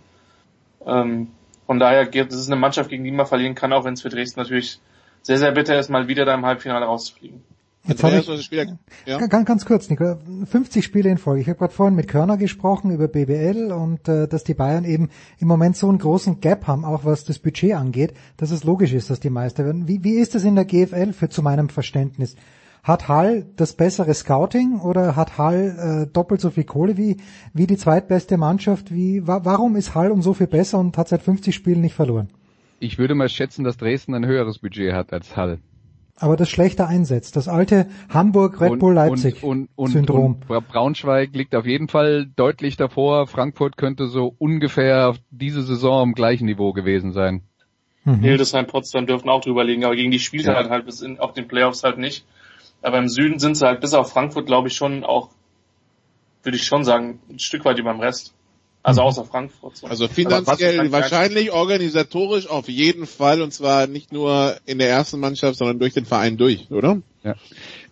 Ähm, von daher geht es eine Mannschaft, gegen die man verlieren kann, auch wenn es für Dresden natürlich sehr, sehr bitter ist, mal wieder da im Halbfinale rauszufliegen. Jetzt habe ich, ja. ganz, ganz kurz, Nico, 50 Spiele in Folge. Ich habe gerade vorhin mit Körner gesprochen über BBL und äh, dass die Bayern eben im Moment so einen großen Gap haben, auch was das Budget angeht, dass es logisch ist, dass die Meister werden. Wie, wie ist das in der GFL für zu meinem Verständnis? Hat Hall das bessere Scouting oder hat Hall äh, doppelt so viel Kohle wie, wie die zweitbeste Mannschaft? Wie, wa warum ist Hall um so viel besser und hat seit 50 Spielen nicht verloren? Ich würde mal schätzen, dass Dresden ein höheres Budget hat als Hall. Aber das schlechter einsetzt. Das alte Hamburg Red Bull Leipzig und, und, und, Syndrom. Und Braunschweig liegt auf jeden Fall deutlich davor. Frankfurt könnte so ungefähr diese Saison am gleichen Niveau gewesen sein. Mhm. Hildesheim, Potsdam dürften auch drüber liegen, aber gegen die spielt ja. halt halt bis in, auf den Playoffs halt nicht. Aber im Süden sind sie halt bis auf Frankfurt, glaube ich, schon auch, würde ich schon sagen, ein Stück weit über dem Rest. Also mhm. außer Frankfurt. So. Also finanziell wahrscheinlich, organisatorisch auf jeden Fall und zwar nicht nur in der ersten Mannschaft, sondern durch den Verein durch, oder? Ja.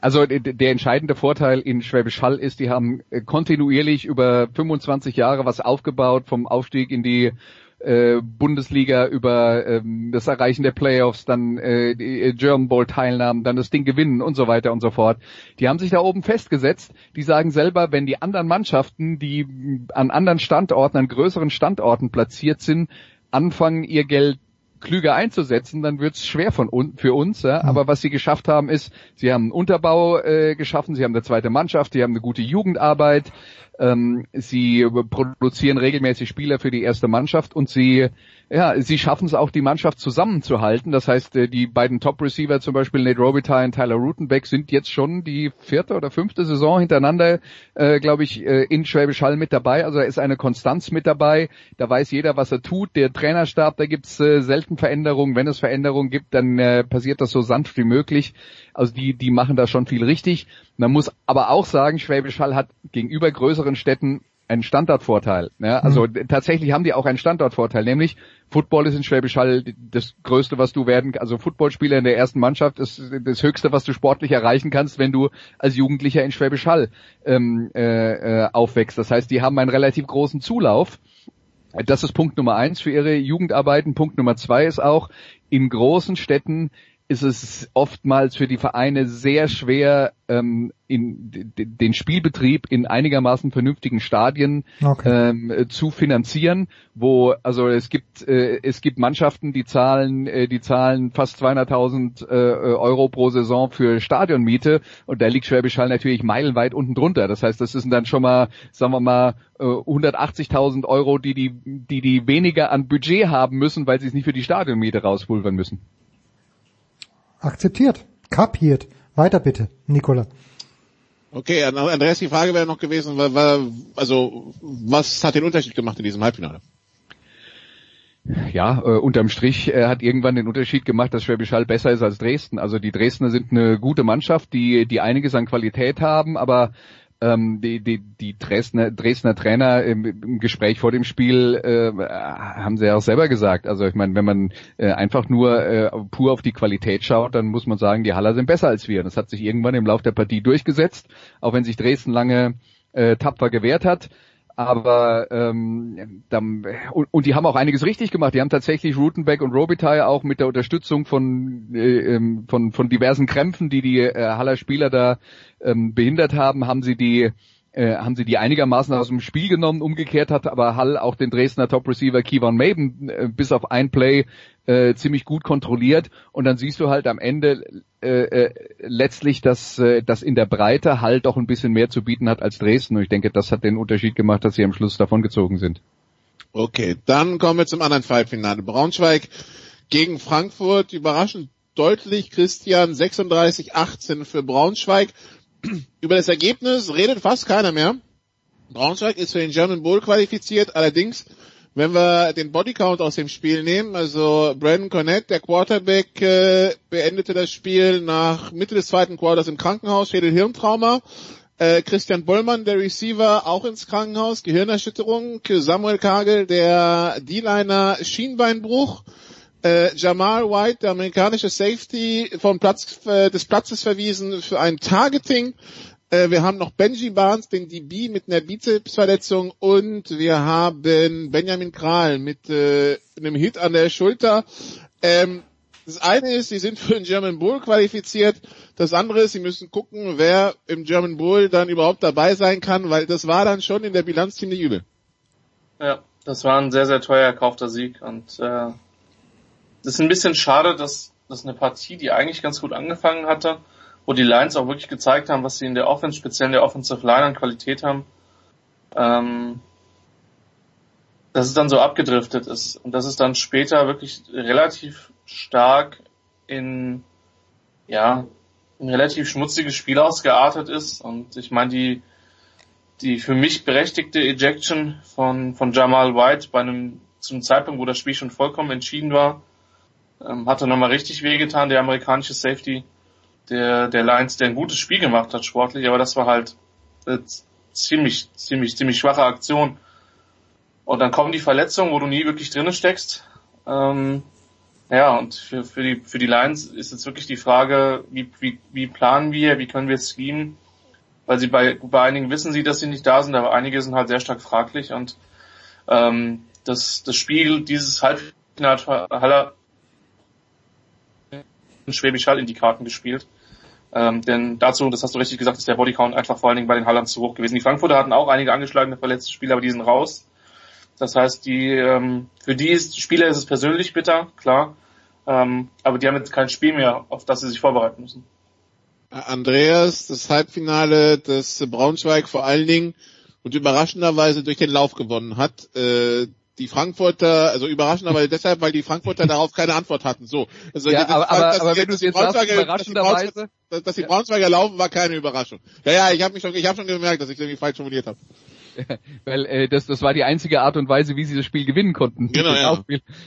Also der entscheidende Vorteil in Schwäbisch Hall ist, die haben kontinuierlich über 25 Jahre was aufgebaut vom Aufstieg in die äh, Bundesliga über ähm, das Erreichen der Playoffs, dann äh, die äh, German Bowl Teilnahmen, dann das Ding gewinnen und so weiter und so fort. Die haben sich da oben festgesetzt. Die sagen selber, wenn die anderen Mannschaften, die an anderen Standorten, an größeren Standorten platziert sind, anfangen ihr Geld klüger einzusetzen, dann wird es schwer von un für uns. Ja? Mhm. Aber was sie geschafft haben, ist, sie haben einen Unterbau äh, geschaffen, sie haben eine zweite Mannschaft, sie haben eine gute Jugendarbeit, ähm, sie produzieren regelmäßig Spieler für die erste Mannschaft und sie ja, sie schaffen es auch, die Mannschaft zusammenzuhalten. Das heißt, äh, die beiden Top-Receiver, zum Beispiel Nate Robitaille und Tyler Rutenbeck, sind jetzt schon die vierte oder fünfte Saison hintereinander, äh, glaube ich, äh, in Schwäbisch Hall mit dabei. Also da ist eine Konstanz mit dabei. Da weiß jeder, was er tut. Der Trainerstab, da gibt's äh, selten Veränderungen. Wenn es Veränderungen gibt, dann äh, passiert das so sanft wie möglich. Also die, die machen da schon viel richtig. Man muss aber auch sagen, Schwäbisch Hall hat gegenüber größeren Städten einen Standortvorteil. Ja, also mhm. tatsächlich haben die auch einen Standortvorteil, nämlich Football ist in Schwäbisch Hall das Größte, was du werden, also Footballspieler in der ersten Mannschaft ist das Höchste, was du sportlich erreichen kannst, wenn du als Jugendlicher in Schwäbisch Hall ähm, äh, äh, aufwächst. Das heißt, die haben einen relativ großen Zulauf Das ist Punkt Nummer eins für ihre Jugendarbeiten. Punkt Nummer zwei ist auch, in großen Städten ist es oftmals für die Vereine sehr schwer, ähm, in den Spielbetrieb in einigermaßen vernünftigen Stadien okay. ähm, zu finanzieren, wo also es gibt äh, es gibt Mannschaften, die zahlen äh, die zahlen fast 200.000 äh, Euro pro Saison für Stadionmiete und da liegt Schwäbisch Hall natürlich meilenweit unten drunter. Das heißt, das sind dann schon mal sagen wir mal äh, 180.000 Euro, die die die die weniger an Budget haben müssen, weil sie es nicht für die Stadionmiete rauspulvern müssen. Akzeptiert. Kapiert. Weiter bitte, Nicola. Okay, Andreas, die Frage wäre noch gewesen, war, war, also was hat den Unterschied gemacht in diesem Halbfinale? Ja, äh, unterm Strich äh, hat irgendwann den Unterschied gemacht, dass Schwäbisch Hall besser ist als Dresden. Also die Dresdner sind eine gute Mannschaft, die die einiges an Qualität haben, aber ähm, die, die, die Dresdner, Dresdner Trainer im, im Gespräch vor dem Spiel äh, haben sie ja auch selber gesagt. Also ich meine, wenn man äh, einfach nur äh, pur auf die Qualität schaut, dann muss man sagen, die Haller sind besser als wir. Das hat sich irgendwann im Lauf der Partie durchgesetzt, auch wenn sich Dresden lange äh, tapfer gewehrt hat aber ähm, dann, und, und, die haben auch einiges richtig gemacht. Die haben tatsächlich Rutenbeck und Robitaille auch mit der Unterstützung von äh, ähm, von von diversen Krämpfen, die die äh, Haller Spieler da ähm, behindert haben, haben sie die äh, haben sie die einigermaßen aus dem Spiel genommen. Umgekehrt hat aber Hall auch den Dresdner Top Receiver Kevon Maben äh, bis auf ein Play äh, ziemlich gut kontrolliert. Und dann siehst du halt am Ende äh, äh, letztlich, dass, äh, dass in der Breite Hall doch ein bisschen mehr zu bieten hat als Dresden. Und ich denke, das hat den Unterschied gemacht, dass sie am Schluss davon gezogen sind. Okay, dann kommen wir zum anderen Halbfinale. Braunschweig gegen Frankfurt. Überraschend deutlich, Christian, 36-18 für Braunschweig. Über das Ergebnis redet fast keiner mehr. Braunschweig ist für den German Bowl qualifiziert, allerdings, wenn wir den Bodycount aus dem Spiel nehmen, also Brandon Cornett, der Quarterback, äh, beendete das Spiel nach Mitte des zweiten Quarters im Krankenhaus, Schädel-Hirntrauma. Äh, Christian Bollmann, der Receiver, auch ins Krankenhaus, Gehirnerschütterung. Samuel Kagel, der D-Liner, Schienbeinbruch äh, Jamal White, der amerikanische Safety, vom Platz äh, des Platzes verwiesen für ein Targeting. Äh, wir haben noch Benji Barnes, den DB mit einer Bizepsverletzung und wir haben Benjamin Kral mit äh, einem Hit an der Schulter. Ähm, das eine ist, sie sind für den German Bowl qualifiziert. Das andere ist, sie müssen gucken, wer im German Bowl dann überhaupt dabei sein kann, weil das war dann schon in der Bilanz ziemlich übel. Ja, das war ein sehr, sehr teuer erkaufter Sieg und äh, das ist ein bisschen schade, dass, dass eine Partie, die eigentlich ganz gut angefangen hatte, wo die Lions auch wirklich gezeigt haben, was sie in der Offense, speziell in der Offensive Line an Qualität haben, ähm, dass es dann so abgedriftet ist und dass es dann später wirklich relativ stark in, ja, ein relativ schmutziges Spiel ausgeartet ist. Und ich meine, die, die für mich berechtigte Ejection von, von Jamal White bei einem, zum Zeitpunkt, wo das Spiel schon vollkommen entschieden war, ähm, hatte nochmal richtig wehgetan, der amerikanische Safety der, der Lions, der ein gutes Spiel gemacht hat sportlich, aber das war halt äh, ziemlich, ziemlich, ziemlich schwache Aktion. Und dann kommen die Verletzungen, wo du nie wirklich drinnen steckst. Ähm, ja, und für, für, die, für die Lions ist jetzt wirklich die Frage, wie, wie, wie planen wir, wie können wir schemen? Weil sie bei, bei einigen wissen sie, dass sie nicht da sind, aber einige sind halt sehr stark fraglich und ähm, das, das Spiel dieses Halbfinale Schwäbisch Hall in die Karten gespielt. Ähm, denn dazu, das hast du richtig gesagt, ist der Bodycount einfach vor allen Dingen bei den Hallern zu hoch gewesen. Die Frankfurter hatten auch einige angeschlagene verletzte Spieler, aber die sind raus. Das heißt, die, ähm, für die ist, Spieler ist es persönlich bitter, klar. Ähm, aber die haben jetzt kein Spiel mehr, auf das sie sich vorbereiten müssen. Andreas, das Halbfinale, das Braunschweig vor allen Dingen und überraschenderweise durch den Lauf gewonnen hat. Äh, die Frankfurter, also überraschend, aber deshalb, weil die Frankfurter darauf keine Antwort hatten. So. Also ja, aber, aber, aber wenn du es jetzt sagst, überraschenderweise. Dass, dass die Braunschweiger laufen, war keine Überraschung. Ja, ja, ich habe mich schon, ich habe schon gemerkt, dass ich irgendwie falsch formuliert habe. Weil äh, das, das war die einzige Art und Weise, wie sie das Spiel gewinnen konnten. Genau, ja.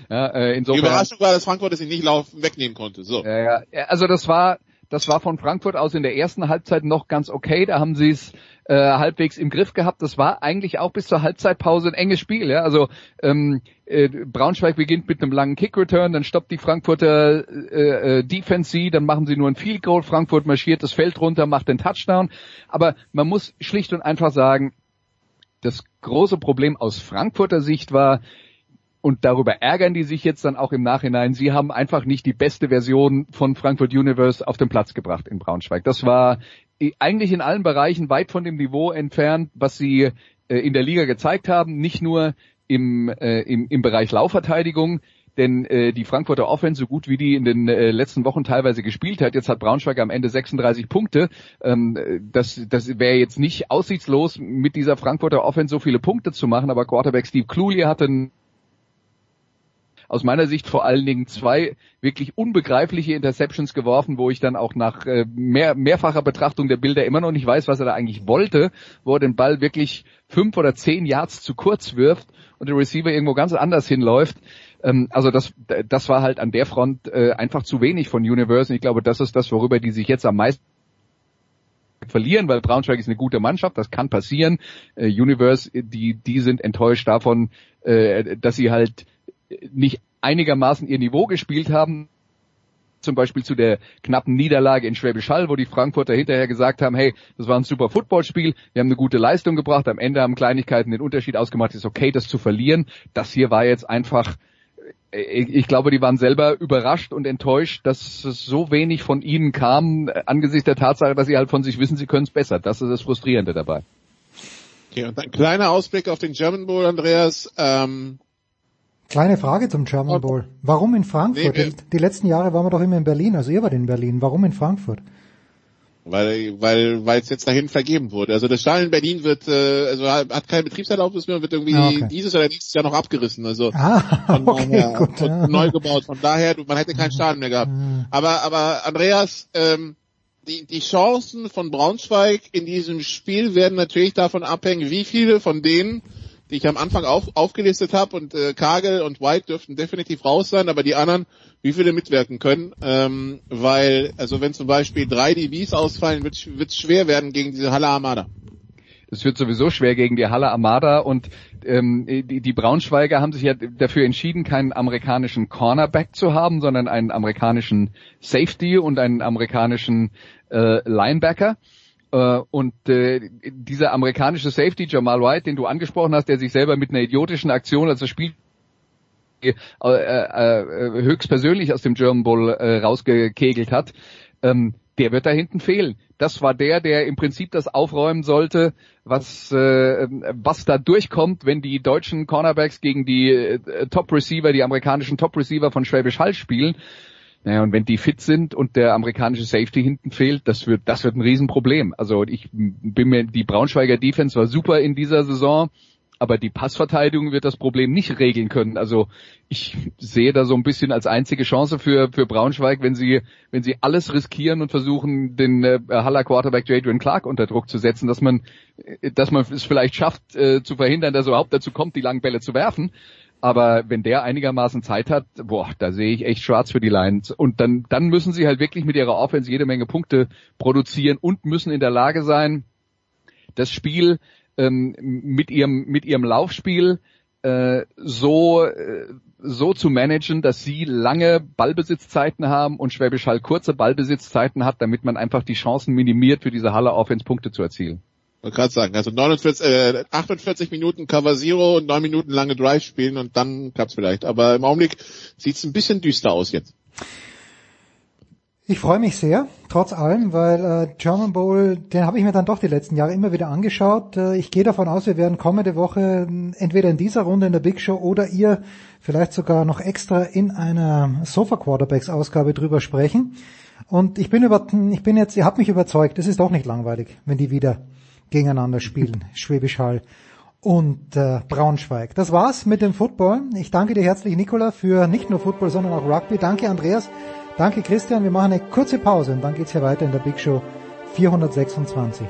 ja äh, insofern, die Überraschung war, dass Frankfurt es nicht laufen, wegnehmen konnte. So. Ja, ja. Also das war, das war von Frankfurt aus in der ersten Halbzeit noch ganz okay. Da haben sie es äh, halbwegs im Griff gehabt. Das war eigentlich auch bis zur Halbzeitpause ein enges Spiel. Ja? Also ähm, äh, Braunschweig beginnt mit einem langen Kick-Return, dann stoppt die Frankfurter äh, äh, Defense sie, dann machen sie nur ein Field Goal. Frankfurt marschiert das Feld runter, macht den Touchdown. Aber man muss schlicht und einfach sagen, das große Problem aus Frankfurter Sicht war, und darüber ärgern die sich jetzt dann auch im Nachhinein. Sie haben einfach nicht die beste Version von Frankfurt Universe auf den Platz gebracht in Braunschweig. Das war eigentlich in allen Bereichen weit von dem Niveau entfernt, was sie äh, in der Liga gezeigt haben. Nicht nur im, äh, im, im Bereich Laufverteidigung, denn äh, die Frankfurter Offense, so gut wie die in den äh, letzten Wochen teilweise gespielt hat, jetzt hat Braunschweig am Ende 36 Punkte. Ähm, das das wäre jetzt nicht aussichtslos, mit dieser Frankfurter Offense so viele Punkte zu machen, aber Quarterback Steve Cluley hatte einen aus meiner Sicht vor allen Dingen zwei wirklich unbegreifliche Interceptions geworfen, wo ich dann auch nach äh, mehr, mehrfacher Betrachtung der Bilder immer noch nicht weiß, was er da eigentlich wollte, wo er den Ball wirklich fünf oder zehn Yards zu kurz wirft und der Receiver irgendwo ganz anders hinläuft. Ähm, also das, das war halt an der Front äh, einfach zu wenig von Universe. Und ich glaube, das ist das, worüber die sich jetzt am meisten verlieren, weil Braunschweig ist eine gute Mannschaft, das kann passieren. Äh, Universe, die, die sind enttäuscht davon, äh, dass sie halt nicht einigermaßen ihr Niveau gespielt haben, zum Beispiel zu der knappen Niederlage in Schwäbisch Hall, wo die Frankfurter hinterher gesagt haben, hey, das war ein super Footballspiel, wir haben eine gute Leistung gebracht, am Ende haben Kleinigkeiten den Unterschied ausgemacht, ist okay, das zu verlieren. Das hier war jetzt einfach, ich glaube, die waren selber überrascht und enttäuscht, dass es so wenig von ihnen kam, angesichts der Tatsache, dass sie halt von sich wissen, sie können es besser. Das ist das Frustrierende dabei. Okay, und ein kleiner Ausblick auf den German Bowl, Andreas. Ähm Kleine Frage zum German Bowl. Warum in Frankfurt? Nee, die letzten Jahre waren wir doch immer in Berlin, also ihr wart in Berlin. Warum in Frankfurt? Weil weil weil es jetzt dahin vergeben wurde. Also das Stadion in Berlin wird äh, also hat keine Betriebserlaubnis mehr und wird irgendwie ah, okay. dieses oder nächstes Jahr noch abgerissen. Also ah, von okay, daher, gut, ja. neu gebaut. Von daher man hätte kein Stadion mehr gehabt. Aber aber Andreas, ähm, die die Chancen von Braunschweig in diesem Spiel werden natürlich davon abhängen, wie viele von denen die ich am Anfang auf, aufgelistet habe und äh, Kagel und White dürften definitiv raus sein, aber die anderen, wie viele mitwirken können, ähm, weil, also wenn zum Beispiel drei DBs ausfallen, wird es schwer werden gegen diese Halle Armada. Es wird sowieso schwer gegen die Halle Armada und ähm, die, die Braunschweiger haben sich ja dafür entschieden, keinen amerikanischen Cornerback zu haben, sondern einen amerikanischen Safety und einen amerikanischen äh, Linebacker. Äh, und äh, dieser amerikanische Safety Jamal White, den du angesprochen hast, der sich selber mit einer idiotischen Aktion, als das Spiel äh, äh, höchstpersönlich aus dem German Bowl äh, rausgekegelt hat, ähm, der wird da hinten fehlen. Das war der, der im Prinzip das aufräumen sollte, was äh, was da durchkommt, wenn die deutschen Cornerbacks gegen die äh, Top Receiver, die amerikanischen Top Receiver von Schwäbisch Hall spielen. Naja, und wenn die fit sind und der amerikanische Safety hinten fehlt, das wird, das wird ein Riesenproblem. Also ich bin mir, die Braunschweiger Defense war super in dieser Saison, aber die Passverteidigung wird das Problem nicht regeln können. Also ich sehe da so ein bisschen als einzige Chance für, für Braunschweig, wenn sie, wenn sie alles riskieren und versuchen, den äh, Haller Quarterback Jadrian Clark unter Druck zu setzen, dass man, dass man es vielleicht schafft, äh, zu verhindern, dass er überhaupt dazu kommt, die langen Bälle zu werfen. Aber wenn der einigermaßen Zeit hat, boah, da sehe ich echt schwarz für die Lions. Und dann, dann müssen sie halt wirklich mit ihrer Offense jede Menge Punkte produzieren und müssen in der Lage sein, das Spiel ähm, mit ihrem mit ihrem Laufspiel äh, so äh, so zu managen, dass sie lange Ballbesitzzeiten haben und Schwäbisch Hall kurze Ballbesitzzeiten hat, damit man einfach die Chancen minimiert, für diese Halle Offense Punkte zu erzielen. Man kann sagen, also 49, äh, 48 Minuten Cover Zero und 9 Minuten lange Drive spielen und dann klappt's vielleicht. Aber im Augenblick sieht's ein bisschen düster aus jetzt. Ich freue mich sehr, trotz allem, weil äh, German Bowl, den habe ich mir dann doch die letzten Jahre immer wieder angeschaut. Äh, ich gehe davon aus, wir werden kommende Woche entweder in dieser Runde in der Big Show oder ihr vielleicht sogar noch extra in einer Sofa Quarterbacks Ausgabe drüber sprechen. Und ich bin über, ich bin jetzt, ihr habt mich überzeugt, es ist doch nicht langweilig, wenn die wieder gegeneinander spielen, Schwäbisch Hall und äh, Braunschweig. Das war's mit dem Football. Ich danke dir herzlich, Nicola, für nicht nur Football, sondern auch Rugby. Danke, Andreas. Danke, Christian. Wir machen eine kurze Pause und dann geht's hier weiter in der Big Show 426.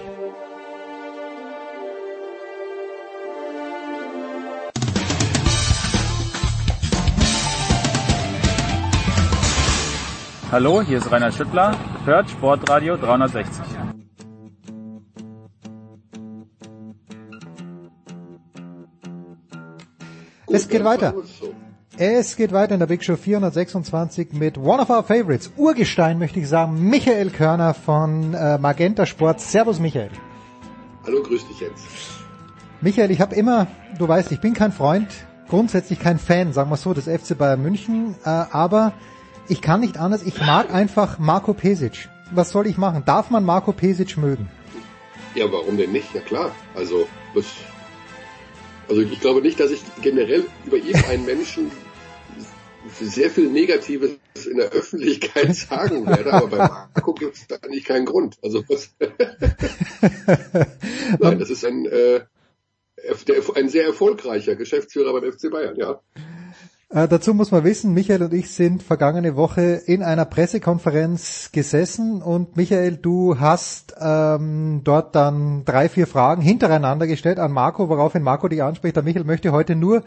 Hallo, hier ist Rainer Schüttler. Hört Sportradio 360. Es geht weiter. Es geht weiter in der Big Show 426 mit One of Our Favorites, Urgestein möchte ich sagen, Michael Körner von äh, Magenta Sport. Servus Michael. Hallo, grüß dich jetzt. Michael, ich habe immer, du weißt, ich bin kein Freund, grundsätzlich kein Fan, sagen wir so, des FC Bayern München, äh, aber ich kann nicht anders, ich mag einfach Marco Pesic. Was soll ich machen? Darf man Marco Pesic mögen? Ja, warum denn nicht? Ja klar. Also, das, also ich glaube nicht, dass ich generell über irgendeinen Menschen sehr viel Negatives in der Öffentlichkeit sagen werde, aber bei Marco gibt es da eigentlich keinen Grund. Also was Nein, das ist ein, äh, der, ein sehr erfolgreicher Geschäftsführer beim FC Bayern, ja. Äh, dazu muss man wissen, Michael und ich sind vergangene Woche in einer Pressekonferenz gesessen und Michael, du hast ähm, dort dann drei, vier Fragen hintereinander gestellt an Marco, woraufhin Marco dich anspricht. Der Michael möchte heute nur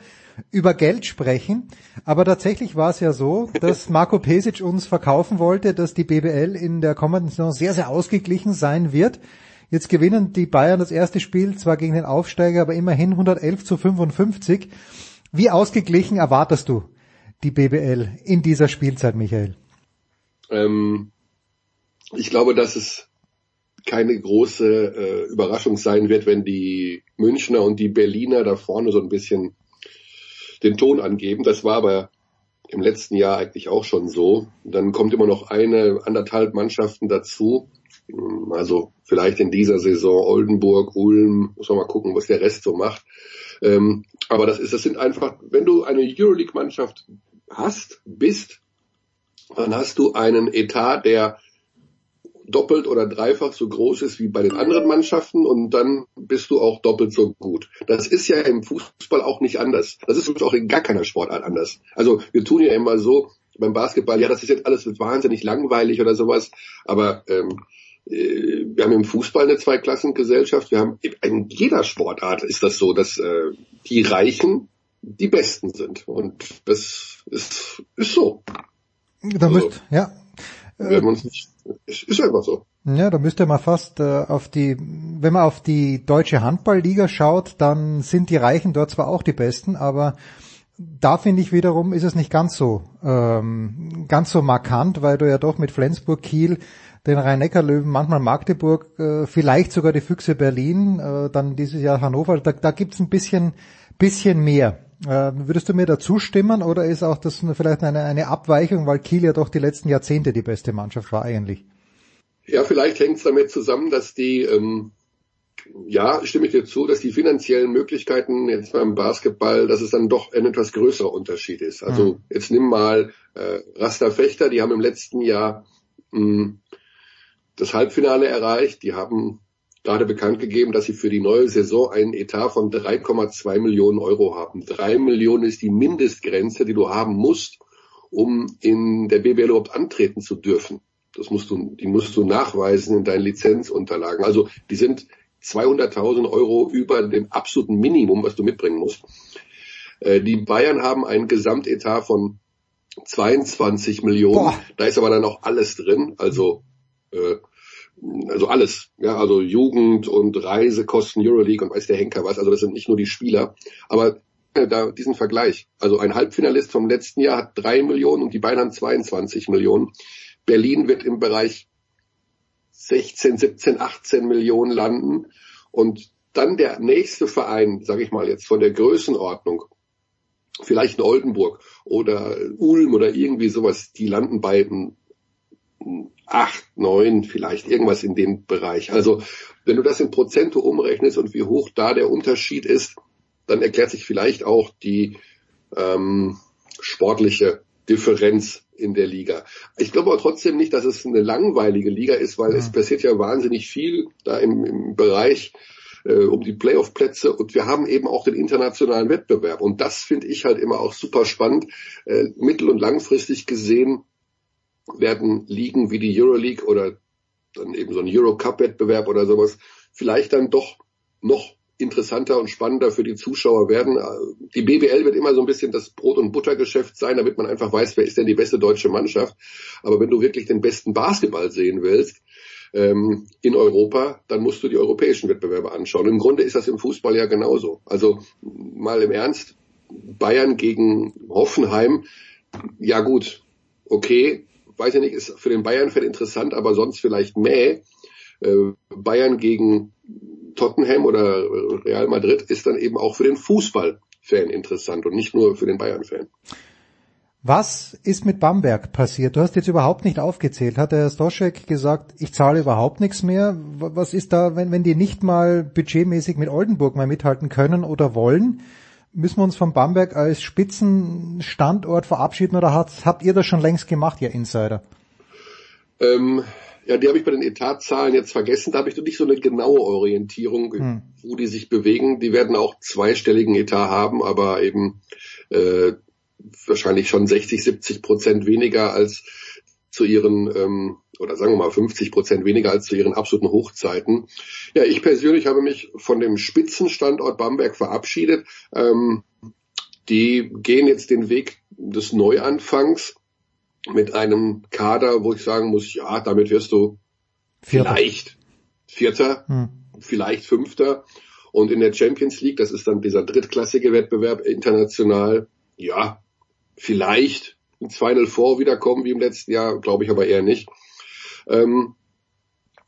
über Geld sprechen, aber tatsächlich war es ja so, dass Marco Pesic uns verkaufen wollte, dass die BBL in der kommenden Saison sehr, sehr ausgeglichen sein wird. Jetzt gewinnen die Bayern das erste Spiel zwar gegen den Aufsteiger, aber immerhin 111 zu 55. Wie ausgeglichen erwartest du die BBL in dieser Spielzeit, Michael? Ähm, ich glaube, dass es keine große äh, Überraschung sein wird, wenn die Münchner und die Berliner da vorne so ein bisschen den Ton angeben. Das war aber im letzten Jahr eigentlich auch schon so. Dann kommt immer noch eine, anderthalb Mannschaften dazu. Also vielleicht in dieser Saison Oldenburg, Ulm, muss man mal gucken, was der Rest so macht. Ähm, aber das ist, das sind einfach, wenn du eine Euroleague-Mannschaft hast, bist, dann hast du einen Etat, der doppelt oder dreifach so groß ist wie bei den anderen Mannschaften und dann bist du auch doppelt so gut. Das ist ja im Fußball auch nicht anders. Das ist auch in gar keiner Sportart anders. Also wir tun ja immer so beim Basketball, ja, das ist jetzt alles wahnsinnig langweilig oder sowas, aber ähm, äh, wir haben im Fußball eine Zweiklassengesellschaft, wir haben in jeder Sportart ist das so, dass äh, die Reichen die Besten sind. Und das ist, ist so. Da also, müsst, ja. Wenn man nicht, ist, ist einfach so. Ja, da müsste man fast äh, auf die, wenn man auf die deutsche Handballliga schaut, dann sind die Reichen dort zwar auch die Besten, aber da finde ich wiederum, ist es nicht ganz so, ähm, ganz so markant, weil du ja doch mit Flensburg, Kiel, den Rhein-Neckar-Löwen, manchmal Magdeburg, äh, vielleicht sogar die Füchse Berlin, äh, dann dieses Jahr Hannover, da, da gibt's ein bisschen, bisschen mehr. Äh, würdest du mir da zustimmen oder ist auch das vielleicht eine, eine Abweichung, weil Kiel ja doch die letzten Jahrzehnte die beste Mannschaft war eigentlich? Ja, vielleicht hängt es damit zusammen, dass die, ähm, ja, stimme ich dir zu, dass die finanziellen Möglichkeiten jetzt beim Basketball, dass es dann doch ein etwas größerer Unterschied ist. Also mhm. jetzt nimm mal äh, Rasta Fechter, die haben im letzten Jahr mh, hm, das Halbfinale erreicht. Die haben gerade bekannt gegeben, dass sie für die neue Saison einen Etat von 3,2 Millionen Euro haben. Drei Millionen ist die Mindestgrenze, die du haben musst, um in der BBL überhaupt antreten zu dürfen. Das musst du, die musst du nachweisen in deinen Lizenzunterlagen. Also die sind 200.000 Euro über dem absoluten Minimum, was du mitbringen musst. Äh, die Bayern haben einen Gesamtetat von 22 Millionen. Boah. Da ist aber dann auch alles drin. Also äh, also alles, ja, also Jugend und Reisekosten, Euroleague und weiß der Henker was, also das sind nicht nur die Spieler, aber äh, da diesen Vergleich, also ein Halbfinalist vom letzten Jahr hat drei Millionen und die beiden haben 22 Millionen. Berlin wird im Bereich 16, 17, 18 Millionen landen. Und dann der nächste Verein, sage ich mal jetzt von der Größenordnung, vielleicht in Oldenburg oder Ulm oder irgendwie sowas, die landen bei acht, neun, vielleicht irgendwas in dem Bereich. Also wenn du das in Prozente umrechnest und wie hoch da der Unterschied ist, dann erklärt sich vielleicht auch die ähm, sportliche Differenz in der Liga. Ich glaube aber trotzdem nicht, dass es eine langweilige Liga ist, weil ja. es passiert ja wahnsinnig viel da im, im Bereich äh, um die Playoff-Plätze und wir haben eben auch den internationalen Wettbewerb und das finde ich halt immer auch super spannend. Äh, mittel- und langfristig gesehen werden Ligen wie die Euroleague oder dann eben so ein Eurocup-Wettbewerb oder sowas vielleicht dann doch noch interessanter und spannender für die Zuschauer werden. Die BBL wird immer so ein bisschen das Brot- und Buttergeschäft sein, damit man einfach weiß, wer ist denn die beste deutsche Mannschaft. Aber wenn du wirklich den besten Basketball sehen willst ähm, in Europa, dann musst du die europäischen Wettbewerbe anschauen. Im Grunde ist das im Fußball ja genauso. Also mal im Ernst, Bayern gegen Hoffenheim, ja gut, okay, weiß ich nicht, ist für den Bayern-Fan interessant, aber sonst vielleicht mehr. Äh, Bayern gegen Tottenham oder Real Madrid ist dann eben auch für den Fußballfan interessant und nicht nur für den Bayern-Fan. Was ist mit Bamberg passiert? Du hast jetzt überhaupt nicht aufgezählt. Hat der Stoschek gesagt, ich zahle überhaupt nichts mehr? Was ist da, wenn, wenn die nicht mal budgetmäßig mit Oldenburg mal mithalten können oder wollen? Müssen wir uns von Bamberg als Spitzenstandort verabschieden oder habt, habt ihr das schon längst gemacht, ihr Insider? Ähm, ja, die habe ich bei den Etatzahlen jetzt vergessen. Da habe ich nicht so eine genaue Orientierung, hm. wo die sich bewegen. Die werden auch zweistelligen Etat haben, aber eben äh, wahrscheinlich schon 60, 70 Prozent weniger als zu ihren, ähm, oder sagen wir mal 50 Prozent weniger als zu ihren absoluten Hochzeiten. Ja, ich persönlich habe mich von dem Spitzenstandort Bamberg verabschiedet. Ähm, die gehen jetzt den Weg des Neuanfangs mit einem Kader, wo ich sagen muss, ja, damit wirst du Vierter. vielleicht Vierter, hm. vielleicht Fünfter. Und in der Champions League, das ist dann dieser drittklassige Wettbewerb international, ja, vielleicht ins Final Four wiederkommen wie im letzten Jahr, glaube ich aber eher nicht. Ähm,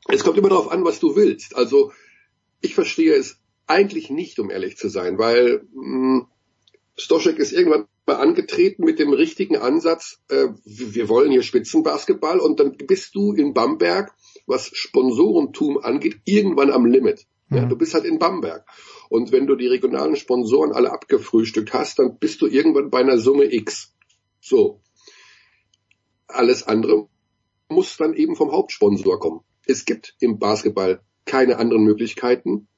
es kommt immer darauf an, was du willst. Also ich verstehe es eigentlich nicht, um ehrlich zu sein, weil mh, hm, Stoschek ist irgendwann mal angetreten mit dem richtigen Ansatz, äh, wir wollen hier Spitzenbasketball und dann bist du in Bamberg, was Sponsorentum angeht, irgendwann am Limit. Ja, mhm. du bist halt in Bamberg. Und wenn du die regionalen Sponsoren alle abgefrühstückt hast, dann bist du irgendwann bei einer Summe X. So. Alles andere muss dann eben vom Hauptsponsor kommen. Es gibt im Basketball keine anderen Möglichkeiten,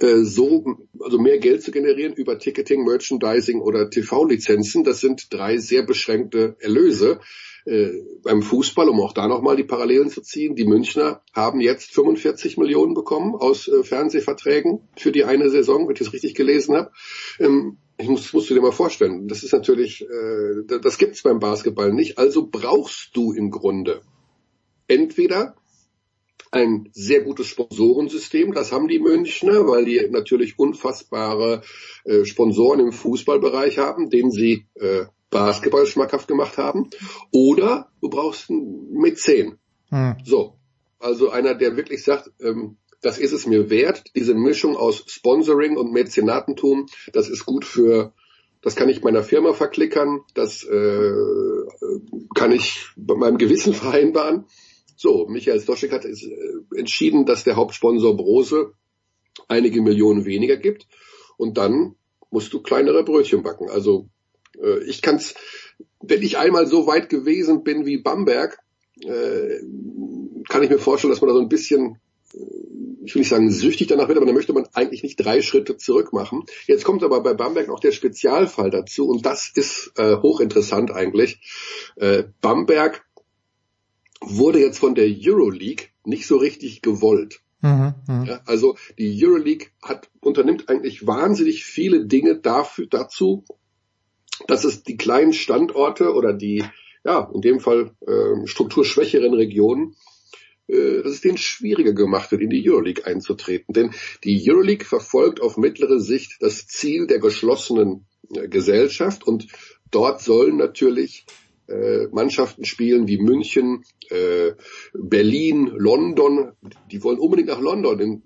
äh, so, also mehr Geld zu generieren über Ticketing, Merchandising oder TV-Lizenzen. Das sind drei sehr beschränkte Erlöse. Äh, beim Fußball, um auch da nochmal die Parallelen zu ziehen, die Münchner haben jetzt 45 Millionen bekommen aus äh, Fernsehverträgen für die eine Saison, wenn ich das richtig gelesen habe. Ähm, ich muss, musst du dir mal vorstellen, das ist natürlich, äh, das gibt's beim Basketball nicht. Also brauchst du im Grunde entweder ein sehr gutes Sponsorensystem. Das haben die Münchner, weil die natürlich unfassbare äh, Sponsoren im Fußballbereich haben, denen sie äh, Basketball schmackhaft gemacht haben. Oder du brauchst einen Mäzen. Hm. So. Also einer, der wirklich sagt, ähm, das ist es mir wert, diese Mischung aus Sponsoring und Mäzenatentum, das ist gut für das kann ich meiner Firma verklickern, das äh, kann ich bei meinem Gewissen vereinbaren. So, Michael Stoschek hat äh, entschieden, dass der Hauptsponsor Brose einige Millionen weniger gibt und dann musst du kleinere Brötchen backen. Also äh, ich kann's, wenn ich einmal so weit gewesen bin wie Bamberg, äh, kann ich mir vorstellen, dass man da so ein bisschen, äh, ich will nicht sagen süchtig danach wird, aber da möchte man eigentlich nicht drei Schritte zurück machen. Jetzt kommt aber bei Bamberg noch der Spezialfall dazu und das ist äh, hochinteressant eigentlich. Äh, Bamberg wurde jetzt von der Euroleague nicht so richtig gewollt. Mhm, mh. ja, also die Euroleague hat, unternimmt eigentlich wahnsinnig viele Dinge dafür, dazu, dass es die kleinen Standorte oder die, ja, in dem Fall äh, strukturschwächeren Regionen, dass es denen schwieriger gemacht wird, in die Euroleague einzutreten. Denn die Euroleague verfolgt auf mittlere Sicht das Ziel der geschlossenen äh, Gesellschaft und dort sollen natürlich äh, Mannschaften spielen wie München, äh, Berlin, London. Die wollen unbedingt nach London, denn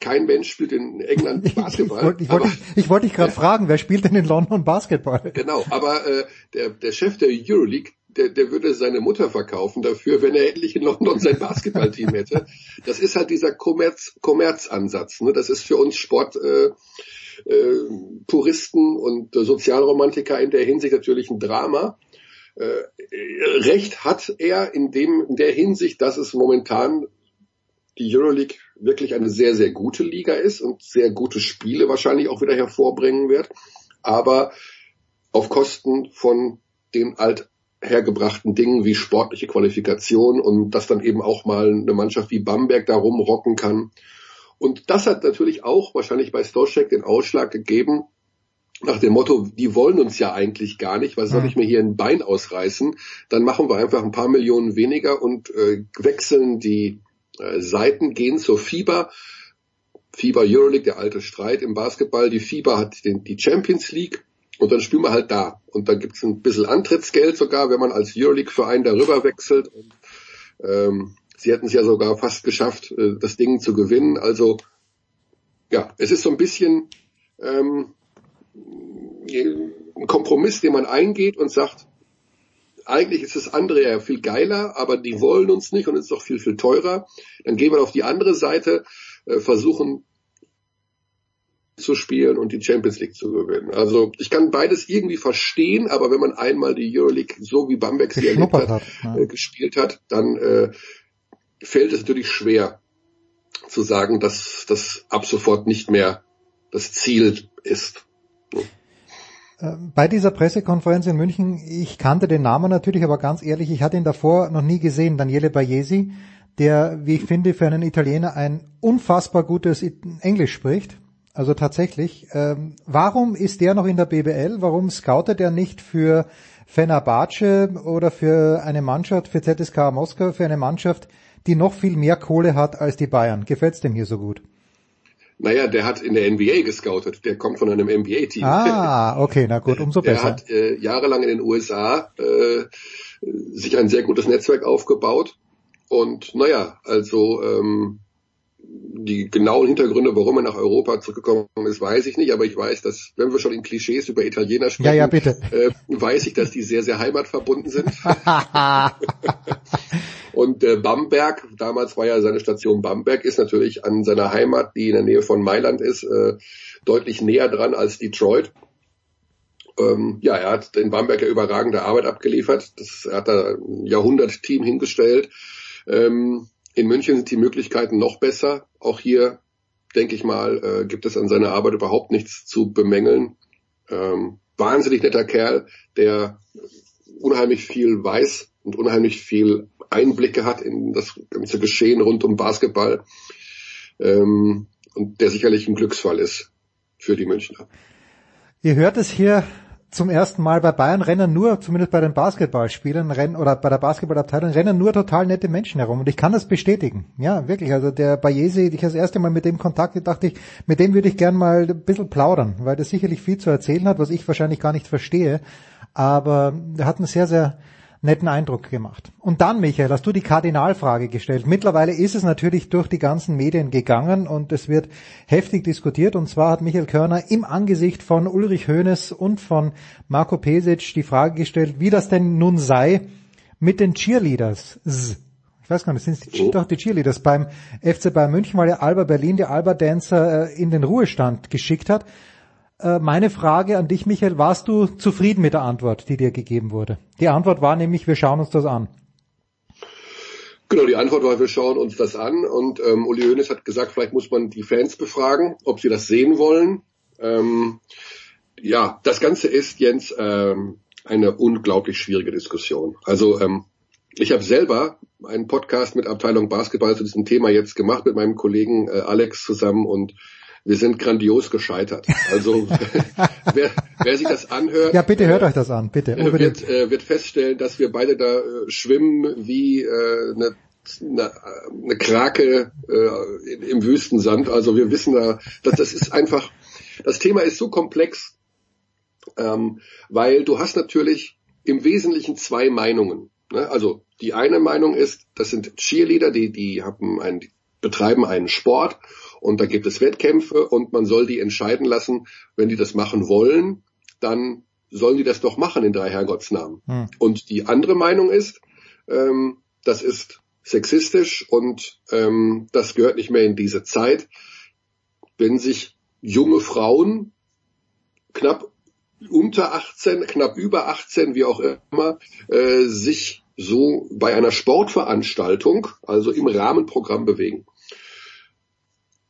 kein Mensch spielt in England Basketball. ich wollte ich, ich wollte dich gerade fragen, wer spielt denn in London Basketball? Genau, aber äh, der, der Chef der Euroleague, der, der würde seine Mutter verkaufen dafür, wenn er endlich in London sein Basketballteam hätte. Das ist halt dieser Kommerz, Kommerzansatz. Ne? Das ist für uns Sport. Äh, äh, Puristen und äh, Sozialromantiker in der Hinsicht natürlich ein Drama. Äh, Recht hat er in dem, in der Hinsicht, dass es momentan die Euroleague wirklich eine sehr, sehr gute Liga ist und sehr gute Spiele wahrscheinlich auch wieder hervorbringen wird, aber auf Kosten von den althergebrachten Dingen wie sportliche Qualifikation und dass dann eben auch mal eine Mannschaft wie Bamberg da rumrocken kann. Und das hat natürlich auch wahrscheinlich bei Stoschek den Ausschlag gegeben, nach dem Motto, die wollen uns ja eigentlich gar nicht, was soll ich mir hier ein Bein ausreißen? Dann machen wir einfach ein paar Millionen weniger und äh, wechseln die äh, Seiten, gehen zur FIBA. FIBA Euroleague, der alte Streit im Basketball. Die FIBA hat den, die Champions League und dann spielen wir halt da. Und da gibt's ein bisschen Antrittsgeld sogar, wenn man als Euroleague-Verein darüber wechselt. Und, ähm, sie hätten es ja sogar fast geschafft, äh, das Ding zu gewinnen. Also ja, es ist so ein bisschen ähm, ein Kompromiss, den man eingeht und sagt, eigentlich ist das andere ja viel geiler, aber die wollen uns nicht und es ist doch viel, viel teurer. Dann gehen wir auf die andere Seite, äh, versuchen zu spielen und die Champions League zu gewinnen. Also ich kann beides irgendwie verstehen, aber wenn man einmal die Euroleague so wie Bamberg sie erlebt hat, hat ja. äh, gespielt hat, dann äh, fällt es natürlich schwer zu sagen, dass das ab sofort nicht mehr das Ziel ist. Äh, bei dieser Pressekonferenz in München, ich kannte den Namen natürlich, aber ganz ehrlich, ich hatte ihn davor noch nie gesehen, Daniele Baiesi, der, wie ich finde, für einen Italiener ein unfassbar gutes Englisch spricht. Also tatsächlich, ähm, warum ist der noch in der BBL? Warum scoutet er nicht für Fenerbahce oder für eine Mannschaft, für ZSK Moskau, für eine Mannschaft, die noch viel mehr Kohle hat als die Bayern? Gefällt's dem hier so gut? Naja, der hat in der NBA gescoutet. Der kommt von einem NBA-Team. Ah, okay, na gut, umso besser. Der hat äh, jahrelang in den USA äh, sich ein sehr gutes Netzwerk aufgebaut. Und naja, also ähm, die genauen Hintergründe, warum er nach Europa zurückgekommen ist, weiß ich nicht, aber ich weiß, dass, wenn wir schon in Klischees über Italiener sprechen, ja, ja, bitte. Äh, weiß ich, dass die sehr, sehr heimatverbunden sind. Und äh, Bamberg, damals war ja seine Station Bamberg, ist natürlich an seiner Heimat, die in der Nähe von Mailand ist, äh, deutlich näher dran als Detroit. Ähm, ja, er hat in Bamberg ja überragende Arbeit abgeliefert. Das, er hat da ein Jahrhundert-Team hingestellt. Ähm, in München sind die Möglichkeiten noch besser. Auch hier, denke ich mal, äh, gibt es an seiner Arbeit überhaupt nichts zu bemängeln. Ähm, wahnsinnig netter Kerl, der unheimlich viel weiß und unheimlich viel Einblicke hat in das ganze Geschehen rund um Basketball ähm, und der sicherlich ein Glücksfall ist für die Münchner. Ihr hört es hier zum ersten Mal bei Bayern rennen nur, zumindest bei den Basketballspielern, rennen oder bei der Basketballabteilung rennen nur total nette Menschen herum und ich kann das bestätigen. Ja, wirklich. Also der Bayesi, ich das erste Mal mit dem Kontakt, dachte ich, mit dem würde ich gern mal ein bisschen plaudern, weil der sicherlich viel zu erzählen hat, was ich wahrscheinlich gar nicht verstehe. Aber er hat einen sehr, sehr netten Eindruck gemacht. Und dann, Michael, hast du die Kardinalfrage gestellt. Mittlerweile ist es natürlich durch die ganzen Medien gegangen und es wird heftig diskutiert. Und zwar hat Michael Körner im Angesicht von Ulrich Hoeneß und von Marco Pesic die Frage gestellt, wie das denn nun sei mit den Cheerleaders. Ich weiß gar nicht, sind die, doch die Cheerleaders beim FC Bayern München, weil der Alba Berlin die Alba Dancer äh, in den Ruhestand geschickt hat. Äh, meine Frage an dich, Michael, warst du zufrieden mit der Antwort, die dir gegeben wurde? Die Antwort war nämlich, wir schauen uns das an. Genau, die Antwort war, wir schauen uns das an. Und ähm, Uli Hoeneß hat gesagt, vielleicht muss man die Fans befragen, ob sie das sehen wollen. Ähm, ja, das Ganze ist, Jens, ähm, eine unglaublich schwierige Diskussion. Also ähm, ich habe selber einen Podcast mit Abteilung Basketball zu diesem Thema jetzt gemacht mit meinem Kollegen äh, Alex zusammen und wir sind grandios gescheitert. Also wer, wer sich das anhört, ja bitte hört euch das an, bitte. Äh, wird, äh, wird feststellen, dass wir beide da äh, schwimmen wie äh, eine eine, eine Krake äh, im Wüstensand. Also wir wissen da, dass das ist einfach, das Thema ist so komplex, ähm, weil du hast natürlich im Wesentlichen zwei Meinungen. Ne? Also die eine Meinung ist, das sind Cheerleader, die, die haben einen, betreiben einen Sport und da gibt es Wettkämpfe und man soll die entscheiden lassen, wenn die das machen wollen, dann sollen die das doch machen in drei Herrgottsnamen. Hm. Und die andere Meinung ist, ähm, das ist sexistisch und ähm, das gehört nicht mehr in diese Zeit, wenn sich junge Frauen knapp unter 18, knapp über 18, wie auch immer, äh, sich so bei einer Sportveranstaltung, also im Rahmenprogramm bewegen.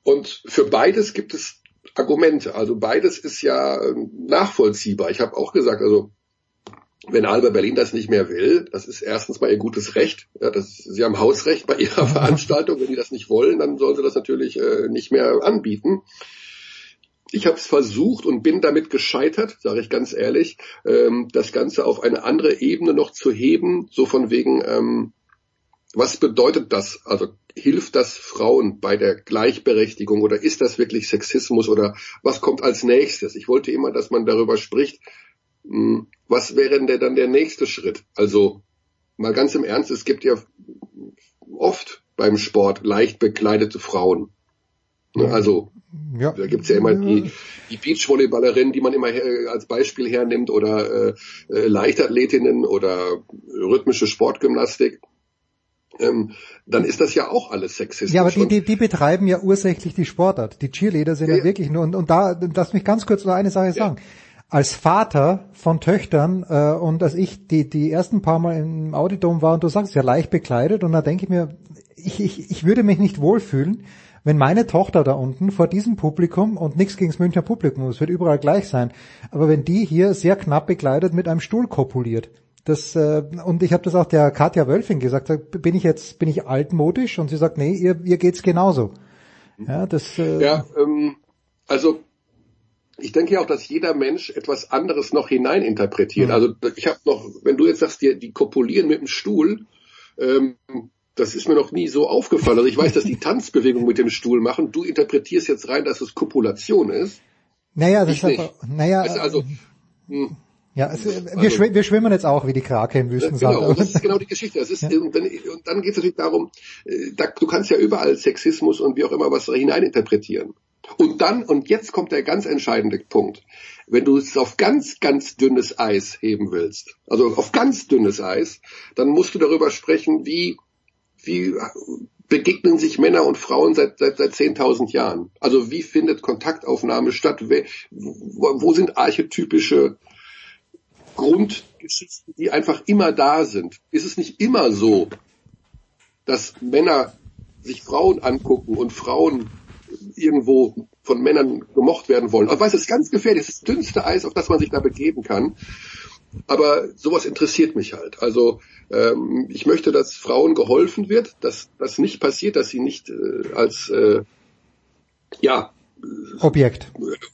Und für beides gibt es Argumente. Also beides ist ja ähm, nachvollziehbar. Ich habe auch gesagt, also wenn Alba Berlin das nicht mehr will, das ist erstens mal ihr gutes Recht. Ja, das, sie haben Hausrecht bei ihrer Veranstaltung. Wenn die das nicht wollen, dann sollen sie das natürlich äh, nicht mehr anbieten. Ich habe es versucht und bin damit gescheitert, sage ich ganz ehrlich, ähm, das Ganze auf eine andere Ebene noch zu heben, so von wegen, ähm, was bedeutet das? Also hilft das Frauen bei der Gleichberechtigung oder ist das wirklich Sexismus oder was kommt als nächstes? Ich wollte immer, dass man darüber spricht, hm, was wäre denn dann der nächste Schritt? Also mal ganz im Ernst, es gibt ja oft beim Sport leicht bekleidete Frauen. Ne, also Ja. Da gibt's ja immer die, die Beachvolleyballerinnen, die man immer her, als Beispiel hernimmt oder äh, äh, Leichtathletinnen oder rhythmische Sportgymnastik. Ähm, dann ist das ja auch alles sexistisch. Ja, aber die, die, die betreiben ja ursächlich die Sportart. Die Cheerleader sind ja, ja wirklich nur, und, und da, lass mich ganz kurz noch eine Sache sagen. Als Vater von Töchtern äh, und als ich die, die ersten paar Mal im Audidom war und du sagst ja leicht bekleidet und da denke ich mir, ich, ich, ich würde mich nicht wohlfühlen, wenn meine Tochter da unten vor diesem Publikum und nichts gegen das Münchner Publikum, es wird überall gleich sein, aber wenn die hier sehr knapp bekleidet mit einem Stuhl kopuliert, das äh, und ich habe das auch der Katja Wölfing gesagt, bin ich jetzt bin ich altmodisch und sie sagt, nee, ihr ihr geht's genauso. Ja, das äh, Ja, ähm, also ich denke ja auch, dass jeder Mensch etwas anderes noch hineininterpretiert. Mhm. Also ich habe noch, wenn du jetzt sagst, die, die kopulieren mit dem Stuhl, ähm, das ist mir noch nie so aufgefallen. Also ich weiß, dass die Tanzbewegung mit dem Stuhl machen. Du interpretierst jetzt rein, dass es Kopulation ist. Naja, das ich ist aber, naja. Weißt du, also, hm. Ja, es, wir, also, schw wir schwimmen jetzt auch wie die Krake im Wüstensand. Genau, das ist genau die Geschichte. Das ist, ja. und dann, und dann geht es natürlich darum, äh, da, du kannst ja überall Sexismus und wie auch immer was hineininterpretieren. Und dann, und jetzt kommt der ganz entscheidende Punkt. Wenn du es auf ganz, ganz dünnes Eis heben willst, also auf ganz dünnes Eis, dann musst du darüber sprechen, wie wie begegnen sich Männer und Frauen seit, seit, seit 10.000 Jahren? Also wie findet Kontaktaufnahme statt? Wo, sind archetypische Grundgeschichten, die einfach immer da sind? Ist es nicht immer so, dass Männer sich Frauen angucken und Frauen irgendwo von Männern gemocht werden wollen? Ich weiß, es ist ganz gefährlich, das ist das dünnste Eis, auf das man sich da begeben kann. Aber sowas interessiert mich halt. Also ähm, ich möchte, dass Frauen geholfen wird, dass das nicht passiert, dass sie nicht äh, als äh, ja Objekt.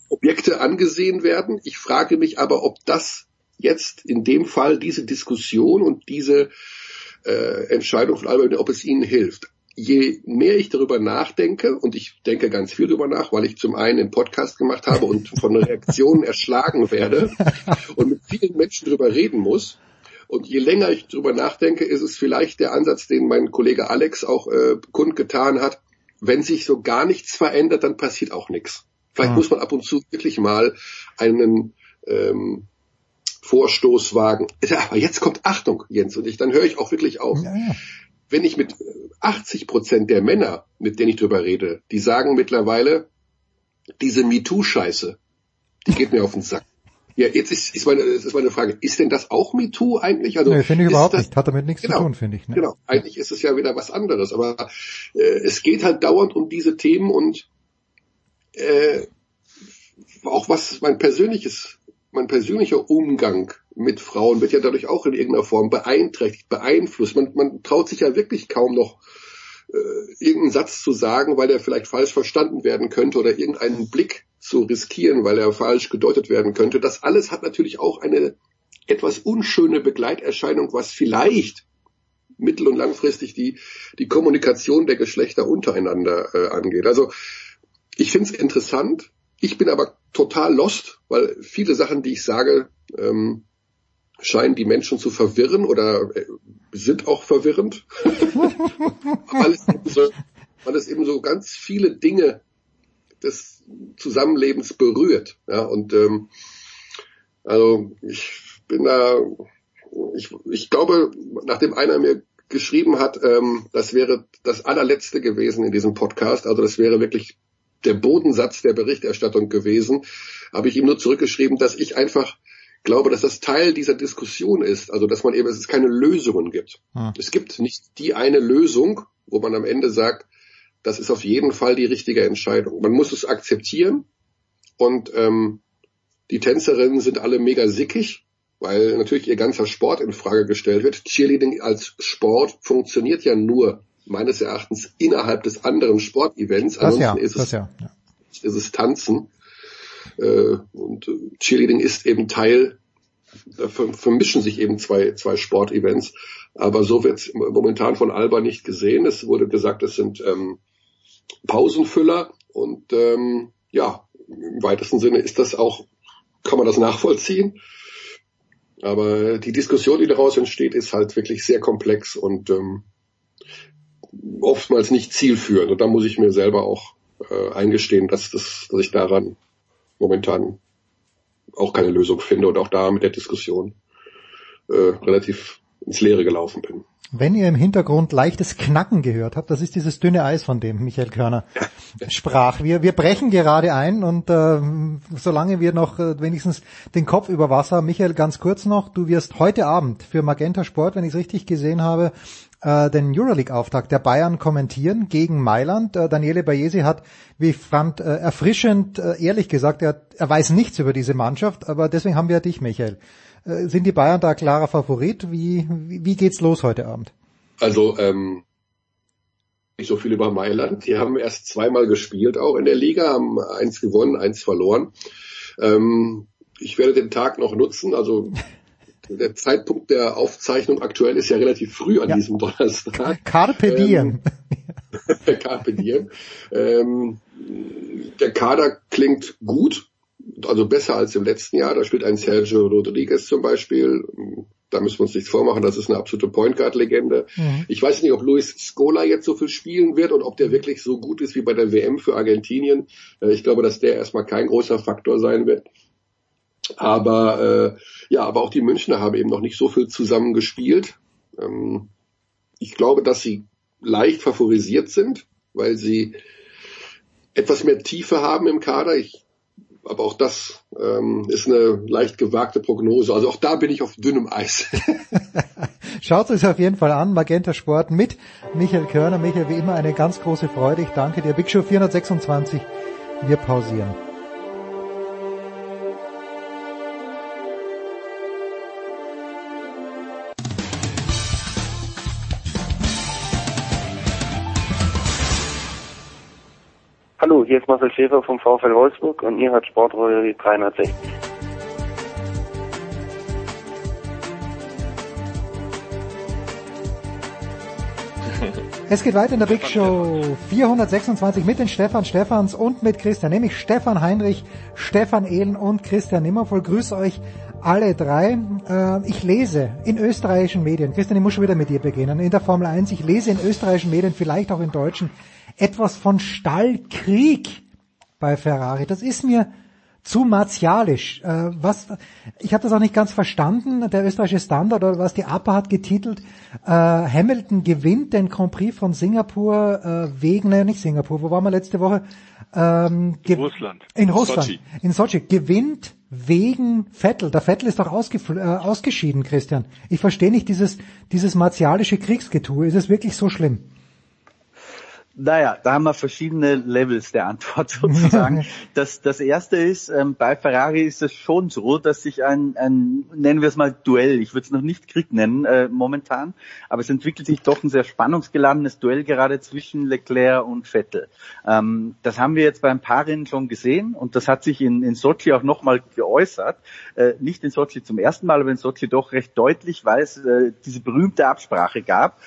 Objekte angesehen werden. Ich frage mich aber, ob das jetzt in dem Fall diese Diskussion und diese äh, Entscheidung von Albert, ob es ihnen hilft. Je mehr ich darüber nachdenke, und ich denke ganz viel darüber nach, weil ich zum einen einen Podcast gemacht habe und von Reaktionen erschlagen werde und mit vielen Menschen darüber reden muss, und je länger ich drüber nachdenke, ist es vielleicht der Ansatz, den mein Kollege Alex auch äh, kundgetan hat. Wenn sich so gar nichts verändert, dann passiert auch nichts. Vielleicht ah. muss man ab und zu wirklich mal einen ähm, Vorstoß wagen. Aber jetzt kommt Achtung, Jens, und ich, dann höre ich auch wirklich auf. Ja, ja. Wenn ich mit 80 Prozent der Männer, mit denen ich drüber rede, die sagen mittlerweile, diese MeToo-Scheiße, die geht mir auf den Sack. Ja, jetzt ist, ist, meine, ist meine Frage, ist denn das auch MeToo eigentlich? Also, nee, finde ich überhaupt das, nicht. Hat damit nichts genau, zu tun, finde ich. Ne? Genau, eigentlich ist es ja wieder was anderes. Aber äh, es geht halt dauernd um diese Themen und äh, auch was mein persönliches, mein persönlicher Umgang mit Frauen wird ja dadurch auch in irgendeiner Form beeinträchtigt, beeinflusst. Man, man traut sich ja wirklich kaum noch äh, irgendeinen Satz zu sagen, weil er vielleicht falsch verstanden werden könnte oder irgendeinen Blick zu riskieren, weil er falsch gedeutet werden könnte. Das alles hat natürlich auch eine etwas unschöne Begleiterscheinung, was vielleicht mittel- und langfristig die, die Kommunikation der Geschlechter untereinander äh, angeht. Also ich finde es interessant. Ich bin aber total lost, weil viele Sachen, die ich sage, ähm, scheinen die Menschen zu verwirren oder äh, sind auch verwirrend, weil, es so, weil es eben so ganz viele Dinge des Zusammenlebens berührt. Ja, und ähm, also ich bin da, ich, ich glaube, nachdem einer mir geschrieben hat, ähm, das wäre das allerletzte gewesen in diesem Podcast, also das wäre wirklich der Bodensatz der Berichterstattung gewesen, habe ich ihm nur zurückgeschrieben, dass ich einfach glaube, dass das Teil dieser Diskussion ist, also dass man eben, dass es keine Lösungen gibt. Hm. Es gibt nicht die eine Lösung, wo man am Ende sagt, das ist auf jeden Fall die richtige Entscheidung. Man muss es akzeptieren und ähm, die Tänzerinnen sind alle mega sickig, weil natürlich ihr ganzer Sport in Frage gestellt wird. Cheerleading als Sport funktioniert ja nur meines Erachtens innerhalb des anderen Sportevents. Ansonsten ja, ist, es, ja, ja. ist es Tanzen. Äh, und Cheerleading ist eben Teil, da vermischen sich eben zwei, zwei Sportevents. Aber so wird momentan von Alba nicht gesehen. Es wurde gesagt, es sind ähm, Pausenfüller und ähm, ja, im weitesten Sinne ist das auch, kann man das nachvollziehen. Aber die Diskussion, die daraus entsteht, ist halt wirklich sehr komplex und ähm, oftmals nicht zielführend. Und da muss ich mir selber auch äh, eingestehen, dass, das, dass ich daran momentan auch keine Lösung finde und auch da mit der Diskussion äh, relativ ins Leere gelaufen bin. Wenn ihr im Hintergrund leichtes Knacken gehört habt, das ist dieses dünne Eis, von dem Michael Körner sprach. Wir, wir brechen gerade ein und äh, solange wir noch äh, wenigstens den Kopf über Wasser, Michael, ganz kurz noch, du wirst heute Abend für Magenta Sport, wenn ich es richtig gesehen habe, äh, den Euroleague-Auftakt der Bayern kommentieren gegen Mailand. Äh, Daniele Bayesi hat, wie ich fand, äh, erfrischend äh, ehrlich gesagt, er, er weiß nichts über diese Mannschaft, aber deswegen haben wir dich, Michael. Äh, sind die Bayern da klarer Favorit? Wie, wie, wie geht's los heute Abend? Also ähm, nicht so viel über Mailand. Die haben erst zweimal gespielt auch in der Liga, haben eins gewonnen, eins verloren. Ähm, ich werde den Tag noch nutzen. Also der Zeitpunkt der Aufzeichnung aktuell ist ja relativ früh an ja. diesem Donnerstag. Carpe diem. Ähm, Carpe diem. Ähm, der Kader klingt gut also besser als im letzten Jahr. Da spielt ein Sergio Rodriguez zum Beispiel. Da müssen wir uns nichts vormachen, das ist eine absolute Point Guard Legende. Mhm. Ich weiß nicht, ob Luis Scola jetzt so viel spielen wird und ob der wirklich so gut ist wie bei der WM für Argentinien. Äh, ich glaube, dass der erstmal kein großer Faktor sein wird. Aber äh, ja, aber auch die Münchner haben eben noch nicht so viel zusammen gespielt. Ähm, ich glaube, dass sie leicht favorisiert sind, weil sie etwas mehr Tiefe haben im Kader. Ich aber auch das ähm, ist eine leicht gewagte Prognose. Also auch da bin ich auf dünnem Eis. Schaut es auf jeden Fall an, Magenta Sport mit Michael Körner. Michael, wie immer eine ganz große Freude. Ich danke dir. Big Show 426. Wir pausieren. Hier ist Marcel Schäfer vom VfL Wolfsburg und ihr hört Sportrolle 360. Es geht weiter in der Big Show 426 mit den Stefan Stefans und mit Christian, nämlich Stefan Heinrich, Stefan Ehlen und Christian Nimmervoll. Grüße euch alle drei. Äh, ich lese in österreichischen Medien, Christian, ich muss schon wieder mit dir beginnen, in der Formel 1, ich lese in österreichischen Medien, vielleicht auch in deutschen, etwas von Stallkrieg bei Ferrari. Das ist mir zu martialisch. Äh, was, ich habe das auch nicht ganz verstanden. Der österreichische Standard oder was die APA hat getitelt, äh, Hamilton gewinnt den Grand Prix von Singapur äh, wegen, naja nicht Singapur, wo waren wir letzte Woche? Ähm, in Russland. In Russland. Sochi. In Sochi. Gewinnt wegen Vettel. Der Vettel ist doch äh, ausgeschieden, Christian. Ich verstehe nicht dieses, dieses martialische Kriegsgetue. Ist es wirklich so schlimm? Naja, da haben wir verschiedene Levels der Antwort sozusagen. das, das erste ist, ähm, bei Ferrari ist es schon so, dass sich ein, ein nennen wir es mal Duell, ich würde es noch nicht Krieg nennen äh, momentan, aber es entwickelt sich doch ein sehr spannungsgeladenes Duell gerade zwischen Leclerc und Vettel. Ähm, das haben wir jetzt beim paar Rennen schon gesehen und das hat sich in, in Sochi auch nochmal geäußert. Äh, nicht in Sochi zum ersten Mal, aber in Sochi doch recht deutlich, weil es äh, diese berühmte Absprache gab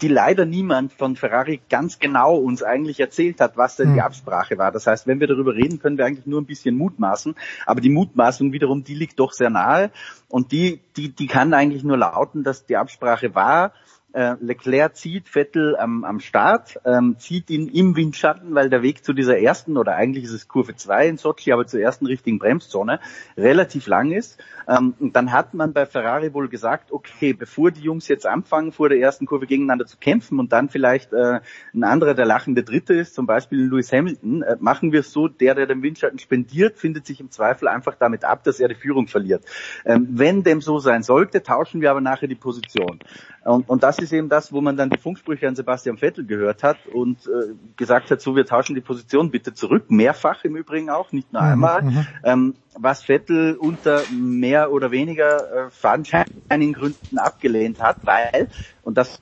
die leider niemand von Ferrari ganz genau uns eigentlich erzählt hat, was denn die hm. Absprache war. Das heißt, wenn wir darüber reden, können wir eigentlich nur ein bisschen mutmaßen. Aber die Mutmaßung wiederum, die liegt doch sehr nahe. Und die, die, die kann eigentlich nur lauten, dass die Absprache war, äh, Leclerc zieht Vettel am, am Start, ähm, zieht ihn im Windschatten, weil der Weg zu dieser ersten, oder eigentlich ist es Kurve 2 in Sochi, aber zur ersten richtigen Bremszone, relativ lang ist. Ähm, und dann hat man bei Ferrari wohl gesagt, okay, bevor die Jungs jetzt anfangen, vor der ersten Kurve gegeneinander zu kämpfen und dann vielleicht äh, ein anderer der lachende Dritte ist, zum Beispiel Lewis Hamilton, äh, machen wir es so, der, der den Windschatten spendiert, findet sich im Zweifel einfach damit ab, dass er die Führung verliert. Ähm, wenn dem so sein sollte, tauschen wir aber nachher die Position. Und, und das ist eben das, wo man dann die Funksprüche an Sebastian Vettel gehört hat und äh, gesagt hat, so wir tauschen die Position bitte zurück, mehrfach im Übrigen auch, nicht nur mhm, einmal, mhm. ähm, was Vettel unter mehr oder weniger äh, fadenscheinigen Gründen abgelehnt hat, weil, und das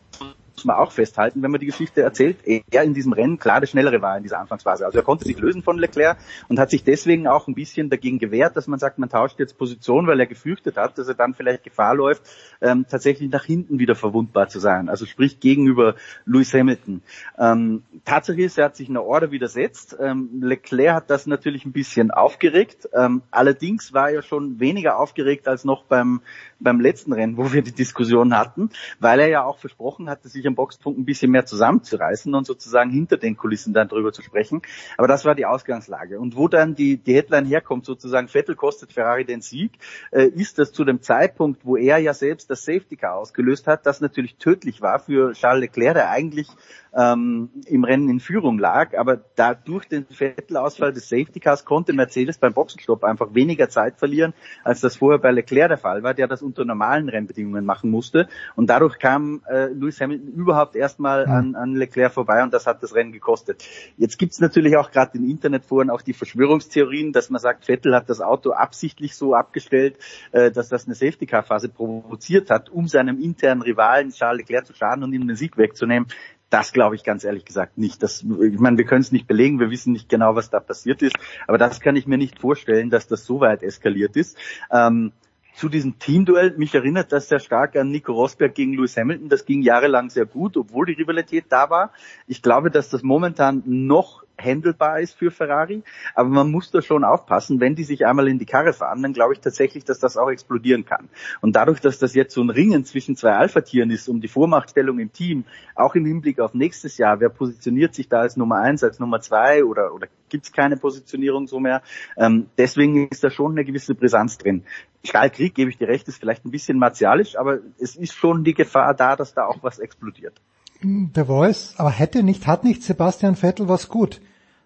muss man auch festhalten, wenn man die Geschichte erzählt, er in diesem Rennen klar der Schnellere war in dieser Anfangsphase. Also er konnte sich lösen von Leclerc und hat sich deswegen auch ein bisschen dagegen gewehrt, dass man sagt, man tauscht jetzt Position, weil er gefürchtet hat, dass er dann vielleicht Gefahr läuft, ähm, tatsächlich nach hinten wieder verwundbar zu sein. Also sprich gegenüber Lewis Hamilton. Ähm, Tatsache ist, er hat sich einer Order widersetzt. Ähm, Leclerc hat das natürlich ein bisschen aufgeregt. Ähm, allerdings war er schon weniger aufgeregt als noch beim, beim letzten Rennen, wo wir die Diskussion hatten, weil er ja auch versprochen hatte, sich im Boxfunk ein bisschen mehr zusammenzureißen und sozusagen hinter den Kulissen dann drüber zu sprechen. Aber das war die Ausgangslage. Und wo dann die, die Headline herkommt, sozusagen Vettel kostet Ferrari den Sieg, äh, ist das zu dem Zeitpunkt, wo er ja selbst das Safety Car ausgelöst hat, das natürlich tödlich war für Charles Leclerc, der eigentlich ähm, im Rennen in Führung lag. Aber da durch den Vettelausfall des Safety Cars konnte Mercedes beim Boxenstopp einfach weniger Zeit verlieren, als das vorher bei Leclerc der Fall war, der das unter normalen Rennbedingungen machen musste. Und dadurch kam äh, Lewis Hamilton überhaupt erstmal an, an Leclerc vorbei und das hat das Rennen gekostet. Jetzt gibt's natürlich auch gerade in Internetforen auch die Verschwörungstheorien, dass man sagt, Vettel hat das Auto absichtlich so abgestellt, äh, dass das eine Safety Car Phase provoziert hat, um seinem internen Rivalen Charles Leclerc zu schaden und ihm den Sieg wegzunehmen. Das glaube ich ganz ehrlich gesagt nicht. Das, ich meine, wir können es nicht belegen, wir wissen nicht genau, was da passiert ist, aber das kann ich mir nicht vorstellen, dass das so weit eskaliert ist. Ähm, zu diesem Teamduell, mich erinnert das sehr stark an Nico Rosberg gegen Lewis Hamilton. Das ging jahrelang sehr gut, obwohl die Rivalität da war. Ich glaube, dass das momentan noch handelbar ist für Ferrari. Aber man muss da schon aufpassen, wenn die sich einmal in die Karre fahren, dann glaube ich tatsächlich, dass das auch explodieren kann. Und dadurch, dass das jetzt so ein Ringen zwischen zwei Alpha-Tieren ist, um die Vormachtstellung im Team, auch im Hinblick auf nächstes Jahr, wer positioniert sich da als Nummer eins, als Nummer zwei oder, oder gibt es keine Positionierung so mehr? Ähm, deswegen ist da schon eine gewisse Brisanz drin. Stahlkrieg, gebe ich dir recht, ist vielleicht ein bisschen martialisch, aber es ist schon die Gefahr da, dass da auch was explodiert. Der Voice, aber hätte nicht, hat nicht Sebastian Vettel was gut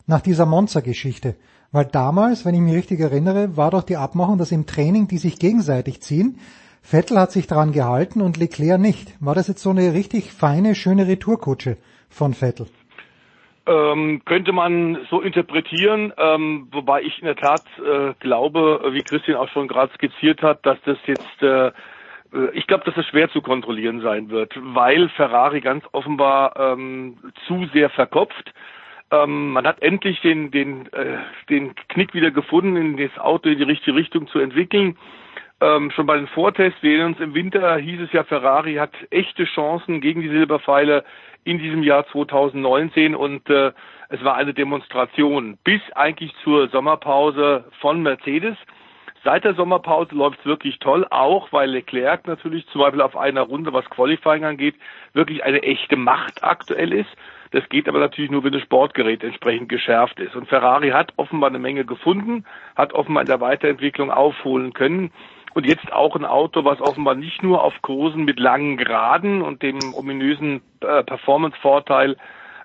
nach dieser Monza-Geschichte? Weil damals, wenn ich mich richtig erinnere, war doch die Abmachung, dass im Training die sich gegenseitig ziehen. Vettel hat sich dran gehalten und Leclerc nicht. War das jetzt so eine richtig feine, schöne Retourkutsche von Vettel? Ähm, könnte man so interpretieren, ähm, wobei ich in der Tat äh, glaube, wie Christian auch schon gerade skizziert hat, dass das jetzt äh, ich glaube, dass es schwer zu kontrollieren sein wird, weil Ferrari ganz offenbar ähm, zu sehr verkopft. Ähm, man hat endlich den, den, äh, den Knick wieder gefunden, in das Auto in die richtige Richtung zu entwickeln. Ähm, schon bei den Vortests, wir uns im Winter hieß es ja, Ferrari hat echte Chancen gegen die Silberpfeile in diesem Jahr 2019 und äh, es war eine Demonstration bis eigentlich zur Sommerpause von Mercedes. Seit der Sommerpause läuft es wirklich toll, auch weil Leclerc natürlich zum Beispiel auf einer Runde, was Qualifying angeht, wirklich eine echte Macht aktuell ist. Das geht aber natürlich nur, wenn das Sportgerät entsprechend geschärft ist. Und Ferrari hat offenbar eine Menge gefunden, hat offenbar in der Weiterentwicklung aufholen können. Und jetzt auch ein Auto, was offenbar nicht nur auf Kursen mit langen Geraden und dem ominösen äh, Performance-Vorteil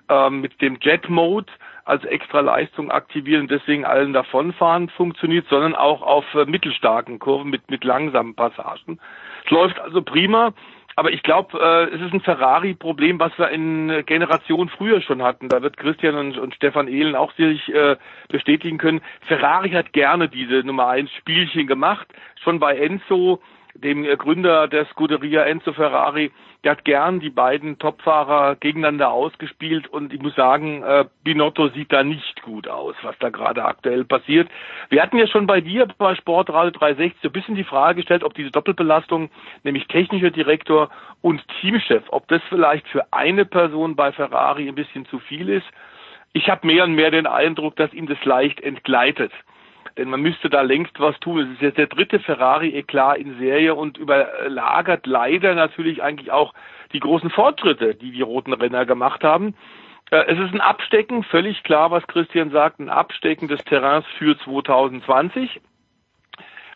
äh, mit dem Jet Mode als extra Leistung aktivieren, deswegen allen davonfahren funktioniert, sondern auch auf äh, mittelstarken Kurven mit, mit langsamen Passagen. Es läuft also prima. Aber ich glaube, äh, es ist ein Ferrari-Problem, was wir in Generation früher schon hatten. Da wird Christian und, und Stefan Ehlen auch sich äh, bestätigen können. Ferrari hat gerne diese Nummer eins Spielchen gemacht. Schon bei Enzo dem Gründer der Scuderia Enzo Ferrari, der hat gern die beiden Topfahrer gegeneinander ausgespielt und ich muss sagen, äh, Binotto sieht da nicht gut aus, was da gerade aktuell passiert. Wir hatten ja schon bei dir bei Sportradio 360 so ein bisschen die Frage gestellt, ob diese Doppelbelastung, nämlich technischer Direktor und Teamchef, ob das vielleicht für eine Person bei Ferrari ein bisschen zu viel ist. Ich habe mehr und mehr den Eindruck, dass ihm das leicht entgleitet. Denn man müsste da längst was tun. Es ist jetzt der dritte Ferrari-Eklat in Serie und überlagert leider natürlich eigentlich auch die großen Fortschritte, die die roten Renner gemacht haben. Äh, es ist ein Abstecken, völlig klar, was Christian sagt, ein Abstecken des Terrains für 2020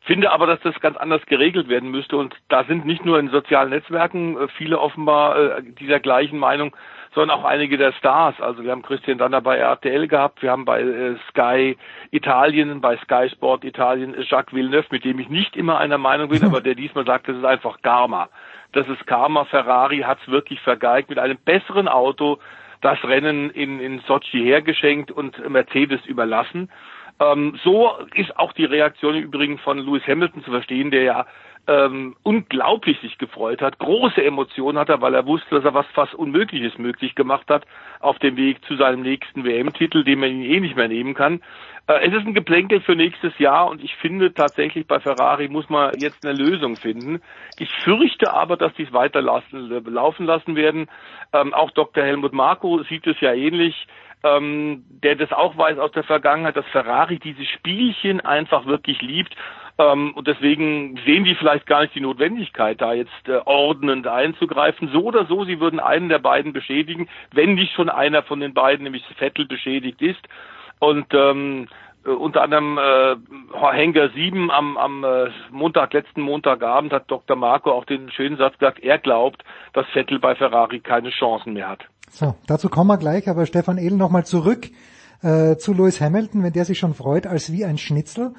finde aber, dass das ganz anders geregelt werden müsste. Und da sind nicht nur in sozialen Netzwerken äh, viele offenbar äh, dieser gleichen Meinung, sondern auch einige der Stars. Also wir haben Christian Danner bei RTL gehabt, wir haben bei äh, Sky Italien, bei Sky Sport Italien Jacques Villeneuve, mit dem ich nicht immer einer Meinung bin, aber der diesmal sagt, das ist einfach Karma. Das ist Karma. Ferrari hat es wirklich vergeigt mit einem besseren Auto das Rennen in, in Sochi hergeschenkt und Mercedes überlassen. Ähm, so ist auch die Reaktion im Übrigen von Lewis Hamilton zu verstehen, der ja ähm, unglaublich sich gefreut hat, große Emotionen hat er, weil er wusste, dass er was fast Unmögliches möglich gemacht hat auf dem Weg zu seinem nächsten WM-Titel, den man ihn eh nicht mehr nehmen kann. Äh, es ist ein Geplänkel für nächstes Jahr und ich finde tatsächlich bei Ferrari muss man jetzt eine Lösung finden. Ich fürchte aber, dass die es weiter laufen lassen werden. Ähm, auch Dr. Helmut Marko sieht es ja ähnlich ähm, der das auch weiß aus der Vergangenheit, dass Ferrari diese Spielchen einfach wirklich liebt Ähm, und deswegen sehen die vielleicht gar nicht die Notwendigkeit, da jetzt äh, ordnend einzugreifen. So oder so, sie würden einen der beiden beschädigen, wenn nicht schon einer von den beiden, nämlich Vettel, beschädigt ist. Und ähm, äh, unter anderem äh, Henker 7 am, am äh, Montag, letzten Montagabend hat Dr. Marco auch den schönen Satz gesagt, er glaubt, dass Vettel bei Ferrari keine Chancen mehr hat. So, dazu kommen wir gleich, aber Stefan Ehl nochmal zurück äh, zu Lewis Hamilton, wenn der sich schon freut, als wie ein Schnitzel.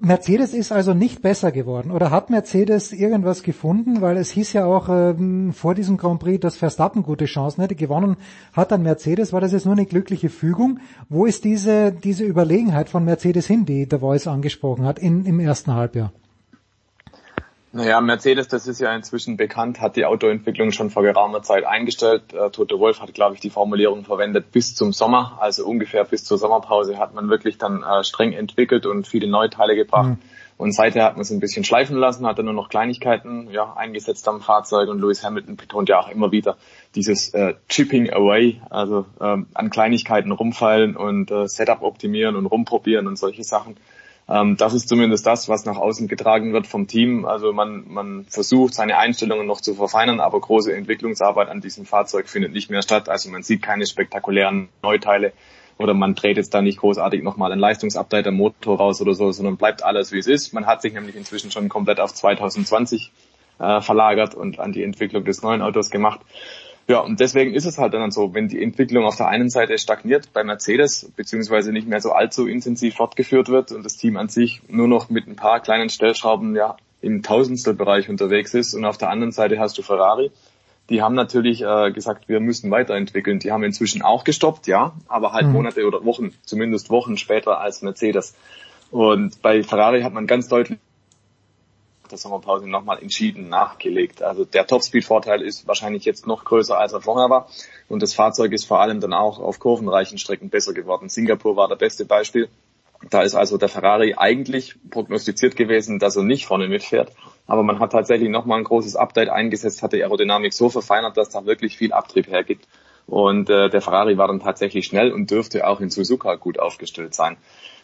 Mercedes ist also nicht besser geworden oder hat Mercedes irgendwas gefunden, weil es hieß ja auch ähm, vor diesem Grand Prix, dass Verstappen gute Chancen hätte. Gewonnen hat dann Mercedes, war das jetzt nur eine glückliche Fügung? Wo ist diese, diese Überlegenheit von Mercedes hin, die der Voice angesprochen hat in, im ersten Halbjahr? Naja, Mercedes, das ist ja inzwischen bekannt, hat die Autoentwicklung schon vor geraumer Zeit eingestellt. Äh, Tote Wolf hat, glaube ich, die Formulierung verwendet bis zum Sommer, also ungefähr bis zur Sommerpause hat man wirklich dann äh, streng entwickelt und viele Neuteile gebracht. Mhm. Und seither hat man es ein bisschen schleifen lassen, hat dann nur noch Kleinigkeiten ja, eingesetzt am Fahrzeug und Lewis Hamilton betont ja auch immer wieder dieses äh, Chipping Away, also ähm, an Kleinigkeiten rumfallen und äh, Setup optimieren und rumprobieren und solche Sachen. Ähm, das ist zumindest das, was nach außen getragen wird vom Team. Also man, man versucht seine Einstellungen noch zu verfeinern, aber große Entwicklungsarbeit an diesem Fahrzeug findet nicht mehr statt. Also man sieht keine spektakulären Neuteile oder man dreht jetzt da nicht großartig nochmal ein Leistungsupdate am Motor raus oder so, sondern bleibt alles wie es ist. Man hat sich nämlich inzwischen schon komplett auf 2020 äh, verlagert und an die Entwicklung des neuen Autos gemacht. Ja, und deswegen ist es halt dann so, wenn die Entwicklung auf der einen Seite stagniert bei Mercedes, beziehungsweise nicht mehr so allzu intensiv fortgeführt wird und das Team an sich nur noch mit ein paar kleinen Stellschrauben ja im Tausendstelbereich unterwegs ist und auf der anderen Seite hast du Ferrari, die haben natürlich äh, gesagt, wir müssen weiterentwickeln. Die haben inzwischen auch gestoppt, ja, aber halt mhm. Monate oder Wochen, zumindest Wochen später als Mercedes. Und bei Ferrari hat man ganz deutlich der Sommerpause nochmal entschieden nachgelegt. Also der Topspeed-Vorteil ist wahrscheinlich jetzt noch größer, als er vorher war. Und das Fahrzeug ist vor allem dann auch auf kurvenreichen Strecken besser geworden. Singapur war das beste Beispiel. Da ist also der Ferrari eigentlich prognostiziert gewesen, dass er nicht vorne mitfährt. Aber man hat tatsächlich nochmal ein großes Update eingesetzt, hat die Aerodynamik so verfeinert, dass da wirklich viel Abtrieb hergibt. Und äh, der Ferrari war dann tatsächlich schnell und dürfte auch in Suzuka gut aufgestellt sein.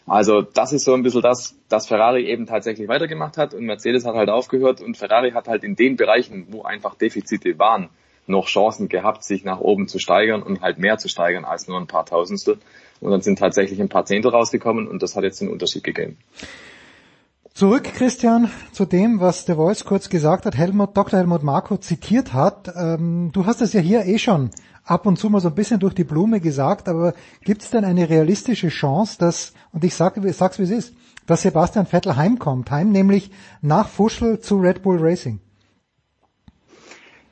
Also das ist so ein bisschen das, das Ferrari eben tatsächlich weitergemacht hat und Mercedes hat halt aufgehört und Ferrari hat halt in den Bereichen, wo einfach Defizite waren, noch Chancen gehabt, sich nach oben zu steigern und halt mehr zu steigern als nur ein paar Tausendstel. Und dann sind tatsächlich ein paar Zehntel rausgekommen und das hat jetzt den Unterschied gegeben. Zurück, Christian, zu dem, was der Voice kurz gesagt hat, Helmut, Dr. Helmut Marko zitiert hat. Ähm, du hast es ja hier eh schon ab und zu mal so ein bisschen durch die Blume gesagt, aber gibt es denn eine realistische Chance, dass, und ich sage, sag's wie es ist, dass Sebastian Vettel heimkommt, heim nämlich nach Fuschel zu Red Bull Racing?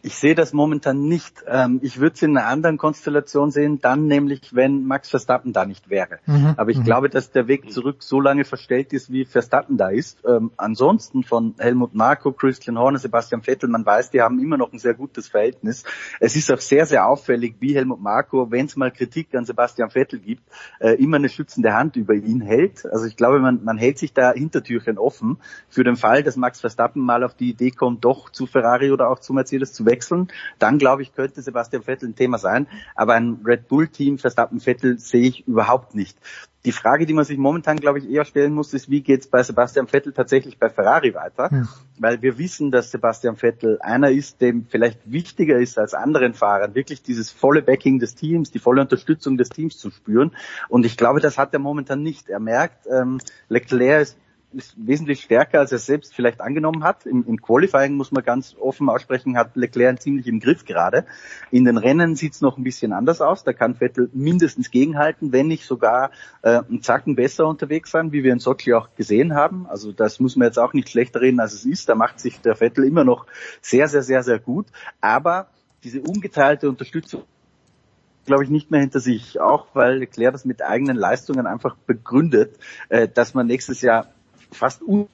Ich sehe das momentan nicht. Ähm, ich würde es in einer anderen Konstellation sehen, dann nämlich, wenn Max Verstappen da nicht wäre. Mhm. Aber ich mhm. glaube, dass der Weg zurück so lange verstellt ist, wie Verstappen da ist. Ähm, ansonsten von Helmut Marko, Christian Horner, Sebastian Vettel, man weiß, die haben immer noch ein sehr gutes Verhältnis. Es ist auch sehr, sehr auffällig, wie Helmut Marko, wenn es mal Kritik an Sebastian Vettel gibt, äh, immer eine schützende Hand über ihn hält. Also ich glaube, man, man hält sich da Hintertürchen offen für den Fall, dass Max Verstappen mal auf die Idee kommt, doch zu Ferrari oder auch zu Mercedes zu wechseln, dann glaube ich, könnte Sebastian Vettel ein Thema sein. Aber ein Red Bull-Team Verstappen Vettel sehe ich überhaupt nicht. Die Frage, die man sich momentan, glaube ich, eher stellen muss, ist, wie geht es bei Sebastian Vettel tatsächlich bei Ferrari weiter? Ja. Weil wir wissen, dass Sebastian Vettel einer ist, dem vielleicht wichtiger ist als anderen Fahrern, wirklich dieses volle Backing des Teams, die volle Unterstützung des Teams zu spüren. Und ich glaube, das hat er momentan nicht. Er merkt, ähm, Leclerc ist ist wesentlich stärker, als er selbst vielleicht angenommen hat. Im, Im, Qualifying muss man ganz offen aussprechen, hat Leclerc ziemlich im Griff gerade. In den Rennen sieht es noch ein bisschen anders aus. Da kann Vettel mindestens gegenhalten, wenn nicht sogar äh, einen Zacken besser unterwegs sein, wie wir in Sochi auch gesehen haben. Also das muss man jetzt auch nicht schlechter reden, als es ist. Da macht sich der Vettel immer noch sehr, sehr, sehr, sehr gut. Aber diese ungeteilte Unterstützung glaube ich, nicht mehr hinter sich, auch weil Leclerc das mit eigenen Leistungen einfach begründet, äh, dass man nächstes Jahr fast un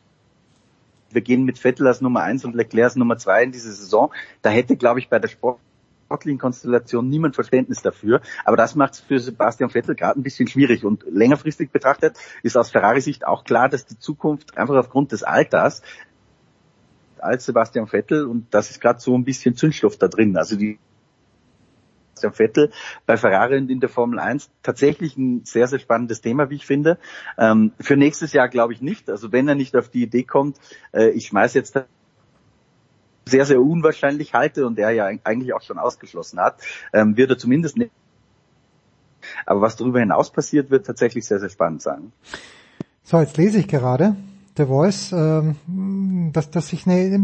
wir gehen mit Vettel als Nummer eins und Leclerc als Nummer zwei in diese Saison. Da hätte, glaube ich, bei der sportlichen Konstellation niemand Verständnis dafür. Aber das macht es für Sebastian Vettel gerade ein bisschen schwierig. Und längerfristig betrachtet ist aus Ferrari-Sicht auch klar, dass die Zukunft einfach aufgrund des Alters als Sebastian Vettel und das ist gerade so ein bisschen Zündstoff da drin. Also die Sebastian Vettel bei Ferrari und in der Formel 1 tatsächlich ein sehr, sehr spannendes Thema, wie ich finde. Ähm, für nächstes Jahr glaube ich nicht. Also wenn er nicht auf die Idee kommt, äh, ich schmeiß jetzt sehr, sehr unwahrscheinlich halte und er ja eigentlich auch schon ausgeschlossen hat, ähm, wird er zumindest nicht. Aber was darüber hinaus passiert, wird tatsächlich sehr, sehr spannend sein. So, jetzt lese ich gerade, The Voice, ähm, dass, dass ich ne,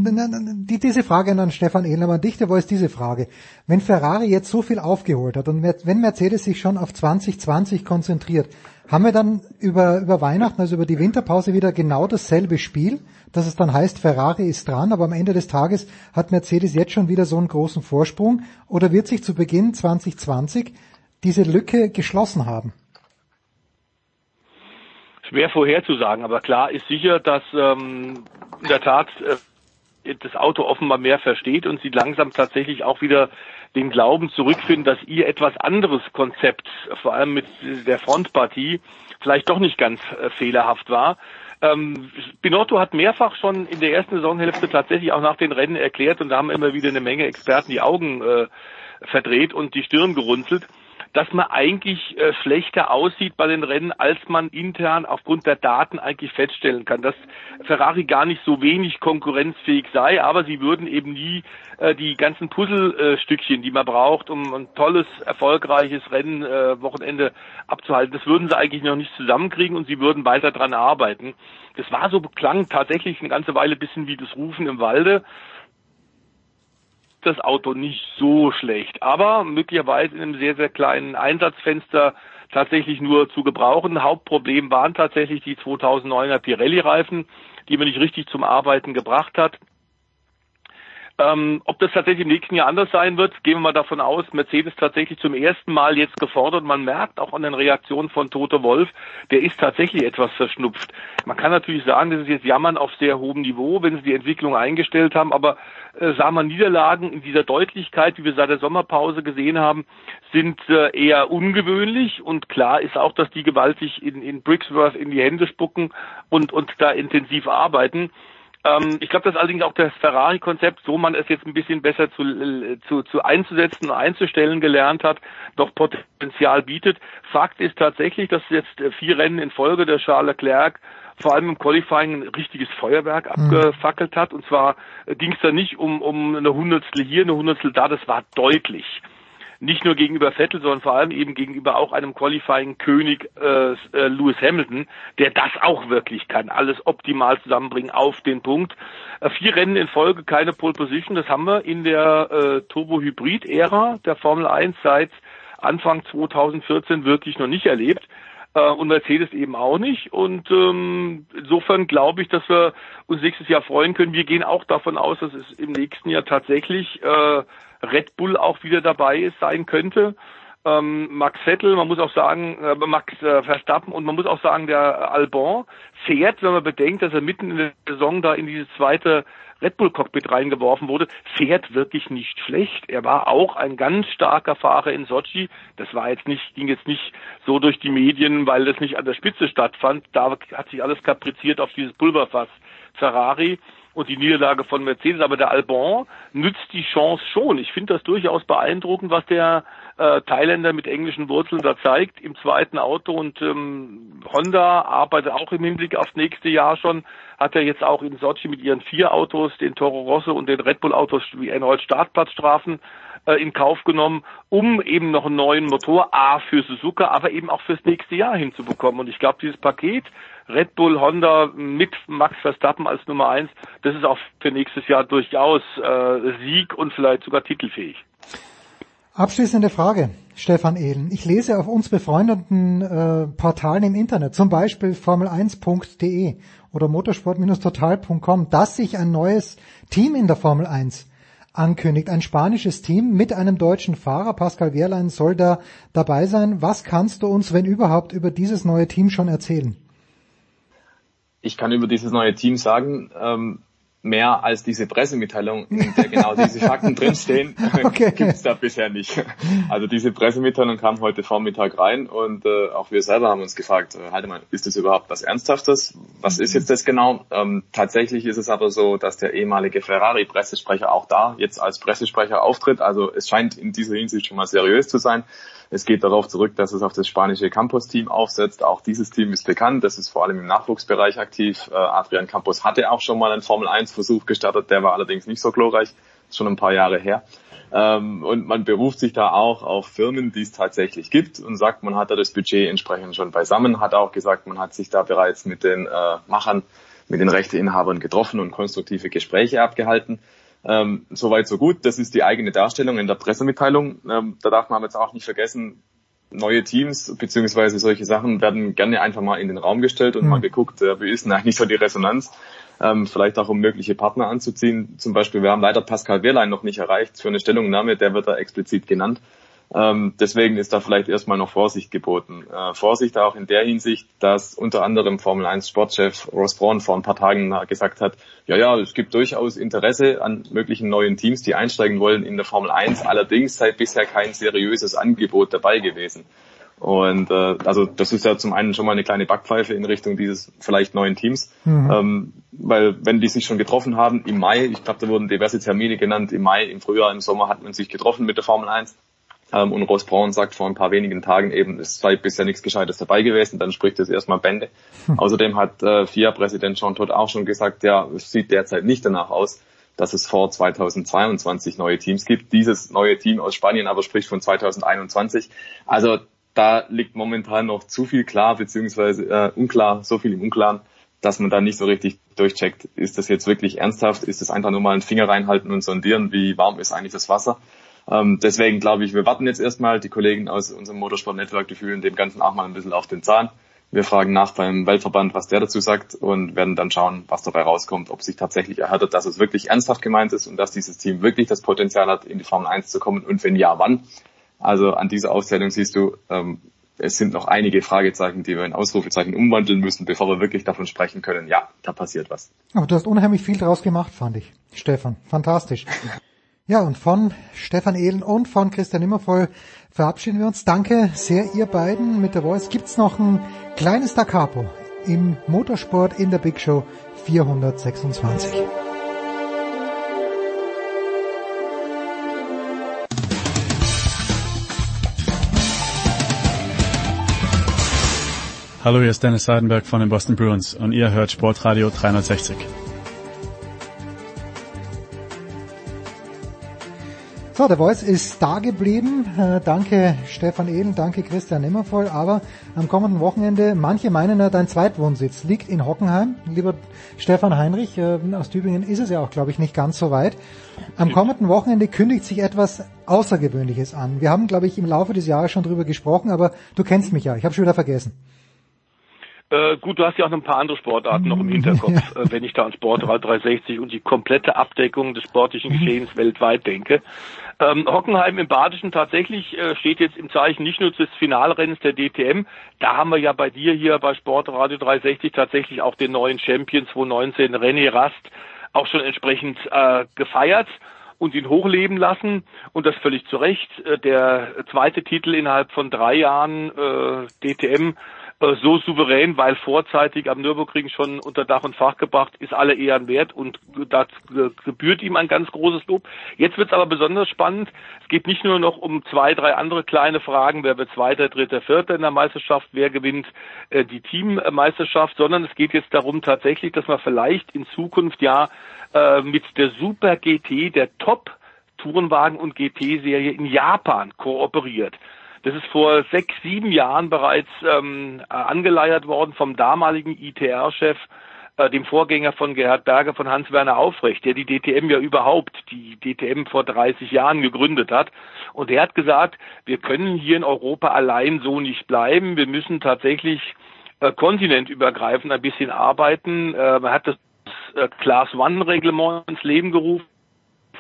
die, diese Frage an Stefan Ehler, an dich, The Voice, diese Frage. Wenn Ferrari jetzt so viel aufgeholt hat und wenn Mercedes sich schon auf 2020 konzentriert, haben wir dann über, über Weihnachten, also über die Winterpause wieder genau dasselbe Spiel, dass es dann heißt, Ferrari ist dran, aber am Ende des Tages hat Mercedes jetzt schon wieder so einen großen Vorsprung oder wird sich zu Beginn 2020 diese Lücke geschlossen haben? Schwer vorherzusagen, aber klar ist sicher, dass ähm, in der Tat äh, das Auto offenbar mehr versteht und sie langsam tatsächlich auch wieder den Glauben zurückfinden, dass ihr etwas anderes Konzept, vor allem mit der Frontpartie, vielleicht doch nicht ganz äh, fehlerhaft war. Ähm, Binotto hat mehrfach schon in der ersten Saisonhälfte tatsächlich auch nach den Rennen erklärt und da haben immer wieder eine Menge Experten die Augen äh, verdreht und die Stirn gerunzelt dass man eigentlich äh, schlechter aussieht bei den Rennen, als man intern aufgrund der Daten eigentlich feststellen kann, dass Ferrari gar nicht so wenig konkurrenzfähig sei, aber sie würden eben nie äh, die ganzen Puzzlestückchen, die man braucht, um ein tolles, erfolgreiches Rennen äh, Wochenende abzuhalten, das würden sie eigentlich noch nicht zusammenkriegen und sie würden weiter dran arbeiten. Das war so, klang tatsächlich eine ganze Weile bisschen wie das Rufen im Walde das Auto nicht so schlecht, aber möglicherweise in einem sehr, sehr kleinen Einsatzfenster tatsächlich nur zu gebrauchen. Hauptproblem waren tatsächlich die 2009er Pirelli-Reifen, die man nicht richtig zum Arbeiten gebracht hat. Ähm, ob das tatsächlich im nächsten Jahr anders sein wird, gehen wir mal davon aus, Mercedes tatsächlich zum ersten Mal jetzt gefordert. Man merkt auch an den Reaktionen von Toto Wolf, der ist tatsächlich etwas verschnupft. Man kann natürlich sagen, das ist jetzt Jammern auf sehr hohem Niveau, wenn sie die Entwicklung eingestellt haben, aber äh, sah man Niederlagen in dieser Deutlichkeit, wie wir seit der Sommerpause gesehen haben, sind äh, eher ungewöhnlich und klar ist auch, dass die gewaltig in, in Brixworth in die Hände spucken und, und da intensiv arbeiten. Ähm, ich glaube, dass allerdings auch das Ferrari-Konzept, so man es jetzt ein bisschen besser zu, äh, zu, zu einzusetzen und einzustellen gelernt hat, doch Potenzial bietet. Fakt ist tatsächlich, dass jetzt äh, vier Rennen in Folge der Charles Leclerc vor allem im Qualifying ein richtiges Feuerwerk mhm. abgefackelt hat. Und zwar äh, ging es da nicht um, um eine Hundertstel hier, eine Hundertstel da, das war deutlich nicht nur gegenüber Vettel, sondern vor allem eben gegenüber auch einem Qualifying-König äh, äh, Lewis Hamilton, der das auch wirklich kann, alles optimal zusammenbringen auf den Punkt. Äh, vier Rennen in Folge, keine Pole Position, das haben wir in der äh, Turbo-Hybrid-Ära der Formel 1 seit Anfang 2014 wirklich noch nicht erlebt äh, und Mercedes eben auch nicht. Und ähm, insofern glaube ich, dass wir uns nächstes Jahr freuen können. Wir gehen auch davon aus, dass es im nächsten Jahr tatsächlich äh, Red Bull auch wieder dabei ist, sein könnte. Ähm, Max Vettel, man muss auch sagen, äh, Max äh, Verstappen und man muss auch sagen, der Albon fährt, wenn man bedenkt, dass er mitten in der Saison da in dieses zweite Red Bull Cockpit reingeworfen wurde, fährt wirklich nicht schlecht. Er war auch ein ganz starker Fahrer in Sochi. Das war jetzt nicht, ging jetzt nicht so durch die Medien, weil das nicht an der Spitze stattfand. Da hat sich alles kapriziert auf dieses Pulverfass Ferrari und die Niederlage von Mercedes. Aber der Albon nützt die Chance schon. Ich finde das durchaus beeindruckend, was der äh, Thailänder mit englischen Wurzeln da zeigt im zweiten Auto. Und ähm, Honda arbeitet auch im Hinblick aufs nächste Jahr schon. Hat er jetzt auch in Sochi mit ihren vier Autos, den Toro Rosso und den Red Bull Autos, wie erneut Startplatzstrafen äh, in Kauf genommen, um eben noch einen neuen Motor, A, für Suzuka, aber eben auch fürs nächste Jahr hinzubekommen. Und ich glaube, dieses Paket Red Bull, Honda mit Max Verstappen als Nummer eins, das ist auch für nächstes Jahr durchaus äh, Sieg und vielleicht sogar titelfähig. Abschließende Frage, Stefan Ehlen. Ich lese auf uns befreundeten äh, Portalen im Internet, zum Beispiel formel1.de oder motorsport-total.com, dass sich ein neues Team in der Formel 1 ankündigt. Ein spanisches Team mit einem deutschen Fahrer. Pascal Wehrlein soll da dabei sein. Was kannst du uns, wenn überhaupt, über dieses neue Team schon erzählen? Ich kann über dieses neue Team sagen, ähm, mehr als diese Pressemitteilung, in der genau diese Fakten drinstehen, okay. gibt es da bisher nicht. Also diese Pressemitteilung kam heute Vormittag rein und äh, auch wir selber haben uns gefragt, äh, halte mal, ist das überhaupt was Ernsthaftes? Was ist jetzt das genau? Ähm, tatsächlich ist es aber so, dass der ehemalige Ferrari-Pressesprecher auch da jetzt als Pressesprecher auftritt. Also es scheint in dieser Hinsicht schon mal seriös zu sein. Es geht darauf zurück, dass es auf das spanische Campos-Team aufsetzt. Auch dieses Team ist bekannt. Das ist vor allem im Nachwuchsbereich aktiv. Äh, Adrian Campos hatte auch schon mal einen Formel-1-Versuch gestartet. Der war allerdings nicht so glorreich. Schon ein paar Jahre her. Ähm, und man beruft sich da auch auf Firmen, die es tatsächlich gibt und sagt, man hat da das Budget entsprechend schon beisammen. Hat auch gesagt, man hat sich da bereits mit den äh, Machern, mit den Rechteinhabern getroffen und konstruktive Gespräche abgehalten. Ähm, Soweit so gut. Das ist die eigene Darstellung in der Pressemitteilung. Ähm, da darf man jetzt auch nicht vergessen, neue Teams beziehungsweise solche Sachen werden gerne einfach mal in den Raum gestellt und mhm. mal geguckt, äh, wie ist denn eigentlich so die Resonanz. Ähm, vielleicht auch um mögliche Partner anzuziehen. Zum Beispiel, wir haben leider Pascal Wehrlein noch nicht erreicht für eine Stellungnahme, der wird da explizit genannt. Ähm, deswegen ist da vielleicht erstmal noch Vorsicht geboten. Äh, Vorsicht auch in der Hinsicht, dass unter anderem Formel 1 Sportchef Ross Braun vor ein paar Tagen gesagt hat, ja, ja, es gibt durchaus Interesse an möglichen neuen Teams, die einsteigen wollen in der Formel 1. Allerdings sei bisher kein seriöses Angebot dabei gewesen. Und äh, also das ist ja zum einen schon mal eine kleine Backpfeife in Richtung dieses vielleicht neuen Teams, mhm. ähm, weil wenn die sich schon getroffen haben im Mai, ich glaube, da wurden diverse Termine genannt, im Mai, im Frühjahr, im Sommer hat man sich getroffen mit der Formel 1 ähm, und Ross Braun sagt vor ein paar wenigen Tagen eben, es sei bisher nichts Gescheites dabei gewesen, dann spricht es erstmal Bände. Hm. Außerdem hat äh, FIA-Präsident Jean Todt auch schon gesagt, ja, es sieht derzeit nicht danach aus, dass es vor 2022 neue Teams gibt. Dieses neue Team aus Spanien aber spricht von 2021. Also da liegt momentan noch zu viel klar, beziehungsweise äh, unklar, so viel im Unklaren, dass man da nicht so richtig durchcheckt, ist das jetzt wirklich ernsthaft, ist das einfach nur mal einen Finger reinhalten und sondieren, wie warm ist eigentlich das Wasser ähm, deswegen glaube ich, wir warten jetzt erstmal. Die Kollegen aus unserem Motorsport Network, die fühlen dem Ganzen auch mal ein bisschen auf den Zahn. Wir fragen nach beim Weltverband, was der dazu sagt und werden dann schauen, was dabei rauskommt, ob sich tatsächlich erhärtet, dass es wirklich ernsthaft gemeint ist und dass dieses Team wirklich das Potenzial hat, in die Formel 1 zu kommen und wenn ja, wann. Also an dieser Aufzählung siehst du, ähm, es sind noch einige Fragezeichen, die wir in Ausrufezeichen umwandeln müssen, bevor wir wirklich davon sprechen können, ja, da passiert was. Aber du hast unheimlich viel draus gemacht, fand ich. Stefan, fantastisch. Ja, und von Stefan Ehlen und von Christian Immervoll verabschieden wir uns. Danke sehr, ihr beiden. Mit der Voice gibt's noch ein kleines Da Capo im Motorsport in der Big Show 426. Hallo, hier ist Dennis Seidenberg von den Boston Bruins und ihr hört Sportradio 360. So, der Voice ist da geblieben. Äh, danke Stefan Ehlen, danke Christian Nimmervoll. Aber am kommenden Wochenende, manche meinen ja, dein Zweitwohnsitz liegt in Hockenheim. Lieber Stefan Heinrich, äh, aus Tübingen ist es ja auch, glaube ich, nicht ganz so weit. Am kommenden Wochenende kündigt sich etwas Außergewöhnliches an. Wir haben, glaube ich, im Laufe des Jahres schon drüber gesprochen, aber du kennst mich ja. Ich habe schon wieder vergessen. Äh, gut, du hast ja auch noch ein paar andere Sportarten noch im Hinterkopf, ja. äh, wenn ich da an Sportrad 360 und die komplette Abdeckung des sportlichen Geschehens weltweit denke. Ähm, Hockenheim im Badischen tatsächlich äh, steht jetzt im Zeichen nicht nur des Finalrennens der DTM, da haben wir ja bei dir hier bei Sportradio 360 tatsächlich auch den neuen Champion 2019 René Rast auch schon entsprechend äh, gefeiert und ihn hochleben lassen und das völlig zu Recht. Äh, der zweite Titel innerhalb von drei Jahren äh, DTM so souverän, weil vorzeitig am Nürburgring schon unter Dach und Fach gebracht, ist alle Ehren wert und das gebührt ihm ein ganz großes Lob. Jetzt wird es aber besonders spannend. Es geht nicht nur noch um zwei, drei andere kleine Fragen, wer wird Zweiter, Dritter, Vierter in der Meisterschaft, wer gewinnt äh, die Teammeisterschaft, sondern es geht jetzt darum tatsächlich, dass man vielleicht in Zukunft ja äh, mit der Super GT, der Top Tourenwagen und GT-Serie in Japan kooperiert. Das ist vor sechs, sieben Jahren bereits ähm, angeleiert worden vom damaligen ITR-Chef, äh, dem Vorgänger von Gerhard Berger von Hans-Werner Aufrecht, der die DTM ja überhaupt, die DTM vor 30 Jahren gegründet hat. Und er hat gesagt, wir können hier in Europa allein so nicht bleiben. Wir müssen tatsächlich äh, kontinentübergreifend ein bisschen arbeiten. Äh, man hat das äh, Class One Reglement ins Leben gerufen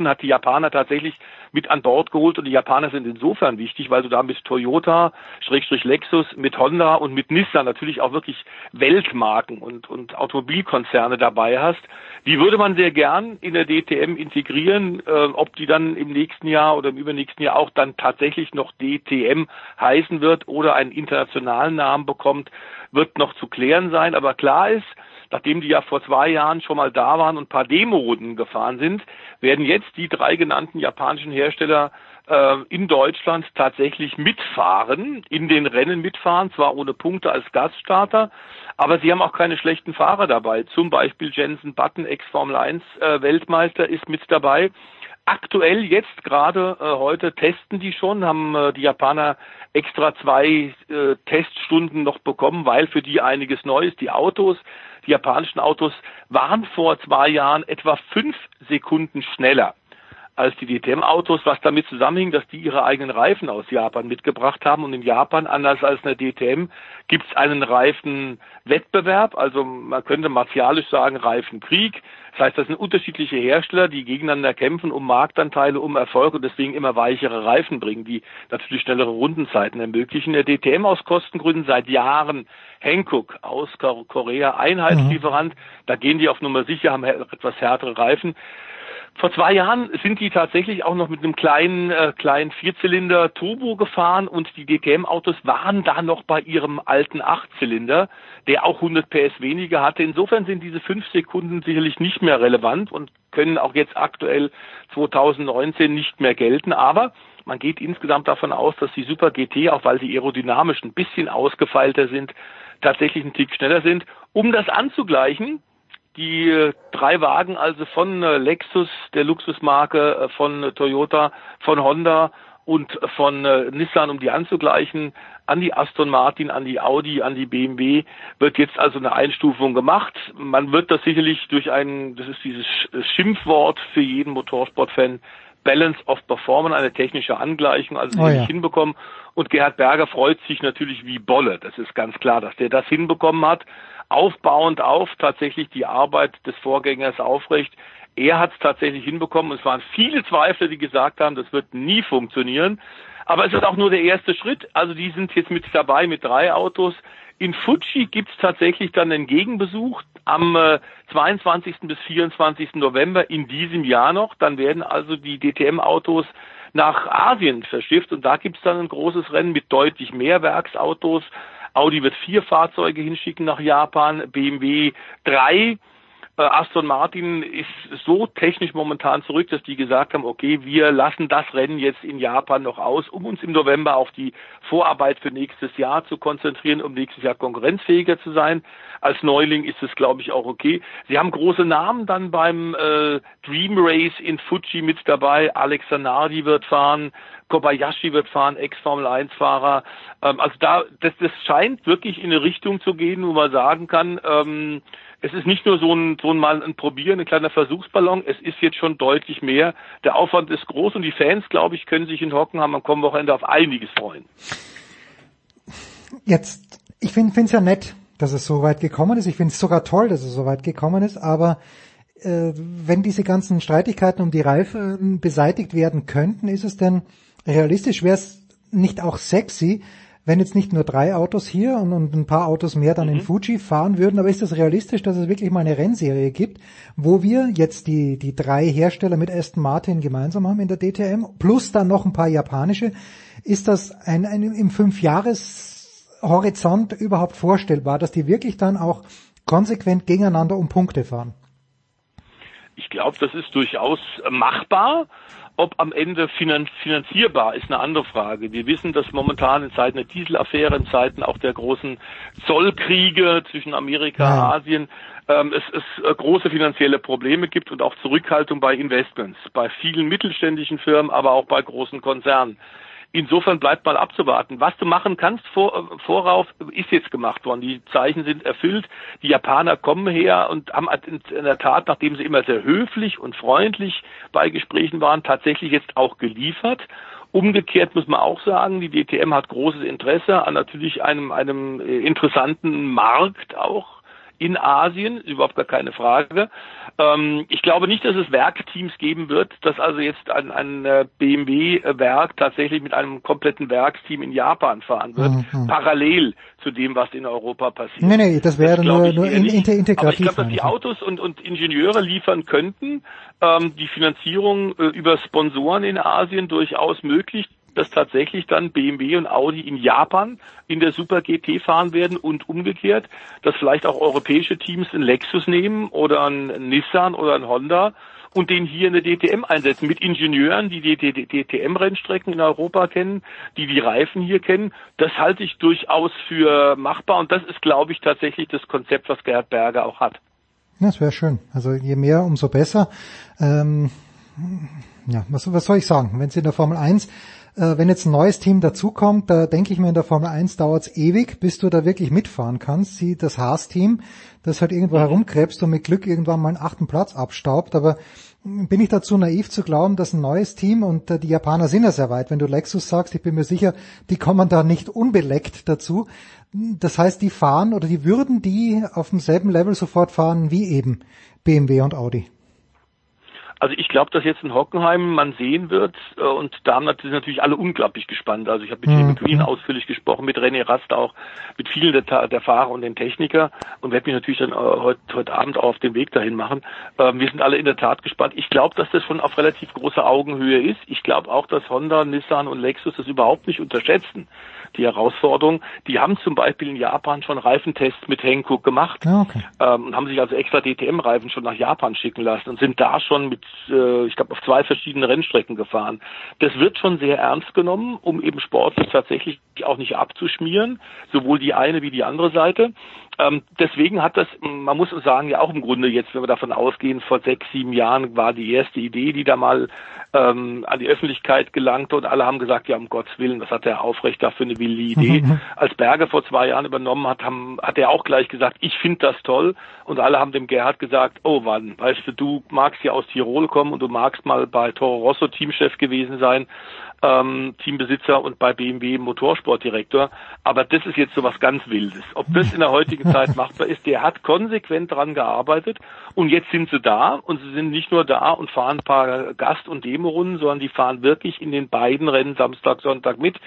hat die Japaner tatsächlich mit an Bord geholt und die Japaner sind insofern wichtig, weil du da mit Toyota, Schrägstrich Lexus, mit Honda und mit Nissan natürlich auch wirklich Weltmarken und, und Automobilkonzerne dabei hast, Die würde man sehr gern in der DTM integrieren. Äh, ob die dann im nächsten Jahr oder im übernächsten Jahr auch dann tatsächlich noch DTM heißen wird oder einen internationalen Namen bekommt, wird noch zu klären sein. Aber klar ist, nachdem die ja vor zwei Jahren schon mal da waren und ein paar Demo-Runden gefahren sind, werden jetzt die drei genannten japanischen Hersteller äh, in Deutschland tatsächlich mitfahren, in den Rennen mitfahren, zwar ohne Punkte als Gaststarter, aber sie haben auch keine schlechten Fahrer dabei. Zum Beispiel Jensen Button, Ex-Formel 1 äh, Weltmeister, ist mit dabei. Aktuell jetzt gerade äh, heute testen die schon, haben äh, die Japaner extra zwei äh, Teststunden noch bekommen, weil für die einiges Neues. Die Autos, die japanischen Autos waren vor zwei Jahren etwa fünf Sekunden schneller als die DTM-Autos, was damit zusammenhing, dass die ihre eigenen Reifen aus Japan mitgebracht haben. Und in Japan, anders als in der DTM, gibt es einen Reifenwettbewerb, also man könnte martialisch sagen Reifenkrieg. Das heißt, das sind unterschiedliche Hersteller, die gegeneinander kämpfen um Marktanteile, um Erfolg und deswegen immer weichere Reifen bringen, die natürlich schnellere Rundenzeiten ermöglichen. Der DTM aus Kostengründen seit Jahren Hankook aus Korea, Einheitslieferant. Mhm. Da gehen die auf Nummer sicher, haben etwas härtere Reifen. Vor zwei Jahren sind die tatsächlich auch noch mit einem kleinen, äh, kleinen Vierzylinder Turbo gefahren und die DTM-Autos waren da noch bei ihrem alten Achtzylinder, der auch 100 PS weniger hatte. Insofern sind diese fünf Sekunden sicherlich nicht mehr relevant und können auch jetzt aktuell 2019 nicht mehr gelten. Aber man geht insgesamt davon aus, dass die Super GT, auch weil sie aerodynamisch ein bisschen ausgefeilter sind, tatsächlich einen Tick schneller sind. Um das anzugleichen, die äh, drei Wagen also von äh, Lexus, der Luxusmarke, äh, von Toyota, von Honda und von Nissan, um die anzugleichen, an die Aston Martin, an die Audi, an die BMW, wird jetzt also eine Einstufung gemacht. Man wird das sicherlich durch ein, das ist dieses Schimpfwort für jeden Motorsportfan, Balance of Performance, eine technische Angleichung, also oh, ja. hinbekommen. Und Gerhard Berger freut sich natürlich wie Bolle. Das ist ganz klar, dass der das hinbekommen hat aufbauend auf tatsächlich die Arbeit des Vorgängers aufrecht. Er hat es tatsächlich hinbekommen. Es waren viele Zweifler, die gesagt haben, das wird nie funktionieren. Aber es ist auch nur der erste Schritt. Also die sind jetzt mit dabei mit drei Autos. In Fuji gibt es tatsächlich dann einen Gegenbesuch am äh, 22. bis 24. November in diesem Jahr noch. Dann werden also die DTM-Autos nach Asien verschifft und da gibt es dann ein großes Rennen mit deutlich mehr Werksautos Audi wird vier Fahrzeuge hinschicken nach Japan, BMW drei. Äh, Aston Martin ist so technisch momentan zurück, dass die gesagt haben, okay, wir lassen das Rennen jetzt in Japan noch aus, um uns im November auf die Vorarbeit für nächstes Jahr zu konzentrieren, um nächstes Jahr konkurrenzfähiger zu sein. Als Neuling ist es, glaube ich, auch okay. Sie haben große Namen dann beim äh, Dream Race in Fuji mit dabei. Alex Zanardi wird fahren, Kobayashi wird fahren, Ex-Formel 1-Fahrer. Ähm, also da, das, das scheint wirklich in eine Richtung zu gehen, wo man sagen kann, ähm, es ist nicht nur so ein, so ein mal ein Probieren, ein kleiner Versuchsballon, es ist jetzt schon deutlich mehr. Der Aufwand ist groß und die Fans, glaube ich, können sich in Hockenheim am kommenden Wochenende auf einiges freuen. Jetzt, ich finde es ja nett, dass es so weit gekommen ist. Ich finde es sogar toll, dass es so weit gekommen ist, aber äh, wenn diese ganzen Streitigkeiten um die Reifen beseitigt werden könnten, ist es denn realistisch wäre es nicht auch sexy, wenn jetzt nicht nur drei Autos hier und, und ein paar Autos mehr dann mhm. in Fuji fahren würden, aber ist das realistisch, dass es wirklich mal eine Rennserie gibt, wo wir jetzt die, die drei Hersteller mit Aston Martin gemeinsam haben in der DTM, plus dann noch ein paar japanische. Ist das ein, ein im Fünfjahreshorizont überhaupt vorstellbar, dass die wirklich dann auch konsequent gegeneinander um Punkte fahren? Ich glaube, das ist durchaus machbar. Ob am Ende finanzierbar ist eine andere Frage. Wir wissen, dass momentan in Zeiten der Dieselaffäre, in Zeiten auch der großen Zollkriege zwischen Amerika und ja. Asien, ähm, es, es äh, große finanzielle Probleme gibt und auch Zurückhaltung bei Investments, bei vielen mittelständischen Firmen, aber auch bei großen Konzernen. Insofern bleibt mal abzuwarten. Was du machen kannst vor, vorauf, ist jetzt gemacht worden. Die Zeichen sind erfüllt. Die Japaner kommen her und haben in der Tat, nachdem sie immer sehr höflich und freundlich bei Gesprächen waren, tatsächlich jetzt auch geliefert. Umgekehrt muss man auch sagen, die DTM hat großes Interesse an natürlich einem, einem äh, interessanten Markt auch in Asien, überhaupt gar keine Frage. Ähm, ich glaube nicht, dass es Werkteams geben wird, dass also jetzt ein, ein äh, BMW-Werk tatsächlich mit einem kompletten Werksteam in Japan fahren wird, mhm. parallel zu dem, was in Europa passiert. Nee, nee, das wäre nur, nur in, inter integrativ. Aber ich glaube, dass die Autos und, und Ingenieure liefern könnten, ähm, die Finanzierung äh, über Sponsoren in Asien durchaus möglich dass tatsächlich dann BMW und Audi in Japan in der Super GT fahren werden und umgekehrt, dass vielleicht auch europäische Teams einen Lexus nehmen oder einen Nissan oder einen Honda und den hier in der DTM einsetzen mit Ingenieuren, die die DTM-Rennstrecken in Europa kennen, die die Reifen hier kennen. Das halte ich durchaus für machbar und das ist, glaube ich, tatsächlich das Konzept, was Gerhard Berger auch hat. Ja, das wäre schön. Also je mehr, umso besser. Ähm, ja, was, was soll ich sagen? Wenn Sie in der Formel 1 äh, wenn jetzt ein neues Team dazukommt, da denke ich mir in der Formel 1 dauert es ewig, bis du da wirklich mitfahren kannst. Sie, das Haas-Team, das halt irgendwo herumkrebst und mit Glück irgendwann mal einen achten Platz abstaubt, aber bin ich dazu naiv zu glauben, dass ein neues Team und äh, die Japaner sind ja sehr weit. Wenn du Lexus sagst, ich bin mir sicher, die kommen da nicht unbeleckt dazu. Das heißt, die fahren oder die würden die auf demselben Level sofort fahren wie eben BMW und Audi. Also ich glaube, dass jetzt in Hockenheim man sehen wird äh, und da sind natürlich alle unglaublich gespannt. Also ich habe mit mhm. McQueen ausführlich gesprochen, mit René Rast auch, mit vielen der, der Fahrer und den Techniker und werde mich natürlich dann äh, heute, heute Abend auch auf den Weg dahin machen. Ähm, wir sind alle in der Tat gespannt. Ich glaube, dass das schon auf relativ großer Augenhöhe ist. Ich glaube auch, dass Honda, Nissan und Lexus das überhaupt nicht unterschätzen die Herausforderung. Die haben zum Beispiel in Japan schon Reifentests mit Hankook gemacht ah, okay. ähm, und haben sich also extra DTM-Reifen schon nach Japan schicken lassen und sind da schon mit, äh, ich glaube, auf zwei verschiedene Rennstrecken gefahren. Das wird schon sehr ernst genommen, um eben sportlich tatsächlich auch nicht abzuschmieren, sowohl die eine wie die andere Seite. Ähm, deswegen hat das, man muss sagen, ja auch im Grunde jetzt, wenn wir davon ausgehen, vor sechs, sieben Jahren war die erste Idee, die da mal ähm, an die Öffentlichkeit gelangte und alle haben gesagt, ja um Gottes Willen, was hat der Aufrecht da für eine wilde Idee. Als Berger vor zwei Jahren übernommen hat, haben, hat er auch gleich gesagt, ich finde das toll und alle haben dem Gerhard gesagt, oh wann, weißt du, du magst ja aus Tirol kommen und du magst mal bei Toro Rosso Teamchef gewesen sein ähm, Teambesitzer und bei BMW Motorsportdirektor. Aber das ist jetzt so was ganz Wildes. Ob das in der heutigen Zeit machbar ist, der hat konsequent dran gearbeitet und jetzt sind sie da und sie sind nicht nur da und fahren ein paar Gast- und Demo-Runden, sondern die fahren wirklich in den beiden Rennen Samstag, Sonntag mit.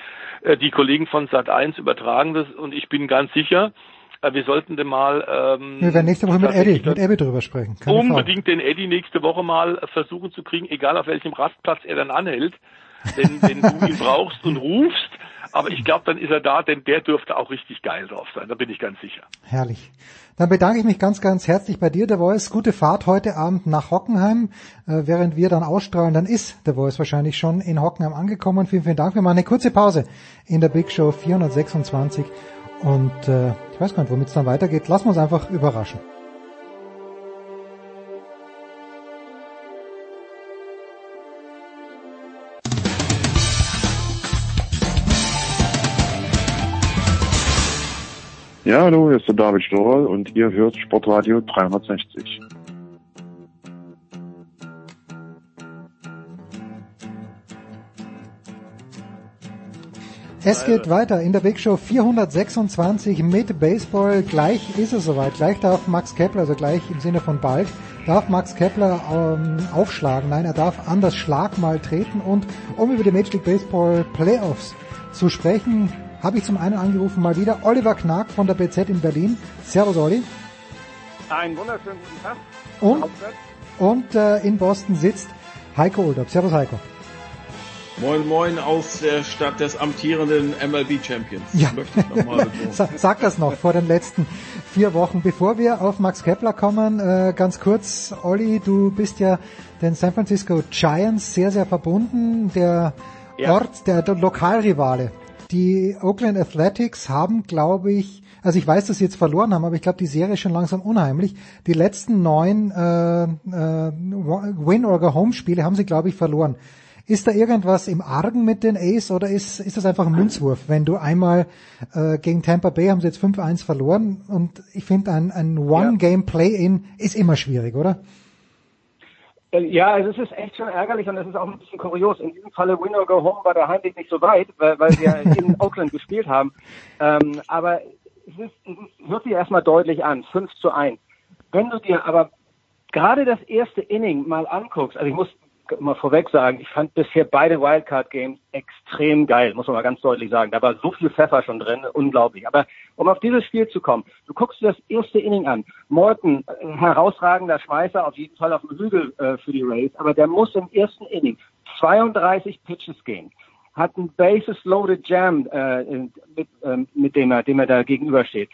Äh, die Kollegen von Sat1 übertragen das und ich bin ganz sicher, wir sollten denn mal ähm, wir werden nächste Woche mit Eddie, mit Eddie drüber sprechen. Keine unbedingt Frage. den Eddie nächste Woche mal versuchen zu kriegen, egal auf welchem Rastplatz er dann anhält wenn, wenn du ihn brauchst und rufst. Aber ich glaube, dann ist er da, denn der dürfte auch richtig geil drauf sein. Da bin ich ganz sicher. Herrlich. Dann bedanke ich mich ganz, ganz herzlich bei dir, der Voice. Gute Fahrt heute Abend nach Hockenheim. Äh, während wir dann ausstrahlen, dann ist der Voice wahrscheinlich schon in Hockenheim angekommen. Vielen, vielen Dank. Wir machen eine kurze Pause in der Big Show 426. Und äh, ich weiß gar nicht, womit es dann weitergeht. Lassen wir uns einfach überraschen. Ja, hallo, hier ist der David Storl und ihr hört Sportradio 360. Es geht weiter in der Big Show 426 mit Baseball. Gleich ist es soweit. Gleich darf Max Kepler, also gleich im Sinne von bald, darf Max Kepler ähm, aufschlagen. Nein, er darf an das Schlagmal treten. Und um über die Major League Baseball Playoffs zu sprechen, habe ich zum einen angerufen mal wieder Oliver Knack von der BZ in Berlin. Servus Olli. Einen wunderschönen guten Tag. Und, und äh, in Boston sitzt Heiko Oldup. Servus Heiko. Moin Moin aus der Stadt des amtierenden MLB Champions. Ja. Sag das noch vor den letzten vier Wochen. Bevor wir auf Max Kepler kommen, äh, ganz kurz, Olli, du bist ja den San Francisco Giants sehr, sehr verbunden. Der ja. Ort, der, der Lokalrivale die Oakland Athletics haben, glaube ich, also ich weiß, dass sie jetzt verloren haben, aber ich glaube, die Serie ist schon langsam unheimlich. Die letzten neun äh, äh, Win- or Home-Spiele haben sie, glaube ich, verloren. Ist da irgendwas im Argen mit den Ace oder ist, ist das einfach ein Münzwurf? Wenn du einmal äh, gegen Tampa Bay haben sie jetzt 5-1 verloren und ich finde ein, ein One-Game-Play-In ist immer schwierig, oder? Äh, ja, also es ist echt schon ärgerlich und es ist auch ein bisschen kurios. In diesem Falle Win or Go Home war der Heimweg nicht so weit, weil, weil wir in Oakland gespielt haben. Ähm, aber es, ist, es hört sich erstmal deutlich an, 5 zu 1. Wenn du dir aber gerade das erste Inning mal anguckst, also ich muss mal vorweg sagen, ich fand bisher beide Wildcard-Games extrem geil, muss man mal ganz deutlich sagen. Da war so viel Pfeffer schon drin, unglaublich. Aber um auf dieses Spiel zu kommen, du guckst dir das erste Inning an. Morton, ein herausragender Schmeißer, auf jeden Fall auf dem Hügel äh, für die Rays, aber der muss im ersten Inning 32 Pitches gehen hat ein Bases Loaded Jam, äh, mit, äh, mit dem er, dem er da gegenübersteht.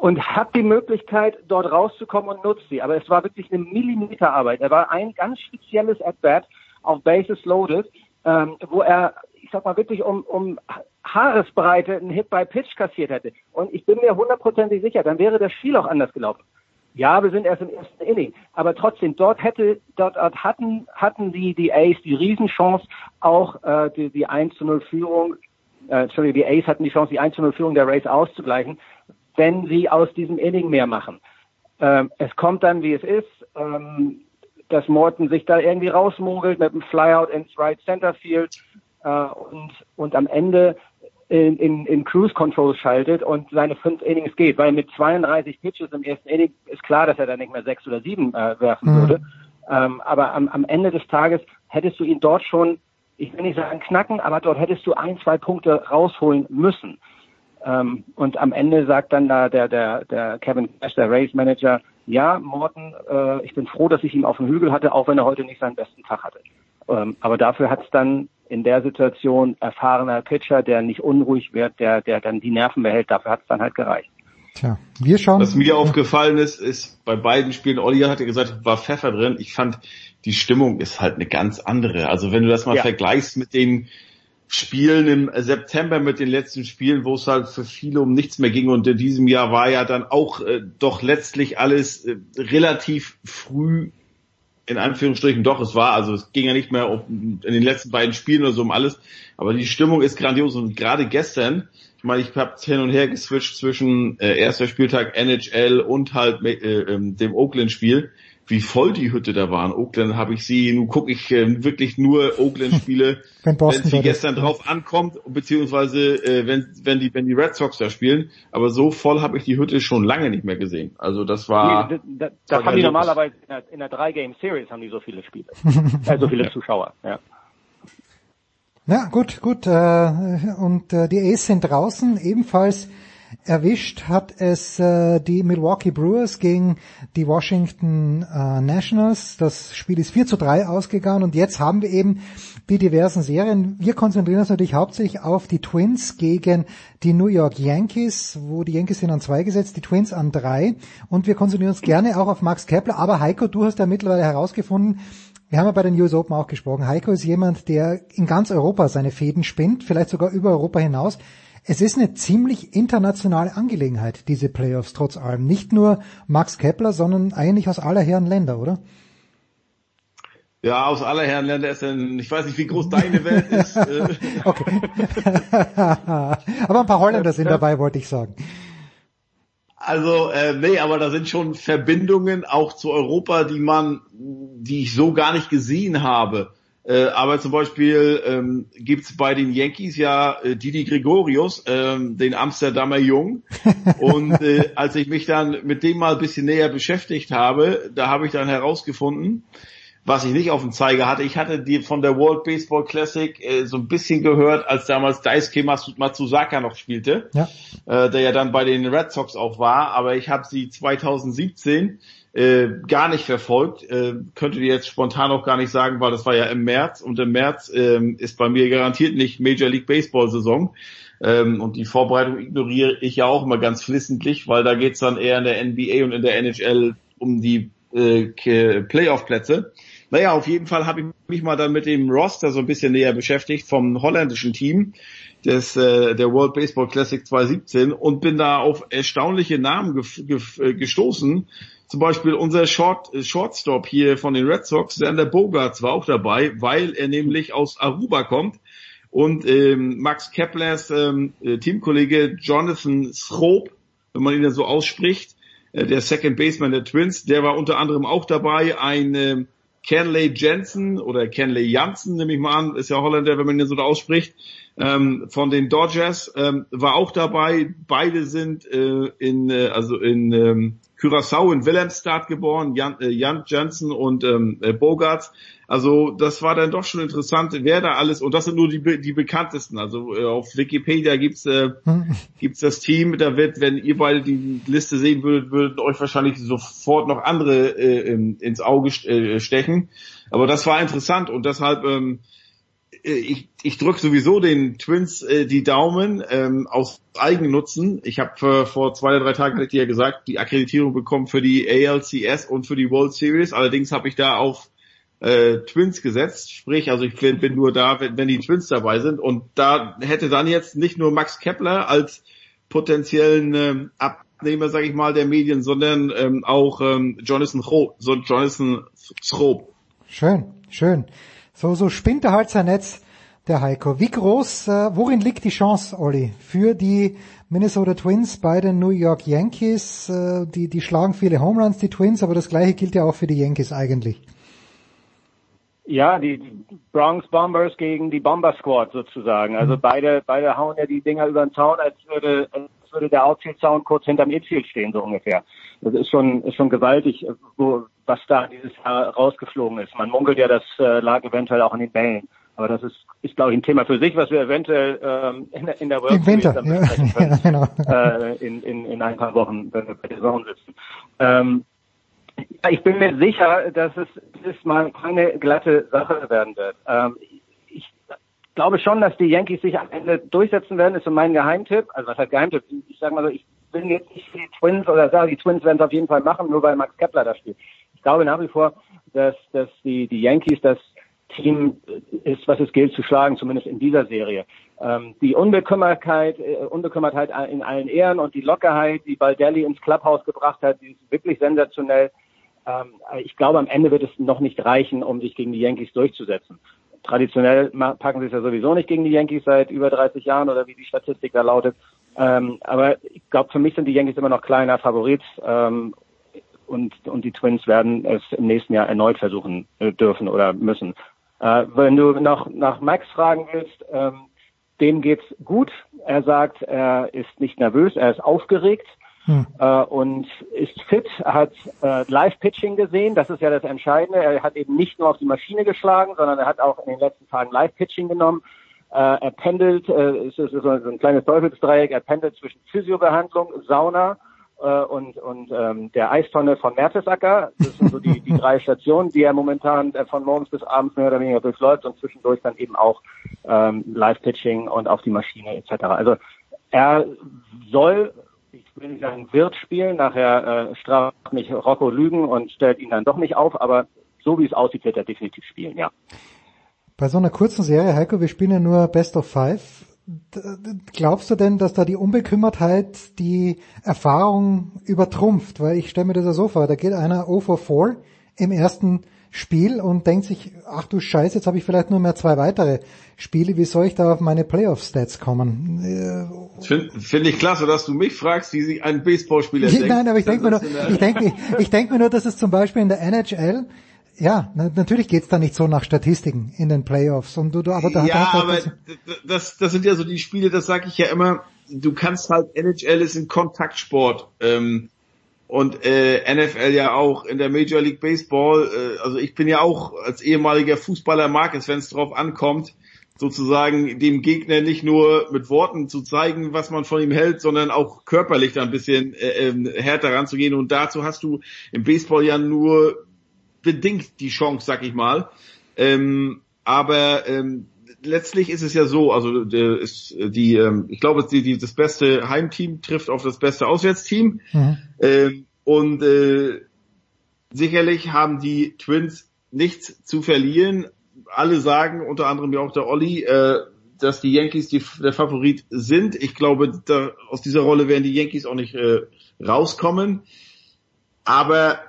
Und hat die Möglichkeit, dort rauszukommen und nutzt sie. Aber es war wirklich eine Millimeterarbeit. Er war ein ganz spezielles At-Bat auf Bases Loaded, ähm, wo er, ich sag mal, wirklich um, um Haaresbreite einen Hit by Pitch kassiert hätte. Und ich bin mir hundertprozentig sicher, dann wäre das Spiel auch anders gelaufen. Ja, wir sind erst im ersten Inning, aber trotzdem, dort hätte, dort hatten, hatten die, die Ace die Riesenchance, auch äh, die, die 1 zu 0 Führung, äh, Entschuldigung, die Ace hatten die Chance, die 1 zu 0 Führung der Race auszugleichen, wenn sie aus diesem Inning mehr machen. Ähm, es kommt dann, wie es ist, ähm, dass Morton sich da irgendwie rausmogelt mit einem Flyout ins Right Center Field äh, und, und am Ende in, in, in Cruise Control schaltet und seine fünf Innings geht, weil mit 32 Pitches im ersten Inning ist klar, dass er dann nicht mehr sechs oder sieben äh, werfen mhm. würde. Ähm, aber am, am Ende des Tages hättest du ihn dort schon, ich will nicht sagen knacken, aber dort hättest du ein, zwei Punkte rausholen müssen. Ähm, und am Ende sagt dann da der, der, der Kevin Cash, der Race Manager, ja, Morton, äh, ich bin froh, dass ich ihn auf dem Hügel hatte, auch wenn er heute nicht seinen besten Tag hatte. Ähm, aber dafür hat es dann in der Situation erfahrener Pitcher, der nicht unruhig wird, der, der dann die Nerven behält, dafür hat es dann halt gereicht. Tja, wir schauen. Was mir aufgefallen ist, ist bei beiden Spielen, Olli hat ja gesagt, war Pfeffer drin. Ich fand, die Stimmung ist halt eine ganz andere. Also wenn du das mal ja. vergleichst mit den Spielen im September, mit den letzten Spielen, wo es halt für viele um nichts mehr ging. Und in diesem Jahr war ja dann auch äh, doch letztlich alles äh, relativ früh in Anführungsstrichen doch, es war, also es ging ja nicht mehr um, in den letzten beiden Spielen oder so um alles, aber die Stimmung ist grandios und gerade gestern, ich meine, ich habe hin und her geswitcht zwischen äh, erster Spieltag NHL und halt äh, äh, dem Oakland-Spiel wie voll die Hütte da waren. Oakland habe ich sie, nun gucke ich äh, wirklich nur Oakland-Spiele, wenn, wenn sie gestern ist. drauf ankommt, beziehungsweise äh, wenn, wenn, die, wenn die Red Sox da spielen. Aber so voll habe ich die Hütte schon lange nicht mehr gesehen. Also das war... Nee, da, da, da haben die normalerweise in der, in der Drei-Game-Series haben die so viele Spiele, äh, so viele Zuschauer. Ja. Ja, gut, gut. Äh, und äh, die Ace sind draußen, ebenfalls Erwischt hat es äh, die Milwaukee Brewers gegen die Washington äh, Nationals. Das Spiel ist 4 zu 3 ausgegangen und jetzt haben wir eben die diversen Serien. Wir konzentrieren uns natürlich hauptsächlich auf die Twins gegen die New York Yankees, wo die Yankees sind an zwei gesetzt, die Twins an drei. Und wir konzentrieren uns gerne auch auf Max Kepler. Aber Heiko, du hast ja mittlerweile herausgefunden, wir haben ja bei den US Open auch gesprochen. Heiko ist jemand, der in ganz Europa seine Fäden spinnt, vielleicht sogar über Europa hinaus. Es ist eine ziemlich internationale Angelegenheit, diese Playoffs trotz allem. Nicht nur Max Kepler, sondern eigentlich aus aller Herren Länder, oder? Ja, aus aller Herren Länder ist denn, ich weiß nicht, wie groß deine Welt ist. Okay. aber ein paar Holländer sind dabei, wollte ich sagen. Also, äh, nee, aber da sind schon Verbindungen auch zu Europa, die man, die ich so gar nicht gesehen habe. Äh, aber zum Beispiel ähm, gibt bei den Yankees ja äh, Didi Gregorius, ähm, den Amsterdamer Jung. Und äh, als ich mich dann mit dem mal ein bisschen näher beschäftigt habe, da habe ich dann herausgefunden, was ich nicht auf dem Zeiger hatte. Ich hatte die von der World Baseball Classic äh, so ein bisschen gehört, als damals Daisuke Matsuzaka noch spielte, ja. Äh, der ja dann bei den Red Sox auch war. Aber ich habe sie 2017 äh, gar nicht verfolgt. Äh, könnte dir jetzt spontan auch gar nicht sagen, weil das war ja im März und im März äh, ist bei mir garantiert nicht Major League Baseball Saison. Ähm, und die Vorbereitung ignoriere ich ja auch immer ganz flissentlich, weil da geht's dann eher in der NBA und in der NHL um die äh, Playoff-Plätze. Naja, auf jeden Fall habe ich mich mal dann mit dem Roster so ein bisschen näher beschäftigt vom holländischen Team des äh, der World Baseball Classic 2017 und bin da auf erstaunliche Namen äh, gestoßen, zum Beispiel unser Short, äh, Shortstop hier von den Red Sox, Sander Bogarts war auch dabei, weil er nämlich aus Aruba kommt. Und ähm, Max Keplers ähm, äh, Teamkollege Jonathan Schroep, wenn man ihn dann so ausspricht, äh, der Second Baseman der Twins, der war unter anderem auch dabei. Ein äh, Kenley Jensen oder Kenley Jansen, nehme ich mal an, ist ja Holländer, wenn man ihn so ausspricht, ähm, von den Dodgers, ähm, war auch dabei. Beide sind äh, in, äh, also in ähm, Curaçao in Wilhelmstad geboren, Jan, äh, Jan Jensen und ähm, äh, Bogarts. Also das war dann doch schon interessant, wer da alles, und das sind nur die, die bekanntesten. Also äh, auf Wikipedia gibt's äh, gibt's das Team, da wird, wenn ihr beide die Liste sehen würdet, würden euch wahrscheinlich sofort noch andere äh, ins Auge äh, stechen. Aber das war interessant und deshalb ähm, äh, ich, ich drücke sowieso den Twins äh, die Daumen ähm, aus Eigennutzen. Ich habe äh, vor zwei oder drei Tagen hatte ich ja gesagt, die Akkreditierung bekommen für die ALCS und für die World Series. Allerdings habe ich da auf äh, Twins gesetzt, sprich, also ich bin, bin nur da, wenn, wenn die Twins dabei sind. Und da hätte dann jetzt nicht nur Max Kepler als potenziellen ähm, Abnehmer, sage ich mal, der Medien, sondern ähm, auch ähm, Jonathan Schroep. So Jonathan Schroep. Schön, schön. So, so spinnt er halt sein Netz, der Heiko. Wie groß, äh, worin liegt die Chance, Olli, für die Minnesota Twins bei den New York Yankees? Äh, die, die schlagen viele Home Runs, die Twins, aber das gleiche gilt ja auch für die Yankees eigentlich. Ja, die Bronx Bombers gegen die Bomber Squad sozusagen. Also mhm. beide, beide hauen ja die Dinger über den Zaun, als würde, als würde der Outfield-Zaun kurz hinterm Infield stehen, so ungefähr. Das ist schon, ist schon gewaltig, wo, was da dieses Jahr rausgeflogen ist. Man munkelt ja, das äh, lag eventuell auch an den Bällen. Aber das ist, ist glaube ich, ein Thema für sich, was wir eventuell ähm, in, in der World Im Winter, ja, können, ja, genau. äh, in, in, in ein paar Wochen, wenn wir bei der Saison sitzen. Ähm, ich bin mir sicher, dass es dieses Mal keine glatte Sache werden wird. Ähm, ich glaube schon, dass die Yankees sich am Ende durchsetzen werden, ist so mein Geheimtipp. Also was heißt Geheimtipp? Ich sage mal so, ich bin jetzt nicht für die Twins oder sage, die Twins werden es auf jeden Fall machen, nur weil Max Kepler da spielt. Ich glaube nach wie vor, dass, dass die, die Yankees das Team ist, was es gilt zu schlagen, zumindest in dieser Serie. Ähm, die Unbekümmertheit, äh, Unbekümmertheit in allen Ehren und die Lockerheit, die Baldelli ins Clubhaus gebracht hat, die ist wirklich sensationell. Ähm, ich glaube, am Ende wird es noch nicht reichen, um sich gegen die Yankees durchzusetzen. Traditionell packen sie es ja sowieso nicht gegen die Yankees seit über 30 Jahren oder wie die Statistik da lautet. Ähm, aber ich glaube, für mich sind die Yankees immer noch kleiner Favorit ähm, und, und die Twins werden es im nächsten Jahr erneut versuchen äh, dürfen oder müssen. Äh, wenn du noch nach Max fragen willst, ähm, dem geht's gut. Er sagt, er ist nicht nervös, er ist aufgeregt hm. äh, und ist fit, hat äh, Live-Pitching gesehen, das ist ja das Entscheidende. Er hat eben nicht nur auf die Maschine geschlagen, sondern er hat auch in den letzten Tagen Live-Pitching genommen. Äh, er pendelt, äh, es ist so ein kleines Teufelsdreieck, er pendelt zwischen Physiobehandlung, Sauna äh, und, und ähm, der Eistonne von Mertesacker. Das sind so die, die drei Stationen, die er momentan äh, von morgens bis abends mehr oder weniger durchläuft und zwischendurch dann eben auch ähm, Live-Pitching und auf die Maschine etc. Also er soll ich will nicht sagen, wird spielen. Nachher äh, straft mich Rocco Lügen und stellt ihn dann doch nicht auf, aber so wie es aussieht, wird er definitiv spielen, ja. Bei so einer kurzen Serie, Heiko, wir spielen ja nur Best of Five. Glaubst du denn, dass da die Unbekümmertheit die Erfahrung übertrumpft? Weil ich stelle mir das ja so vor, da geht einer 0 for 4 im ersten Spiel und denkt sich, ach du Scheiße, jetzt habe ich vielleicht nur mehr zwei weitere Spiele, wie soll ich da auf meine Playoff-Stats kommen? Finde find ich klasse, dass du mich fragst, wie sich ein Baseballspieler denkt. Nein, aber ich denke mir nur, ich denke, ich denke mir nur, dass es zum Beispiel in der NHL ja, na, natürlich geht's da nicht so nach Statistiken in den Playoffs. Und du, du aber da, ja, da, aber das, das, sind ja so die Spiele, das sage ich ja immer, du kannst halt, NHL ist ein Kontaktsport. Ähm, und äh, NFL ja auch in der Major League Baseball. Äh, also ich bin ja auch als ehemaliger Fußballer mag es, wenn es drauf ankommt, sozusagen dem Gegner nicht nur mit Worten zu zeigen, was man von ihm hält, sondern auch körperlich da ein bisschen äh, äh, härter ranzugehen. Und dazu hast du im Baseball ja nur bedingt die Chance, sag ich mal. Ähm, aber ähm, letztlich ist es ja so, also äh, ist die, ähm, ich glaube, die, die, das beste Heimteam trifft auf das beste Auswärtsteam. Mhm. Ähm, und äh, sicherlich haben die Twins nichts zu verlieren. Alle sagen, unter anderem ja auch der Olli, äh, dass die Yankees die, der Favorit sind. Ich glaube, da, aus dieser Rolle werden die Yankees auch nicht äh, rauskommen. Aber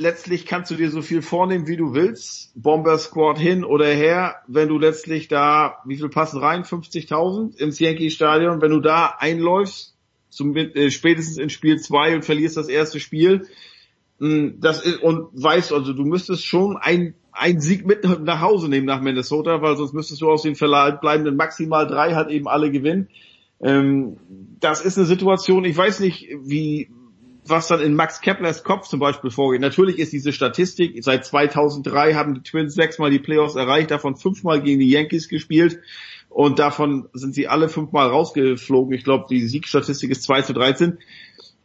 letztlich kannst du dir so viel vornehmen, wie du willst. Bomber Squad hin oder her. Wenn du letztlich da, wie viel passen rein? 50.000 ins Yankee Stadion. Wenn du da einläufst, zum, äh, spätestens in Spiel 2 und verlierst das erste Spiel, Mm, Das ist, und weißt, also du müsstest schon ein, ein Sieg mit nach Hause nehmen nach Minnesota, weil sonst müsstest du aus den verbleibenden maximal drei halt eben alle gewinnen. Ähm, das ist eine Situation, ich weiß nicht, wie, was dann in Max Keplers Kopf zum Beispiel vorgeht. Natürlich ist diese Statistik, seit 2003 haben die Twins sechsmal die Playoffs erreicht, davon fünfmal gegen die Yankees gespielt und davon sind sie alle fünfmal rausgeflogen. Ich glaube, die Siegstatistik ist 2 zu 13.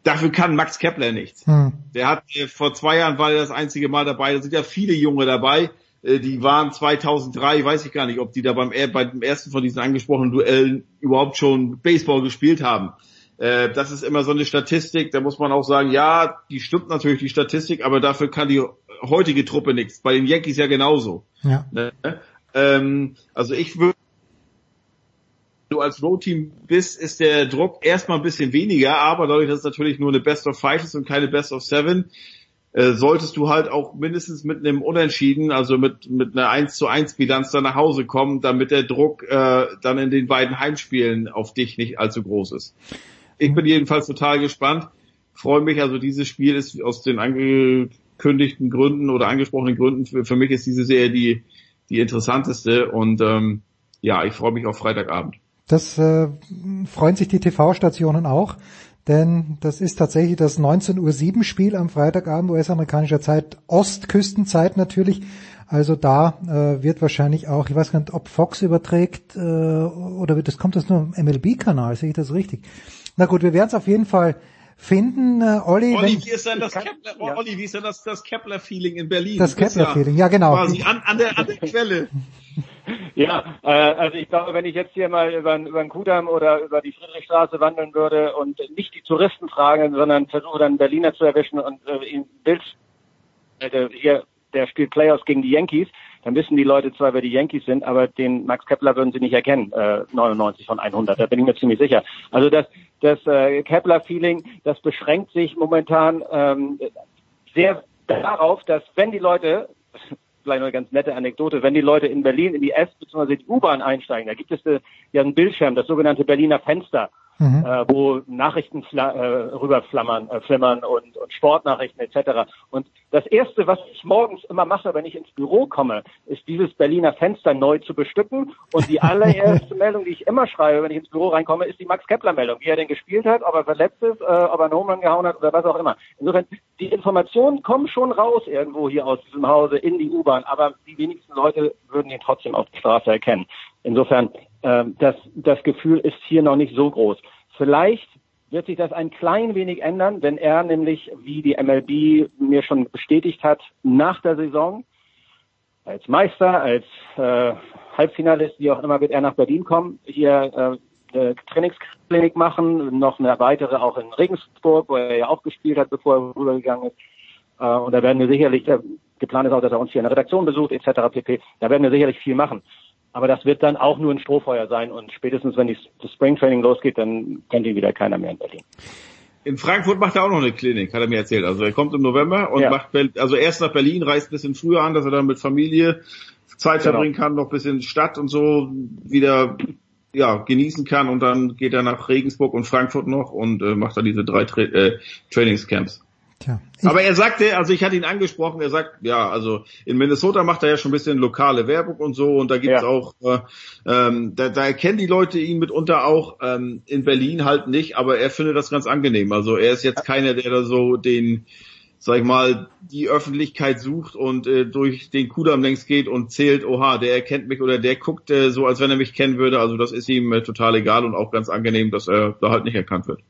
Dafür kann Max Kepler nichts. Hm. Der hat äh, vor zwei Jahren war er das einzige Mal dabei. Da sind ja viele Junge dabei. Äh, Die waren 2003, weiß ich gar nicht, ob die da beim, beim ersten von diesen angesprochenen Duellen überhaupt schon Baseball gespielt haben. Äh, Das ist immer so eine Statistik. Da muss man auch sagen, ja, die stimmt natürlich die Statistik, aber dafür kann die heutige Truppe nichts. Bei den Yankees ja genauso. Ja. Ne? Ähm, also ich würde du als Roadteam bist, ist der Druck erstmal ein bisschen weniger, aber dadurch, dass es natürlich nur eine Best of Five ist und keine Best of Seven, äh, solltest du halt auch mindestens mit einem Unentschieden, also mit, mit einer 1 zu 1 Bilanz dann nach Hause kommen, damit der Druck äh, dann in den beiden Heimspielen auf dich nicht allzu groß ist. Ich bin jedenfalls total gespannt, freue mich, also dieses Spiel ist aus den angekündigten Gründen oder angesprochenen Gründen, für, für mich ist diese Serie die, die interessanteste und ähm, ja, ich freue mich auf Freitagabend. Das äh, freuen sich die TV-Stationen auch, denn das ist tatsächlich das 19.07 Uhr Spiel am Freitagabend US-amerikanischer Zeit, Ostküstenzeit natürlich. Also da äh, wird wahrscheinlich auch, ich weiß gar nicht, ob Fox überträgt äh, oder wird das kommt das nur im MLB-Kanal, sehe ich das richtig? Na gut, wir werden es auf jeden Fall finden. Äh, Olli, Olli, wenn, wie ist denn das Kepler, oh, Olli, wie ist denn das, das Kepler-Feeling in Berlin? Das Kepler-Feeling, ja, genau. Quasi an, an, der, an der Quelle. Ja, äh, also ich glaube, wenn ich jetzt hier mal über, über den Kudamm oder über die Friedrichstraße wandeln würde und nicht die Touristen fragen, sondern versuche dann einen Berliner zu erwischen und äh, ihm Bild äh, hier, der spielt Playoffs gegen die Yankees, dann wissen die Leute zwar, wer die Yankees sind, aber den Max Kepler würden sie nicht erkennen, äh, 99 von 100, da bin ich mir ziemlich sicher. Also das, das äh, Kepler-Feeling, das beschränkt sich momentan ähm, sehr darauf, dass wenn die Leute vielleicht noch eine ganz nette Anekdote, wenn die Leute in Berlin in die S- bzw. die U-Bahn einsteigen, da gibt es äh, ja einen Bildschirm, das sogenannte Berliner Fenster, Mhm. äh, wo Nachrichten äh, rüberflammern, äh, flimmern und, und Sportnachrichten etc. Und das Erste, was ich morgens immer mache, wenn ich ins Büro komme, ist dieses Berliner Fenster neu zu bestücken. Und die allererste Meldung, die ich immer schreibe, wenn ich ins Büro reinkomme, ist die Max-Kepler-Meldung, wie er denn gespielt hat, ob er verletzt ist, äh, ob er einen Home Run gehauen hat oder was auch immer. Insofern, die Informationen kommen schon raus irgendwo hier aus diesem Hause in die U-Bahn, aber die wenigsten Leute würden ihn trotzdem auf der Straße erkennen. Insofern, das, das Gefühl ist hier noch nicht so groß. Vielleicht wird sich das ein klein wenig ändern, wenn er nämlich, wie die MLB mir schon bestätigt hat, nach der Saison als Meister, als äh, Halbfinalist, wie auch immer, wird er nach Berlin kommen, hier äh, eine Trainingsklinik machen, noch eine weitere auch in Regensburg, wo er ja auch gespielt hat, bevor er rübergegangen ist. Äh, und da werden wir sicherlich, äh, geplant ist auch, dass er uns hier in der Redaktion besucht, etc. pp. Da werden wir sicherlich viel machen. Aber das wird dann auch nur ein Strohfeuer sein und spätestens, wenn die, das Springtraining losgeht, dann kennt ihn wieder keiner mehr in Berlin. In Frankfurt macht er auch noch eine Klinik, hat er mir erzählt. Also er kommt im November und Ja. macht, also erst nach Berlin, reist ein bisschen früher an, dass er dann mit Familie Zeit Genau. verbringen kann, noch ein bisschen Stadt und so wieder ja, genießen kann und dann geht er nach Regensburg und Frankfurt noch und äh, macht dann diese drei Tra äh, Trainingscamps. Tja, Aber er sagte, also ich hatte ihn angesprochen, er sagt, ja, also in Minnesota macht er ja schon ein bisschen lokale Werbung und so und da gibt's Ja. auch, äh, ähm, da, da erkennen die Leute ihn mitunter auch, ähm, in Berlin halt nicht, aber er findet das ganz angenehm. Also er ist jetzt keiner, der da so den, sag ich mal, die Öffentlichkeit sucht und äh, durch den Kudamm längs geht und zählt, oha, der erkennt mich oder der guckt äh, so, als wenn er mich kennen würde. Also das ist ihm äh, total egal und auch ganz angenehm, dass er da halt nicht erkannt wird.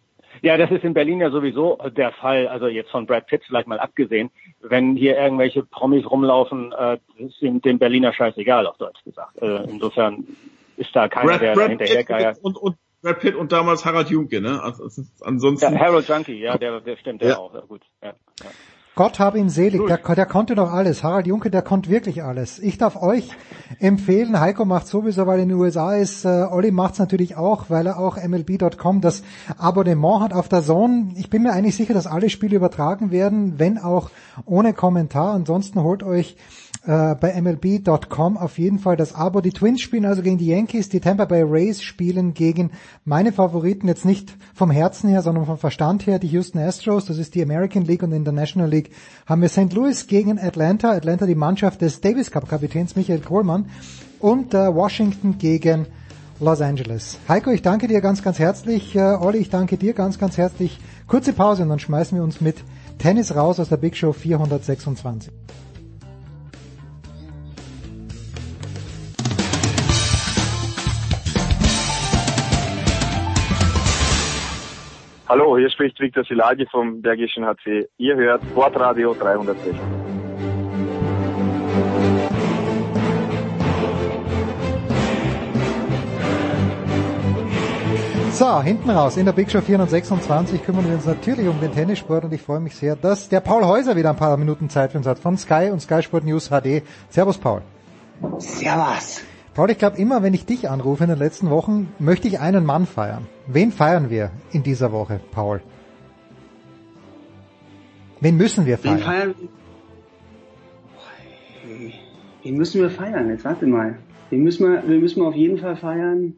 Ja, das ist in Berlin ja sowieso der Fall, also jetzt von Brad Pitt vielleicht mal abgesehen. Wenn hier irgendwelche Promis rumlaufen, äh, ist dem Berliner scheißegal, auf Deutsch gesagt. Äh, insofern ist da keiner, der da hinterhergeiert. und, und Brad Pitt und damals Harald Junke, ne? Also, ansonsten. Ja, Harold Junkie, ja, der, der stimmt, der Ja. auch, ja, gut. Ja, ja. Gott hab ihn selig, der, der konnte doch alles. Harald Junke, der konnte wirklich alles. Ich darf euch empfehlen, Heiko macht sowieso, weil er in den USA ist, äh, Olli macht's natürlich auch, weil er auch MLB.com das Abonnement hat auf der Zone. Ich bin mir eigentlich sicher, dass alle Spiele übertragen werden, wenn auch ohne Kommentar. Ansonsten holt euch äh, bei MLB.com auf jeden Fall das Abo. Die Twins spielen also gegen die Yankees, die Tampa Bay Rays spielen gegen meine Favoriten, jetzt nicht vom Herzen her, sondern vom Verstand her, die Houston Astros, das ist die American League und in der National League haben wir St. Louis gegen Atlanta, Atlanta die Mannschaft des Davis Cup Kapitäns Michael Kohlmann und äh, Washington gegen Los Angeles. Heiko, ich danke dir ganz, ganz herzlich. Äh, Olli, ich danke dir ganz, ganz herzlich. Kurze Pause und dann schmeißen wir uns mit Tennis raus aus der Big Show 426. Hallo, hier spricht Viktor Silagi vom Bergischen HC. Ihr hört Sportradio 360. So, hinten raus in der Big Show 426 kümmern wir uns natürlich um den Tennissport und ich freue mich sehr, dass der Paul Häuser wieder ein paar Minuten Zeit für uns hat von Sky und Sky Sport News HD. Servus Paul. Servus. Paul, ich glaube immer, wenn ich dich anrufe in den letzten Wochen, möchte ich einen Mann feiern. Wen feiern wir in dieser Woche, Paul? Wen müssen wir feiern? Wen feiern Wen müssen wir feiern? Jetzt warte mal. Wen müssen wir, wen müssen wir auf jeden Fall feiern?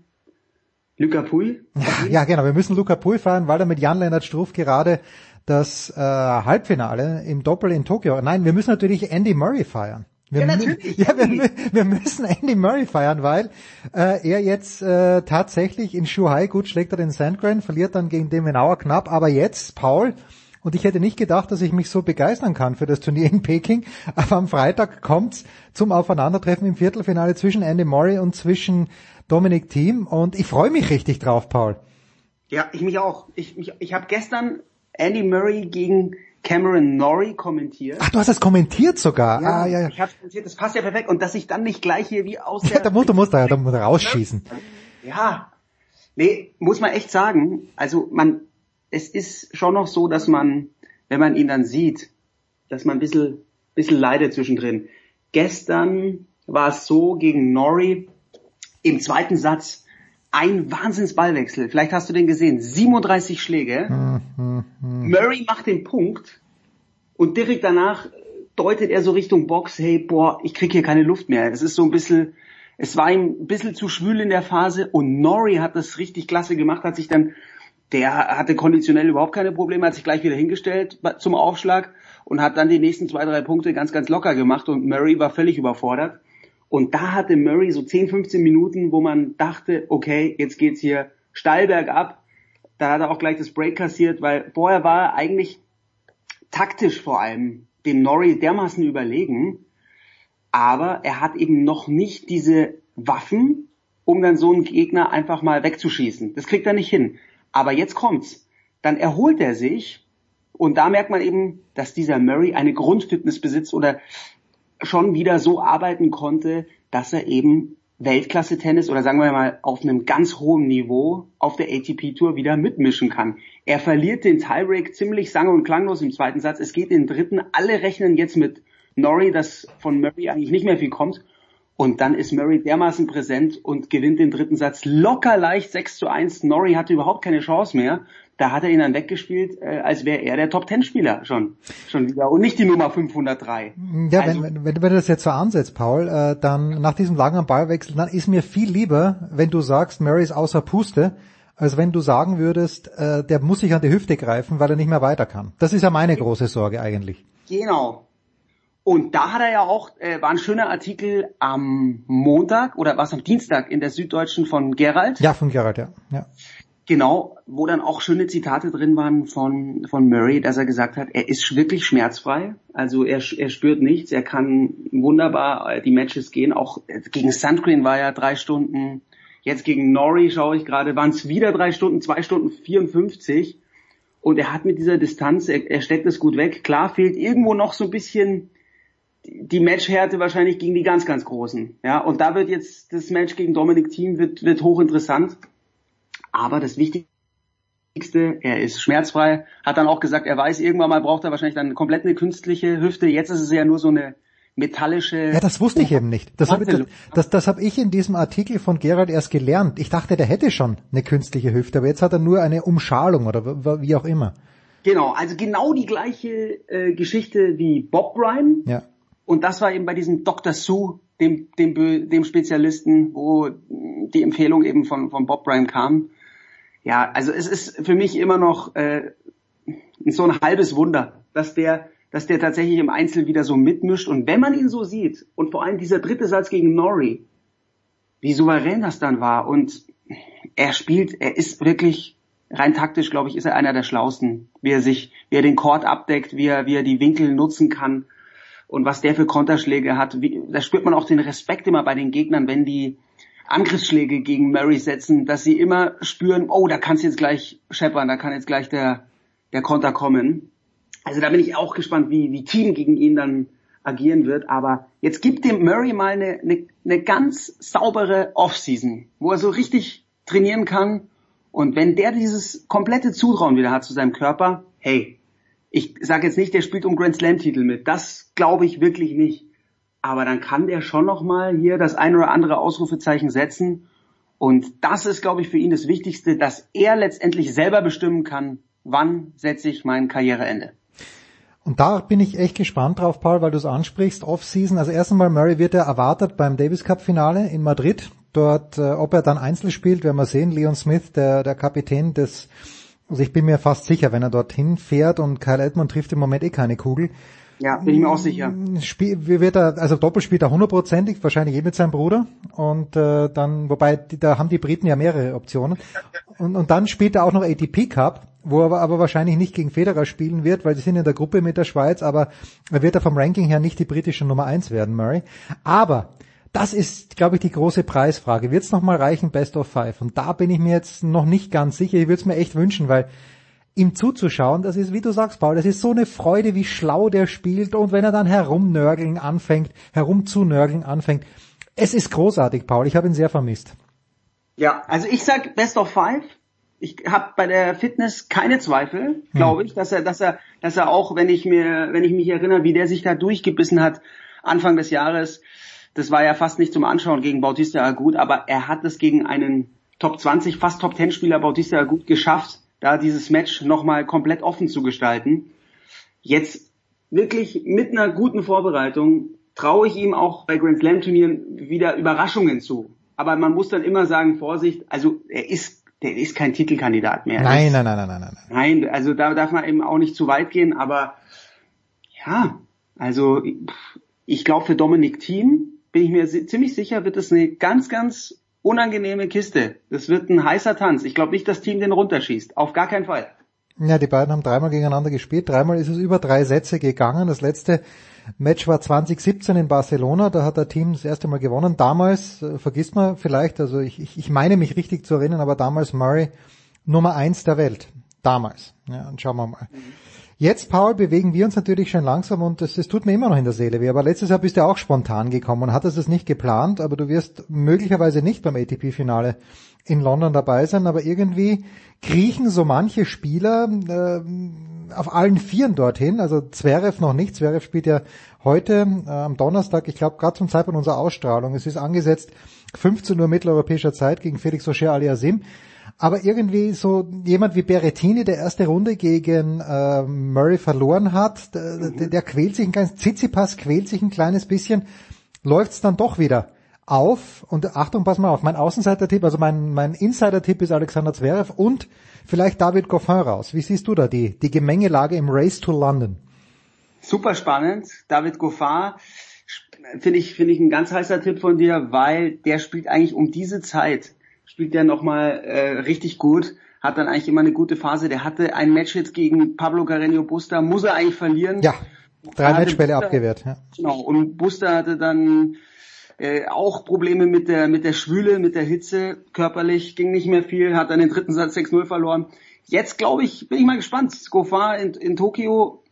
Luca Pui? Ja, ja, genau. Wir müssen Luca Pui feiern, weil er mit Jan-Lennart Struff gerade das äh, Halbfinale im Doppel in Tokio. Nein, wir müssen natürlich Andy Murray feiern. Wir, ja, natürlich. Ja, wir, wir, müssen Andy Murray feiern, weil äh, er jetzt äh, tatsächlich in Shuhai gut schlägt er den Sandgren, verliert dann gegen den Menauer knapp, aber jetzt, Paul, und ich hätte nicht gedacht, dass ich mich so begeistern kann für das Turnier in Peking, aber am Freitag kommt's zum Aufeinandertreffen im Viertelfinale zwischen Andy Murray und zwischen Dominic Thiem und ich freue mich richtig drauf, Paul. Ja, ich mich auch. Ich, ich, ich habe gestern Andy Murray gegen Cameron Norrie kommentiert. Ach, du hast das kommentiert sogar. Ja, ah, ja, ja. ich habe kommentiert, das passt ja perfekt. Und dass ich dann nicht gleich hier wie aus ja, der... da musst du musst da, da musst du rausschießen. Ja, nee, muss man echt sagen. Also man, es ist schon noch so, dass man, wenn man ihn dann sieht, dass man ein bisschen, bisschen leidet zwischendrin. Gestern war es so gegen Norrie im zweiten Satz ein Wahnsinnsballwechsel. Vielleicht hast du den gesehen. 37 Schläge. Murray macht den Punkt und direkt danach deutet er so Richtung Box, hey, boah, ich krieg hier keine Luft mehr. Es ist so ein bisschen, es war ihm ein bisschen zu schwül in der Phase und Norrie hat das richtig klasse gemacht, hat sich dann, der hatte konditionell überhaupt keine Probleme, hat sich gleich wieder hingestellt zum Aufschlag und hat dann die nächsten zwei, drei Punkte ganz, ganz locker gemacht und Murray war völlig überfordert. Und da hatte Murray so 10, 15 Minuten, wo man dachte, okay, jetzt geht's hier steil bergab. Da hat er auch gleich das Break kassiert, weil vorher war er eigentlich taktisch vor allem dem Norrie dermaßen überlegen. Aber er hat eben noch nicht diese Waffen, um dann so einen Gegner einfach mal wegzuschießen. Das kriegt er nicht hin. Aber jetzt kommt's. Dann erholt er sich und da merkt man eben, dass dieser Murray eine Grundfitness besitzt oder schon wieder so arbeiten konnte, dass er eben Weltklasse-Tennis oder sagen wir mal auf einem ganz hohen Niveau auf der ATP-Tour wieder mitmischen kann. Er verliert den Tiebreak ziemlich sang- und klanglos im zweiten Satz. Es geht in den dritten. Alle rechnen jetzt mit Norrie, dass von Murray eigentlich nicht mehr viel kommt. Und dann ist Murray dermaßen präsent und gewinnt den dritten Satz locker leicht 6 zu 1. Norrie hatte überhaupt keine Chance mehr. Da hat er ihn dann weggespielt, äh, als wäre er der Top-10-Spieler schon, schon wieder und nicht die Nummer 503. Ja, Also- wenn, wenn, wenn du das jetzt so ansetzt, Paul, äh, dann nach diesem langen Ballwechsel, dann ist mir viel lieber, wenn du sagst, Murray ist außer Puste, als wenn du sagen würdest, äh, der muss sich an die Hüfte greifen, weil er nicht mehr weiter kann. Das ist ja meine große Sorge eigentlich. Genau. Und da hat er ja auch, äh, war ein schöner Artikel am Montag oder war es am Dienstag in der Süddeutschen von Gerald. Ja, von Gerald, ja. ja. Genau, wo dann auch schöne Zitate drin waren von, von Murray, dass er gesagt hat, er ist wirklich schmerzfrei. Also er, er spürt nichts, er kann wunderbar äh, die Matches gehen. Auch äh, gegen Sandgren war er drei Stunden. Jetzt gegen Norrie schaue ich gerade, waren es wieder drei Stunden, zwei Stunden 54. Und er hat mit dieser Distanz, er, er steckt es gut weg. Klar fehlt irgendwo noch so ein bisschen die Matchhärte wahrscheinlich gegen die ganz, ganz Großen. Ja, und da wird jetzt das Match gegen Dominic Thiem wird, wird hochinteressant. Aber das Wichtigste, er ist schmerzfrei, hat dann auch gesagt, er weiß, irgendwann mal braucht er wahrscheinlich dann komplett eine künstliche Hüfte. Jetzt ist es ja nur so eine metallische. Ja, das wusste ich eben nicht. Das habe das, das, das hab ich in diesem Artikel von Gerald erst gelernt. Ich dachte, der hätte schon eine künstliche Hüfte, aber jetzt hat er nur eine Umschalung oder wie auch immer. Genau, also genau die gleiche äh, Geschichte wie Bob Bryan. Ja. Und das war eben bei diesem Dr. Sue, dem, dem, dem Spezialisten, wo die Empfehlung eben von, von Bob Bryan kam. Ja, also es ist für mich immer noch äh, so ein halbes Wunder, dass der dass der tatsächlich im Einzel wieder so mitmischt. Und wenn man ihn so sieht, und vor allem dieser dritte Satz gegen Norrie, wie souverän das dann war. Und er spielt, er ist wirklich rein taktisch, glaube ich, ist er einer der schlausten, wie er sich, wie er den Court abdeckt, wie er, wie er die Winkel nutzen kann und was der für Konterschläge hat. Wie, da spürt man auch den Respekt immer bei den Gegnern, wenn die Angriffsschläge gegen Murray setzen, dass sie immer spüren, oh, da kann es jetzt gleich scheppern, da kann jetzt gleich der, der Konter kommen. Also da bin ich auch gespannt, wie, wie Team gegen ihn dann agieren wird. Aber jetzt gibt dem Murray mal eine, eine, eine ganz saubere Offseason, wo er so richtig trainieren kann. Und wenn der dieses komplette Zutrauen wieder hat zu seinem Körper, hey, ich sage jetzt nicht, der spielt um Grand Slam Titel mit. Das glaube ich wirklich nicht. Aber dann kann der schon noch mal hier das ein oder andere Ausrufezeichen setzen. Und das ist, glaube ich, für ihn das Wichtigste, dass er letztendlich selber bestimmen kann, wann setze ich mein Karriereende. Und da bin ich echt gespannt drauf, Paul, weil du es ansprichst, Off-Season. Also erst einmal, Murray wird ja erwartet beim Davis Cup Finale in Madrid. Dort, äh, ob er dann Einzel spielt, werden wir sehen. Leon Smith, der, der Kapitän des, also ich bin mir fast sicher, wenn er dorthin fährt und Kyle Edmund trifft im Moment eh keine Kugel. Ja, bin ich mir auch sicher. Spiel, wird er, also Doppel spielt er hundertprozentig, wahrscheinlich eh mit seinem Bruder. Und äh, dann, wobei da haben die Briten ja mehrere Optionen. Und, und dann spielt er auch noch ATP Cup wo er aber wahrscheinlich nicht gegen Federer spielen wird, weil sie sind in der Gruppe mit der Schweiz, aber er wird er vom Ranking her nicht die britische Nummer eins werden, Murray. Aber das ist, glaube ich, die große Preisfrage. Wird es nochmal reichen, Best of Five? Und da bin ich mir jetzt noch nicht ganz sicher. Ich würde es mir echt wünschen, weil ihm zuzuschauen, das ist, wie du sagst, Paul, das ist so eine Freude, wie schlau der spielt und wenn er dann herumnörgeln anfängt, herumzunörgeln anfängt. Es ist großartig, Paul. Ich habe ihn sehr vermisst. Ja, also ich sag Best of Five ich habe bei der Fitness keine Zweifel, glaube ich, dass er, dass er, dass er auch, wenn ich mir, wenn ich mich erinnere, wie der sich da durchgebissen hat Anfang des Jahres, das war ja fast nicht zum Anschauen gegen Bautista Agut, aber er hat es gegen einen Top 20, fast Top 10 Spieler Bautista Agut geschafft, da dieses Match nochmal komplett offen zu gestalten. Jetzt wirklich mit einer guten Vorbereitung traue ich ihm auch bei Grand Slam Turnieren wieder Überraschungen zu. Aber man muss dann immer sagen, Vorsicht, also er ist der ist kein Titelkandidat mehr. Nein, nein, nein, nein, nein, nein. Nein, also da darf man eben auch nicht zu weit gehen, aber ja, also ich glaube für Dominik Thiem bin ich mir ziemlich sicher, wird es eine ganz, ganz unangenehme Kiste. Das wird ein heißer Tanz. Ich glaube nicht, dass Team den runterschießt. Auf gar keinen Fall. Ja, die beiden haben dreimal gegeneinander gespielt. Dreimal ist es über drei Sätze gegangen. Das letzte Match war 2017 in Barcelona, da hat der Team das erste Mal gewonnen. Damals, äh, vergisst man vielleicht, also ich, ich, ich meine mich richtig zu erinnern, aber damals Murray Nummer eins der Welt. Damals. Ja, und schauen wir mal. Jetzt, Paul, bewegen wir uns natürlich schon langsam und das tut mir immer noch in der Seele weh. Aber letztes Jahr bist du auch spontan gekommen und hattest es nicht geplant, aber du wirst möglicherweise nicht beim ATP-Finale in London dabei sein, aber irgendwie kriechen so manche Spieler äh, auf allen Vieren dorthin. Also Zverev noch nicht. Zverev spielt ja heute äh, am Donnerstag, ich glaube gerade zum Zeitpunkt unserer Ausstrahlung. Es ist angesetzt 15 Uhr mitteleuropäischer Zeit gegen Felix Auger aliasim. Aber irgendwie so jemand wie Berettini, der erste Runde gegen äh, Murray verloren hat, der, der, der quält sich ein kleines, Tsitsipas quält sich ein kleines bisschen, läuft's dann doch wieder auf und Achtung, pass mal auf, mein Außenseiter-Tipp, also mein, mein Insider-Tipp ist Alexander Zverev und vielleicht David Goffin raus. Wie siehst du da die, die Gemengelage im Race to London? Super spannend. David Goffin finde ich, finde ich ein ganz heißer Tipp von dir, weil der spielt eigentlich um diese Zeit, spielt der nochmal äh, richtig gut, hat dann eigentlich immer eine gute Phase. Der hatte ein Match jetzt gegen Pablo Carreño Busta, muss er eigentlich verlieren. Ja, drei Matchbälle abgewehrt. Ja. Genau, und Busta hatte dann äh, auch Probleme mit der, mit der Schwüle, mit der Hitze, körperlich ging nicht mehr viel, hat dann den dritten Satz 6-0 verloren. Jetzt glaube ich, bin ich mal gespannt. Skofar in, in Tokio,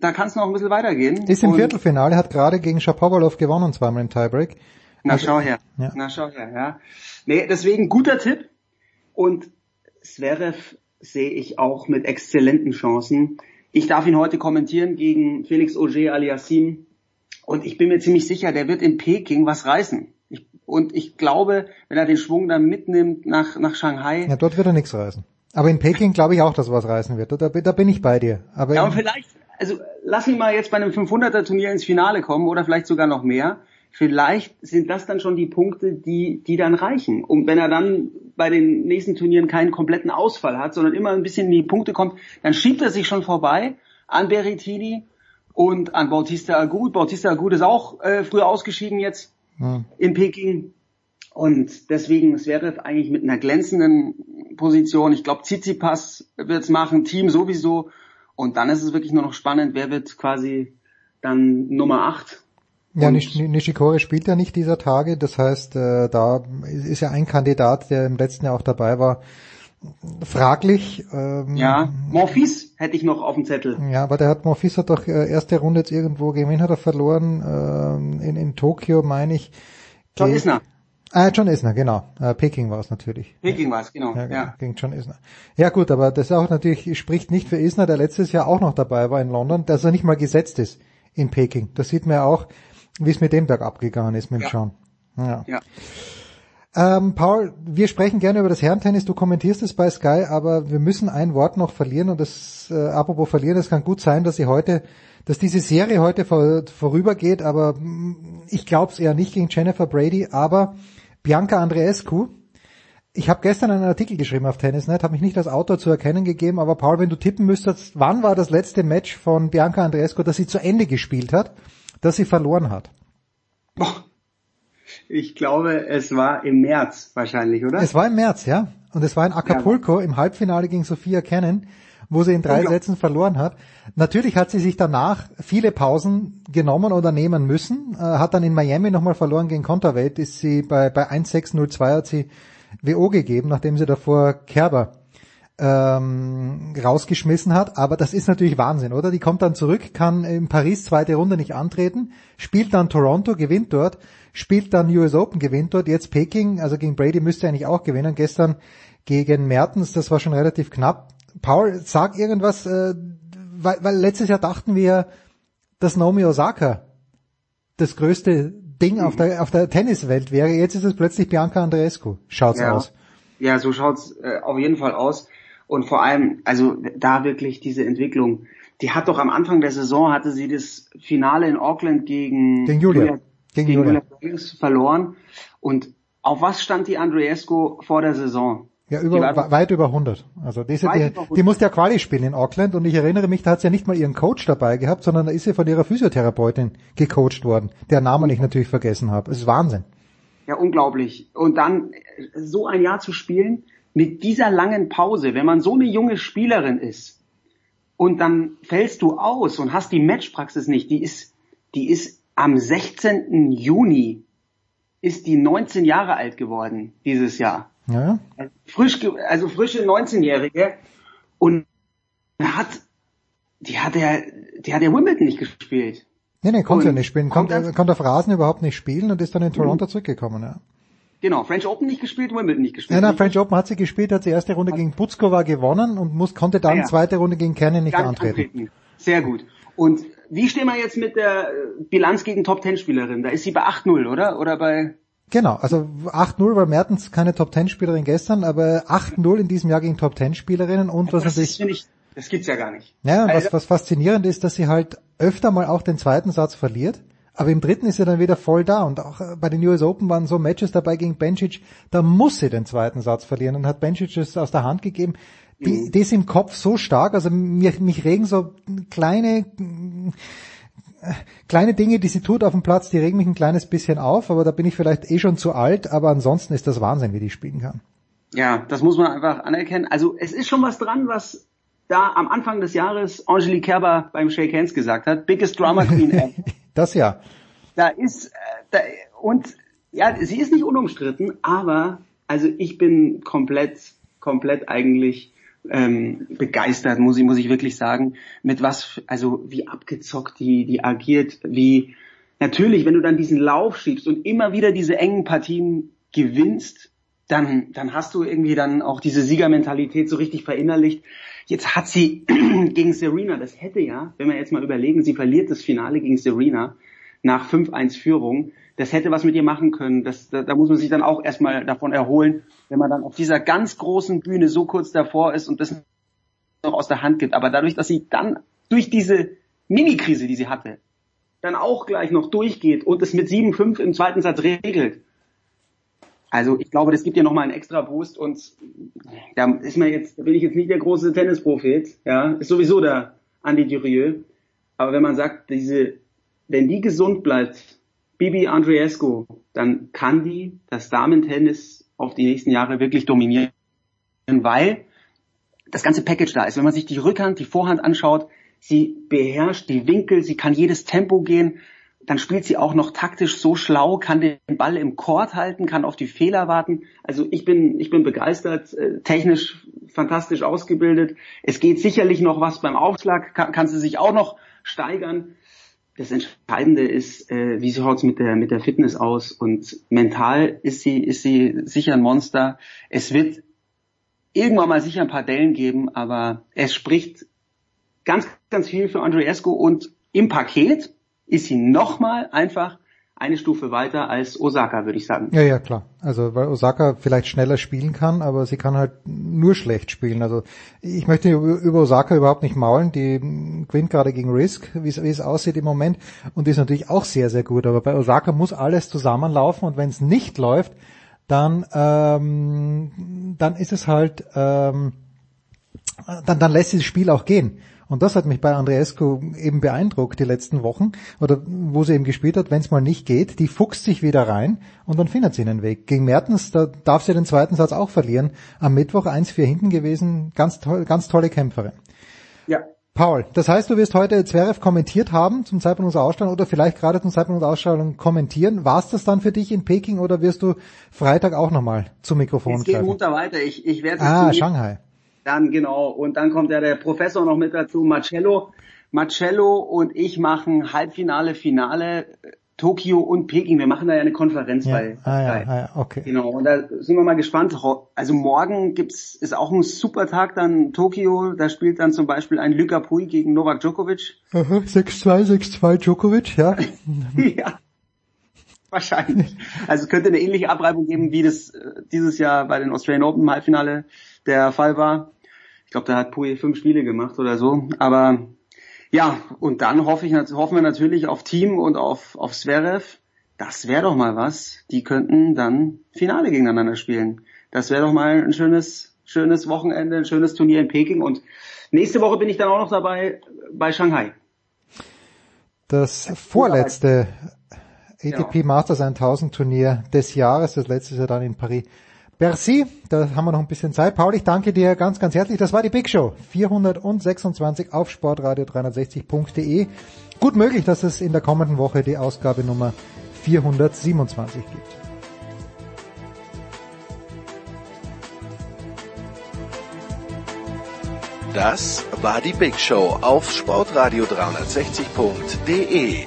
da kann es noch ein bisschen weitergehen. Ist im Und, Viertelfinale, hat gerade gegen Shapovalov gewonnen, zweimal im Tiebreak. Na also, schau her, ja. na schau her, ja. Nee, deswegen guter Tipp. Und Zverev sehe ich auch mit exzellenten Chancen. Ich darf ihn heute kommentieren gegen Felix Auger aliasim. Und ich bin mir ziemlich sicher, der wird in Peking was reißen. Ich, und ich glaube, wenn er den Schwung dann mitnimmt nach, nach Shanghai. Ja, dort wird er nichts reißen. Aber in Peking glaube ich auch, dass was reißen wird. Da, da bin ich bei dir. Aber ja, und vielleicht, also lass ihn mal jetzt bei einem 500er Turnier ins Finale kommen oder vielleicht sogar noch mehr. Vielleicht sind das dann schon die Punkte, die, die dann reichen. Und wenn er dann bei den nächsten Turnieren keinen kompletten Ausfall hat, sondern immer ein bisschen in die Punkte kommt, dann schiebt er sich schon vorbei an Berrettini und an Bautista Agut. Bautista Agut ist auch äh, früher ausgeschieden jetzt Hm. in Peking. Und deswegen ist Zverev eigentlich mit einer glänzenden Position. Ich glaube, Tsitsipas wird's machen, Team sowieso. Und dann ist es wirklich nur noch spannend, wer wird quasi dann Nummer 8. Ja, Nish- Nishikori spielt ja nicht dieser Tage, das heißt, äh, da ist ja ein Kandidat, der im letzten Jahr auch dabei war, fraglich. Ähm, Ja, Morphis hätte ich noch auf dem Zettel. Ja, aber der hat Morphis hat doch äh, erste Runde jetzt irgendwo, gegen wen hat er verloren? Ähm, in, in Tokio, meine ich. John Isner. Ah, John Isner, genau. Äh, Peking war es natürlich. Peking war es, genau. Ja, Ja, gegen John Isner. Ja gut, aber das auch natürlich spricht nicht für Isner, der letztes Jahr auch noch dabei war in London, dass er nicht mal gesetzt ist in Peking. Das sieht man ja auch, wie es mit dem Berg abgegangen ist mit dem Ja. John. Ja. Ja. Ähm, Paul, wir sprechen gerne über das Herrentennis, du kommentierst es bei Sky, aber wir müssen ein Wort noch verlieren und das, äh, apropos verlieren, es kann gut sein, dass sie heute, dass diese Serie heute vor, vorübergeht, aber mm, ich glaube es eher nicht gegen Jennifer Brady, aber Bianca Andreescu, ich habe gestern einen Artikel geschrieben auf Tennisnet, habe mich nicht als Autor zu erkennen gegeben, aber Paul, wenn du tippen müsstest, wann war das letzte Match von Bianca Andreescu, das sie zu Ende gespielt hat, das sie verloren hat? Ich glaube, es war im März wahrscheinlich, oder? Es war im März, ja. Und es war in Acapulco im Halbfinale gegen Sophia Kennen, wo sie in drei Unglaublich. Sätzen verloren hat. Natürlich hat sie sich danach viele Pausen genommen oder nehmen müssen, äh, hat dann in Miami nochmal verloren gegen Konterweight, ist sie bei, bei 1-6-0-2 hat sie WO gegeben, nachdem sie davor Kerber ähm, rausgeschmissen hat. Aber das ist natürlich Wahnsinn, oder? Die kommt dann zurück, kann in Paris zweite Runde nicht antreten, spielt dann Toronto, gewinnt dort, spielt dann US Open, gewinnt dort, jetzt Peking, also gegen Brady müsste er eigentlich auch gewinnen. Gestern gegen Mertens, das war schon relativ knapp. Paul, sag irgendwas, äh, weil, weil letztes Jahr dachten wir, dass Naomi Osaka das größte Ding auf der, auf der Tenniswelt wäre. Jetzt ist es plötzlich Bianca Andreescu. Schaut's ja. aus. Ja, so schaut's äh, auf jeden Fall aus. Und vor allem, also da wirklich diese Entwicklung. Die hat doch am Anfang der Saison hatte sie das Finale in Auckland gegen Gegen Julia. gegen, Gegen Julia. Davis verloren. Und auf was stand die Andreescu vor der Saison? Ja, über, war weit über 100. Also diese, die, über 100. die musste ja Quali spielen in Auckland und ich erinnere mich, da hat sie ja nicht mal ihren Coach dabei gehabt, sondern da ist sie von ihrer Physiotherapeutin gecoacht worden, der Namen ich natürlich vergessen habe. Es ist Wahnsinn. Ja, unglaublich. Und dann so ein Jahr zu spielen mit dieser langen Pause, wenn man so eine junge Spielerin ist und dann fällst du aus und hast die Matchpraxis nicht, die ist, die ist am 16. Juni ist die 19 Jahre alt geworden dieses Jahr. Ja, Frisch, also frische 19-Jährige und hat, die hat ja, die hat ja Wimbledon nicht gespielt. Nee, nee, konnte ja nicht spielen. kommt Konnte, konnte auf Rasen überhaupt nicht spielen und ist dann in Toronto zurückgekommen, ja. Genau, French Open nicht gespielt, Wimbledon nicht gespielt. Ja, na, French Open hat sie gespielt, hat sie erste Runde gegen Putzkova gewonnen und muss, konnte dann Ah, ja. zweite Runde gegen Cannon nicht Gar antreten. Sehr gut. Und wie stehen wir jetzt mit der äh, Bilanz gegen Top-10-Spielerin? Da ist sie bei 8-0, oder? Oder bei... Genau, also 8-0 war Mertens keine Top-10-Spielerin gestern, aber 8-0 in diesem Jahr gegen Top-10-Spielerinnen und was Das natürlich... ich, das gibt's ja gar nicht. Ja, was, Also- was faszinierend ist, dass sie halt öfter mal auch den zweiten Satz verliert, aber im dritten ist sie dann wieder voll da und auch äh, bei den US Open waren so Matches dabei gegen Bencic, da muss sie den zweiten Satz verlieren und hat Bencic es aus der Hand gegeben. Mhm. Die, die ist im Kopf so stark, also mir, mich regen so kleine äh, kleine Dinge, die sie tut auf dem Platz, die regen mich ein kleines bisschen auf, aber da bin ich vielleicht eh schon zu alt, aber ansonsten ist das Wahnsinn, wie die spielen kann. Ja, das muss man einfach anerkennen. Also es ist schon was dran, was da am Anfang des Jahres Angelique Kerber beim Shake Hands gesagt hat. Biggest Drama Queen ever. Das ja. da ist, äh, da, und ja, sie ist nicht unumstritten, aber also ich bin komplett, komplett eigentlich ähm, begeistert, muss ich, muss ich wirklich sagen, mit was, also wie abgezockt die, die agiert, wie natürlich, wenn du dann diesen Lauf schiebst und immer wieder diese engen Partien gewinnst, dann, dann hast du irgendwie dann auch diese Siegermentalität so richtig verinnerlicht. Jetzt hat sie gegen Serena, das hätte ja, wenn wir jetzt mal überlegen, sie verliert das Finale gegen Serena nach 5-1 Führung, das hätte was mit ihr machen können. Das, da, da muss man sich dann auch erstmal davon erholen, wenn man dann auf dieser ganz großen Bühne so kurz davor ist und das noch aus der Hand gibt. Aber dadurch, dass sie dann durch diese Mini-Krise, die sie hatte, dann auch gleich noch durchgeht und es mit 7-5 im zweiten Satz regelt. Also ich glaube, das gibt ihr nochmal einen extra Boost und da ist man jetzt, da bin ich jetzt nicht der große Tennisprophet, ja, ist sowieso der Andi Durieux. Aber wenn man sagt, diese, wenn die gesund bleibt, Bibi Andreescu, dann kann die das Damen-Tennis auf die nächsten Jahre wirklich dominieren, weil das ganze Package da ist. Wenn man sich die Rückhand, die Vorhand anschaut, sie beherrscht die Winkel, sie kann jedes Tempo gehen, dann spielt sie auch noch taktisch so schlau, kann den Ball im Court halten, kann auf die Fehler warten. Also ich bin, ich bin begeistert, äh, technisch fantastisch ausgebildet. Es geht sicherlich noch was beim Aufschlag, kann, kann sie sich auch noch steigern. Das Entscheidende ist, äh, wie schaut's mit der mit der Fitness aus und mental ist sie ist sie sicher ein Monster. Es wird irgendwann mal sicher ein paar Dellen geben, aber es spricht ganz ganz viel für Andreescu und im Paket ist sie nochmal einfach eine Stufe weiter als Osaka, würde ich sagen. Ja, ja, klar. Also weil Osaka vielleicht schneller spielen kann, aber sie kann halt nur schlecht spielen. Also ich möchte über Osaka überhaupt nicht maulen. Die gewinnt gerade gegen Risk, wie es, aussieht im Moment, und ist natürlich auch sehr, sehr gut. Aber bei Osaka muss alles zusammenlaufen und wenn es nicht läuft, dann ähm, dann ist es halt ähm, dann, dann lässt sie das Spiel auch gehen. Und das hat mich bei Andreescu eben beeindruckt die letzten Wochen, oder wo sie eben gespielt hat, wenn es mal nicht geht, die fuchst sich wieder rein und dann findet sie einen Weg. Gegen Mertens, da darf sie den zweiten Satz auch verlieren. Am Mittwoch 1-4 hinten gewesen, ganz, toll, ganz tolle Kämpferin. Ja. Paul, das heißt, du wirst heute Zverev kommentiert haben zum Zeitpunkt unserer Ausstrahlung oder vielleicht gerade zum Zeitpunkt unserer Ausstrahlung kommentieren. War es das dann für dich in Peking oder wirst du Freitag auch nochmal zum Mikrofon Es geht munter weiter. Ich, ich werde Ah, Shanghai. Dann genau. Und dann kommt ja der Professor noch mit dazu, Marcello. Marcello und ich machen Halbfinale, Finale, Tokio und Peking. Wir machen da ja eine Konferenz Ja. bei Ah, ja, ah, ja, okay. Genau. Und da sind wir mal gespannt. Also morgen gibt's, ist auch ein super Tag dann Tokio. Da spielt dann zum Beispiel ein Luka Pui gegen Novak Djokovic. Aha, 6-2, 6-2 Djokovic, ja. ja. Wahrscheinlich. Also es könnte eine ähnliche Abreibung geben, wie das äh, dieses Jahr bei den Australian Open im Halbfinale der Fall war. Ich glaube, da hat Pui fünf Spiele gemacht oder so. Aber ja, und dann hoffe ich, hoffen wir natürlich auf Team und auf, auf Zverev. Das wäre doch mal was. Die könnten dann Finale gegeneinander spielen. Das wäre doch mal ein schönes, schönes Wochenende, ein schönes Turnier in Peking. Und nächste Woche bin ich dann auch noch dabei bei Shanghai. Das vorletzte ATP Masters 1000 Turnier des Jahres, das letzte Jahr dann in Paris. Bercy, da haben wir noch ein bisschen Zeit. Paul, ich danke dir ganz, ganz herzlich. Das war die Big Show 426 auf sportradio360.de. Gut möglich, dass es in der kommenden Woche die Ausgabe Nummer 427 gibt. Das war die Big Show auf sportradio360.de.